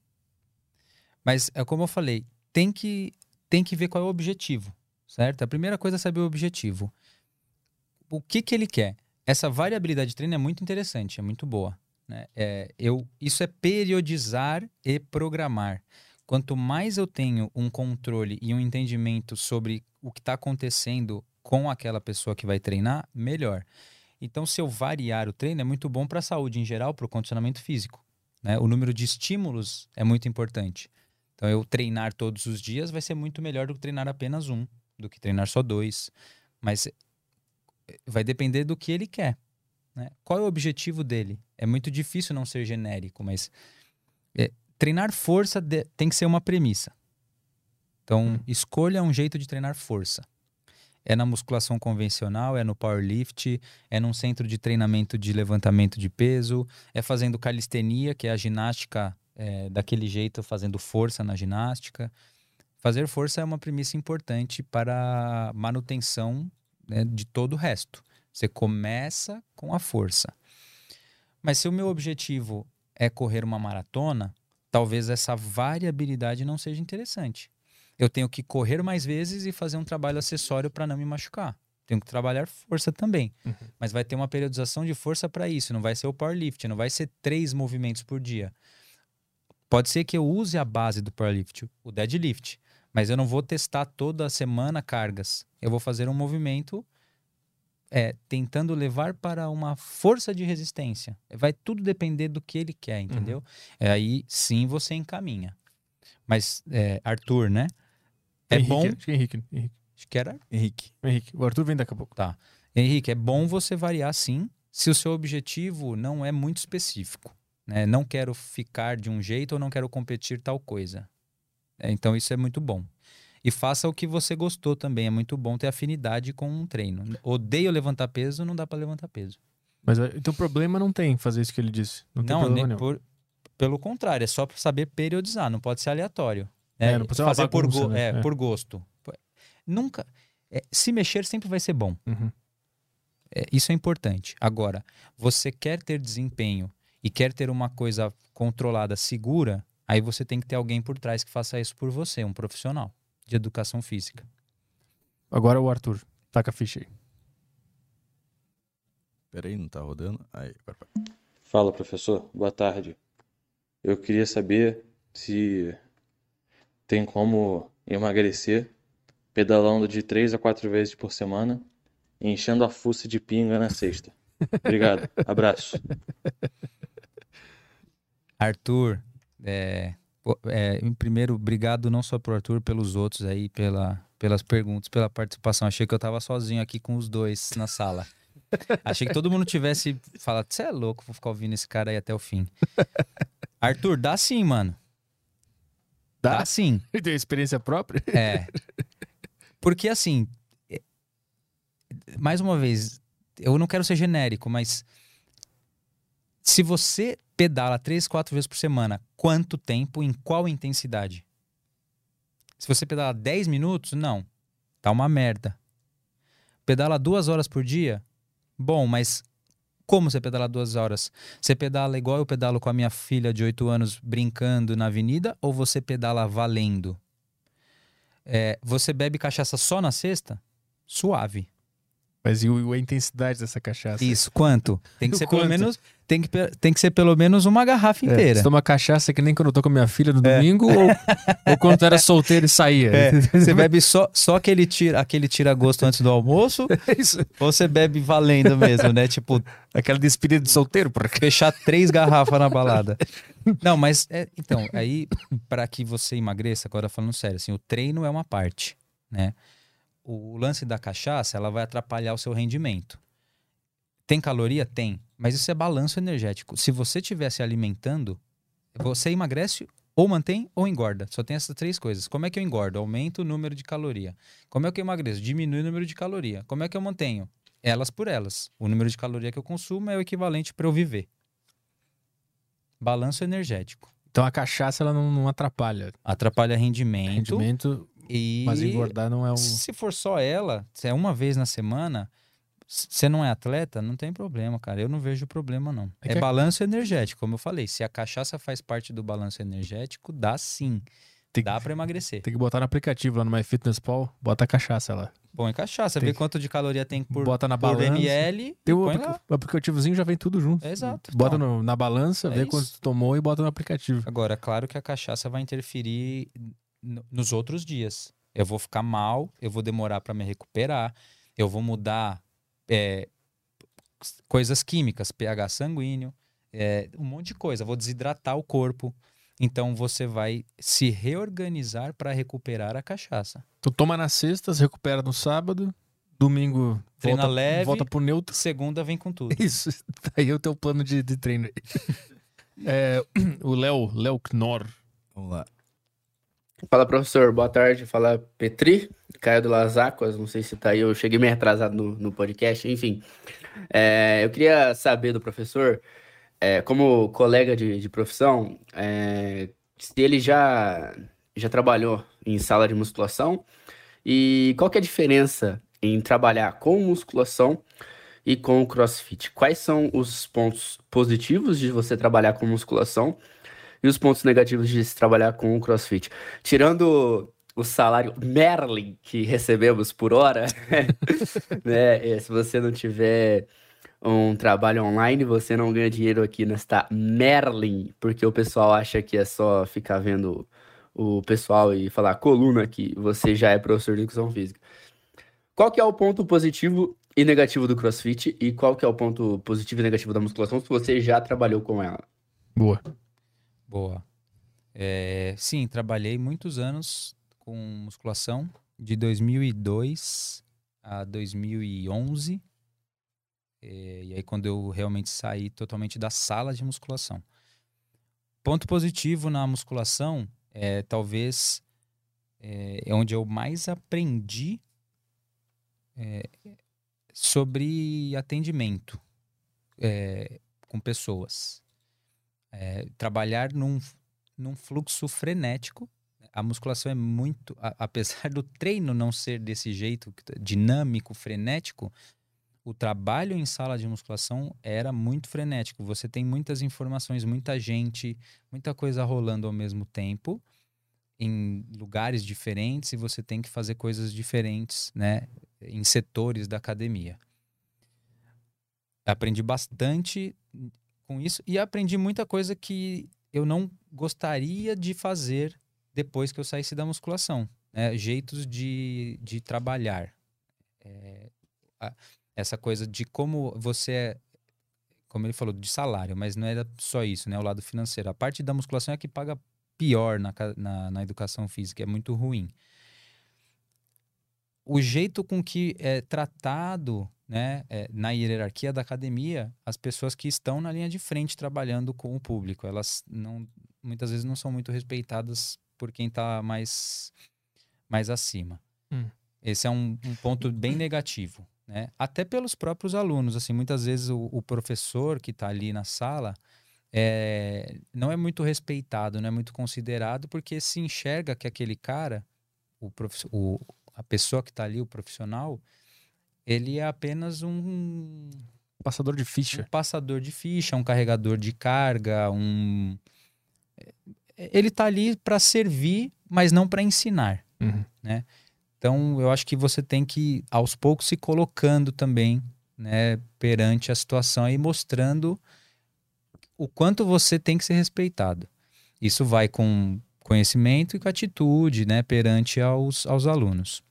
Mas é como eu falei, tem que, tem que ver qual é o objetivo, certo? A primeira coisa é saber o objetivo. O que, que ele quer? Essa variabilidade de treino é muito interessante, é muito boa. Né? É, eu, isso é periodizar e programar. Quanto mais eu tenho um controle e um entendimento sobre o que está acontecendo com aquela pessoa que vai treinar, melhor. Então, se eu variar o treino, é muito bom para a saúde em geral, para o condicionamento físico. Né? O número de estímulos é muito importante. Então, eu treinar todos os dias vai ser muito melhor do que treinar apenas um, do que treinar só dois. Mas eh, vai depender do que ele quer. Né? Qual é o objetivo dele? É muito difícil não ser genérico, mas é, treinar força de- tem que ser uma premissa. Então, escolha um jeito de treinar força. É na musculação convencional, é no powerlift, é num centro de treinamento de levantamento de peso, é fazendo calistenia, que é a ginástica é, daquele jeito, fazendo força na ginástica. Fazer força é uma premissa importante para a manutenção né, de todo o resto. Você começa com a força. Mas se o meu objetivo é correr uma maratona, talvez essa variabilidade não seja interessante. Eu tenho que correr mais vezes e fazer um trabalho acessório para não me machucar. Tenho que trabalhar força também. Uhum. Mas vai ter uma periodização de força para isso. Não vai ser o powerlift, não vai ser três movimentos por dia. Pode ser que eu use a base do powerlift, o deadlift. Mas eu não vou testar toda semana cargas. Eu vou fazer um movimento é, tentando levar para uma força de resistência. Vai tudo depender do que ele quer, entendeu? É, aí sim você encaminha. Mas, é, Arthur, né? É Henrique, bom. Acho que é Henrique, Henrique. Acho que era Henrique. Henrique. O Arthur vem daqui a pouco. Tá. Henrique, é bom você variar sim, se o seu objetivo não é muito específico. Né? Não quero ficar de um jeito ou não quero competir tal coisa. É, então isso é muito bom. E faça o que você gostou também. É muito bom ter afinidade com um treino. Odeio levantar peso, não dá para levantar peso. Mas é, então problema não tem fazer isso que ele disse. Não, tem Não, problema nenhum. por- pelo contrário, é só para saber periodizar, não pode ser aleatório. É, né? não pode ser Fazer por, bagunça, go- né? é, É. por gosto. Nunca. é, se mexer sempre vai ser bom. Uhum. É, isso é importante. Agora, você quer ter desempenho e quer ter uma coisa controlada, segura, aí você tem que ter alguém por trás que faça isso por você, um profissional de educação física. Agora o Arthur. Taca a ficha aí. Peraí, não tá rodando? Aí, agora vai. Fala, professor. Boa tarde. Eu queria saber se tem como emagrecer pedalando de três a quatro vezes por semana e enchendo a fuça de pinga na sexta. Obrigado. [laughs] Abraço. Arthur, é, é, em primeiro, obrigado não só pro Arthur, pelos outros aí, pela, pelas perguntas, pela participação. Achei que eu tava sozinho aqui com os dois na sala. Achei que todo mundo tivesse falado, você é louco, vou ficar ouvindo esse cara aí até o fim. [laughs] Arthur, dá sim, mano. Dá? Dá sim. [laughs] Tem experiência própria? É. Porque assim, é- mais uma vez, eu não quero ser genérico, mas se você pedala três, quatro vezes por semana, quanto tempo, em qual intensidade? Se você pedala 10 minutos, não. Tá uma merda. Pedala duas horas por dia? Bom, mas como você pedala duas horas? Você pedala igual eu pedalo com a minha filha de 8 anos brincando na avenida ou você pedala valendo? É, você bebe cachaça só na sexta? Suave. Mas e, o- a intensidade dessa cachaça? Isso, quanto? Tem que [laughs] ser pelo Quanto? menos tem que, tem que ser pelo menos uma garrafa É, inteira. Você toma cachaça que nem quando eu tô com a minha filha no domingo ou, ou quando tu era solteiro e saía? É, [laughs] você bebe só, só aquele tira, aquele tira gosto antes do almoço [laughs] Isso. ou você bebe valendo mesmo, né? Tipo, Aquela despedida de solteiro, por fechar três garrafas na balada. Não, mas é, então, aí para que você emagreça, agora falando sério, assim, o treino é uma parte, né? O lance da cachaça, ela vai atrapalhar o seu rendimento. Tem caloria? Tem, mas isso é balanço energético. Se você estiver se alimentando, você emagrece ou mantém ou engorda. Só tem essas três coisas. Como é que eu engordo? Aumento o número de caloria. Como é que eu emagreço? Diminui o número de caloria. Como é que eu mantenho? Elas por elas. O número de caloria que eu consumo é o equivalente para eu viver. Balanço energético. Então a cachaça ela não, não atrapalha. Atrapalha rendimento. Rendimento, E mas engordar não é o. se for só ela, se é uma vez na semana, você não é atleta, não tem problema, cara. Eu não vejo problema, não. É É, a- balanço energético, como eu falei. Se a cachaça faz parte do balanço energético, dá sim. Tem, Dá pra emagrecer. tem que botar no aplicativo lá no MyFitnessPal, bota a cachaça lá. Põe cachaça, Tem vê que- quanto de caloria tem por, bota na por balança. ml Tem o, o aplicativozinho já vem tudo junto. Exato. Bota Então, no- na balança, É vê isso. quanto tomou e bota no aplicativo. Agora, claro que a cachaça vai interferir nos outros dias. Eu vou ficar mal, eu vou demorar para me recuperar, eu vou mudar é, coisas químicas, pH sanguíneo, é, um monte de coisa. Vou desidratar o corpo. Então você vai se reorganizar para recuperar a cachaça. Tu toma na sexta, se recupera no sábado, domingo Treina volta, leve. volta pro neutro. Segunda vem com tudo. [laughs] Isso, daí é o teu plano de, de treino. [laughs] É, [clears throat] o Léo, Léo Knorr, Vamos lá. Fala, professor. Boa tarde. Fala, Petri, Caio do Las Aquas. Não sei se tá aí, eu cheguei meio atrasado no, no podcast. Enfim, é, eu queria saber do professor, é, como colega de, de profissão, é, se ele já, já trabalhou em sala de musculação e qual que é a diferença em trabalhar com musculação e com crossfit? Quais são os pontos positivos de você trabalhar com musculação e os pontos negativos de se trabalhar com o crossfit? Tirando o salário Merlin que recebemos por hora, [laughs] né? Se você não tiver um trabalho online, você não ganha dinheiro aqui nesta Merlin, porque o pessoal acha que é só ficar vendo o pessoal e falar coluna que você já é professor de educação física. Qual que é o ponto positivo e negativo do CrossFit e qual que é o ponto positivo e negativo da musculação se você já trabalhou com ela? Boa. Boa. É, sim, trabalhei muitos anos com musculação, de 2002 a 2011. É, e aí, quando eu realmente saí totalmente da sala de musculação. Ponto positivo na musculação é talvez é, é onde eu mais aprendi é, sobre atendimento é, com pessoas. É, trabalhar num, num fluxo frenético. A musculação é muito. A, apesar do treino não ser desse jeito, dinâmico, frenético, o trabalho em sala de musculação era muito frenético. Você tem muitas informações, muita gente, muita coisa rolando ao mesmo tempo em lugares diferentes e você tem que fazer coisas diferentes, né, em setores da academia. Aprendi bastante com isso e aprendi muita coisa que eu não gostaria de fazer depois que eu saísse da musculação, né? jeitos de, de trabalhar. É, a, essa coisa de como você é, como ele falou, de salário, mas não era só isso, né? O lado financeiro. A parte da musculação é que paga pior na, na, na educação física, é muito ruim. O jeito com que é tratado né, é, na hierarquia da academia as pessoas que estão na linha de frente trabalhando com o público. Elas não, muitas vezes não são muito respeitadas por quem está mais, mais acima. Hum. Esse é um, um, ponto bem negativo. Né? Até pelos próprios alunos. assim Muitas vezes o, o professor que está ali na sala é, não é muito respeitado, não é muito considerado, porque se enxerga que aquele cara, o, o a pessoa que está ali, o profissional, ele é apenas um passador de ficha. Um passador de ficha, um carregador de carga, um ele está ali para servir, mas não para ensinar, uhum. né? Então, eu acho que você tem que aos poucos se colocando também, né, perante a situação e mostrando o quanto você tem que ser respeitado. Isso vai com conhecimento e com atitude, né, perante aos, aos alunos.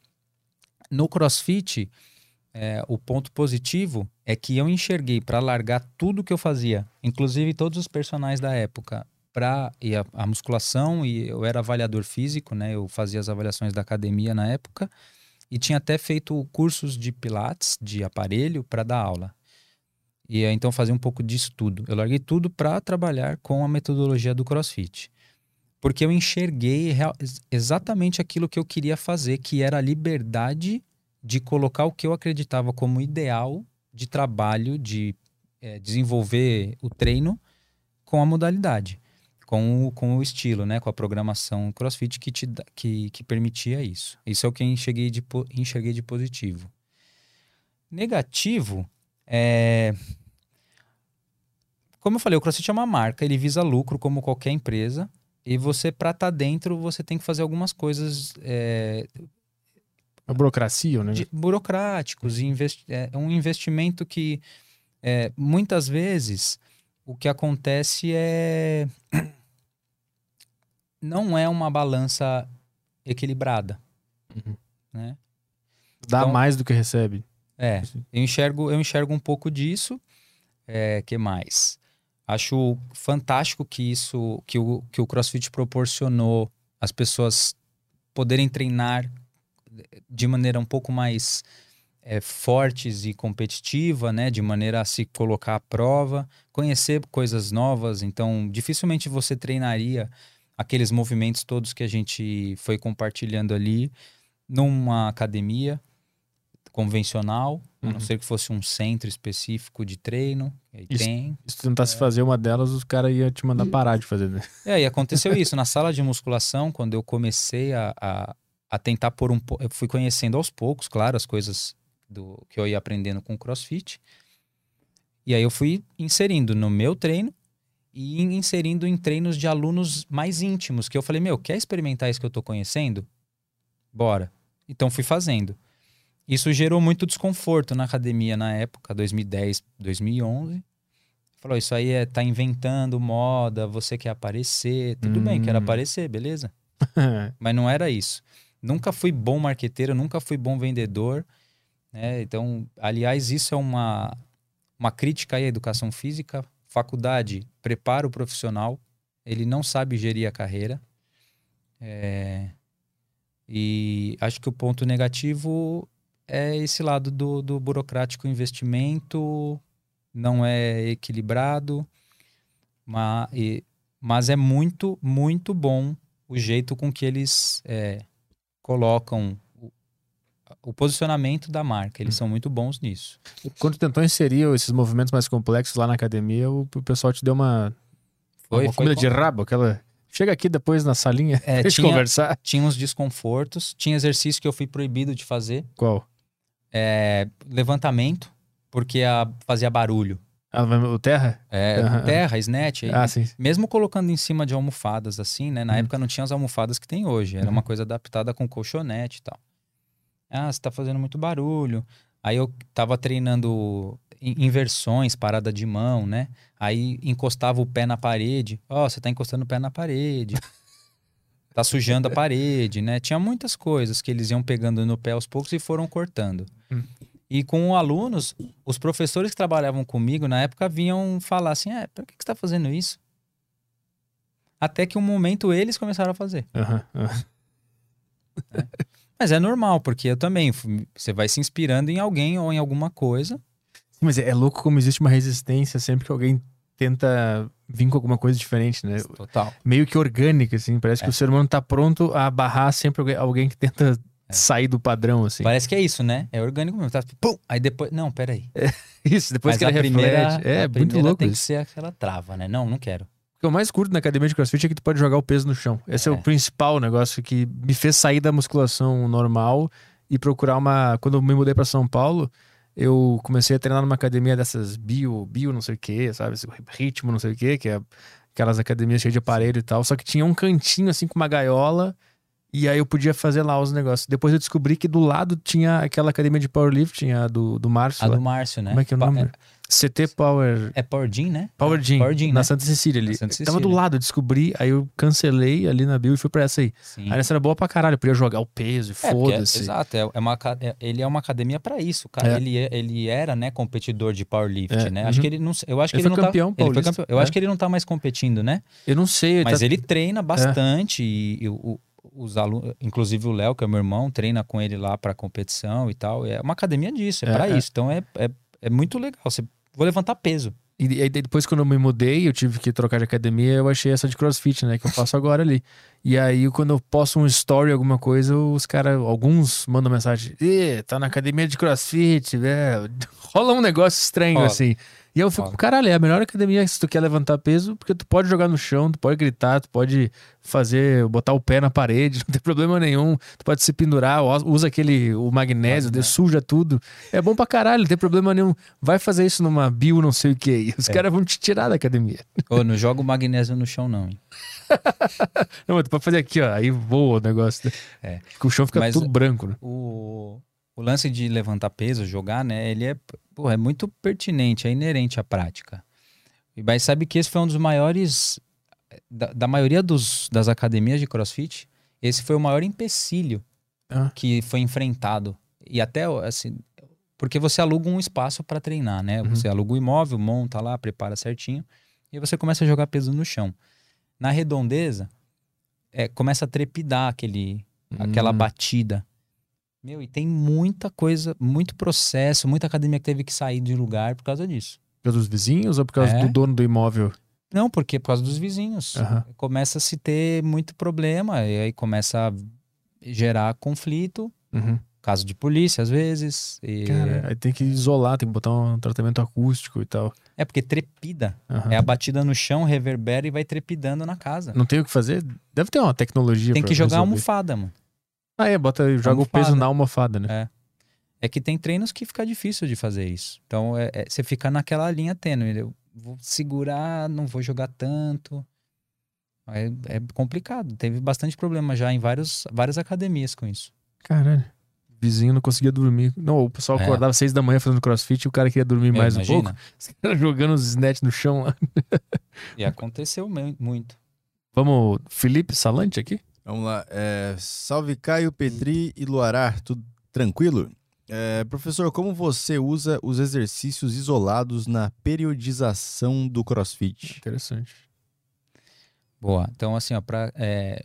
No CrossFit, é, o ponto positivo é que eu enxerguei para largar tudo que eu fazia, inclusive todos os personagens da época, para a, a, musculação e eu era avaliador físico, né? Eu fazia as avaliações da academia na época e tinha até feito cursos de pilates, de aparelho para dar aula. E então fazia um pouco disso tudo. Eu larguei tudo para trabalhar com a metodologia do CrossFit. Porque eu enxerguei exatamente aquilo que eu queria fazer, que era a liberdade de colocar o que eu acreditava como ideal de trabalho, de é, desenvolver o treino com a modalidade, com o, com o estilo, né, com a programação CrossFit que, te, que, que permitia isso. Isso é o que eu enxerguei de, enxerguei de positivo. Negativo é... Como eu falei, o CrossFit é uma marca, ele visa lucro como qualquer empresa. E você, para estar tá dentro, você tem que fazer algumas coisas. É... A burocracia, né? De, burocráticos. Investi é um investimento que é, muitas vezes o que acontece é. [clears throat] Não é uma balança equilibrada. Uhum. Né? Dá então, mais do que recebe. É, eu enxergo, eu enxergo um pouco disso. É, que mais? Acho fantástico que isso, que o, que o CrossFit proporcionou as pessoas poderem treinar de maneira um pouco mais é, fortes e competitiva, né? De maneira a se colocar à prova, conhecer coisas novas. Então, dificilmente você treinaria aqueles movimentos todos que a gente foi compartilhando ali numa academia convencional, a não Uhum. ser que fosse um centro específico de treino. Aí Isso. tem. Se tu tentasse É. fazer uma delas, os caras iam te mandar parar de fazer. Né? É, e aconteceu isso na sala de musculação, quando eu comecei a, a, a tentar pôr um pouco. Eu fui conhecendo aos poucos, claro, as coisas do que eu ia aprendendo com o crossfit. E aí eu fui inserindo no meu treino e in- inserindo em treinos de alunos mais íntimos, que eu falei, meu, quer experimentar isso que eu tô conhecendo? Bora. Então fui fazendo. Isso gerou muito desconforto na academia na época, 2010, 2011. Falou, isso aí é tá inventando moda, você quer aparecer, tudo bem, quero Hum. aparecer, beleza? [laughs] Mas não era isso. Nunca fui bom marqueteiro, nunca fui bom vendedor. né? Então, aliás, isso é uma, uma crítica aí à educação física. Faculdade prepara o profissional, ele não sabe gerir a carreira. É, E acho que o ponto negativo é esse lado do, do burocrático investimento, não é equilibrado, mas, mas é muito, muito bom o jeito com que eles é, colocam o, o posicionamento da marca. Eles são muito bons nisso. Quando tentou inserir esses movimentos mais complexos lá na academia, o, o pessoal te deu uma, Foi, uma foi comida bom. de rabo, aquela. Chega aqui depois na salinha É, [laughs] pra tinha- conversar. Tinha uns desconfortos, tinha exercício que eu fui proibido de fazer, Qual? É, levantamento, porque a- fazia barulho. Ah, o terra? É, Aham. terra, snatch, aí- Ah, sim. mesmo colocando em cima de almofadas assim, né? Na Hum. época não tinha as almofadas que tem hoje, era Uhum. uma coisa adaptada com colchonete e tal. Ah, você tá fazendo muito barulho. Aí eu tava treinando in- inversões, parada de mão, né? Aí encostava o pé na parede. Ó, você tá encostando o pé na parede. Tá sujando a parede, né? Tinha muitas coisas que eles iam pegando no pé aos poucos e foram cortando. Hum. E com alunos, os professores que trabalhavam comigo na época vinham falar assim: é, por que que você tá fazendo isso? Até que um momento eles começaram a fazer. Aham. Mas é normal, porque eu também. Você vai se inspirando em alguém ou em alguma coisa. Sim, Mas é, é louco como existe uma resistência sempre que alguém tenta vir com alguma coisa diferente, né? Total. Meio que orgânica, assim. Parece que É. o ser humano tá pronto a barrar sempre alguém, que tenta sair do padrão, assim. Parece que é isso, né? É orgânico mesmo. Tá, pum! Aí depois. Não, peraí. [laughs] Isso, depois Mas que a ele primeira, reflete. É, a muito primeira louco tem que isso. ser aquela trava, né? Não, não quero. O que eu mais curto na academia de crossfit é que tu pode jogar o peso no chão. Esse é, É. o principal negócio que me fez sair da musculação normal e procurar uma. Quando eu me mudei pra São Paulo, eu comecei a treinar numa academia dessas bio, bio não sei o que, sabe? Ritmo não sei o que, que é aquelas academias cheias de aparelho e tal. Só que tinha um cantinho assim com uma gaiola. E aí eu podia fazer lá os negócios. Depois eu descobri que do lado tinha aquela academia de powerlifting, a do, do Márcio. A lá. do Márcio, né? Como é que é o nome? CT Power. É, é Power Gym, né? Power Gym, Power Gym, na né? Santa Cecília ali. Santa Tava do Cecília. lado, eu descobri, aí eu cancelei ali na bio e fui pra essa aí. Sim. Aí essa era boa pra caralho, eu podia jogar o peso e É, é- foda-se. exato, é, é uma, é- ele é uma academia pra isso, cara. É. Ele, é- ele era, né, competidor de powerlift, É, né? uhum. Acho que ele não, eu acho que Ele ele, foi não campeão tá, ele foi campeão. Eu é. acho que ele não tá mais competindo, né? Eu não sei, Mas tá- ele treina bastante e, e o- os alunos, inclusive o Léo, que é meu irmão, treina com ele lá pra competição e tal. É uma academia disso, é, É, pra é. isso. Então é, é, é muito legal. Você, vou levantar peso. E aí depois quando eu me mudei, eu tive que trocar de academia, eu achei essa de crossfit, né, que eu faço agora ali. E aí quando eu posto um story, alguma coisa, os caras, alguns mandam mensagem, Ê, tá na academia de crossfit, velho. [laughs] Rola um negócio estranho Rola. assim. E eu fico, caralho, é a melhor academia se tu quer levantar peso, porque tu pode jogar no chão, tu pode gritar, tu pode fazer, botar o pé na parede, [laughs] não tem problema nenhum. Tu pode se pendurar, usa aquele, o magnésio, Magnésio. suja tudo. É bom pra caralho, não tem problema nenhum. Vai fazer isso numa bio, não sei o que. Os É. caras vão te tirar da academia. Ô, não joga o magnésio no chão, não. hein? [laughs] Não, mas tu pode fazer aqui, ó. Aí voa o negócio. É. Que o chão fica Mas- tudo branco, né? O, o lance de levantar peso, jogar, né? Ele é, porra, é muito pertinente, é inerente à prática. E Mas sabe que esse foi um dos maiores. Da, da maioria dos, das academias de crossfit, esse foi o maior empecilho Ah. que foi enfrentado. E até, assim. Porque você aluga um espaço para treinar, né? Uhum. Você aluga o imóvel, monta lá, prepara certinho. E você começa a jogar peso no chão. Na redondeza, é, começa a trepidar aquele, aquela Hum. batida. Meu, e tem muita coisa, muito processo, muita academia que teve que sair de lugar por causa disso. Por causa dos vizinhos ou por causa É. do dono do imóvel? Não, porque por causa dos vizinhos. Aham. Começa a se ter muito problema, e aí começa a gerar conflito, Uhum. caso de polícia às vezes. e- Cara, aí tem que isolar, tem que botar um tratamento acústico e tal. É porque trepida. Aham. É a batida no chão, reverbera e vai trepidando na casa. Não tem o que fazer? Deve ter uma tecnologia Tem que jogar resolver. almofada, mano. Ah, é, bota, joga o peso na almofada, né? É que tem treinos que fica difícil de fazer isso. Então, é- é- você fica naquela linha tênue. Eu vou segurar, não vou jogar tanto. É, é complicado. Teve bastante problema já em vários, várias academias com isso. Caralho. O vizinho não conseguia dormir. Não, o pessoal É. acordava às seis da manhã fazendo crossfit e o cara queria dormir É, mais um imagina. pouco. [laughs] Os caras jogando os snatch no chão lá. E aconteceu muito. Vamos, Felipe Salante aqui? Vamos lá. É, salve Caio, Petri e Luará, tudo tranquilo? É, professor, como você usa os exercícios isolados na periodização do CrossFit? Interessante. Boa. Então, assim, ó, pra, é,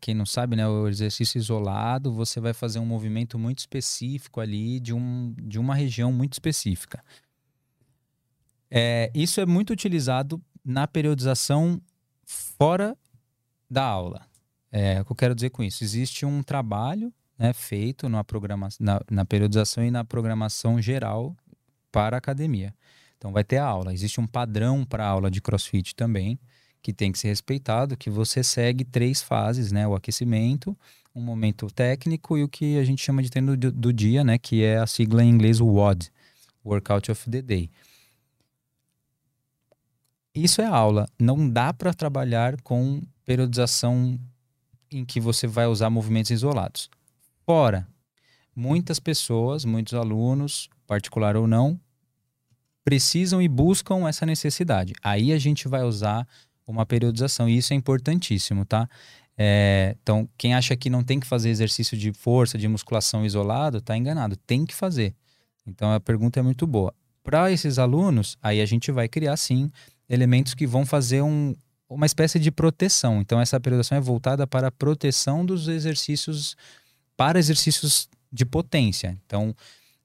quem não sabe, né, o exercício isolado, você vai fazer um movimento muito específico ali de, um, de uma região muito específica. É, isso é muito utilizado na periodização fora da aula. É, o que eu quero dizer com isso? Existe um trabalho né, feito na, programa, na, na periodização e na programação geral para a academia. Então, vai ter a aula. Existe um padrão para a aula de crossfit também, que tem que ser respeitado, que você segue três fases, né? O aquecimento, um momento técnico e o que a gente chama de treino do, do dia, né? Que é a sigla em inglês WOD, Workout of the Day. Isso é aula. Não dá para trabalhar com periodização em que você vai usar movimentos isolados. Fora, muitas pessoas, muitos alunos, particular ou não, precisam e buscam essa necessidade. Aí a gente vai usar uma periodização e isso é importantíssimo, tá? É, então, quem acha que não tem que fazer exercício de força, de musculação isolado, tá enganado. Tem que fazer. Então, a pergunta é muito boa. Para esses alunos, aí a gente vai criar, sim, elementos que vão fazer um, uma espécie de proteção. Então, essa periodização é voltada para a proteção dos exercícios, para exercícios de potência. Então,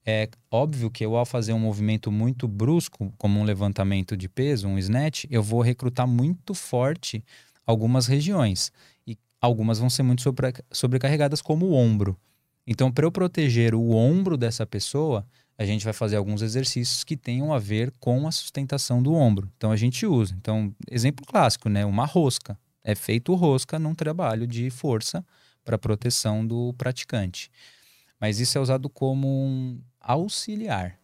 é óbvio que eu, ao fazer um movimento muito brusco, como um levantamento de peso, um snatch, eu vou recrutar muito forte algumas regiões. E algumas vão ser muito sobre, sobrecarregadas, como o ombro. Então, para eu proteger o ombro dessa pessoa, a gente vai fazer alguns exercícios que tenham a ver com a sustentação do ombro. Então, a gente usa. Então, exemplo clássico, né? Uma rosca. É feito rosca num trabalho de força para proteção do praticante. Mas isso é usado como um auxiliar,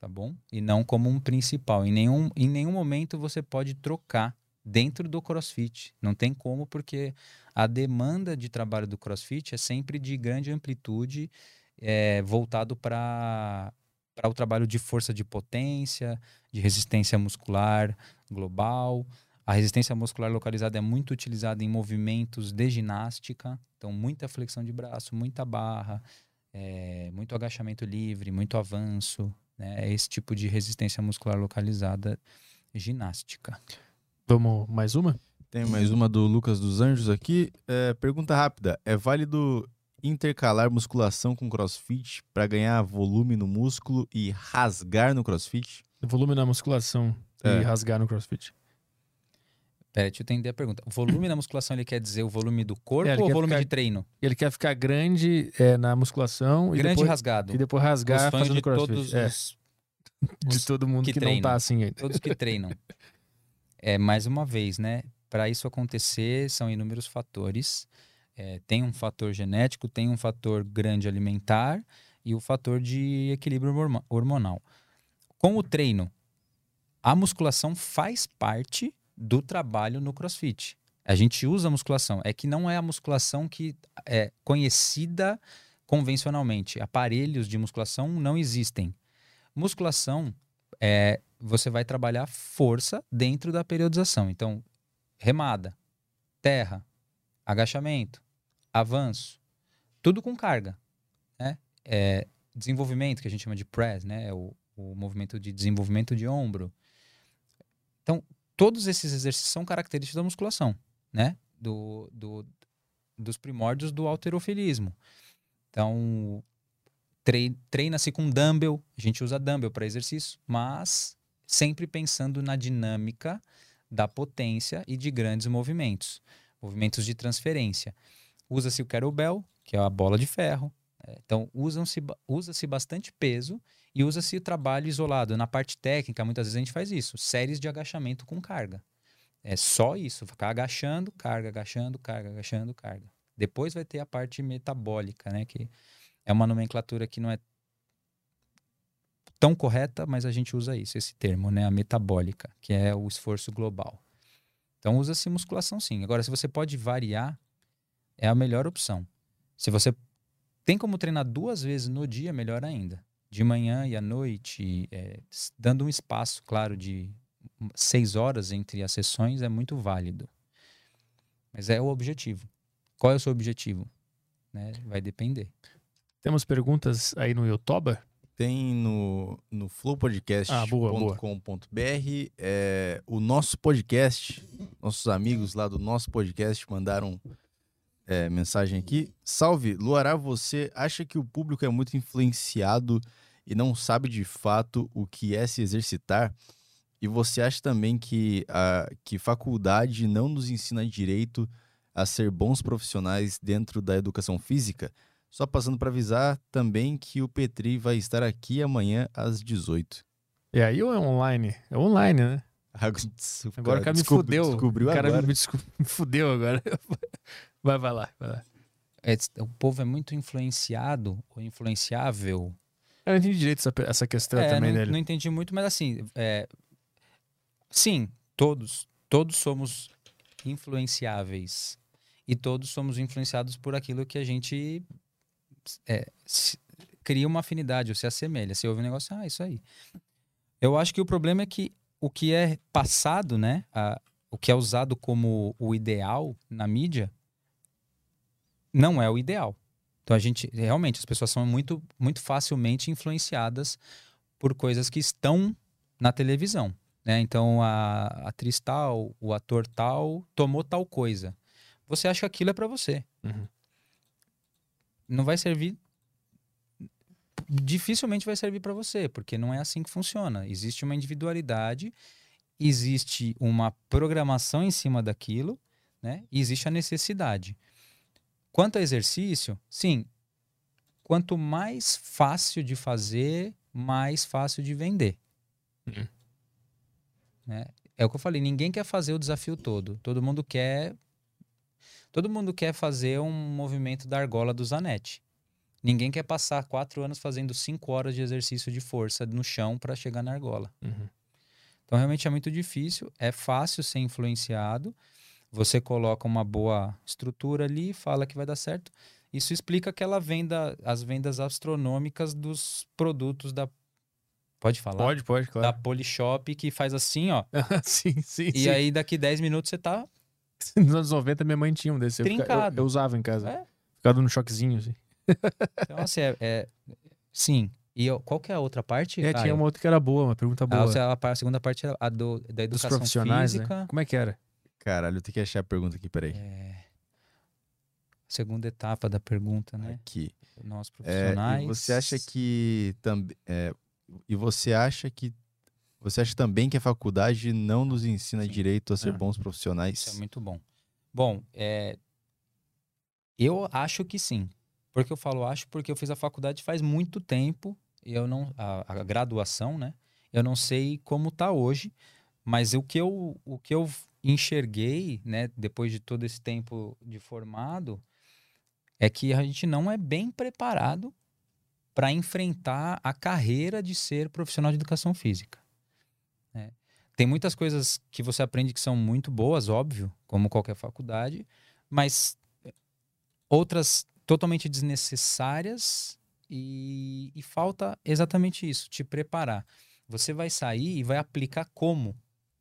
tá bom? E não como um principal. Em nenhum, em nenhum momento você pode trocar dentro do CrossFit. Não tem como, porque a demanda de trabalho do CrossFit é sempre de grande amplitude, é, voltado para para o trabalho de força de potência, de resistência muscular global. A resistência muscular localizada é muito utilizada em movimentos de ginástica, então muita flexão de braço, muita barra, é, muito agachamento livre, muito avanço, né? É esse tipo de resistência muscular localizada ginástica. Vamos mais uma? Tem mais uma do Lucas dos Anjos aqui. É, pergunta rápida: é válido intercalar musculação com crossfit para ganhar volume no músculo e rasgar no crossfit? Volume na musculação É. e rasgar no crossfit. Pera, deixa eu entender a pergunta. O volume na musculação ele quer dizer o volume do corpo É, ou o volume ficar de treino? Ele quer ficar grande é, na musculação e Grande e depois, rasgado. e depois Os rasgar sonhos fazendo de crossfit. todos É, os de os todo mundo que que, não tá assim ainda. todos que treinam. É, mais uma vez, né? Para isso acontecer, são inúmeros fatores. É, tem um fator genético, tem um fator grande alimentar e o fator de equilíbrio hormo- hormonal. Com o treino, a musculação faz parte do trabalho no CrossFit. A gente usa a musculação. É que não é a musculação que é conhecida convencionalmente. Aparelhos de musculação não existem. Musculação é você vai trabalhar força dentro da periodização. Então, remada, terra, agachamento, avanço, tudo com carga, né? É, desenvolvimento que a gente chama de press, né? É O, o movimento de desenvolvimento de ombro. Então, todos esses exercícios são característicos da musculação, né? Do, do, dos primórdios do alterofilismo. Então, trei- treina-se com dumbbell, a gente usa dumbbell para exercício, mas sempre pensando na dinâmica da potência e de grandes movimentos, movimentos de transferência. Usa-se o kettlebell, que é a bola de ferro. É, Então, usa-se bastante peso e usa-se o trabalho isolado. Na parte técnica, muitas vezes a gente faz isso, séries de agachamento com carga. É só isso, ficar agachando, carga, agachando, carga, agachando, carga. Depois vai ter a parte metabólica, né, que é uma nomenclatura que não é tão correta, mas a gente usa isso, esse termo, né, a metabólica, que é o esforço global. Então usa-se musculação sim. Agora, se você pode variar, é a melhor opção. Se você tem como treinar duas vezes no dia, melhor ainda. De manhã e à noite, é, dando um espaço, claro, de seis horas entre as sessões é muito válido. Mas é o objetivo. Qual é o seu objetivo? Né? Vai depender. Temos perguntas aí no YouTube? Tem no, no Ah, flowpodcast.com.br é, o nosso podcast. Nossos amigos lá do nosso podcast mandaram é, mensagem aqui. Salve, Luará, você acha que o público é muito influenciado e não sabe de fato o que é se exercitar? E você acha também que a que faculdade não nos ensina direito a ser bons profissionais dentro da educação física? Só passando para avisar também que o Petri vai estar aqui amanhã às 18. E aí ou é online? É online, né? [laughs] Agora o cara me fudeu. Descobriu o cara agora. [laughs] me fudeu agora. [laughs] Vai, vai lá, vai lá. É, o povo é muito influenciado ou influenciável Eu não entendi direito essa, essa questão É, também não, dele. não entendi muito, mas assim, é, sim, todos, todos somos influenciáveis e todos somos influenciados por aquilo que a gente é, se- cria uma afinidade ou se assemelha. Você ouve um negócio, ah, isso aí. Eu acho que o problema é que o que é passado, né, a- o que é usado como o ideal na mídia, não é o ideal. Então a gente realmente as pessoas são muito muito facilmente influenciadas por coisas que estão na televisão, né? Então a atriz tal, o ator tal tomou tal coisa. Você acha que aquilo é para você. Uhum. Não vai servir dificilmente vai servir para você, porque não é assim que funciona. Existe uma individualidade, existe uma programação em cima daquilo, né? E existe a necessidade. Quanto a exercício, sim, quanto mais fácil de fazer, mais fácil de vender. Uhum. Né? É o que eu falei, ninguém quer fazer o desafio todo. Todo mundo quer todo mundo quer fazer um movimento da argola do Zanetti. Ninguém quer passar quatro anos fazendo cinco horas de exercício de força no chão para chegar na argola. Uhum. Então realmente é muito difícil, é fácil ser influenciado. Você coloca uma boa estrutura ali, fala que vai dar certo. Isso explica aquela venda, as vendas astronômicas dos produtos da Pode falar? Pode, pode, Da claro. Polishop que faz assim, ó. [laughs] sim, sim, E sim. aí daqui 10 minutos você tá [laughs] Nos anos 90, minha mãe tinha um desse. Eu, fica- eu- Trincado. eu usava em casa. É. Ficava dando um choquezinho, assim. Então, assim, é, é- sim. E eu- qual que é a outra parte? É, Caio? tinha uma outra que era boa, uma pergunta A, boa. a segunda parte é a do, da Dos educação profissionais, física. né? Como é que era? Caralho, eu tenho que achar a pergunta aqui, peraí. É, segunda etapa da pergunta, né? Aqui. Nós É, profissionais. e você acha que também e você acha que você acha também que a faculdade não nos ensina Sim. direito a ser É. bons profissionais? Isso é muito bom. Bom, é, eu acho que sim. Por que eu falo acho? Porque eu fiz a faculdade faz muito tempo. Eu não. A, a graduação, né? Eu não sei como tá hoje, mas o que eu, o que eu enxerguei, né, depois de todo esse tempo de formado, é que a gente não é bem preparado para enfrentar a carreira de ser profissional de educação física. né? Tem muitas coisas que você aprende que são muito boas, óbvio, como qualquer faculdade, mas outras totalmente desnecessárias e, e falta exatamente isso, te preparar. Você vai sair e vai aplicar como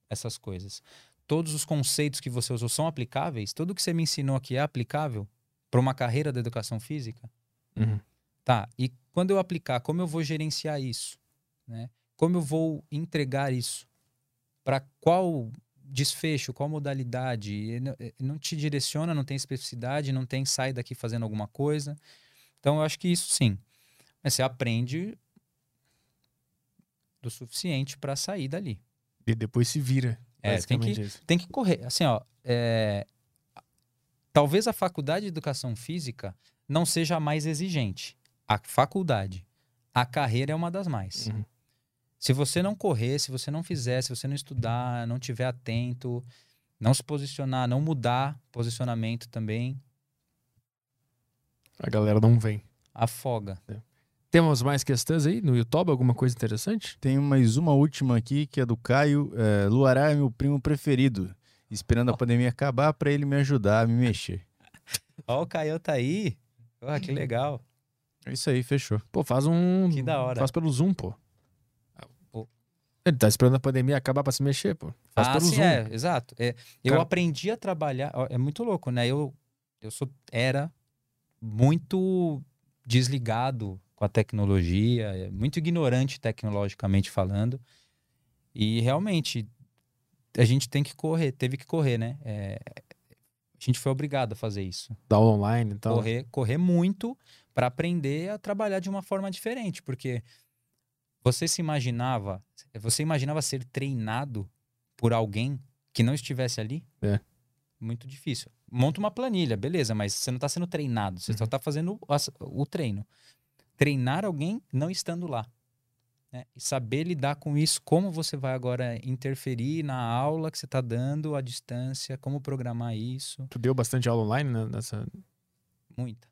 essas coisas. Todos os conceitos que você usou são aplicáveis? Tudo que você me ensinou aqui é aplicável para uma carreira da educação física? Uhum. Tá, e quando eu aplicar, como eu vou gerenciar isso? Né? Como eu vou entregar isso? Para qual desfecho, qual modalidade? Não- Não te direciona, não tem especificidade, não tem sai daqui fazendo alguma coisa. Então eu acho que isso sim. Mas você aprende do suficiente para sair dali. E depois se vira. É, tem que, isso. tem que correr. Assim, ó, é, talvez a faculdade de educação física não seja a mais exigente. A faculdade. A carreira é uma das mais. Uhum. Se você não correr, se você não fizer, se você não estudar, não tiver atento, não se posicionar, não mudar posicionamento também, A galera não vem. afoga. Temos mais questões aí no YouTube? Alguma coisa interessante? Tem mais uma última aqui, que é do Caio. É, Luará é meu primo preferido. Esperando a pandemia acabar pra ele me ajudar a me mexer. Ó, o Caio tá aí. Ah, que legal. É isso aí, fechou. Pô, faz um. Que da hora. Faz pelo Zoom, pô. Ele tá esperando a pandemia acabar pra se mexer, pô. Faz ah, pelo sim, Zoom. é, exato. É, eu Cara- aprendi a trabalhar. É muito louco, né? Eu, eu sou, era muito desligado com a tecnologia, é, muito ignorante tecnologicamente falando. E realmente a gente tem que correr, teve que correr, né? É, a gente foi obrigado a fazer isso. Da online e tal. Correr, correr muito para aprender a trabalhar de uma forma diferente, porque você se imaginava, você imaginava ser treinado por alguém que não estivesse ali? É. Muito difícil. Monta uma planilha, beleza, mas você não está sendo treinado, você só está fazendo as- o treino. Treinar alguém não estando lá. né? E saber lidar com isso, como você vai agora interferir na aula que você está dando à distância, como programar isso, Tu deu bastante aula online né, nessa. muita.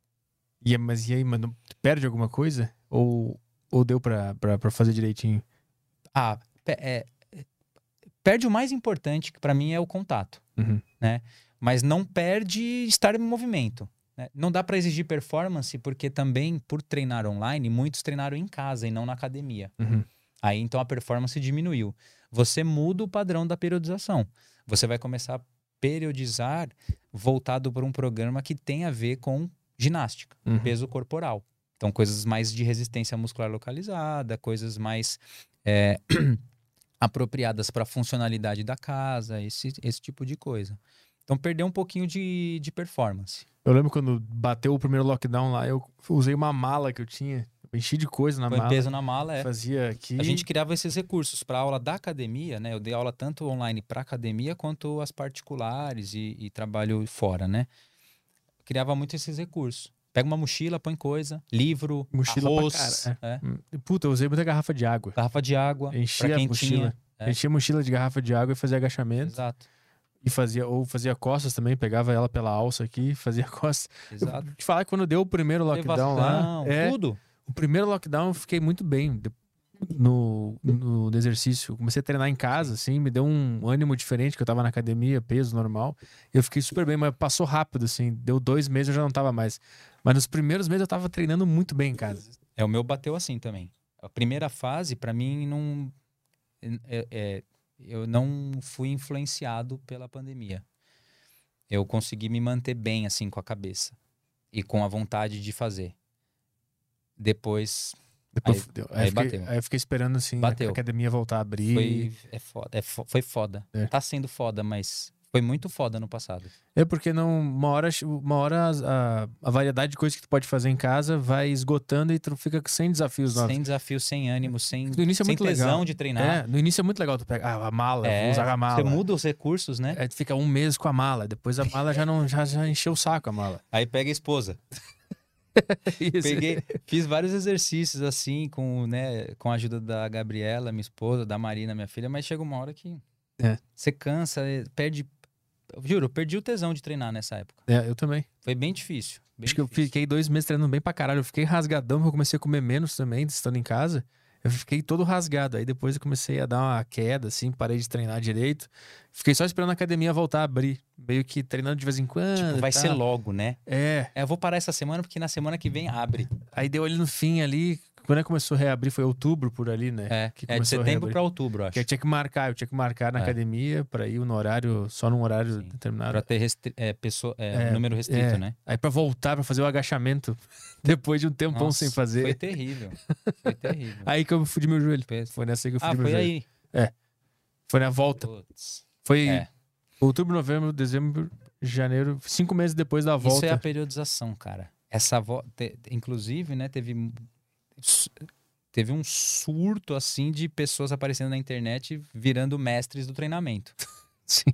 E, é- mas e aí, mano? Perde alguma coisa? Ou, ou deu pra fazer direitinho? Ah, é, perde o mais importante, que para mim é o contato. Uhum. Mas não perde estar em movimento. Né? Não dá para exigir performance, porque também, por treinar online, muitos treinaram em casa e não na academia. Uhum. Aí então a performance diminuiu. Você muda o padrão da periodização. Você vai começar a periodizar voltado para um programa que tem a ver com ginástica, Uhum. peso corporal. Então, coisas mais de resistência muscular localizada, coisas mais é, [clears throat] apropriadas para a funcionalidade da casa, esse, esse tipo de coisa. Então, perdeu um pouquinho de, de performance. Eu lembro quando bateu o primeiro lockdown lá, eu usei uma mala que eu tinha. Eu enchi de coisa na Põe mala. peso na mala, é. Fazia aqui. A gente criava esses recursos para aula da academia, né? Eu dei aula tanto online para academia quanto as particulares e, e trabalho fora, né? Criava muito esses recursos. Pega uma mochila, põe coisa, livro, Mochila pra arroz, cara, é, Hum, Puta, eu usei muita garrafa de água. garrafa de água, Enchia a mochila. tinha. É. Enchia a mochila de garrafa de água e fazia agachamento. Exato, E fazia, ou fazia costas também, pegava ela pela alça aqui, fazia [laughs] costas. exato. Eu te falar que quando deu o primeiro lockdown lá, é, tudo. o primeiro lockdown eu fiquei muito bem no, no, no exercício. Eu Comecei a treinar em casa, assim, me deu um ânimo diferente, que eu tava na academia, peso normal. Eu fiquei super bem, mas passou rápido, assim. Deu dois meses eu já não tava mais. Mas nos primeiros meses eu tava treinando muito bem em casa. É, o meu bateu assim também. A primeira fase, para mim, não. é- é- eu não fui influenciado pela pandemia. Eu consegui me manter bem, assim, com a cabeça. E com a vontade de fazer. Depois Depois Aí- deu. aí Aí, fiquei, bateu. aí eu fiquei esperando, assim, Bateu. a academia voltar a abrir. foi, é foda, é fo- foi foda. É. Tá sendo foda, mas foi muito foda no passado. É porque não, uma hora, uma hora a, a variedade de coisas que tu pode fazer em casa vai esgotando e tu fica sem desafios novos. Sem desafio, sem ânimo, sem, No início é sem muito tesão legal. de treinar. É, no início é muito legal tu pegar ah, a mala, É, vou usar a mala. Você muda os recursos, né? Aí tu fica um mês com a mala, depois a mala já não já, já encheu o saco a mala. Aí pega a esposa. [laughs] Isso. Peguei, fiz vários exercícios assim, com, né, com a ajuda da Gabriela, minha esposa, da Marina, minha filha, mas chega uma hora que É. você cansa, perde. Juro, eu perdi o tesão de treinar nessa época. É, eu também. Foi bem difícil. bem Acho que eu difícil. fiquei dois meses treinando bem pra caralho. Eu fiquei rasgadão, porque eu comecei a comer menos também, estando em casa. Eu fiquei todo rasgado. Aí depois eu comecei a dar uma queda, assim, parei de treinar direito. Fiquei só esperando a academia voltar a abrir. Meio que treinando de vez em quando. Tipo, vai tal. ser logo, né? É. É, eu vou parar essa semana porque na semana que vem abre. Aí deu ali no fim ali. Quando é que começou a reabrir? Foi outubro por ali, né? É, que é de setembro pra outubro, acho. Que eu tinha que marcar, eu tinha que marcar na É. academia pra ir no horário, só num horário Sim. determinado. Pra ter restri- é, pessoa, é, É, número restrito, é. né? Aí pra voltar, pra fazer o agachamento, [laughs] depois de um tempão Nossa, sem fazer. Foi terrível. Foi terrível. [laughs] Aí que eu fudi meu joelho. Pensa. Foi nessa aí que eu ah, fudi meu foi joelho. aí. Foi na volta. Putz. Foi É. outubro, novembro, dezembro, janeiro, cinco meses depois da volta. Isso é a periodização, cara. Essa vo... te- inclusive, né, teve teve um surto assim de pessoas aparecendo na internet virando mestres do treinamento. [laughs] Sim.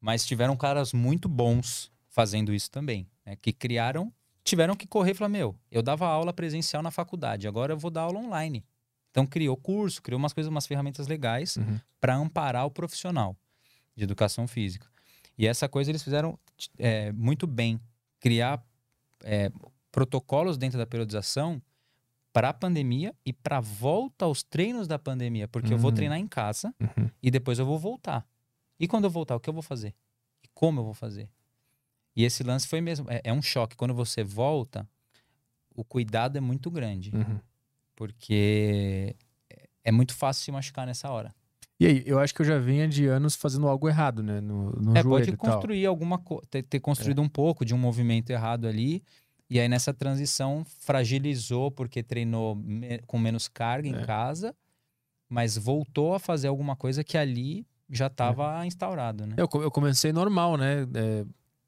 Mas tiveram caras muito bons fazendo isso também, né? Que criaram, tiveram que correr e falar, meu, eu dava aula presencial na faculdade, agora eu vou dar aula online. Então criou curso, criou umas coisas, umas ferramentas legais Uhum. para amparar o profissional de educação física. E essa coisa eles fizeram é, muito bem, criar é, protocolos dentro da periodização para a pandemia e para volta aos treinos da pandemia, porque eu vou Uhum. treinar em casa Uhum. e depois eu vou voltar. E quando eu voltar, o que eu vou fazer? E como eu vou fazer? E esse lance foi mesmo, é, é um choque. Quando você volta, o cuidado é muito grande, Uhum. porque é- é muito fácil se machucar nessa hora. E aí, eu acho que eu já vinha de anos fazendo algo errado, né? No, no é, joelho pode e tal. construir alguma coisa, ter, ter construído um pouco de um movimento errado ali. E aí nessa transição fragilizou porque treinou me- com menos carga em É. casa, mas voltou a fazer alguma coisa que ali já É. estava instaurado, né? Eu, eu comecei normal, né? É,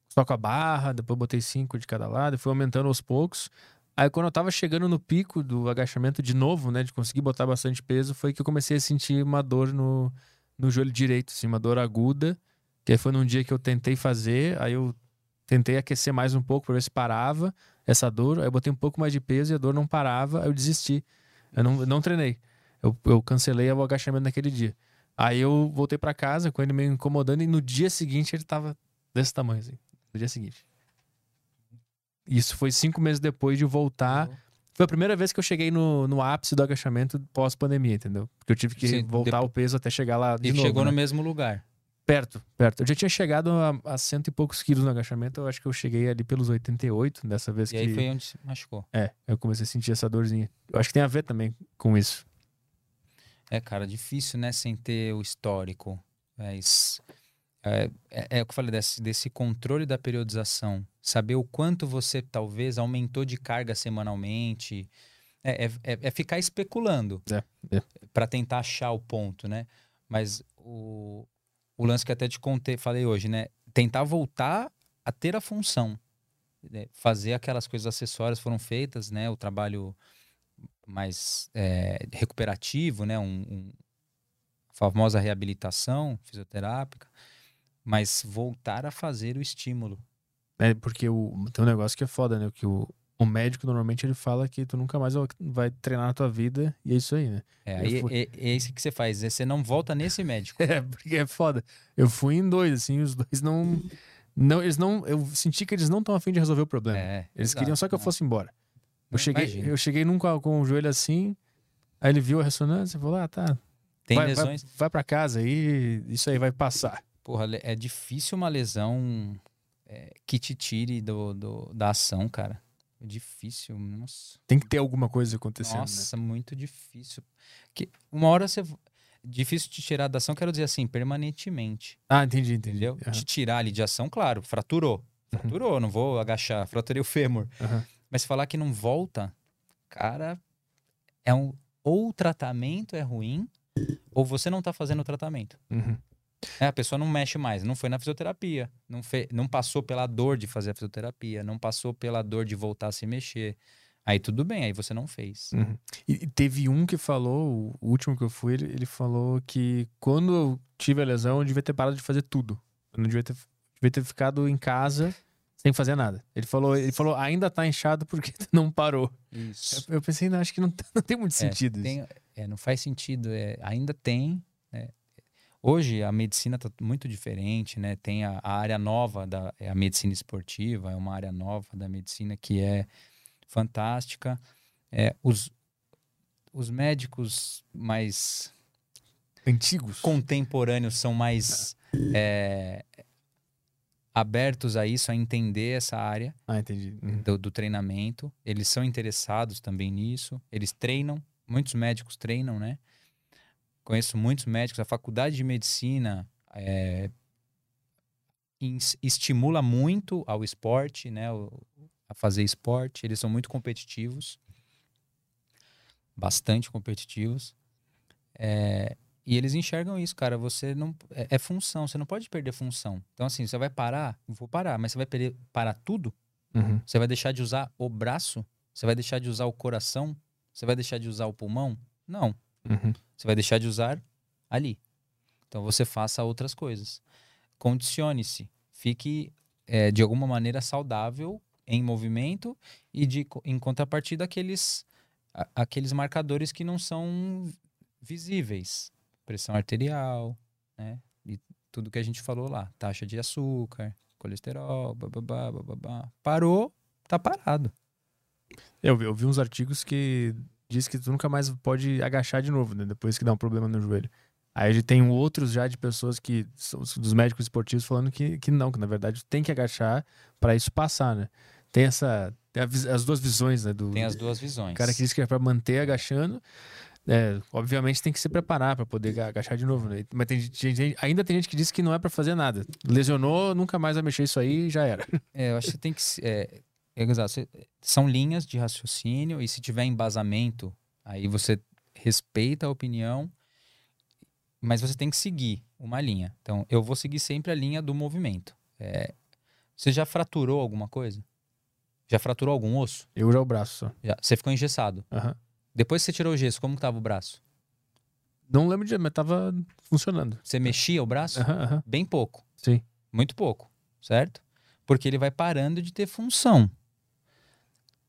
só com a barra, depois botei cinco de cada lado, e fui aumentando aos poucos. Aí quando eu tava chegando no pico do agachamento de novo, né? De conseguir botar bastante peso, foi que eu comecei a sentir uma dor no, no joelho direito, assim, uma dor aguda. Que aí foi num dia que eu tentei fazer, aí eu tentei aquecer mais um pouco pra ver se parava essa dor. Aí eu botei um pouco mais de peso e a dor não parava, aí eu desisti. Eu não, não treinei. Eu, eu cancelei o agachamento naquele dia. Aí eu voltei pra casa com ele meio incomodando e no dia seguinte ele tava desse tamanho, assim. No dia seguinte. Isso foi cinco meses depois de voltar. Foi a primeira vez que eu cheguei no, no ápice do agachamento pós-pandemia, entendeu? Porque eu tive que Sim, voltar depois- o peso até chegar lá de E novo. chegou né? no mesmo lugar. Perto, perto. Eu já tinha chegado a, a cento e poucos quilos no agachamento. Eu acho que eu cheguei ali pelos 88, dessa vez E que... aí foi onde se machucou. É, eu comecei a sentir essa dorzinha. Eu acho que tem a ver também com isso. É, cara, difícil, né? Sem ter o histórico. Isso- é, é, é o que eu falei, desse, desse controle da periodização. Saber o quanto você talvez aumentou de carga semanalmente. É, é, é- é ficar especulando É, é. para tentar achar o ponto, né? Mas o, o lance que até te contei, falei hoje, né? Tentar voltar a ter a função. né? Fazer aquelas coisas acessórias foram feitas, né? O trabalho mais é, recuperativo, né? Um, um- a famosa reabilitação fisioterápica, mas voltar a fazer o estímulo. É, porque o, tem um negócio que é foda, né? Que o, o médico normalmente ele fala que tu nunca mais vai treinar na tua vida e é isso aí, né? É, aí fui- é, é isso que você faz, é, você não volta nesse médico. [laughs] É, porque é foda. Eu fui em dois, assim, os dois não. não eles não. Eu senti que eles não estão afim de resolver o problema. É, eles exato, queriam só que eu não. fosse embora. Eu cheguei, imagina. eu cheguei num com, com o joelho assim, aí ele viu a ressonância e falou: ah, tá. Tem vai, vai, lesões. vai pra casa aí, isso aí vai passar. Porra, é difícil uma lesão é, que te tire do, do- da ação, cara. É difícil, nossa. Tem que ter alguma coisa acontecendo. né? Nossa, muito difícil. Que uma hora você. Difícil te tirar da ação, quero dizer assim, permanentemente. Ah, entendi, entendi. Entendeu? Aham, Te tirar ali de ação, claro, fraturou. Fraturou, não vou agachar, fraturei o fêmur. aham. Mas falar que não volta, cara, é um. Ou o tratamento é ruim, ou você não tá fazendo o tratamento. É, a pessoa não mexe mais, não foi na fisioterapia, não, fe, não passou pela dor de fazer a fisioterapia, não passou pela dor de voltar a se mexer. Aí tudo bem, aí você não fez. Uhum. E, teve um que falou, o último que eu fui, ele, ele falou que quando eu tive a lesão, eu devia ter parado de fazer tudo. Eu não devia ter, devia ter ficado em casa sem fazer nada. Ele falou, ele falou, ainda tá inchado porque [laughs] não parou. Isso. Eu, eu pensei, não, acho que não, [laughs] não tem muito sentido isso. Tem- é, não faz sentido. é, ainda tem. Hoje a medicina está muito diferente, né? Tem a, a área nova da é a medicina esportiva, é uma área nova da medicina que é fantástica. É, os, os médicos mais Antigos. contemporâneos são mais é, abertos a isso, a entender essa área Ah, entendi. Uhum. do, do treinamento. Eles são interessados também nisso. Eles treinam, muitos médicos treinam, né? Conheço muitos médicos. A faculdade de medicina é, estimula muito ao esporte, né? o- a fazer esporte. Eles são muito competitivos, bastante competitivos. É, e eles enxergam isso, cara. Você não é, é função. Você não pode perder função. Então assim, você vai parar, vou parar, mas você vai perder, parar tudo? Uhum. Você vai deixar de usar o braço? Você vai deixar de usar o coração? Você vai deixar de usar o pulmão? Não. Uhum. Você vai deixar de usar ali. Então você faça outras coisas. condicione-se. Fique, é, de alguma maneira, saudável em movimento e, de, em contrapartida, aqueles, a- aqueles marcadores que não são visíveis. Pressão arterial, né? E tudo que a gente falou lá. Taxa de açúcar, colesterol, bababá, bababá. Parou, tá parado. Eu, vi- eu vi uns artigos que diz que tu nunca mais pode agachar de novo, né? Depois que dá um problema no joelho. Aí a gente tem outros já de pessoas que são os- dos médicos esportivos falando que, que não, que na verdade tem que agachar para isso passar, né? Tem essa tem a as duas visões, né? Do, Tem as duas visões. O cara que diz que é para manter agachando, é, obviamente tem que se preparar para poder aga- agachar de novo, né? Mas tem gente, ainda tem gente que diz que não é para fazer nada. Lesionou, nunca mais vai mexer isso aí e já era. É, eu acho que tem que. é, exato, você- são linhas de raciocínio e se tiver embasamento, aí você respeita a opinião, mas você tem que seguir uma linha. Então, eu vou seguir sempre a linha do movimento. É, você já fraturou alguma coisa? Já fraturou algum osso? Eu já o braço só. Já, você ficou engessado. Aham. Depois que você tirou o gesso, como que tava o braço? Não lembro de, mas tava funcionando. Você mexia o braço? Aham, aham. Bem pouco. Sim. Muito pouco, certo? Porque ele vai parando de ter função.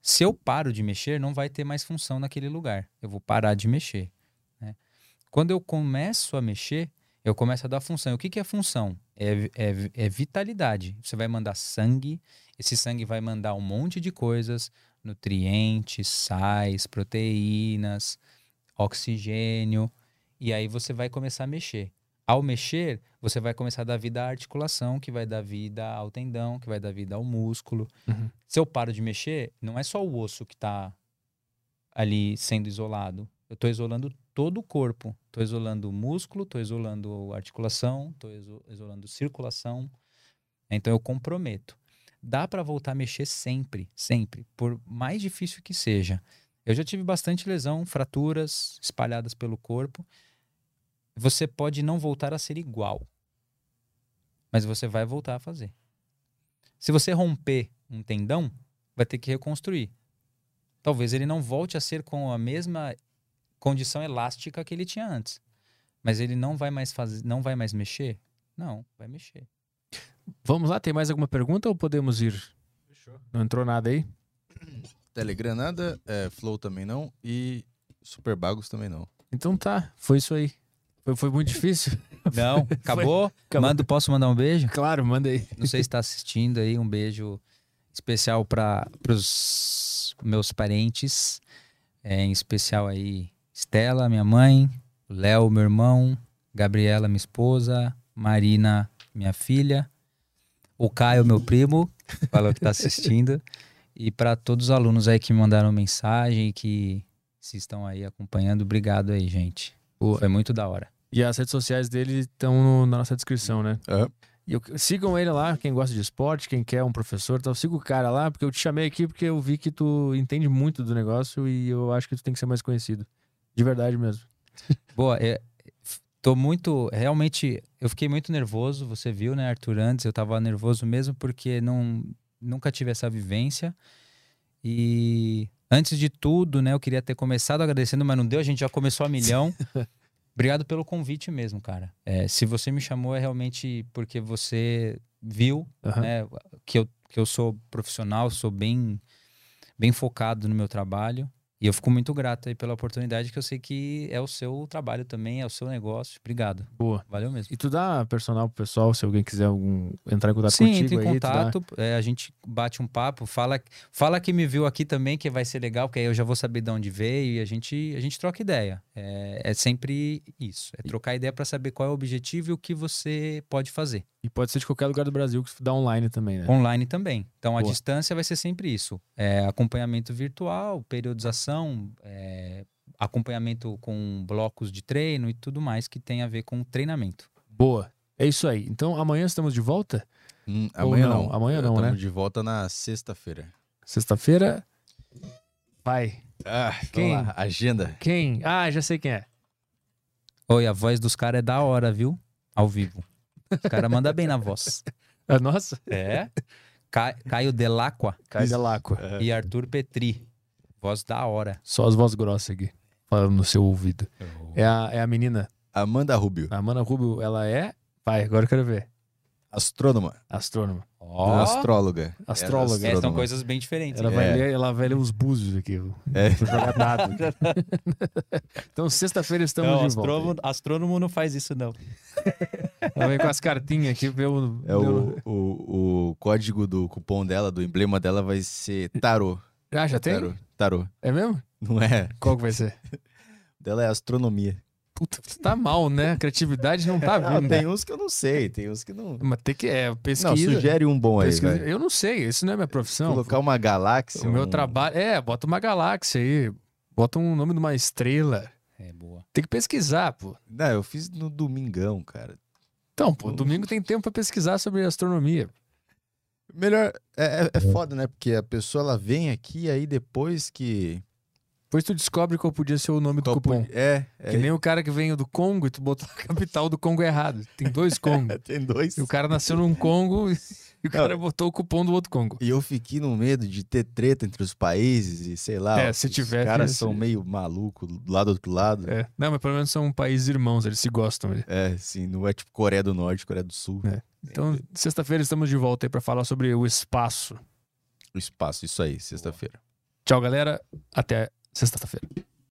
Se eu paro de mexer, não vai ter mais função naquele lugar. Eu vou parar de mexer. né? Quando eu começo a mexer, eu começo a dar função. O que, que é função? É, é, é vitalidade. Você vai mandar sangue, esse sangue vai mandar um monte de coisas: nutrientes, sais, proteínas, oxigênio. E aí você vai começar a mexer. Ao mexer, você vai começar a dar vida à articulação, que vai dar vida ao tendão, que vai dar vida ao músculo. Uhum. Se eu paro de mexer, não é só o osso que está ali sendo isolado. Eu estou isolando todo o corpo. Estou isolando o músculo, estou isolando a articulação, estou isolando circulação. Então eu comprometo. Dá para voltar a mexer sempre, sempre, por mais difícil que seja. Eu já tive bastante lesão, fraturas espalhadas pelo corpo. Você pode não voltar a ser igual, mas você vai voltar a fazer. Se você romper um tendão, vai ter que reconstruir. Talvez ele não volte a ser com a mesma condição elástica que ele tinha antes, mas ele não vai mais fazer, não vai mais mexer. Não, vai mexer. Vamos lá, tem mais alguma pergunta ou podemos ir? Não entrou nada aí? Telegram nada, é, Flow também não e Super Bagos também não. Então tá, foi isso aí. Foi, foi muito difícil? [laughs] Não, acabou. acabou. Mando, posso mandar um beijo? Claro, manda aí. Não sei se está assistindo aí, um beijo especial para os meus parentes, é, em especial aí Estela, minha mãe, Léo, meu irmão, Gabriela, minha esposa, Marina, minha filha, o Caio, meu primo, falou que está assistindo, e para todos os alunos aí que me mandaram mensagem e que se estão aí acompanhando, obrigado aí, gente. Foi muito da hora. E as redes sociais dele estão na nossa descrição, né? Aham. E eu- sigam ele lá, quem gosta de esporte, quem quer um professor, então siga o cara lá, porque eu te chamei aqui porque eu vi que tu entende muito do negócio e eu acho que tu tem que ser mais conhecido. De verdade mesmo. [laughs] Boa, é, tô muito, realmente, eu fiquei muito nervoso, você viu, né, Arthur, antes, eu tava nervoso mesmo porque não, nunca tive essa vivência e antes de tudo, né, eu queria ter começado agradecendo, mas não deu, a gente já começou a milhão. [laughs] Obrigado pelo convite mesmo, cara. É, se você me chamou é realmente porque você viu Aham. né, que, eu, que eu sou profissional, sou bem, bem focado no meu trabalho. E eu fico muito grato aí pela oportunidade, que eu sei que é o seu trabalho também, é o seu negócio. Obrigado. Boa. Valeu mesmo. E tu dá personal pro pessoal, se alguém quiser algum, entrar em contato Sim, contigo entre em aí, tu dá- contato, é, a gente bate um papo, fala, fala que me viu aqui também, que vai ser legal, porque aí eu já vou saber de onde veio e a gente, a gente troca ideia. É, é sempre isso, é trocar ideia para saber qual é o objetivo e o que você pode fazer. E pode ser de qualquer lugar do Brasil que dá online também, né? Online também. Então a Boa. distância vai ser sempre isso: É, acompanhamento virtual, periodização, é, acompanhamento com blocos de treino e tudo mais que tem a ver com treinamento. Boa. É isso aí. Então amanhã estamos de volta? Hum, amanhã não? não. Amanhã não, Estamos né? de volta na sexta-feira. Sexta-feira? Vai. Ah, Quem? lá. Agenda. Quem? Ah, já sei quem é. Oi, a voz dos caras é da hora, viu? Ao vivo. Os caras mandam bem na voz. Ah, nossa. É? Ca- Caio Delacqua Caio Delacqua. É. e Arthur Petri. Voz da hora. Só as vozes grossas aqui. Falando no seu ouvido. É a, é a menina. Amanda Rubio. A Amanda Rubio, ela é. Vai, agora eu quero ver. Astrônoma. Astrônoma. Ó, Astróloga. Astróloga. é, são coisas bem diferentes. Ela vai, É. ler, ela vai ler os búzios aqui. Vou É. jogar dado. [laughs] então, sexta-feira estamos Não, de astrônomo, volta. astrônomo não faz isso, não. Ela vem com as cartinhas aqui. Vê o, É o, o, o código do cupom dela, do emblema dela vai ser tarô. Ah, já tem? Tarô. Tarô. É mesmo? Não é? Qual que vai ser? O [laughs] dela é astronomia. Puta, você tá mal, né? A criatividade não tá [laughs] Não, vindo. tem uns que eu não sei, tem uns que não. Mas tem que. É, Não, pesquisa. sugere um bom aí, pesquisa. vai. Eu não sei, isso não é minha profissão. Colocar uma galáxia. O meu um- trabalho. É, bota uma galáxia aí. Bota um nome de uma estrela. É boa. Tem que pesquisar, pô. Não, eu fiz no domingão, cara. Então, pô, domingo tem tempo pra pesquisar sobre astronomia. Melhor, é, é, é foda, né? Porque a pessoa ela vem aqui aí depois que. Depois tu descobre qual podia ser o nome do cupom. É, é. Que nem o cara que veio do Congo e tu botou a capital do Congo errado. Tem dois Congos. [laughs] Tem dois. E o cara nasceu num Congo e o Não. cara botou o cupom do outro Congo. E eu fiquei no medo de ter treta entre os países e sei lá. É, os se tiver, caras esse- são meio malucos do lado do outro lado. É. Não, mas pelo menos são países irmãos, eles se gostam. É, sim, não é tipo Coreia do Norte, Coreia do Sul. É. Então, sexta-feira estamos de volta aí pra falar sobre o espaço. O espaço, isso aí, sexta-feira. Tchau, galera. Até sexta-feira.